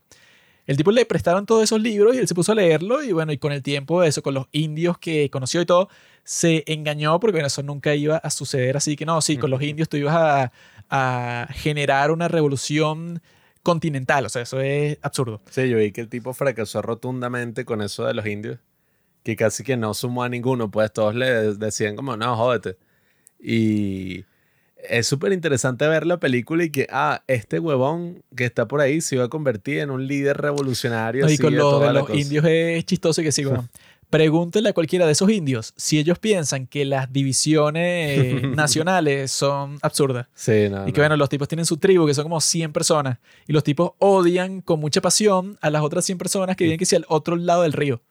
El tipo le prestaron todos esos libros y él se puso a leerlo y bueno, y con el tiempo eso, con los indios que conoció y todo, se engañó porque bueno, eso nunca iba a suceder así que no, sí, con los indios tú ibas a, a generar una revolución continental, o sea, eso es absurdo. Sí, yo vi que el tipo fracasó rotundamente con eso de los indios. que casi que no sumó a ninguno, pues todos le decían como, no, jódete. Y es súper interesante ver la película y que, ah, este huevón que está por ahí se iba a convertir en un líder revolucionario. y con lo toda los cosa. indios es chistoso que sí, bueno, [LAUGHS] Pregúntenle a cualquiera de esos indios si ellos piensan que las divisiones [LAUGHS] nacionales son absurdas. Sí, no, Y que no. bueno, los tipos tienen su tribu, que son como 100 personas. Y los tipos odian con mucha pasión a las otras 100 personas que viven que sea al otro lado del río.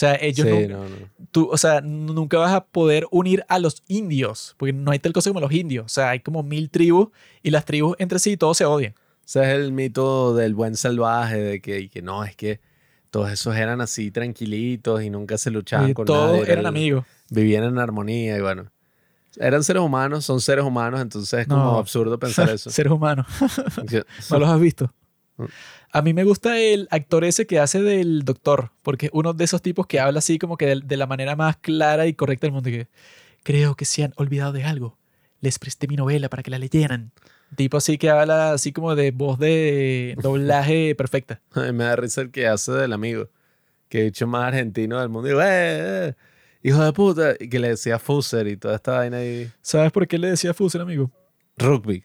O sea, ellos Sí, no, no, no. tú, o sea, nunca vas a poder unir a los indios, porque no hay tal cosa como los indios. O sea, hay como mil tribus y las tribus entre sí todos se odian. Ese es el mito del buen salvaje, de que, y que no, es que todos esos eran así tranquilitos y nunca se luchaban Y con todos nadie. era eran amigos. Vivían en armonía y bueno. Eran seres humanos, son seres humanos, entonces es como absurdo pensar [LAUGHS] eso. Seres humanos. [LAUGHS] ¿No los has visto? A mí me gusta el actor ese que hace del doctor, porque es uno de esos tipos que habla así como que de, de la manera más clara y correcta del mundo. Que creo que se han olvidado de algo. Les presté mi novela para que la leyeran. Tipo así que habla así como de voz de doblaje perfecta. [LAUGHS] Me da risa el que hace del amigo, que he dicho más argentino del mundo. Y digo, "Eh, eh, hijo de puta. Y que le decía Fuser y toda esta vaina ahí. ¿Sabes por qué le decía Fuser, amigo? Rugby.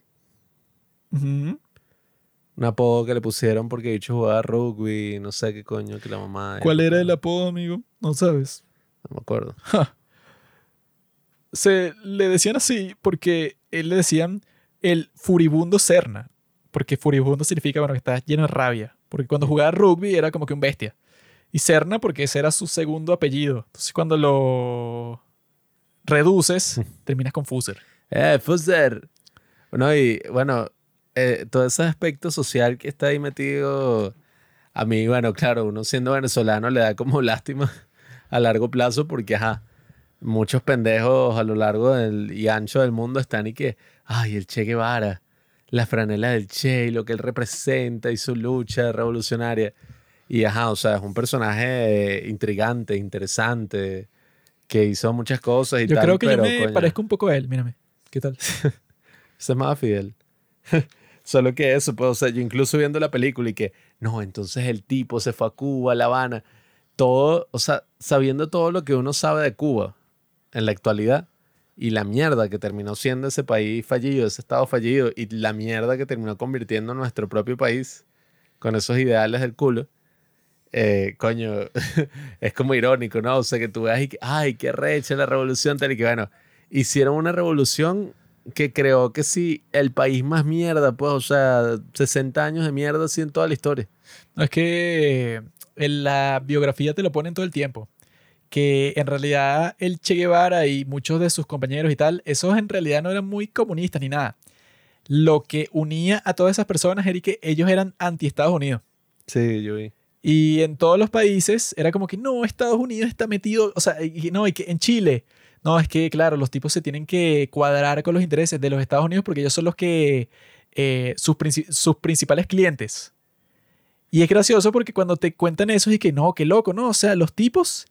Ujú. Un apodo que le pusieron porque dicho jugaba rugby, no sé qué coño, que la mamá. ¿Cuál era el apodo, amigo? No sabes. No me acuerdo. se le decían así porque él le decían el furibundo Serna. Porque furibundo significa, bueno, que está lleno de rabia. Porque cuando jugaba rugby era como que un bestia. Y Serna porque ese era su segundo apellido. Entonces cuando lo reduces, [LAUGHS] terminas con Fuser. ¡Eh, Fuser! Bueno, y bueno, eh, todo ese aspecto social que está ahí metido, a mí, bueno, claro, uno siendo venezolano le da como [LAUGHS] lástima a largo plazo porque, ajá, muchos pendejos a lo largo del, y ancho del mundo están y que, ay, el Che Guevara, la franela del Che y lo que él representa y su lucha revolucionaria. Y, ajá, o sea, es un personaje intrigante, interesante, que hizo muchas cosas y Yo tal, creo que pero, yo me coño, parezco un poco a él, mírame. ¿Qué tal? se llamaba Fidel. Solo que eso, pues, o sea, yo incluso viendo la película y que, no, entonces el tipo se fue a Cuba, a La Habana, todo, o sea, sabiendo todo lo que uno sabe de Cuba en la actualidad y la mierda que terminó siendo ese país fallido, ese estado fallido y la mierda que terminó convirtiendo nuestro propio país con esos ideales del culo. eh, coño, [LAUGHS] es como irónico, ¿no? O sea, que tú veas y que, ay, qué recha la revolución, tal y que, bueno, hicieron una revolución que creo que sí, el país más mierda, pues, o sea, 60 años de mierda así en toda la historia. No, es que en la biografía te lo ponen todo el tiempo. Que en realidad el Che Guevara y muchos de sus compañeros y tal, esos en realidad no eran muy comunistas ni nada. Lo que unía a todas esas personas era que ellos eran anti-Estados Unidos. Sí, yo vi. Y en todos los países era como que no, Estados Unidos está metido, o sea, y no, y que en Chile, no, es que claro, los tipos se tienen que cuadrar con los intereses de los Estados Unidos porque ellos son los que, eh, sus, princi- sus principales clientes. Y es gracioso porque cuando te cuentan eso y que no, qué loco, ¿no? O sea, los tipos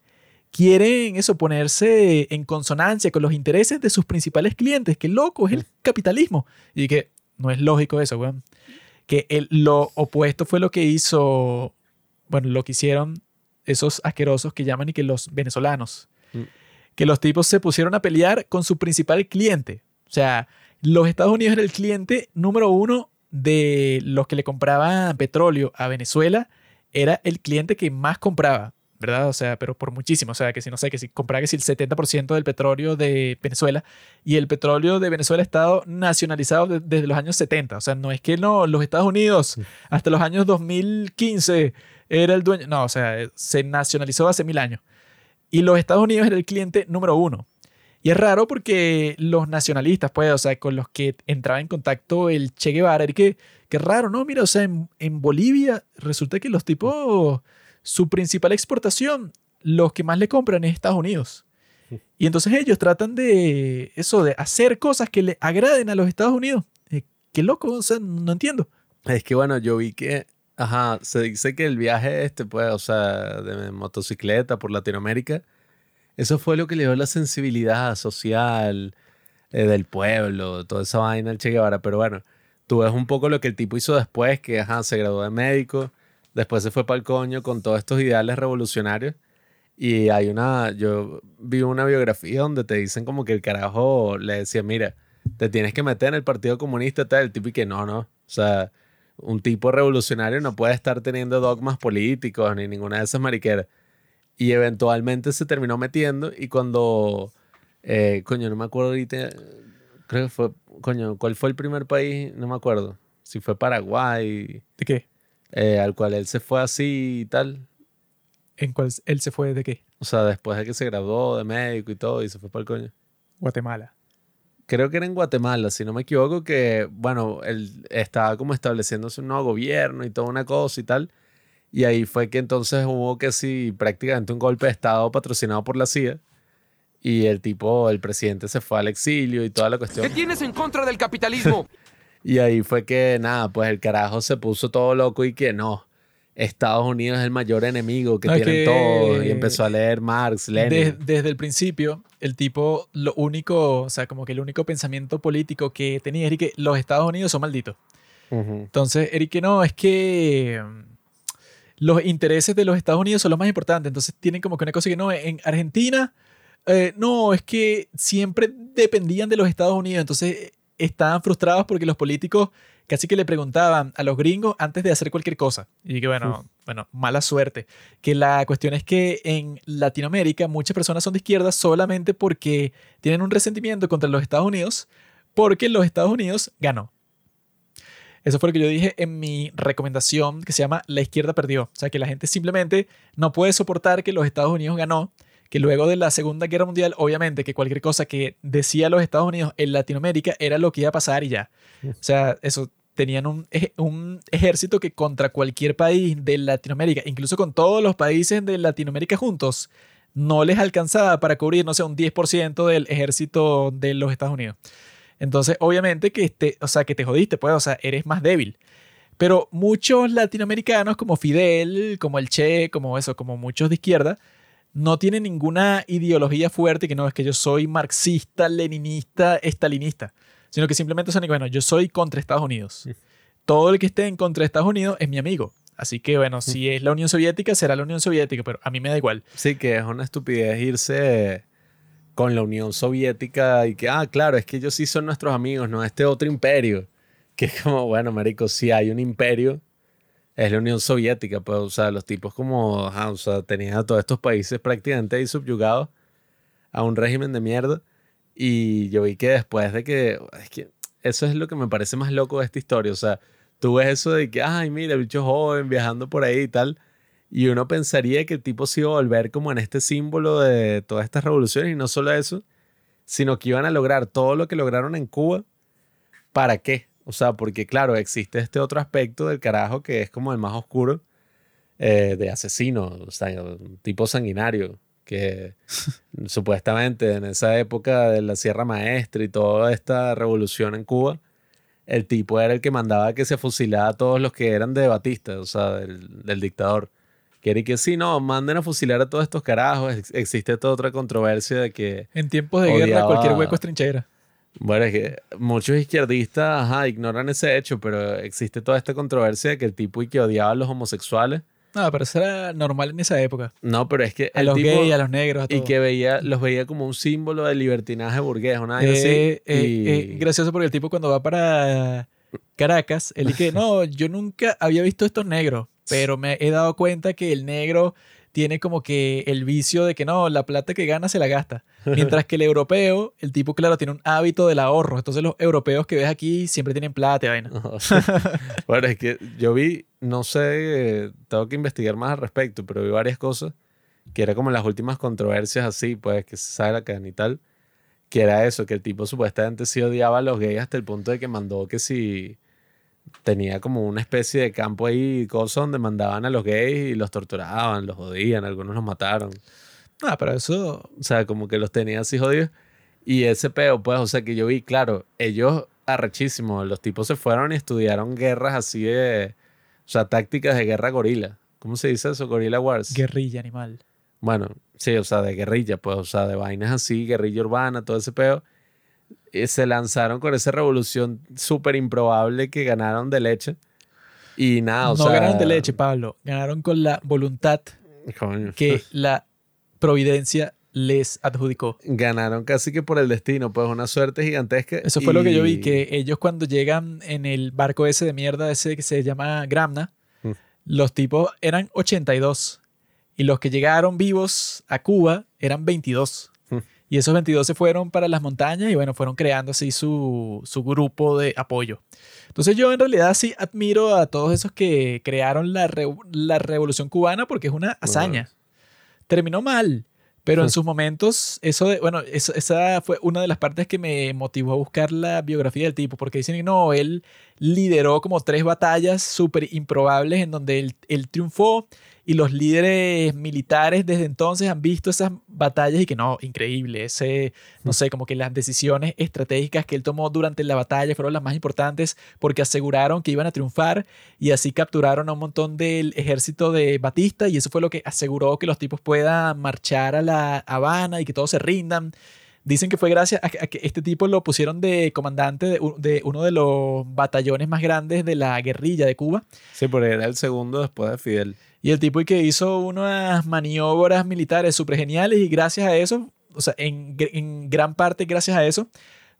quieren eso, ponerse en consonancia con los intereses de sus principales clientes. Qué loco, es el capitalismo. Y que no es lógico eso, weón. Que el- lo opuesto fue lo que hizo, bueno, lo que hicieron esos asquerosos que llaman y que los venezolanos. Que los tipos se pusieron a pelear con su principal cliente. O sea, los Estados Unidos era el cliente número uno de los que le compraban petróleo a Venezuela. Era el cliente que más compraba, ¿verdad? O sea, pero por muchísimo. O sea, que si no sé, que si compraba que si el 70% del petróleo de Venezuela y el petróleo de Venezuela ha estado nacionalizado de- desde los años 70. O sea, no es que no, los Estados Unidos hasta los años 2015 era el dueño. No, o sea, se nacionalizó hace mil años. Y los Estados Unidos era el cliente número uno. Y es raro porque los nacionalistas, pues, o sea, con los que entraba en contacto el Che Guevara, era que, que raro, ¿no? Mira, o sea, en, en Bolivia resulta que los tipos, su principal exportación, los que más le compran es Estados Unidos. Y entonces ellos tratan de eso, de hacer cosas que le agraden a los Estados Unidos. Eh, qué loco, o sea, no entiendo. Es que bueno, yo vi que, ajá, se dice que el viaje este, pues, o sea, de motocicleta por Latinoamérica, eso fue lo que le dio la sensibilidad social eh, del pueblo, toda esa vaina al Che Guevara. Pero bueno, tú ves un poco lo que el tipo hizo después, que, ajá, se graduó de médico, después se fue para el coño con todos estos ideales revolucionarios. Y hay una, yo vi una biografía donde te dicen como que el carajo le decía, mira, te tienes que meter en el Partido Comunista, tal, el tipo y que no, no. O sea, un tipo revolucionario no puede estar teniendo dogmas políticos ni ninguna de esas mariqueras. Y eventualmente se terminó metiendo y cuando, eh, coño, no me acuerdo ahorita, creo que fue, coño, ¿cuál fue el primer país? No me acuerdo. Si fue Paraguay. ¿De qué? eh, al cual él se fue así y tal. ¿En cuál él se fue de qué? O sea, después de que se graduó de médico y todo y se fue para el coño. Guatemala. Creo que era en Guatemala, si no me equivoco, que, bueno, él estaba como estableciéndose un nuevo gobierno y toda una cosa y tal. Y ahí fue que entonces hubo que sí, prácticamente un golpe de Estado patrocinado por la CIA. Y el tipo, el presidente se fue al exilio y toda la ¿Qué cuestión. tienes en contra del capitalismo? [LAUGHS] Y ahí fue que, nada, pues el carajo se puso todo loco y que no. Estados Unidos es el mayor enemigo que No, tienen que- todos. Y empezó a leer Marx, Lenin. Des- desde el principio, el tipo, lo único, o sea, como que el único pensamiento político que tenía es que los Estados Unidos son malditos. Ujú. Entonces, Eric, no, es que mm, los intereses de los Estados Unidos son los más importantes. Entonces, tienen como que una cosa que no, en Argentina, eh, no, es que siempre dependían de los Estados Unidos. Entonces, estaban frustrados porque los políticos casi que le preguntaban a los gringos antes de hacer cualquier cosa. Y que, bueno, bueno, mala suerte. Que la cuestión es que en Latinoamérica muchas personas son de izquierda solamente porque tienen un resentimiento contra los Estados Unidos porque los Estados Unidos ganó. Eso fue lo que yo dije en mi recomendación que se llama La izquierda perdió. O sea, que la gente simplemente no puede soportar que los Estados Unidos ganó, que luego de la Segunda Guerra Mundial, obviamente que cualquier cosa que decía los Estados Unidos en Latinoamérica era lo que iba a pasar y ya. O sea, eso tenían un, un ejército que contra cualquier país de Latinoamérica, incluso con todos los países de Latinoamérica juntos, no les alcanzaba para cubrir, no sé, un 10% del ejército de los Estados Unidos. Entonces, obviamente que este, o sea, que te jodiste, pues, o sea, eres más débil. Pero muchos latinoamericanos, como Fidel, como el Che, como eso, como muchos de izquierda, no tienen ninguna ideología fuerte que no es que yo soy marxista, leninista, estalinista, sino que simplemente son, bueno, yo soy contra Estados Unidos. Todo el que esté en contra de Estados Unidos es mi amigo. Así que, bueno, si es la Unión Soviética, será la Unión Soviética, pero a mí me da igual. Sí, que es una estupidez irse con la Unión Soviética y que, ah, claro, es que ellos sí son nuestros amigos, no este otro imperio. Que es como, bueno, marico, si hay un imperio, es la Unión Soviética, pues, o sea, los tipos como, ajá, o sea, tenían a todos estos países prácticamente ahí subyugados a un régimen de mierda. Y yo vi que después de que, es que eso es lo que me parece más loco de esta historia, o sea, tú ves eso de que, ay, mira, bicho joven viajando por ahí y tal. Y uno pensaría que el tipo se iba a volver como en este símbolo de todas estas revoluciones y no solo eso, sino que iban a lograr todo lo que lograron en Cuba. ¿Para qué? O sea, porque claro, existe este otro aspecto del carajo que es como el más oscuro eh, de asesino, o sea, un tipo sanguinario que [LAUGHS] supuestamente en esa época de la Sierra Maestra y toda esta revolución en Cuba, el tipo era el que mandaba que se fusilara a todos los que eran de Batista, o sea, del, del dictador. Quiere que sí, no, manden a fusilar a todos estos carajos. Ex- Existe toda otra controversia de que, En tiempos de guerra, cualquier hueco es trinchera. Bueno, es que muchos izquierdistas, ajá, ignoran ese hecho, pero existe toda esta controversia de que el tipo y que odiaba a los homosexuales. No, pero eso era normal en esa época. No, pero es que A el los tipo, gays, a los negros, a y todos. que veía, los veía como un símbolo de libertinaje burgués, una vaina así. Eh, eh, y- eh, gracioso porque el tipo cuando va para Caracas, él dice, no, yo nunca había visto estos negros, pero me he dado cuenta que el negro tiene como que el vicio de que no, la plata que gana se la gasta. Mientras que el europeo, el tipo, claro, tiene un hábito del ahorro. Entonces los europeos que ves aquí siempre tienen plata y vaina. [LAUGHS] bueno, es que yo vi, no sé, tengo que investigar más al respecto, pero vi varias cosas que era como las últimas controversias así, pues, que se cadena y tal, que era eso, que el tipo supuestamente sí odiaba a los gays hasta el punto de que mandó que si tenía como una especie de campo ahí, cosas donde mandaban a los gays y los torturaban, los jodían, algunos los mataron. Ah, pero eso... O sea, como que los tenía así jodidos. Y ese peo, pues, o sea, que yo vi, claro, ellos arrechísimos, los tipos se fueron y estudiaron guerras así de, o sea, tácticas de guerra gorila. ¿Cómo se dice eso? Gorilla Wars. Guerrilla animal. Bueno, sí, o sea, de guerrilla, pues, o sea, de vainas así, guerrilla urbana, todo ese peo. Y se lanzaron con esa revolución súper improbable que ganaron de leche. Y nada, o no sea. ganaron de leche, Pablo. Ganaron con la voluntad Coño. que [LAUGHS] la Providencia les adjudicó. Ganaron casi que por el destino, pues una suerte gigantesca. Eso fue lo que yo vi, que ellos cuando llegan en el barco ese de mierda, ese que se llama Gramna, Mm. los tipos eran 82 y los que llegaron vivos a Cuba eran 22. Mm. Y esos 22 se fueron para las montañas y bueno, fueron creando así su, su grupo de apoyo. Entonces yo en realidad sí admiro a todos esos que crearon la, re- la revolución cubana porque es una hazaña. Terminó mal, pero en sus momentos, eso de, bueno, eso- esa fue una de las partes que me motivó a buscar la biografía del tipo, porque dicen no, él lideró como tres batallas súper improbables en donde él, él triunfó y los líderes militares desde entonces han visto esas batallas y que no, increíble, ese, no sé, como que las decisiones estratégicas que él tomó durante la batalla fueron las más importantes porque aseguraron que iban a triunfar y así capturaron a un montón del ejército de Batista y eso fue lo que aseguró que los tipos puedan marchar a la Habana y que todos se rindan. Dicen que fue gracias a que, a que este tipo lo pusieron de comandante de, de uno de los batallones más grandes de la guerrilla de Cuba. Sí, porque era el segundo después de Fidel. Y el tipo y que hizo unas maniobras militares súper geniales y gracias a eso, o sea, en, en gran parte gracias a eso,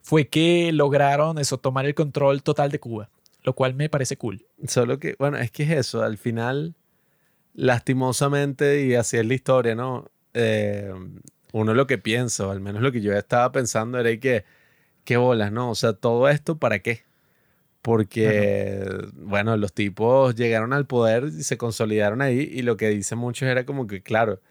fue que lograron eso, tomar el control total de Cuba, lo cual me parece cool. Solo que, bueno, es que es eso, al final, lastimosamente, y así es la historia, ¿no? Eh, uno lo que piensa, o al menos lo que yo estaba pensando era que, qué bolas, ¿no? O sea, todo esto, ¿para qué? Porque, bueno, los tipos llegaron al poder y se consolidaron ahí, y lo que dicen muchos era como que, claro,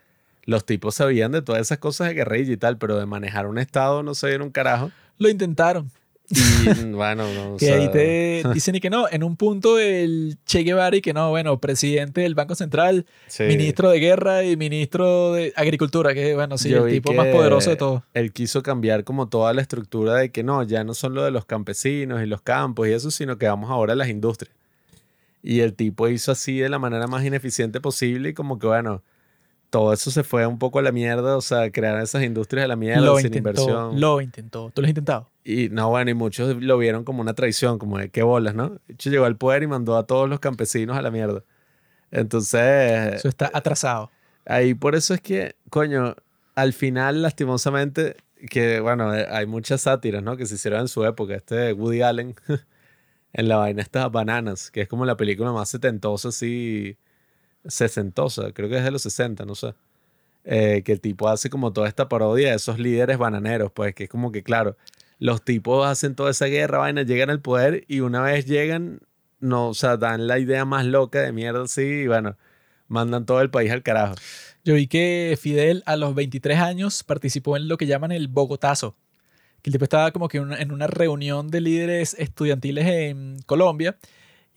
los tipos sabían de todas esas cosas de guerrilla y tal, pero de manejar un estado no sabían un carajo. Lo intentaron. Y [LAUGHS] bueno, no, o Que ahí te [LAUGHS] dicen y que no, en un punto el Che Guevara y que no, bueno, presidente del Banco Central, sí. ministro de Guerra y ministro de Agricultura, que bueno, sí, Yo el tipo más poderoso de todos. Él quiso cambiar como toda la estructura de que no, ya no son lo de los campesinos y los campos y eso, sino que vamos ahora a las industrias. Y el tipo hizo así de la manera más ineficiente posible y como que bueno, todo eso se fue un poco a la mierda, o sea, crear esas industrias a la mierda Lo sin intentó, inversión. lo intentó. ¿Tú lo has intentado? Y no, bueno, y muchos lo vieron como una traición, como de qué bolas, ¿no? De hecho, llegó al poder y mandó a todos los campesinos a la mierda. Entonces, Eso está atrasado. Ahí por eso es que, coño, al final, lastimosamente, que bueno, eh, hay muchas sátiras, ¿no? Que se hicieron en su época. Este de Woody Allen, [LAUGHS] en la vaina estas bananas, que es como la película más setentosa, así, sesentosa, creo que es de los 60, no sé. Eh, que el tipo hace como toda esta parodia de esos líderes bananeros, pues, que es como que, claro, los tipos hacen toda esa guerra, vaina, llegan al poder y una vez llegan, no, o sea, dan la idea más loca de mierda así y bueno, mandan todo el país al carajo. Yo vi que Fidel a los 23 años participó en lo que llaman el Bogotazo. Que el tipo estaba como que en una reunión de líderes estudiantiles en Colombia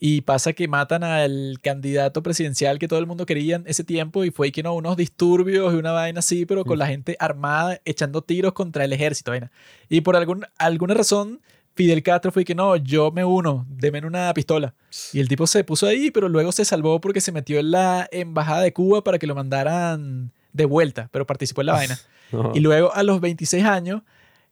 y pasa que matan al candidato presidencial que todo el mundo quería en ese tiempo y fue que no, unos disturbios y una vaina así, pero con la gente armada echando tiros contra el ejército. vaina. Y por algún, alguna razón, Fidel Castro fue que no, yo me uno, deme una pistola. Y el tipo se puso ahí, pero luego se salvó porque se metió en la embajada de Cuba para que lo mandaran de vuelta, pero participó en la vaina. No. Y luego a los 26 años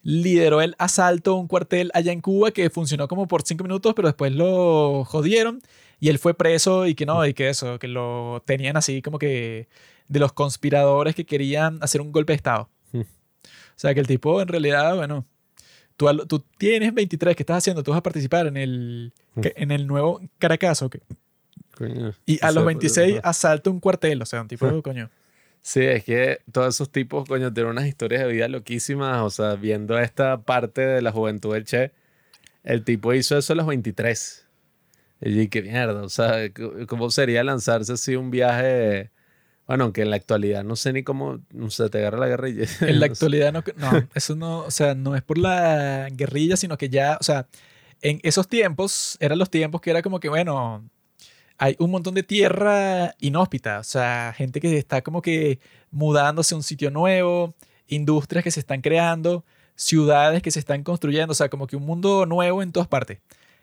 lideró el asalto a un cuartel allá en Cuba que funcionó como por cinco minutos, pero después lo jodieron y él fue preso y que no, y que eso, que lo tenían así como que de los conspiradores que querían hacer un golpe de Estado. Hmm. O sea que el tipo en realidad, bueno, tú, tú tienes 23, ¿qué estás haciendo? Tú vas a participar en el, Hmm. en el nuevo Caracas, ¿o qué? Coño. Y a los pues, 26 no. asalta un cuartel, o sea, un tipo, coño. Sí, es que todos esos tipos, coño, tienen unas historias de vida loquísimas. O sea, viendo esta parte de la juventud del Che, el tipo hizo eso a los 23. Y qué mierda, o sea, ¿cómo sería lanzarse así un viaje? Bueno, aunque en la actualidad no sé ni cómo, no sé, te agarra la guerrilla. [LAUGHS] En la actualidad no, no, eso no, o sea, no es por la guerrilla, sino que ya, o sea, en esos tiempos, eran los tiempos que era como que, bueno, hay un montón de tierra inhóspita, o sea, gente que está como que mudándose a un sitio nuevo, industrias que se están creando, ciudades que se están construyendo, o sea, como que un mundo nuevo en todas partes.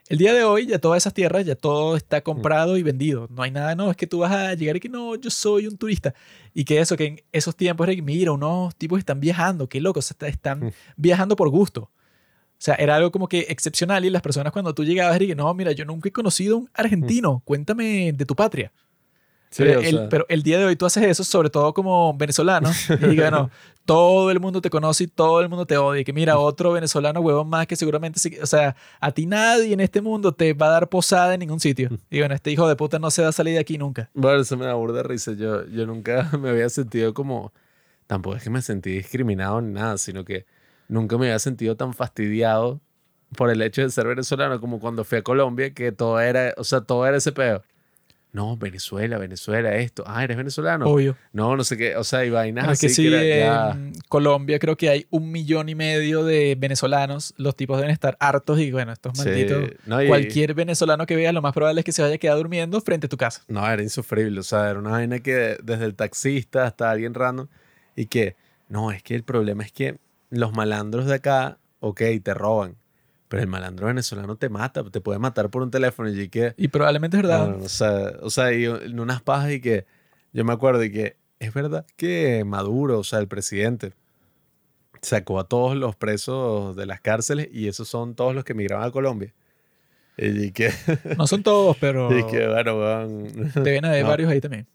El día de hoy ya todas esas tierras, ya todo está comprado y vendido. No hay nada, no, es que tú vas a llegar y que no, yo soy un turista. Y que eso, que en esos tiempos mira, unos tipos están viajando, qué locos, está- están Mm. viajando por gusto. O sea, era algo como que excepcional y las personas cuando tú llegabas y no, mira, yo nunca he conocido a un argentino, cuéntame de tu patria. Sí, pero, el, sea, pero el día de hoy tú haces eso, sobre todo como venezolano, y bueno, [LAUGHS] todo el mundo te conoce y todo el mundo te odia. Y que mira, otro venezolano huevón más que seguramente, o sea, a ti nadie en este mundo te va a dar posada en ningún sitio. Y bueno, este hijo de puta no se va a salir de aquí nunca. Bueno, eso me da burda de risa. Yo, yo nunca [LAUGHS] me había sentido como. Tampoco es que me sentí discriminado ni nada, sino que nunca me había sentido tan fastidiado por el hecho de ser venezolano como cuando fui a Colombia, que todo era, o sea, todo era ese peo. No, Venezuela, Venezuela, esto. Ah, eres venezolano. Obvio. No, no sé qué. O sea, y vainas así que sí, que era- en Colombia creo que hay un millón y medio de venezolanos. Los tipos deben estar hartos y bueno, estos Sí, malditos. no, y- Cualquier venezolano que veas, lo más probable es que se vaya a quedar durmiendo frente a tu casa. No, era insufrible. O sea, era una vaina que desde el taxista hasta alguien random. Y que, no, es que el problema es que los malandros de acá, ok, te roban. Pero el malandro venezolano te mata, te puede matar por un teléfono. Y que, Y probablemente es verdad. no, o sea, o sea, y en unas pajas y que, yo me acuerdo y que, es verdad que Maduro, o sea, el presidente, sacó a todos los presos de las cárceles y esos son todos los que emigraban a Colombia. Y que, [LAUGHS] No son todos, pero y que bueno, weón. deben haber [LAUGHS] No. varios ahí también.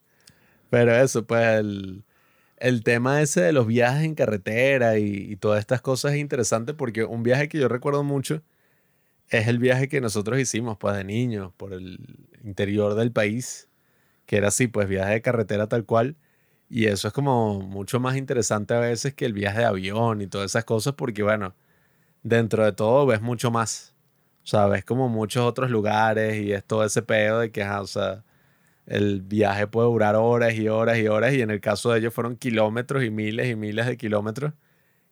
Pero eso, pues el, el tema ese de los viajes en carretera y, todas estas cosas es interesante porque un viaje que yo recuerdo mucho es el viaje que nosotros hicimos pues de niños por el interior del país, que era así, pues viaje de carretera tal cual. Y eso es como mucho más interesante a veces que el viaje de avión y todas esas cosas porque bueno, dentro de todo ves mucho más. O sea, ves como muchos otros lugares y es todo ese pedo de que, o sea, el viaje puede durar horas y horas y horas y en el caso de ellos fueron kilómetros y miles y miles de kilómetros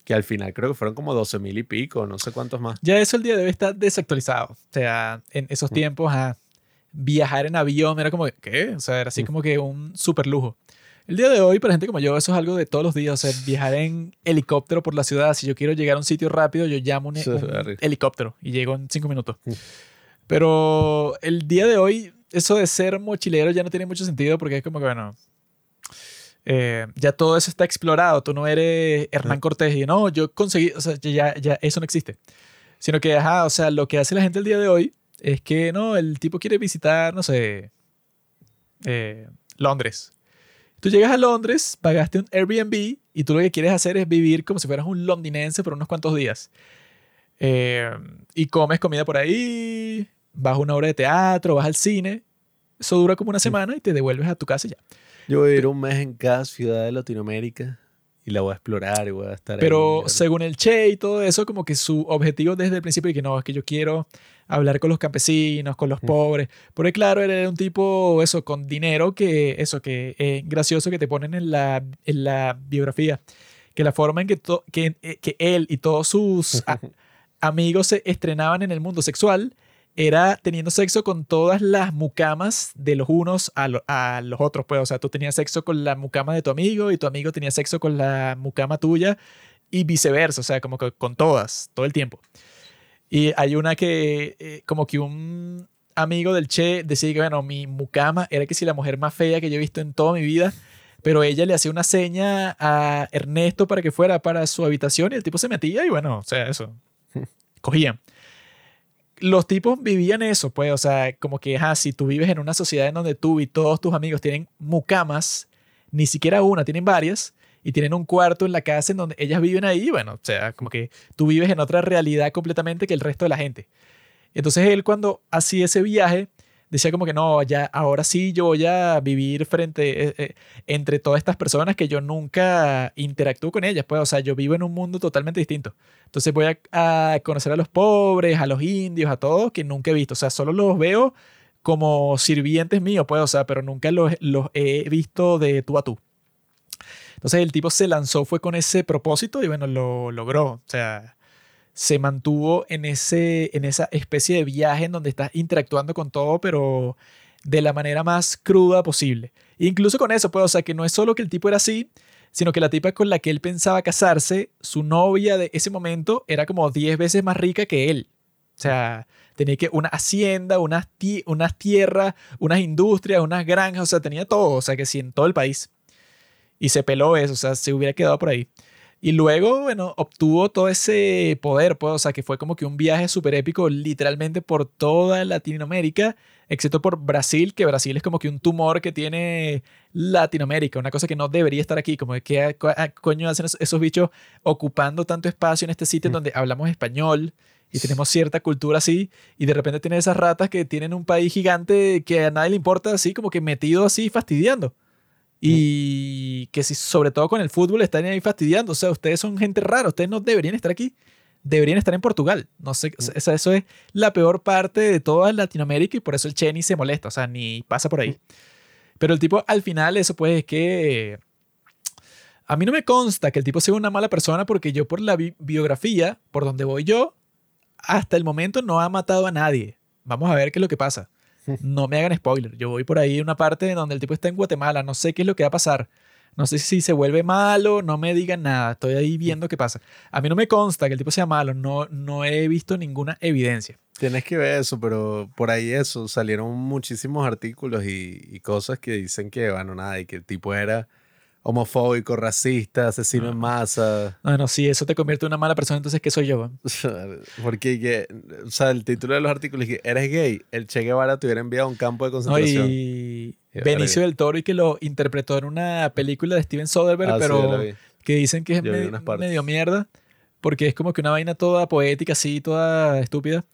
que al final creo que fueron como 12 mil y pico, no sé cuántos más. Ya eso el día de hoy está desactualizado. O sea, en esos Mm. tiempos, a viajar en avión era como, ¿qué? O sea, era así Mm. como que un super lujo. El día de hoy, para gente como yo, eso es algo de todos los días. O sea, viajar en helicóptero por la ciudad. Si yo quiero llegar a un sitio rápido, yo llamo un, un helicóptero y llego en cinco minutos. Mm. Pero el día de hoy, eso de ser mochilero ya no tiene mucho sentido porque es como que, bueno, eh, ya todo eso está explorado. Tú no eres Hernán. Cortés y no, yo conseguí, o sea, ya, ya eso no existe. Sino que, ajá, o sea, lo que hace la gente el día de hoy es que, no, el tipo quiere visitar, no sé, eh, Londres. Tú llegas a Londres, pagaste un Airbnb y tú lo que quieres hacer es vivir como si fueras un londinense por unos cuantos días. Eh, y comes comida por ahí, vas a una obra de teatro, vas al cine. Eso dura como una semana y te devuelves a tu casa y ya. Yo voy a ir un mes en cada ciudad de Latinoamérica y la voy a explorar y voy a estar Pero ahí. según el Che y todo eso, como que su objetivo desde el principio es que no, es que yo quiero hablar con los campesinos, con los Mm. pobres. Porque claro, era un tipo, eso, con dinero, que eso, que es gracioso que te ponen en la, en la biografía. Que la forma en que, to- que, eh, que él y todos sus a- [LAUGHS] amigos se estrenaban en el mundo sexual era teniendo sexo con todas las mucamas de los unos a, lo- a los otros. Pues, o sea, tú tenías sexo con la mucama de tu amigo y tu amigo tenía sexo con la mucama tuya y viceversa, o sea, como que con todas, todo el tiempo. Y hay una que, eh, como que un amigo del Che decía que, bueno, mi mucama era que si la mujer más fea que yo he visto en toda mi vida, pero ella le hacía una seña a Ernesto para que fuera para su habitación y el tipo se metía y bueno, o sea, eso, [LAUGHS] cogían. Los tipos vivían eso, pues, o sea, como que, ajá, si tú vives en una sociedad en donde tú y todos tus amigos tienen mucamas, ni siquiera una, tienen varias, y tienen un cuarto en la casa en donde ellas viven ahí, bueno, o sea, como que tú vives en otra realidad completamente que el resto de la gente. Entonces él cuando hacía ese viaje, decía como que no, ya ahora sí yo voy a vivir frente, eh, eh, entre todas estas personas que yo nunca interactúo con ellas, pues, o sea, yo vivo en un mundo totalmente distinto. Entonces voy a, conocer a los pobres, a los indios, a todos que nunca he visto, o sea, solo los veo como sirvientes míos, pues, o sea, pero nunca los, los he visto de tú a tú. Entonces el tipo se lanzó, fue con ese propósito y bueno, lo logró. O sea, se mantuvo en, ese, en esa especie de viaje en donde estás interactuando con todo, pero de la manera más cruda posible. Incluso con eso, pues, o sea, que no es solo que el tipo era así, sino que la tipa con la que él pensaba casarse, su novia de ese momento, era como 10 veces más rica que él. O sea, tenía que una hacienda, unas, ti- unas tierras, unas industrias, unas granjas, o sea, tenía todo, o sea, que sí, en todo el país. Y se peló eso, o sea, se hubiera quedado por ahí. Y luego, bueno, obtuvo todo ese poder, pues, o sea, que fue como que un viaje súper épico literalmente por toda Latinoamérica, excepto por Brasil, que Brasil es como que un tumor que tiene Latinoamérica, una cosa que no debería estar aquí, como de qué ah, coño hacen esos bichos ocupando tanto espacio en este sitio en donde hablamos español y tenemos cierta cultura así, y de repente tienen esas ratas que tienen un país gigante que a nadie le importa, así como que metido así, fastidiando. Y que si, sobre todo con el fútbol, están ahí fastidiando. O sea, ustedes son gente rara, ustedes no deberían estar aquí. Deberían estar en Portugal. No sé, eso es la peor parte de toda Latinoamérica y por eso el Chenny se molesta, o sea, ni pasa por ahí. Pero el tipo, al final, eso pues es que. A mí no me consta que el tipo sea una mala persona porque yo, por la biografía, por donde voy yo, hasta el momento no ha matado a nadie. Vamos a ver qué es lo que pasa. No me hagan spoiler. Yo voy por ahí una parte donde el tipo está en Guatemala. No sé qué es lo que va a pasar. No sé si se vuelve malo, no me digan nada. Estoy ahí viendo qué pasa. A mí no me consta que el tipo sea malo. No, no he visto ninguna evidencia. Tienes que ver eso, pero por ahí eso. Salieron muchísimos artículos y, y cosas que dicen que, bueno, nada, y que el tipo era homofóbico, racista, asesino en masa. Bueno, si eso te convierte en una mala persona, entonces ¿qué soy yo? [LAUGHS] Porque, o sea, el título de los artículos es que eres gay, el Che Guevara te hubiera enviado a un campo de concentración. y Benicio del Toro y que lo interpretó en una película de Steven Soderbergh, ah, pero que dicen que es medio mierda, porque es como que una vaina toda poética, así, toda estúpida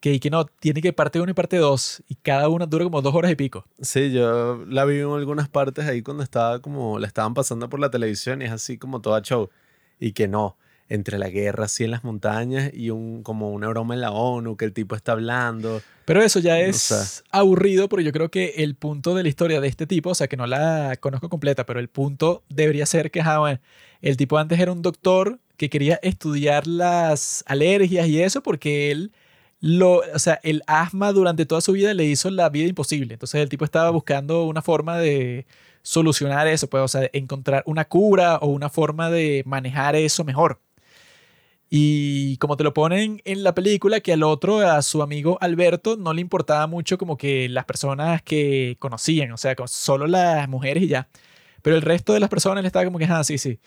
que, que no, tiene que parte 1 y parte 2 y cada una dura como dos horas y pico. Sí, yo la vi en algunas partes ahí cuando estaba como, la estaban pasando por la televisión y es así como toda show. Y que no, entre la guerra así en las montañas y un, como una broma en la ONU que el tipo está hablando. Pero eso ya es aburrido porque yo creo que el punto de la historia de este tipo, o sea que no la conozco completa, pero el punto debería ser que el tipo antes era un doctor que quería estudiar las alergias y eso porque él lo, o sea, el asma durante toda su vida le hizo la vida imposible. Entonces el tipo estaba buscando una forma de solucionar eso, pues, o sea, encontrar una cura o una forma de manejar eso mejor. Y como te lo ponen en la película, que al otro, a su amigo Alberto, no le importaba mucho como que las personas que conocían, o sea, solo las mujeres y ya. Pero el resto de las personas le estaba como que, ah, sí, sí.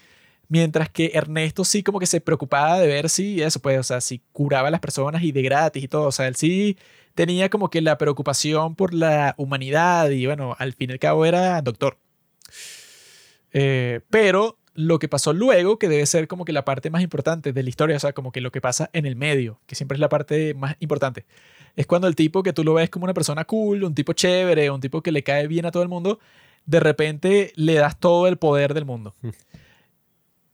Mientras que Ernesto sí como que se preocupaba de ver si eso, pues, o sea, si curaba a las personas y de gratis y todo. O sea, él sí tenía como que la preocupación por la humanidad y bueno, al fin y al cabo era doctor. Eh, pero lo que pasó luego, que debe ser como que la parte más importante de la historia, o sea, como que lo que pasa en el medio, que siempre es la parte más importante, es cuando el tipo que tú lo ves como una persona cool, un tipo chévere, un tipo que le cae bien a todo el mundo, de repente le das todo el poder del mundo.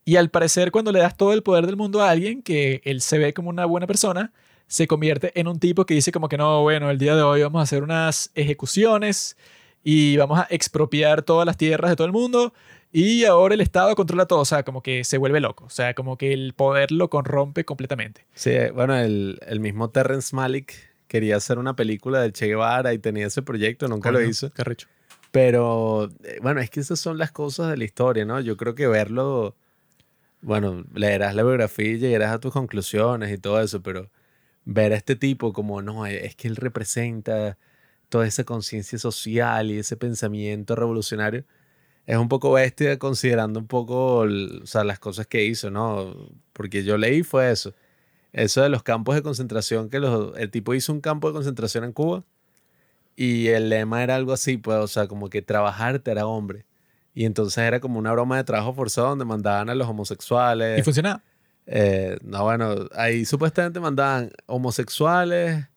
Y al parecer, cuando le das todo el poder del mundo a alguien que él se ve como una buena persona, se convierte en un tipo que dice como que no, bueno, el día de hoy vamos a hacer unas ejecuciones y vamos a expropiar todas las tierras de todo el mundo y ahora el Estado controla todo, o sea, como que se vuelve loco, o sea, como que el poder lo corrompe completamente. Sí, bueno, el, el mismo Terrence Malick quería hacer una película del Che Guevara y tenía ese proyecto, nunca lo hizo. Qué rico. Pero, eh, bueno, es que esas son las cosas de la historia, ¿no? Yo creo que verlo bueno, leerás la biografía y llegarás a tus conclusiones y todo eso, pero ver a este tipo como, no, e, es que él representa toda esa conciencia social y ese pensamiento revolucionario, es un poco bestia considerando un poco o sea, las cosas que hizo, ¿no? Porque yo leí fue eso, eso de los campos de concentración, que los, el tipo hizo un campo de concentración en Cuba y el lema era algo así, pues, o sea, como que trabajar te hará hombre. Y entonces era como una broma de trabajo forzado donde mandaban a los homosexuales. ¿Y funcionaba? Eh, no, bueno, ahí supuestamente mandaban homosexuales,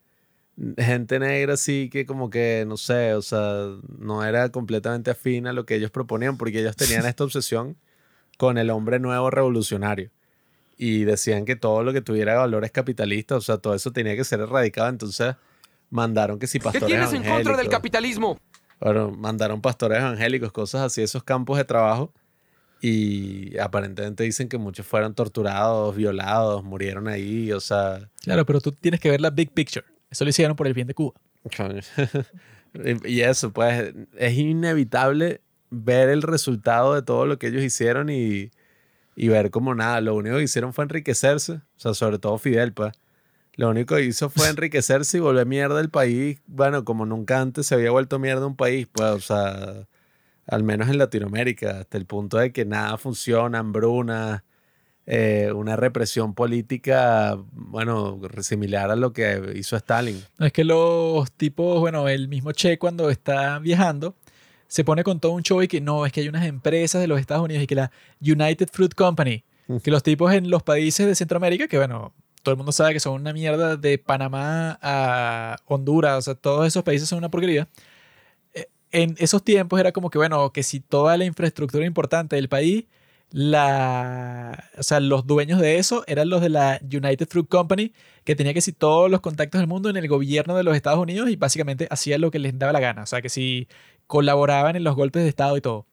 gente negra así que como que, no sé, o sea, no era completamente afín a lo que ellos proponían porque ellos tenían [LAUGHS] esta obsesión con el hombre nuevo revolucionario. Y decían que todo lo que tuviera valores capitalistas, o sea, todo eso tenía que ser erradicado. Entonces mandaron que si pastores ¿Qué tienes en contra del capitalismo? Bueno, mandaron pastores evangélicos, cosas así, esos campos de trabajo. Y aparentemente dicen que muchos fueron torturados, violados, murieron ahí, o sea... Claro, pero tú tienes que ver la big picture. Eso lo hicieron por el bien de Cuba. [LAUGHS] y eso, pues, es inevitable ver el resultado de todo lo que ellos hicieron y, y ver como nada, lo único que hicieron fue enriquecerse, o sea, sobre todo Fidel, pues lo único que hizo fue [LAUGHS] enriquecerse y volver mierda el país. Bueno, como nunca antes se había vuelto mierda un país, pues, o sea, al menos en Latinoamérica, hasta el punto de que nada funciona, hambruna, eh, una represión política, bueno, similar a lo que hizo Stalin. Es que los tipos, bueno, el mismo Che cuando está viajando, se pone con todo un show y que no, es que hay unas empresas de los Estados Unidos y que la United Fruit Company, que los tipos en los países de Centroamérica, que bueno, todo el mundo sabe que son una mierda de Panamá a Honduras, o sea, todos esos países son una porquería. Eh, En esos tiempos era como que, bueno, que si toda la infraestructura importante del país, la, o sea, los dueños de eso eran los de la United Fruit Company, que tenía que si todos los contactos del mundo en el gobierno de los Estados Unidos y básicamente hacía lo que les daba la gana, o sea, que si colaboraban en los golpes de Estado y todo.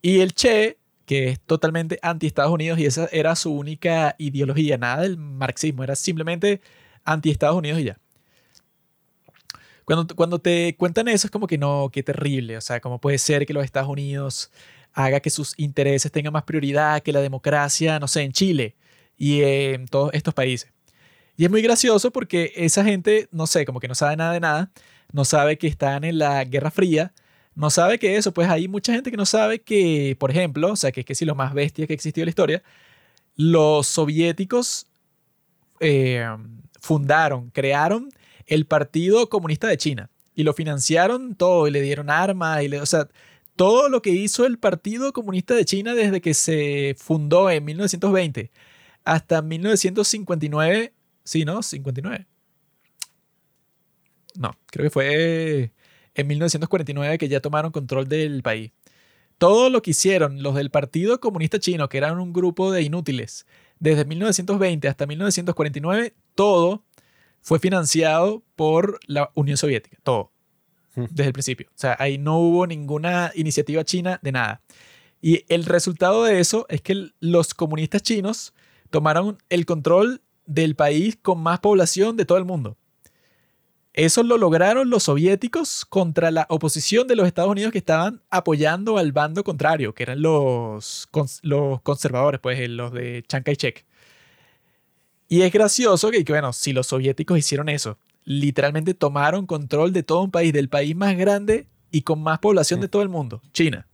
Y el Che, que es totalmente anti-Estados Unidos y esa era su única ideología, nada del marxismo, era simplemente anti-Estados Unidos y ya. Cuando, cuando te cuentan eso es como que no, qué terrible, o sea, cómo puede ser que los Estados Unidos haga que sus intereses tengan más prioridad que la democracia, no sé, en Chile y en todos estos países. Y es muy gracioso porque esa gente, no sé, como que no sabe nada de nada, no sabe que están en la Guerra Fría, no sabe que eso, pues hay mucha gente que no sabe que, por ejemplo, o sea, que es que si lo más bestia que existió en la historia, los soviéticos eh, fundaron, crearon el Partido Comunista de China y lo financiaron todo y le dieron armas y le, o sea, todo lo que hizo el Partido Comunista de China desde que se fundó en 1920 hasta 1959, sí, ¿no? 59. No, creo que fue en 1949 que ya tomaron control del país. Todo lo que hicieron los del Partido Comunista Chino, que eran un grupo de inútiles, desde 1920 hasta 1949, todo fue financiado por la Unión Soviética, todo, desde el principio. O sea, ahí no hubo ninguna iniciativa china de nada. Y el resultado de eso es que los comunistas chinos tomaron el control del país con más población de todo el mundo. Eso lo lograron los soviéticos contra la oposición de los Estados Unidos que estaban apoyando al bando contrario, que eran los, los conservadores, pues los de Chiang Kai-shek. Y es gracioso que, que, bueno, si los soviéticos hicieron eso, literalmente tomaron control de todo un país, del país más grande y con más población de todo el mundo, China.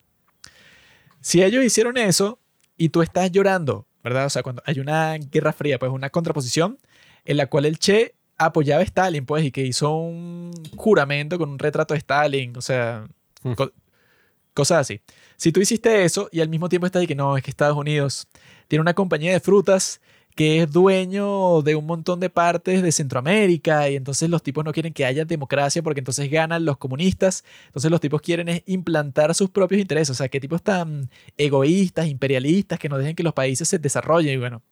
Si ellos hicieron eso y tú estás llorando, ¿verdad? O sea, cuando hay una guerra fría, pues una contraposición en la cual el Che apoyaba a Stalin, pues, y que hizo un juramento con un retrato de Stalin, o sea, Hmm. co- cosas así. Si tú hiciste eso y al mismo tiempo estás de que no, es que Estados Unidos tiene una compañía de frutas que es dueño de un montón de partes de Centroamérica y entonces los tipos no quieren que haya democracia porque entonces ganan los comunistas, entonces los tipos quieren es implantar sus propios intereses, o sea, qué tipos tan egoístas, imperialistas, que no dejen que los países se desarrollen y bueno.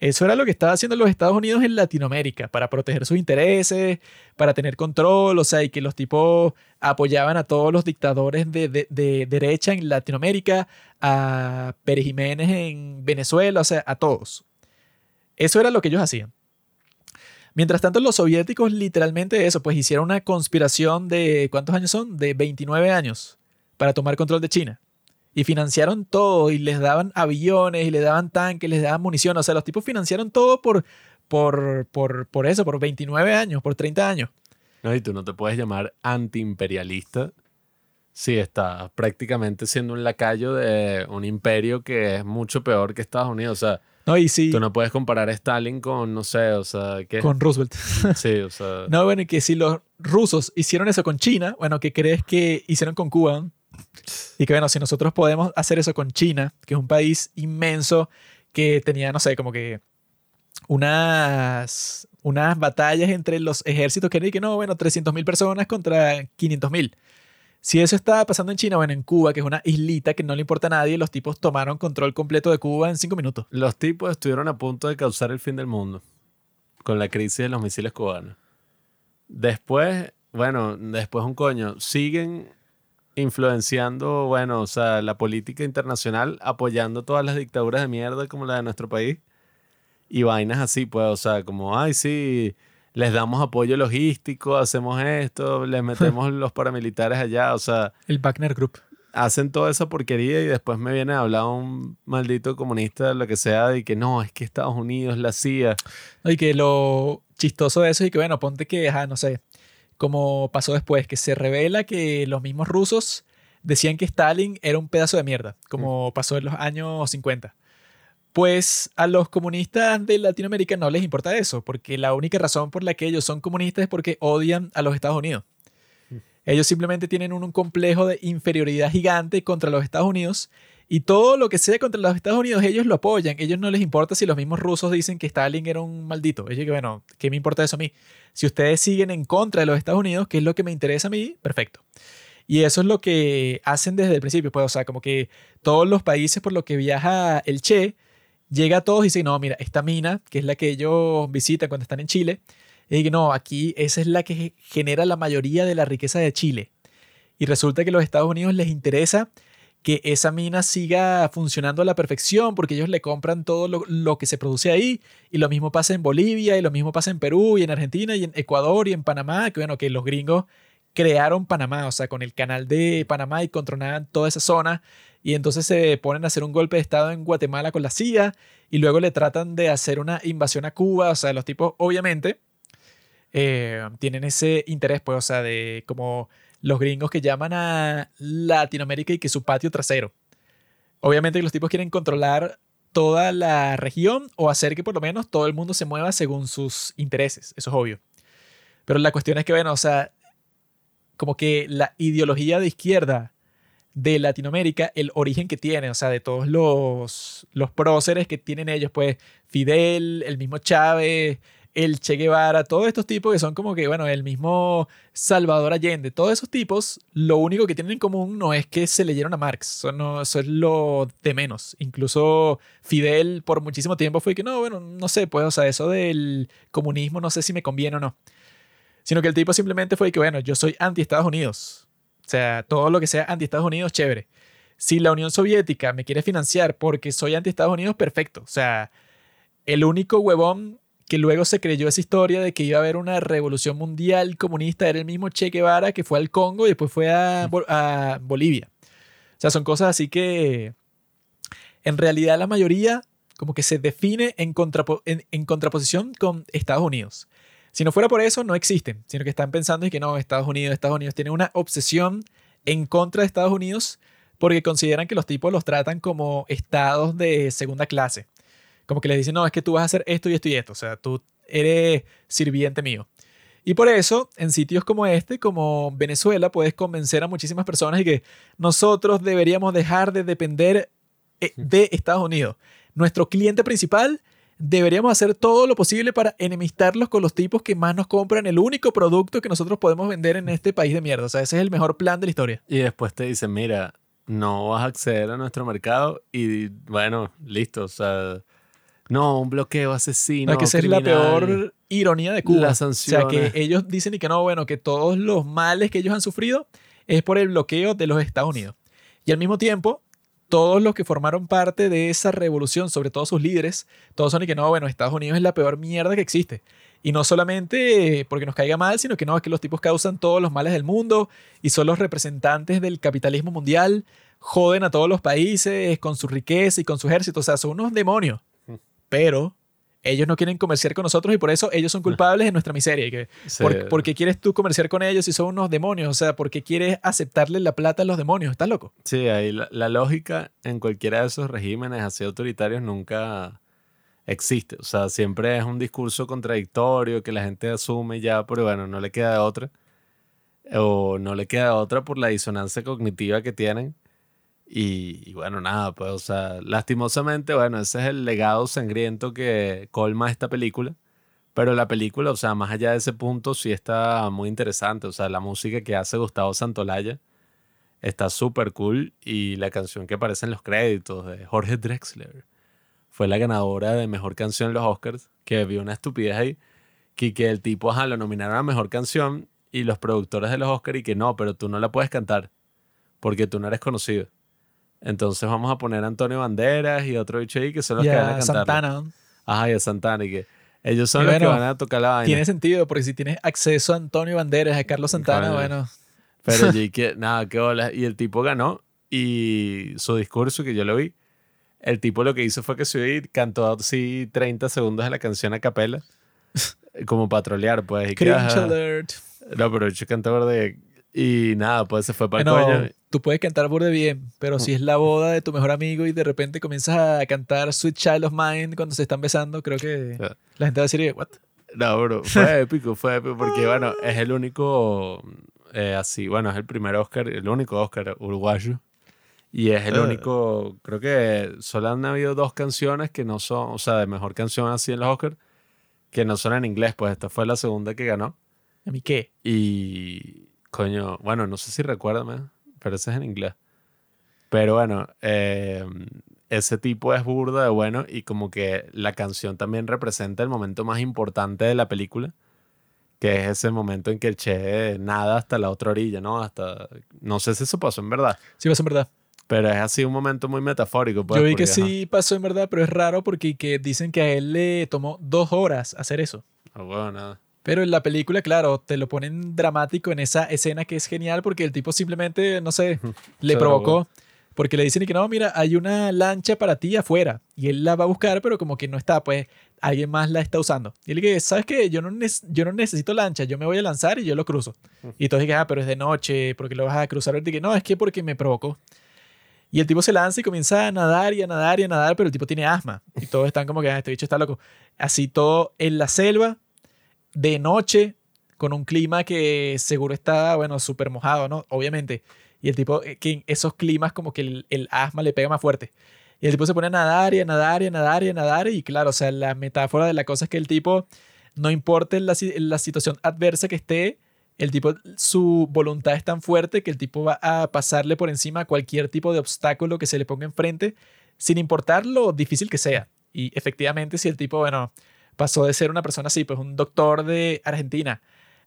Eso era lo que estaba haciendo los Estados Unidos en Latinoamérica, para proteger sus intereses, para tener control, o sea, y que los tipos apoyaban a todos los dictadores de, de- de derecha en Latinoamérica, a Pérez Jiménez en Venezuela, o sea, a todos. Eso era lo que ellos hacían. Mientras tanto, los soviéticos literalmente eso, pues hicieron una conspiración de, ¿cuántos años son? De 29 años para tomar control de China. Y financiaron todo y les daban aviones y les daban tanques, les daban munición. O sea, los tipos financiaron todo por, por, por, por eso, por 29 años, por 30 años. No, y tú no te puedes llamar antiimperialista si estás prácticamente siendo un lacayo de un imperio que es mucho peor que Estados Unidos. O sea, No, y sí, tú no puedes comparar a Stalin con, no sé, o sea, que con Roosevelt. [LAUGHS] Sí, o sea, No, bueno, y que si los rusos hicieron eso con China, bueno, ¿qué crees que hicieron con Cuba? Y que bueno, si nosotros podemos hacer eso con China, que es un país inmenso que tenía, no sé, como que unas, unas batallas entre los ejércitos que eran y que no, bueno, 300.000 personas contra 500.000. Si eso estaba pasando en China, bueno, en Cuba, que es una islita que no le importa a nadie, los tipos tomaron control completo de Cuba en cinco minutos. los tipos estuvieron a punto de causar el fin del mundo con la crisis de los misiles cubanos. Después, bueno, después un coño, siguen influenciando, bueno, o sea, la política internacional, apoyando todas las dictaduras de mierda como la de nuestro país. Y vainas así, pues, o sea, como, ay, sí, les damos apoyo logístico, hacemos esto, les metemos [LAUGHS] los paramilitares allá, o sea, El Wagner Group. hacen toda esa porquería y después me viene a hablar un maldito comunista, lo que sea, de que no, es que Estados Unidos, la CIA. No, Y que lo chistoso de eso es que, bueno, ponte que, ajá, no sé, como pasó después, que se revela que los mismos rusos decían que Stalin era un pedazo de mierda, como pasó en los años 50. Pues a los comunistas de Latinoamérica no les importa eso, porque la única razón por la que ellos son comunistas es porque odian a los Estados Unidos. Ellos simplemente tienen un, un complejo de inferioridad gigante contra los Estados Unidos y todo lo que sea contra los Estados Unidos, ellos lo apoyan. Ellos no les importa si los mismos rusos dicen que Stalin era un maldito. Ellos que, bueno, ¿qué me importa eso a mí? Si ustedes siguen en contra de los Estados Unidos, que es lo que me interesa a mí, perfecto. Y eso es lo que hacen desde el principio. Pues, o sea, como que todos los países por los que viaja el Che, llega a todos y dice, no, mira, esta mina, que es la que ellos visitan cuando están en Chile, y no, aquí esa es la que genera la mayoría de la riqueza de Chile. Y resulta que los Estados Unidos les interesa que esa mina siga funcionando a la perfección porque ellos le compran todo lo, que se produce ahí. Y lo mismo pasa en Bolivia y lo mismo pasa en Perú y en Argentina y en Ecuador y en Panamá, que bueno, que los gringos crearon Panamá, o sea, con el canal de Panamá y controlaban toda esa zona. Y entonces se ponen a hacer un golpe de estado en Guatemala con la CIA y luego le tratan de hacer una invasión a Cuba, o sea, los tipos obviamente eh, tienen ese interés, pues, o sea, de como los gringos que llaman a Latinoamérica y que su patio trasero. Obviamente que los tipos quieren controlar toda la región o hacer que por lo menos todo el mundo se mueva según sus intereses, eso es obvio. Pero la cuestión es que, bueno, o sea, como que la ideología de izquierda de Latinoamérica, el origen que tiene, o sea, de todos los, los próceres que tienen ellos, pues Fidel, el mismo Chávez, el Che Guevara, todos estos tipos que son como que, bueno, el mismo Salvador Allende, todos esos tipos, lo único que tienen en común no es que se leyeron a Marx, eso, eso es lo de menos. Incluso Fidel por muchísimo tiempo fue que, no, bueno, no sé, pues, o sea, eso del comunismo no sé si me conviene o no. Sino que el tipo simplemente fue que, bueno, yo soy anti-Estados Unidos. O sea, todo lo que sea anti-Estados Unidos, chévere. Si la Unión Soviética me quiere financiar porque soy anti-Estados Unidos, perfecto. O sea, el único huevón que luego se creyó esa historia de que iba a haber una revolución mundial comunista, era el mismo Che Guevara que fue al Congo y después fue a, Bolivia. O sea, son cosas así que en realidad la mayoría como que se define en, en, contraposición con Estados Unidos. Si no fuera por eso, no existen, sino que están pensando y que no, Estados Unidos, Estados Unidos tiene una obsesión en contra de Estados Unidos porque consideran que los tipos los tratan como estados de segunda clase. Como que les dicen, no, es que tú vas a hacer esto y esto y esto. O sea, tú eres sirviente mío. Y por eso, en sitios como este, como Venezuela, puedes convencer a muchísimas personas de que nosotros deberíamos dejar de depender eh, de Estados Unidos. Nuestro cliente principal, deberíamos hacer todo lo posible para enemistarlos con los tipos que más nos compran el único producto que nosotros podemos vender en este país de mierda. O sea, ese es el mejor plan de la historia. Y después te dicen, mira, no vas a acceder a nuestro mercado y bueno, listo. O sea, no, un bloqueo asesino. No, que esa es la peor ironía de Cuba. O sea, que ellos dicen y que no, bueno, que todos los males que ellos han sufrido es por el bloqueo de los Estados Unidos. Y al mismo tiempo, todos los que formaron parte de esa revolución, sobre todo sus líderes, todos son y que no, bueno, Estados Unidos es la peor mierda que existe. Y no solamente porque nos caiga mal, sino que no, es que los tipos causan todos los males del mundo y son los representantes del capitalismo mundial, joden a todos los países con su riqueza y con su ejército, o sea, son unos demonios pero ellos no quieren comerciar con nosotros y por eso ellos son culpables de nuestra miseria. que, por, qué quieres tú comerciar con ellos si son unos demonios? O sea, ¿por qué quieres aceptarle la plata a los demonios? ¿Estás loco? Sí, ahí la, lógica en cualquiera de esos regímenes así autoritarios nunca existe. O sea, siempre es un discurso contradictorio que la gente asume ya, pero bueno, no le queda otra. O no le queda otra por la disonancia cognitiva que tienen y, bueno, nada, pues, o sea, lastimosamente, bueno, ese es el legado sangriento que colma esta película. Pero la película, o sea, más allá de ese punto, sí está muy interesante. O sea, la música que hace Gustavo Santolaya está súper cool. Y la canción que aparece en los créditos de Jorge Drexler fue la ganadora de mejor canción en los Oscars. Que vio una estupidez ahí. Que, que el tipo, ajá, lo nominaron a mejor canción. Y los productores de los Oscars, y que no, pero tú no la puedes cantar. Porque tú no eres conocido. Entonces vamos a poner a Antonio Banderas y otro bicho ahí que son los que van a cantar. Santana. Ajá, y a Santana. Y que ellos son los que van a tocar la vaina. Tiene sentido, porque si tienes acceso a Antonio Banderas, a Carlos Santana, bueno. Pero [LAUGHS] que, nada, qué hola. Y el tipo ganó. Y su discurso, que yo lo vi, el tipo lo que hizo fue que subí cantó así 30 segundos de la canción a capela. como patrolear, pues. Y alert. No, pero yo cantaba de Y nada, pues se fue para el Bueno, coño. tú puedes cantar burde bien, pero si es la boda de tu mejor amigo y de repente comienzas a cantar Sweet Child of Mine cuando se están besando, creo que la gente va a decir, ¿what? No, bro, fue [LAUGHS] épico, fue épico porque, bueno, es el único, eh, así, bueno, es el primer Oscar, el único Oscar uruguayo. Y es el Ah. único, creo que solo han habido dos canciones que no son, o sea, de mejor canción así en los Oscars, que no son en inglés, pues esta fue la segunda que ganó. ¿A mí qué? Y, coño, bueno, no sé si recuérdame, pero ese es en inglés. Pero bueno, eh, ese tipo es burda de bueno y como que la canción también representa el momento más importante de la película, que es ese momento en que el Che nada hasta la otra orilla, ¿no? Hasta, no sé si eso pasó en verdad, Sí, pasó en verdad. pero es así un momento muy metafórico. pues, Yo vi que ajá. sí pasó en verdad, pero es raro porque que dicen que a él le tomó dos horas hacer eso. Ah, bueno, nada. Pero en la película, claro, te lo ponen dramático en esa escena que es genial porque el tipo simplemente, no sé, le provocó. Porque le dicen y que no, mira, hay una lancha para ti afuera. Y él la va a buscar, pero como que no está, pues alguien más la está usando. Y él dice, ¿sabes qué? Yo no, yo no necesito lancha, yo me voy a lanzar y yo lo cruzo. Y todos dicen, ah, pero es de noche, porque lo vas a cruzar? Y que no, es que porque me provocó. Y el tipo se lanza y comienza a nadar y a nadar y a nadar, pero el tipo tiene asma. Y todos están como que, ah, este bicho está loco. Así todo en la selva, de noche, con un clima que seguro está, bueno, súper mojado, ¿no? Obviamente. Y el tipo, eh, que en esos climas como que el, el asma le pega más fuerte. Y el tipo se pone a nadar y a nadar y a nadar y a nadar. Y claro, o sea, la metáfora de la cosa es que el tipo, no importa la, la situación adversa que esté, el tipo, su voluntad es tan fuerte que el tipo va a pasarle por encima cualquier tipo de obstáculo que se le ponga enfrente, sin importar lo difícil que sea. Y efectivamente, si el tipo, bueno, pasó de ser una persona así, pues un doctor de Argentina,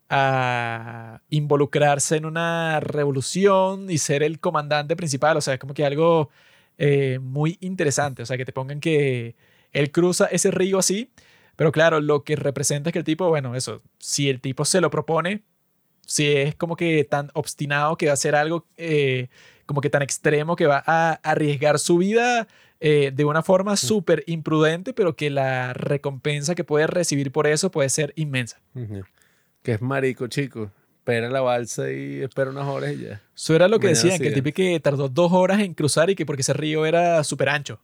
a involucrarse en una revolución y ser el comandante principal. O sea, es como que algo eh, muy interesante. O sea, que te pongan que él cruza ese río así. Pero claro, lo que representa es que el tipo, bueno, eso, si el tipo se lo propone, si es como que tan obstinado que va a hacer algo eh, como que tan extremo que va a arriesgar su vida eh, de una forma súper imprudente, pero que la recompensa que puede recibir por eso puede ser inmensa. Que es marico, chico. Espera la balsa y espera unas horas y ya. Eso era lo que Mañana decían, que el sigue. tipo que tardó dos horas en cruzar y que porque ese río era súper ancho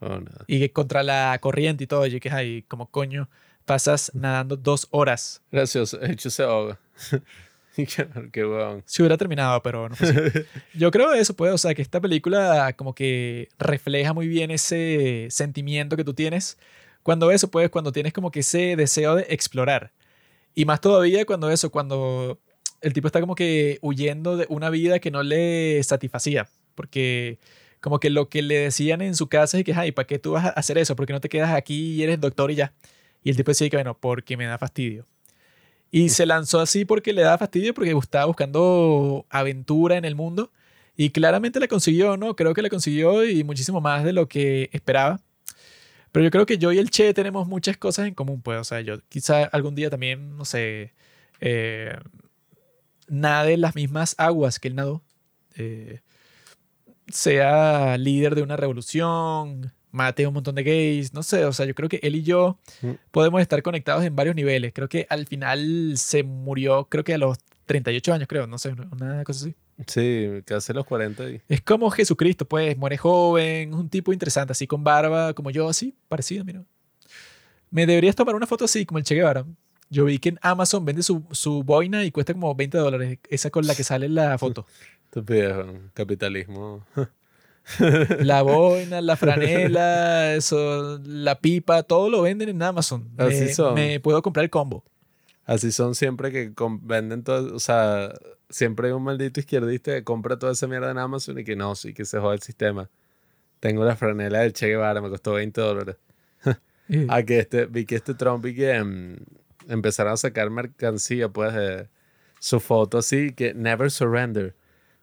Oh, nada. y que contra la corriente y todo, y que ay, como coño pasas nadando dos horas. Gracioso, hecho se ahoga. [LAUGHS] [LAUGHS] qué. Si hubiera terminado, pero no fue así. [LAUGHS] Yo creo eso, pues, o sea, que esta película como que refleja muy bien ese sentimiento que tú tienes cuando eso, pues, cuando tienes como que ese deseo de explorar. Y más todavía cuando eso, cuando el tipo está como que huyendo de una vida que no le satisfacía. Porque como que lo que le decían en su casa es que, ay, ¿para qué tú vas a hacer eso? ¿Por qué no te quedas aquí y eres doctor y ya? Y el tipo decía que, bueno, porque me da fastidio. Y se lanzó así porque le daba fastidio, porque estaba buscando aventura en el mundo. Y claramente la consiguió, ¿no? Creo que la consiguió y muchísimo más de lo que esperaba. Pero yo creo que yo y el Che tenemos muchas cosas en común, pues. O sea, yo quizá algún día también, no sé, eh, nade las mismas aguas que él nadó. Eh, sea líder de una revolución, mate a un montón de gays, no sé, o sea, yo creo que él y yo Mm. podemos estar conectados en varios niveles. Creo que al final se murió, creo que a los 38 años, creo, no sé, una cosa así. Sí, casi los 40 y... Es como Jesucristo, pues, muere joven, es un tipo interesante, así con barba, como yo, así, parecido, mira. Me deberías tomar una foto así, como el Che Guevara. Yo vi que en Amazon vende su, su boina y cuesta como 20 dólares, esa con la que sale la foto. [LAUGHS] Estupidez, weón. capitalismo. [LAUGHS] [LAUGHS] La boina, la franela, [LAUGHS] eso, la pipa, todo lo venden en Amazon. Así me, son. me puedo comprar el combo. Así son siempre que venden todo, o sea, siempre hay un maldito izquierdista que compra toda esa mierda en Amazon y que no, sí, que se joda el sistema. Tengo la franela del Che Guevara, me costó 20 dólares. [LAUGHS] Ah, que este, vi que este Trump y que mm, empezaron a sacar mercancía, pues, su foto así, que never surrender.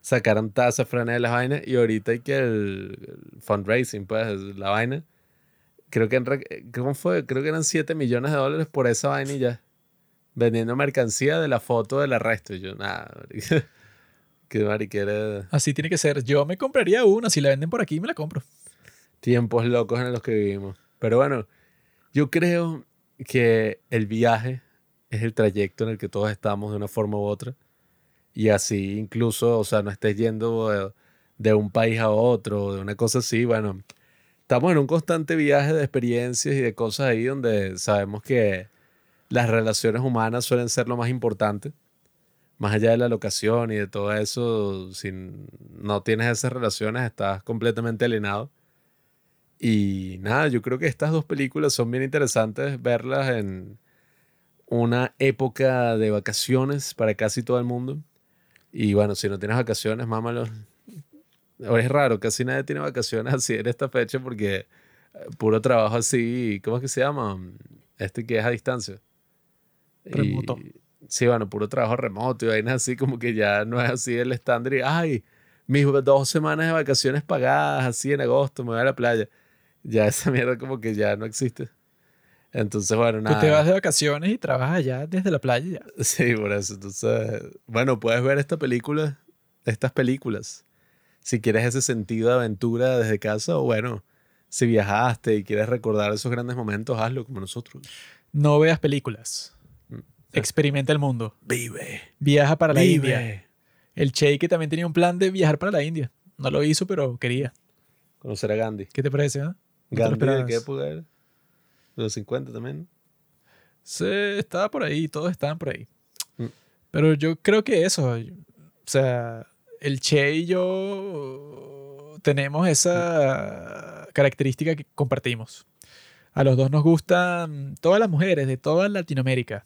Sacaron tazas, franelas, vainas, y ahorita hay que el, el fundraising, pues, la vaina. Creo que, en ¿cómo fue? Creo que eran 7 millones de dólares por esa vaina y ya. Vendiendo mercancía de la foto del arresto. Y yo, nada. [LAUGHS] Qué mariquera. Así tiene que ser. Yo me compraría una. Si la venden por aquí, me la compro. tiempos locos en los que vivimos. Pero bueno, yo creo que el viaje es el trayecto en el que todos estamos de una forma u otra. Y así incluso, o sea, no estés yendo de, de un país a otro, de una cosa así, bueno, estamos en un constante viaje de experiencias y de cosas ahí donde sabemos que las relaciones humanas suelen ser lo más importante. Más allá de la locación y de todo eso, si no tienes esas relaciones, estás completamente alienado. Y nada, yo creo que estas dos películas son bien interesantes verlas en una época de vacaciones para casi todo el mundo. Y bueno, si no tienes vacaciones, mámalo. Es raro, casi nadie tiene vacaciones [LAUGHS] así en esta fecha porque eh, puro trabajo así, ¿cómo es que se llama? Este que es a distancia. Remoto. sí, bueno, puro trabajo remoto y vainas así como que ya no es así el estándar y, ay, mis dos semanas de vacaciones pagadas así en agosto, me voy a la playa. Ya esa mierda como que ya no existe. Entonces, bueno, nada. Tú te vas de vacaciones y trabajas allá desde la playa. Ya. [LAUGHS] Sí, por eso. Entonces, bueno, puedes ver esta película, estas películas. Si quieres ese sentido de aventura desde casa, o bueno, si viajaste y quieres recordar esos grandes momentos, hazlo como nosotros. No veas películas. Experimenta el mundo. Vive. Viaja para la Vive. India. El Cheike también tenía un plan de viajar para la India. No lo hizo, pero quería. Conocer a Gandhi. ¿Qué te parece? ah? ¿No te lo Gandhi, qué época era? De los 50 también. Sí, estaba por ahí, todos estaban por ahí. Mm. Pero yo creo que eso, o sea, el Che y yo tenemos esa característica que compartimos. A los dos nos gustan todas las mujeres de toda Latinoamérica.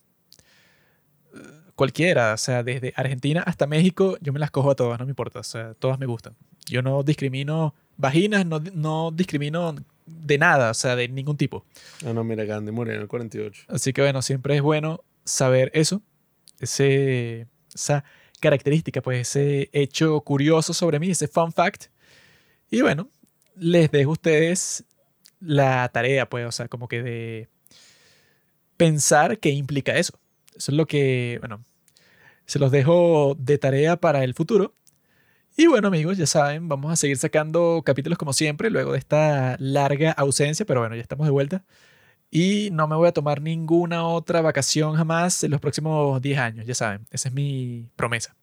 Cualquiera, o sea, desde Argentina hasta México, yo me las cojo a todas, no me importa, o sea, todas me gustan. Yo no discrimino vaginas, no, no discrimino de nada, o sea, de ningún tipo. Ah, no, mira, Gandhi murió en el 48. Así que bueno, siempre es bueno saber eso, ese, esa característica, pues ese hecho curioso sobre mí, ese fun fact. Y bueno, les dejo a ustedes la tarea, pues, o sea, como que de pensar qué implica eso. Eso es lo que, bueno, se los dejo de tarea para el futuro. Y bueno, amigos, ya saben, vamos a seguir sacando capítulos como siempre, luego de esta larga ausencia, pero bueno, ya estamos de vuelta. Y no me voy a tomar ninguna otra vacación jamás en los próximos 10 años, ya saben, esa es mi promesa.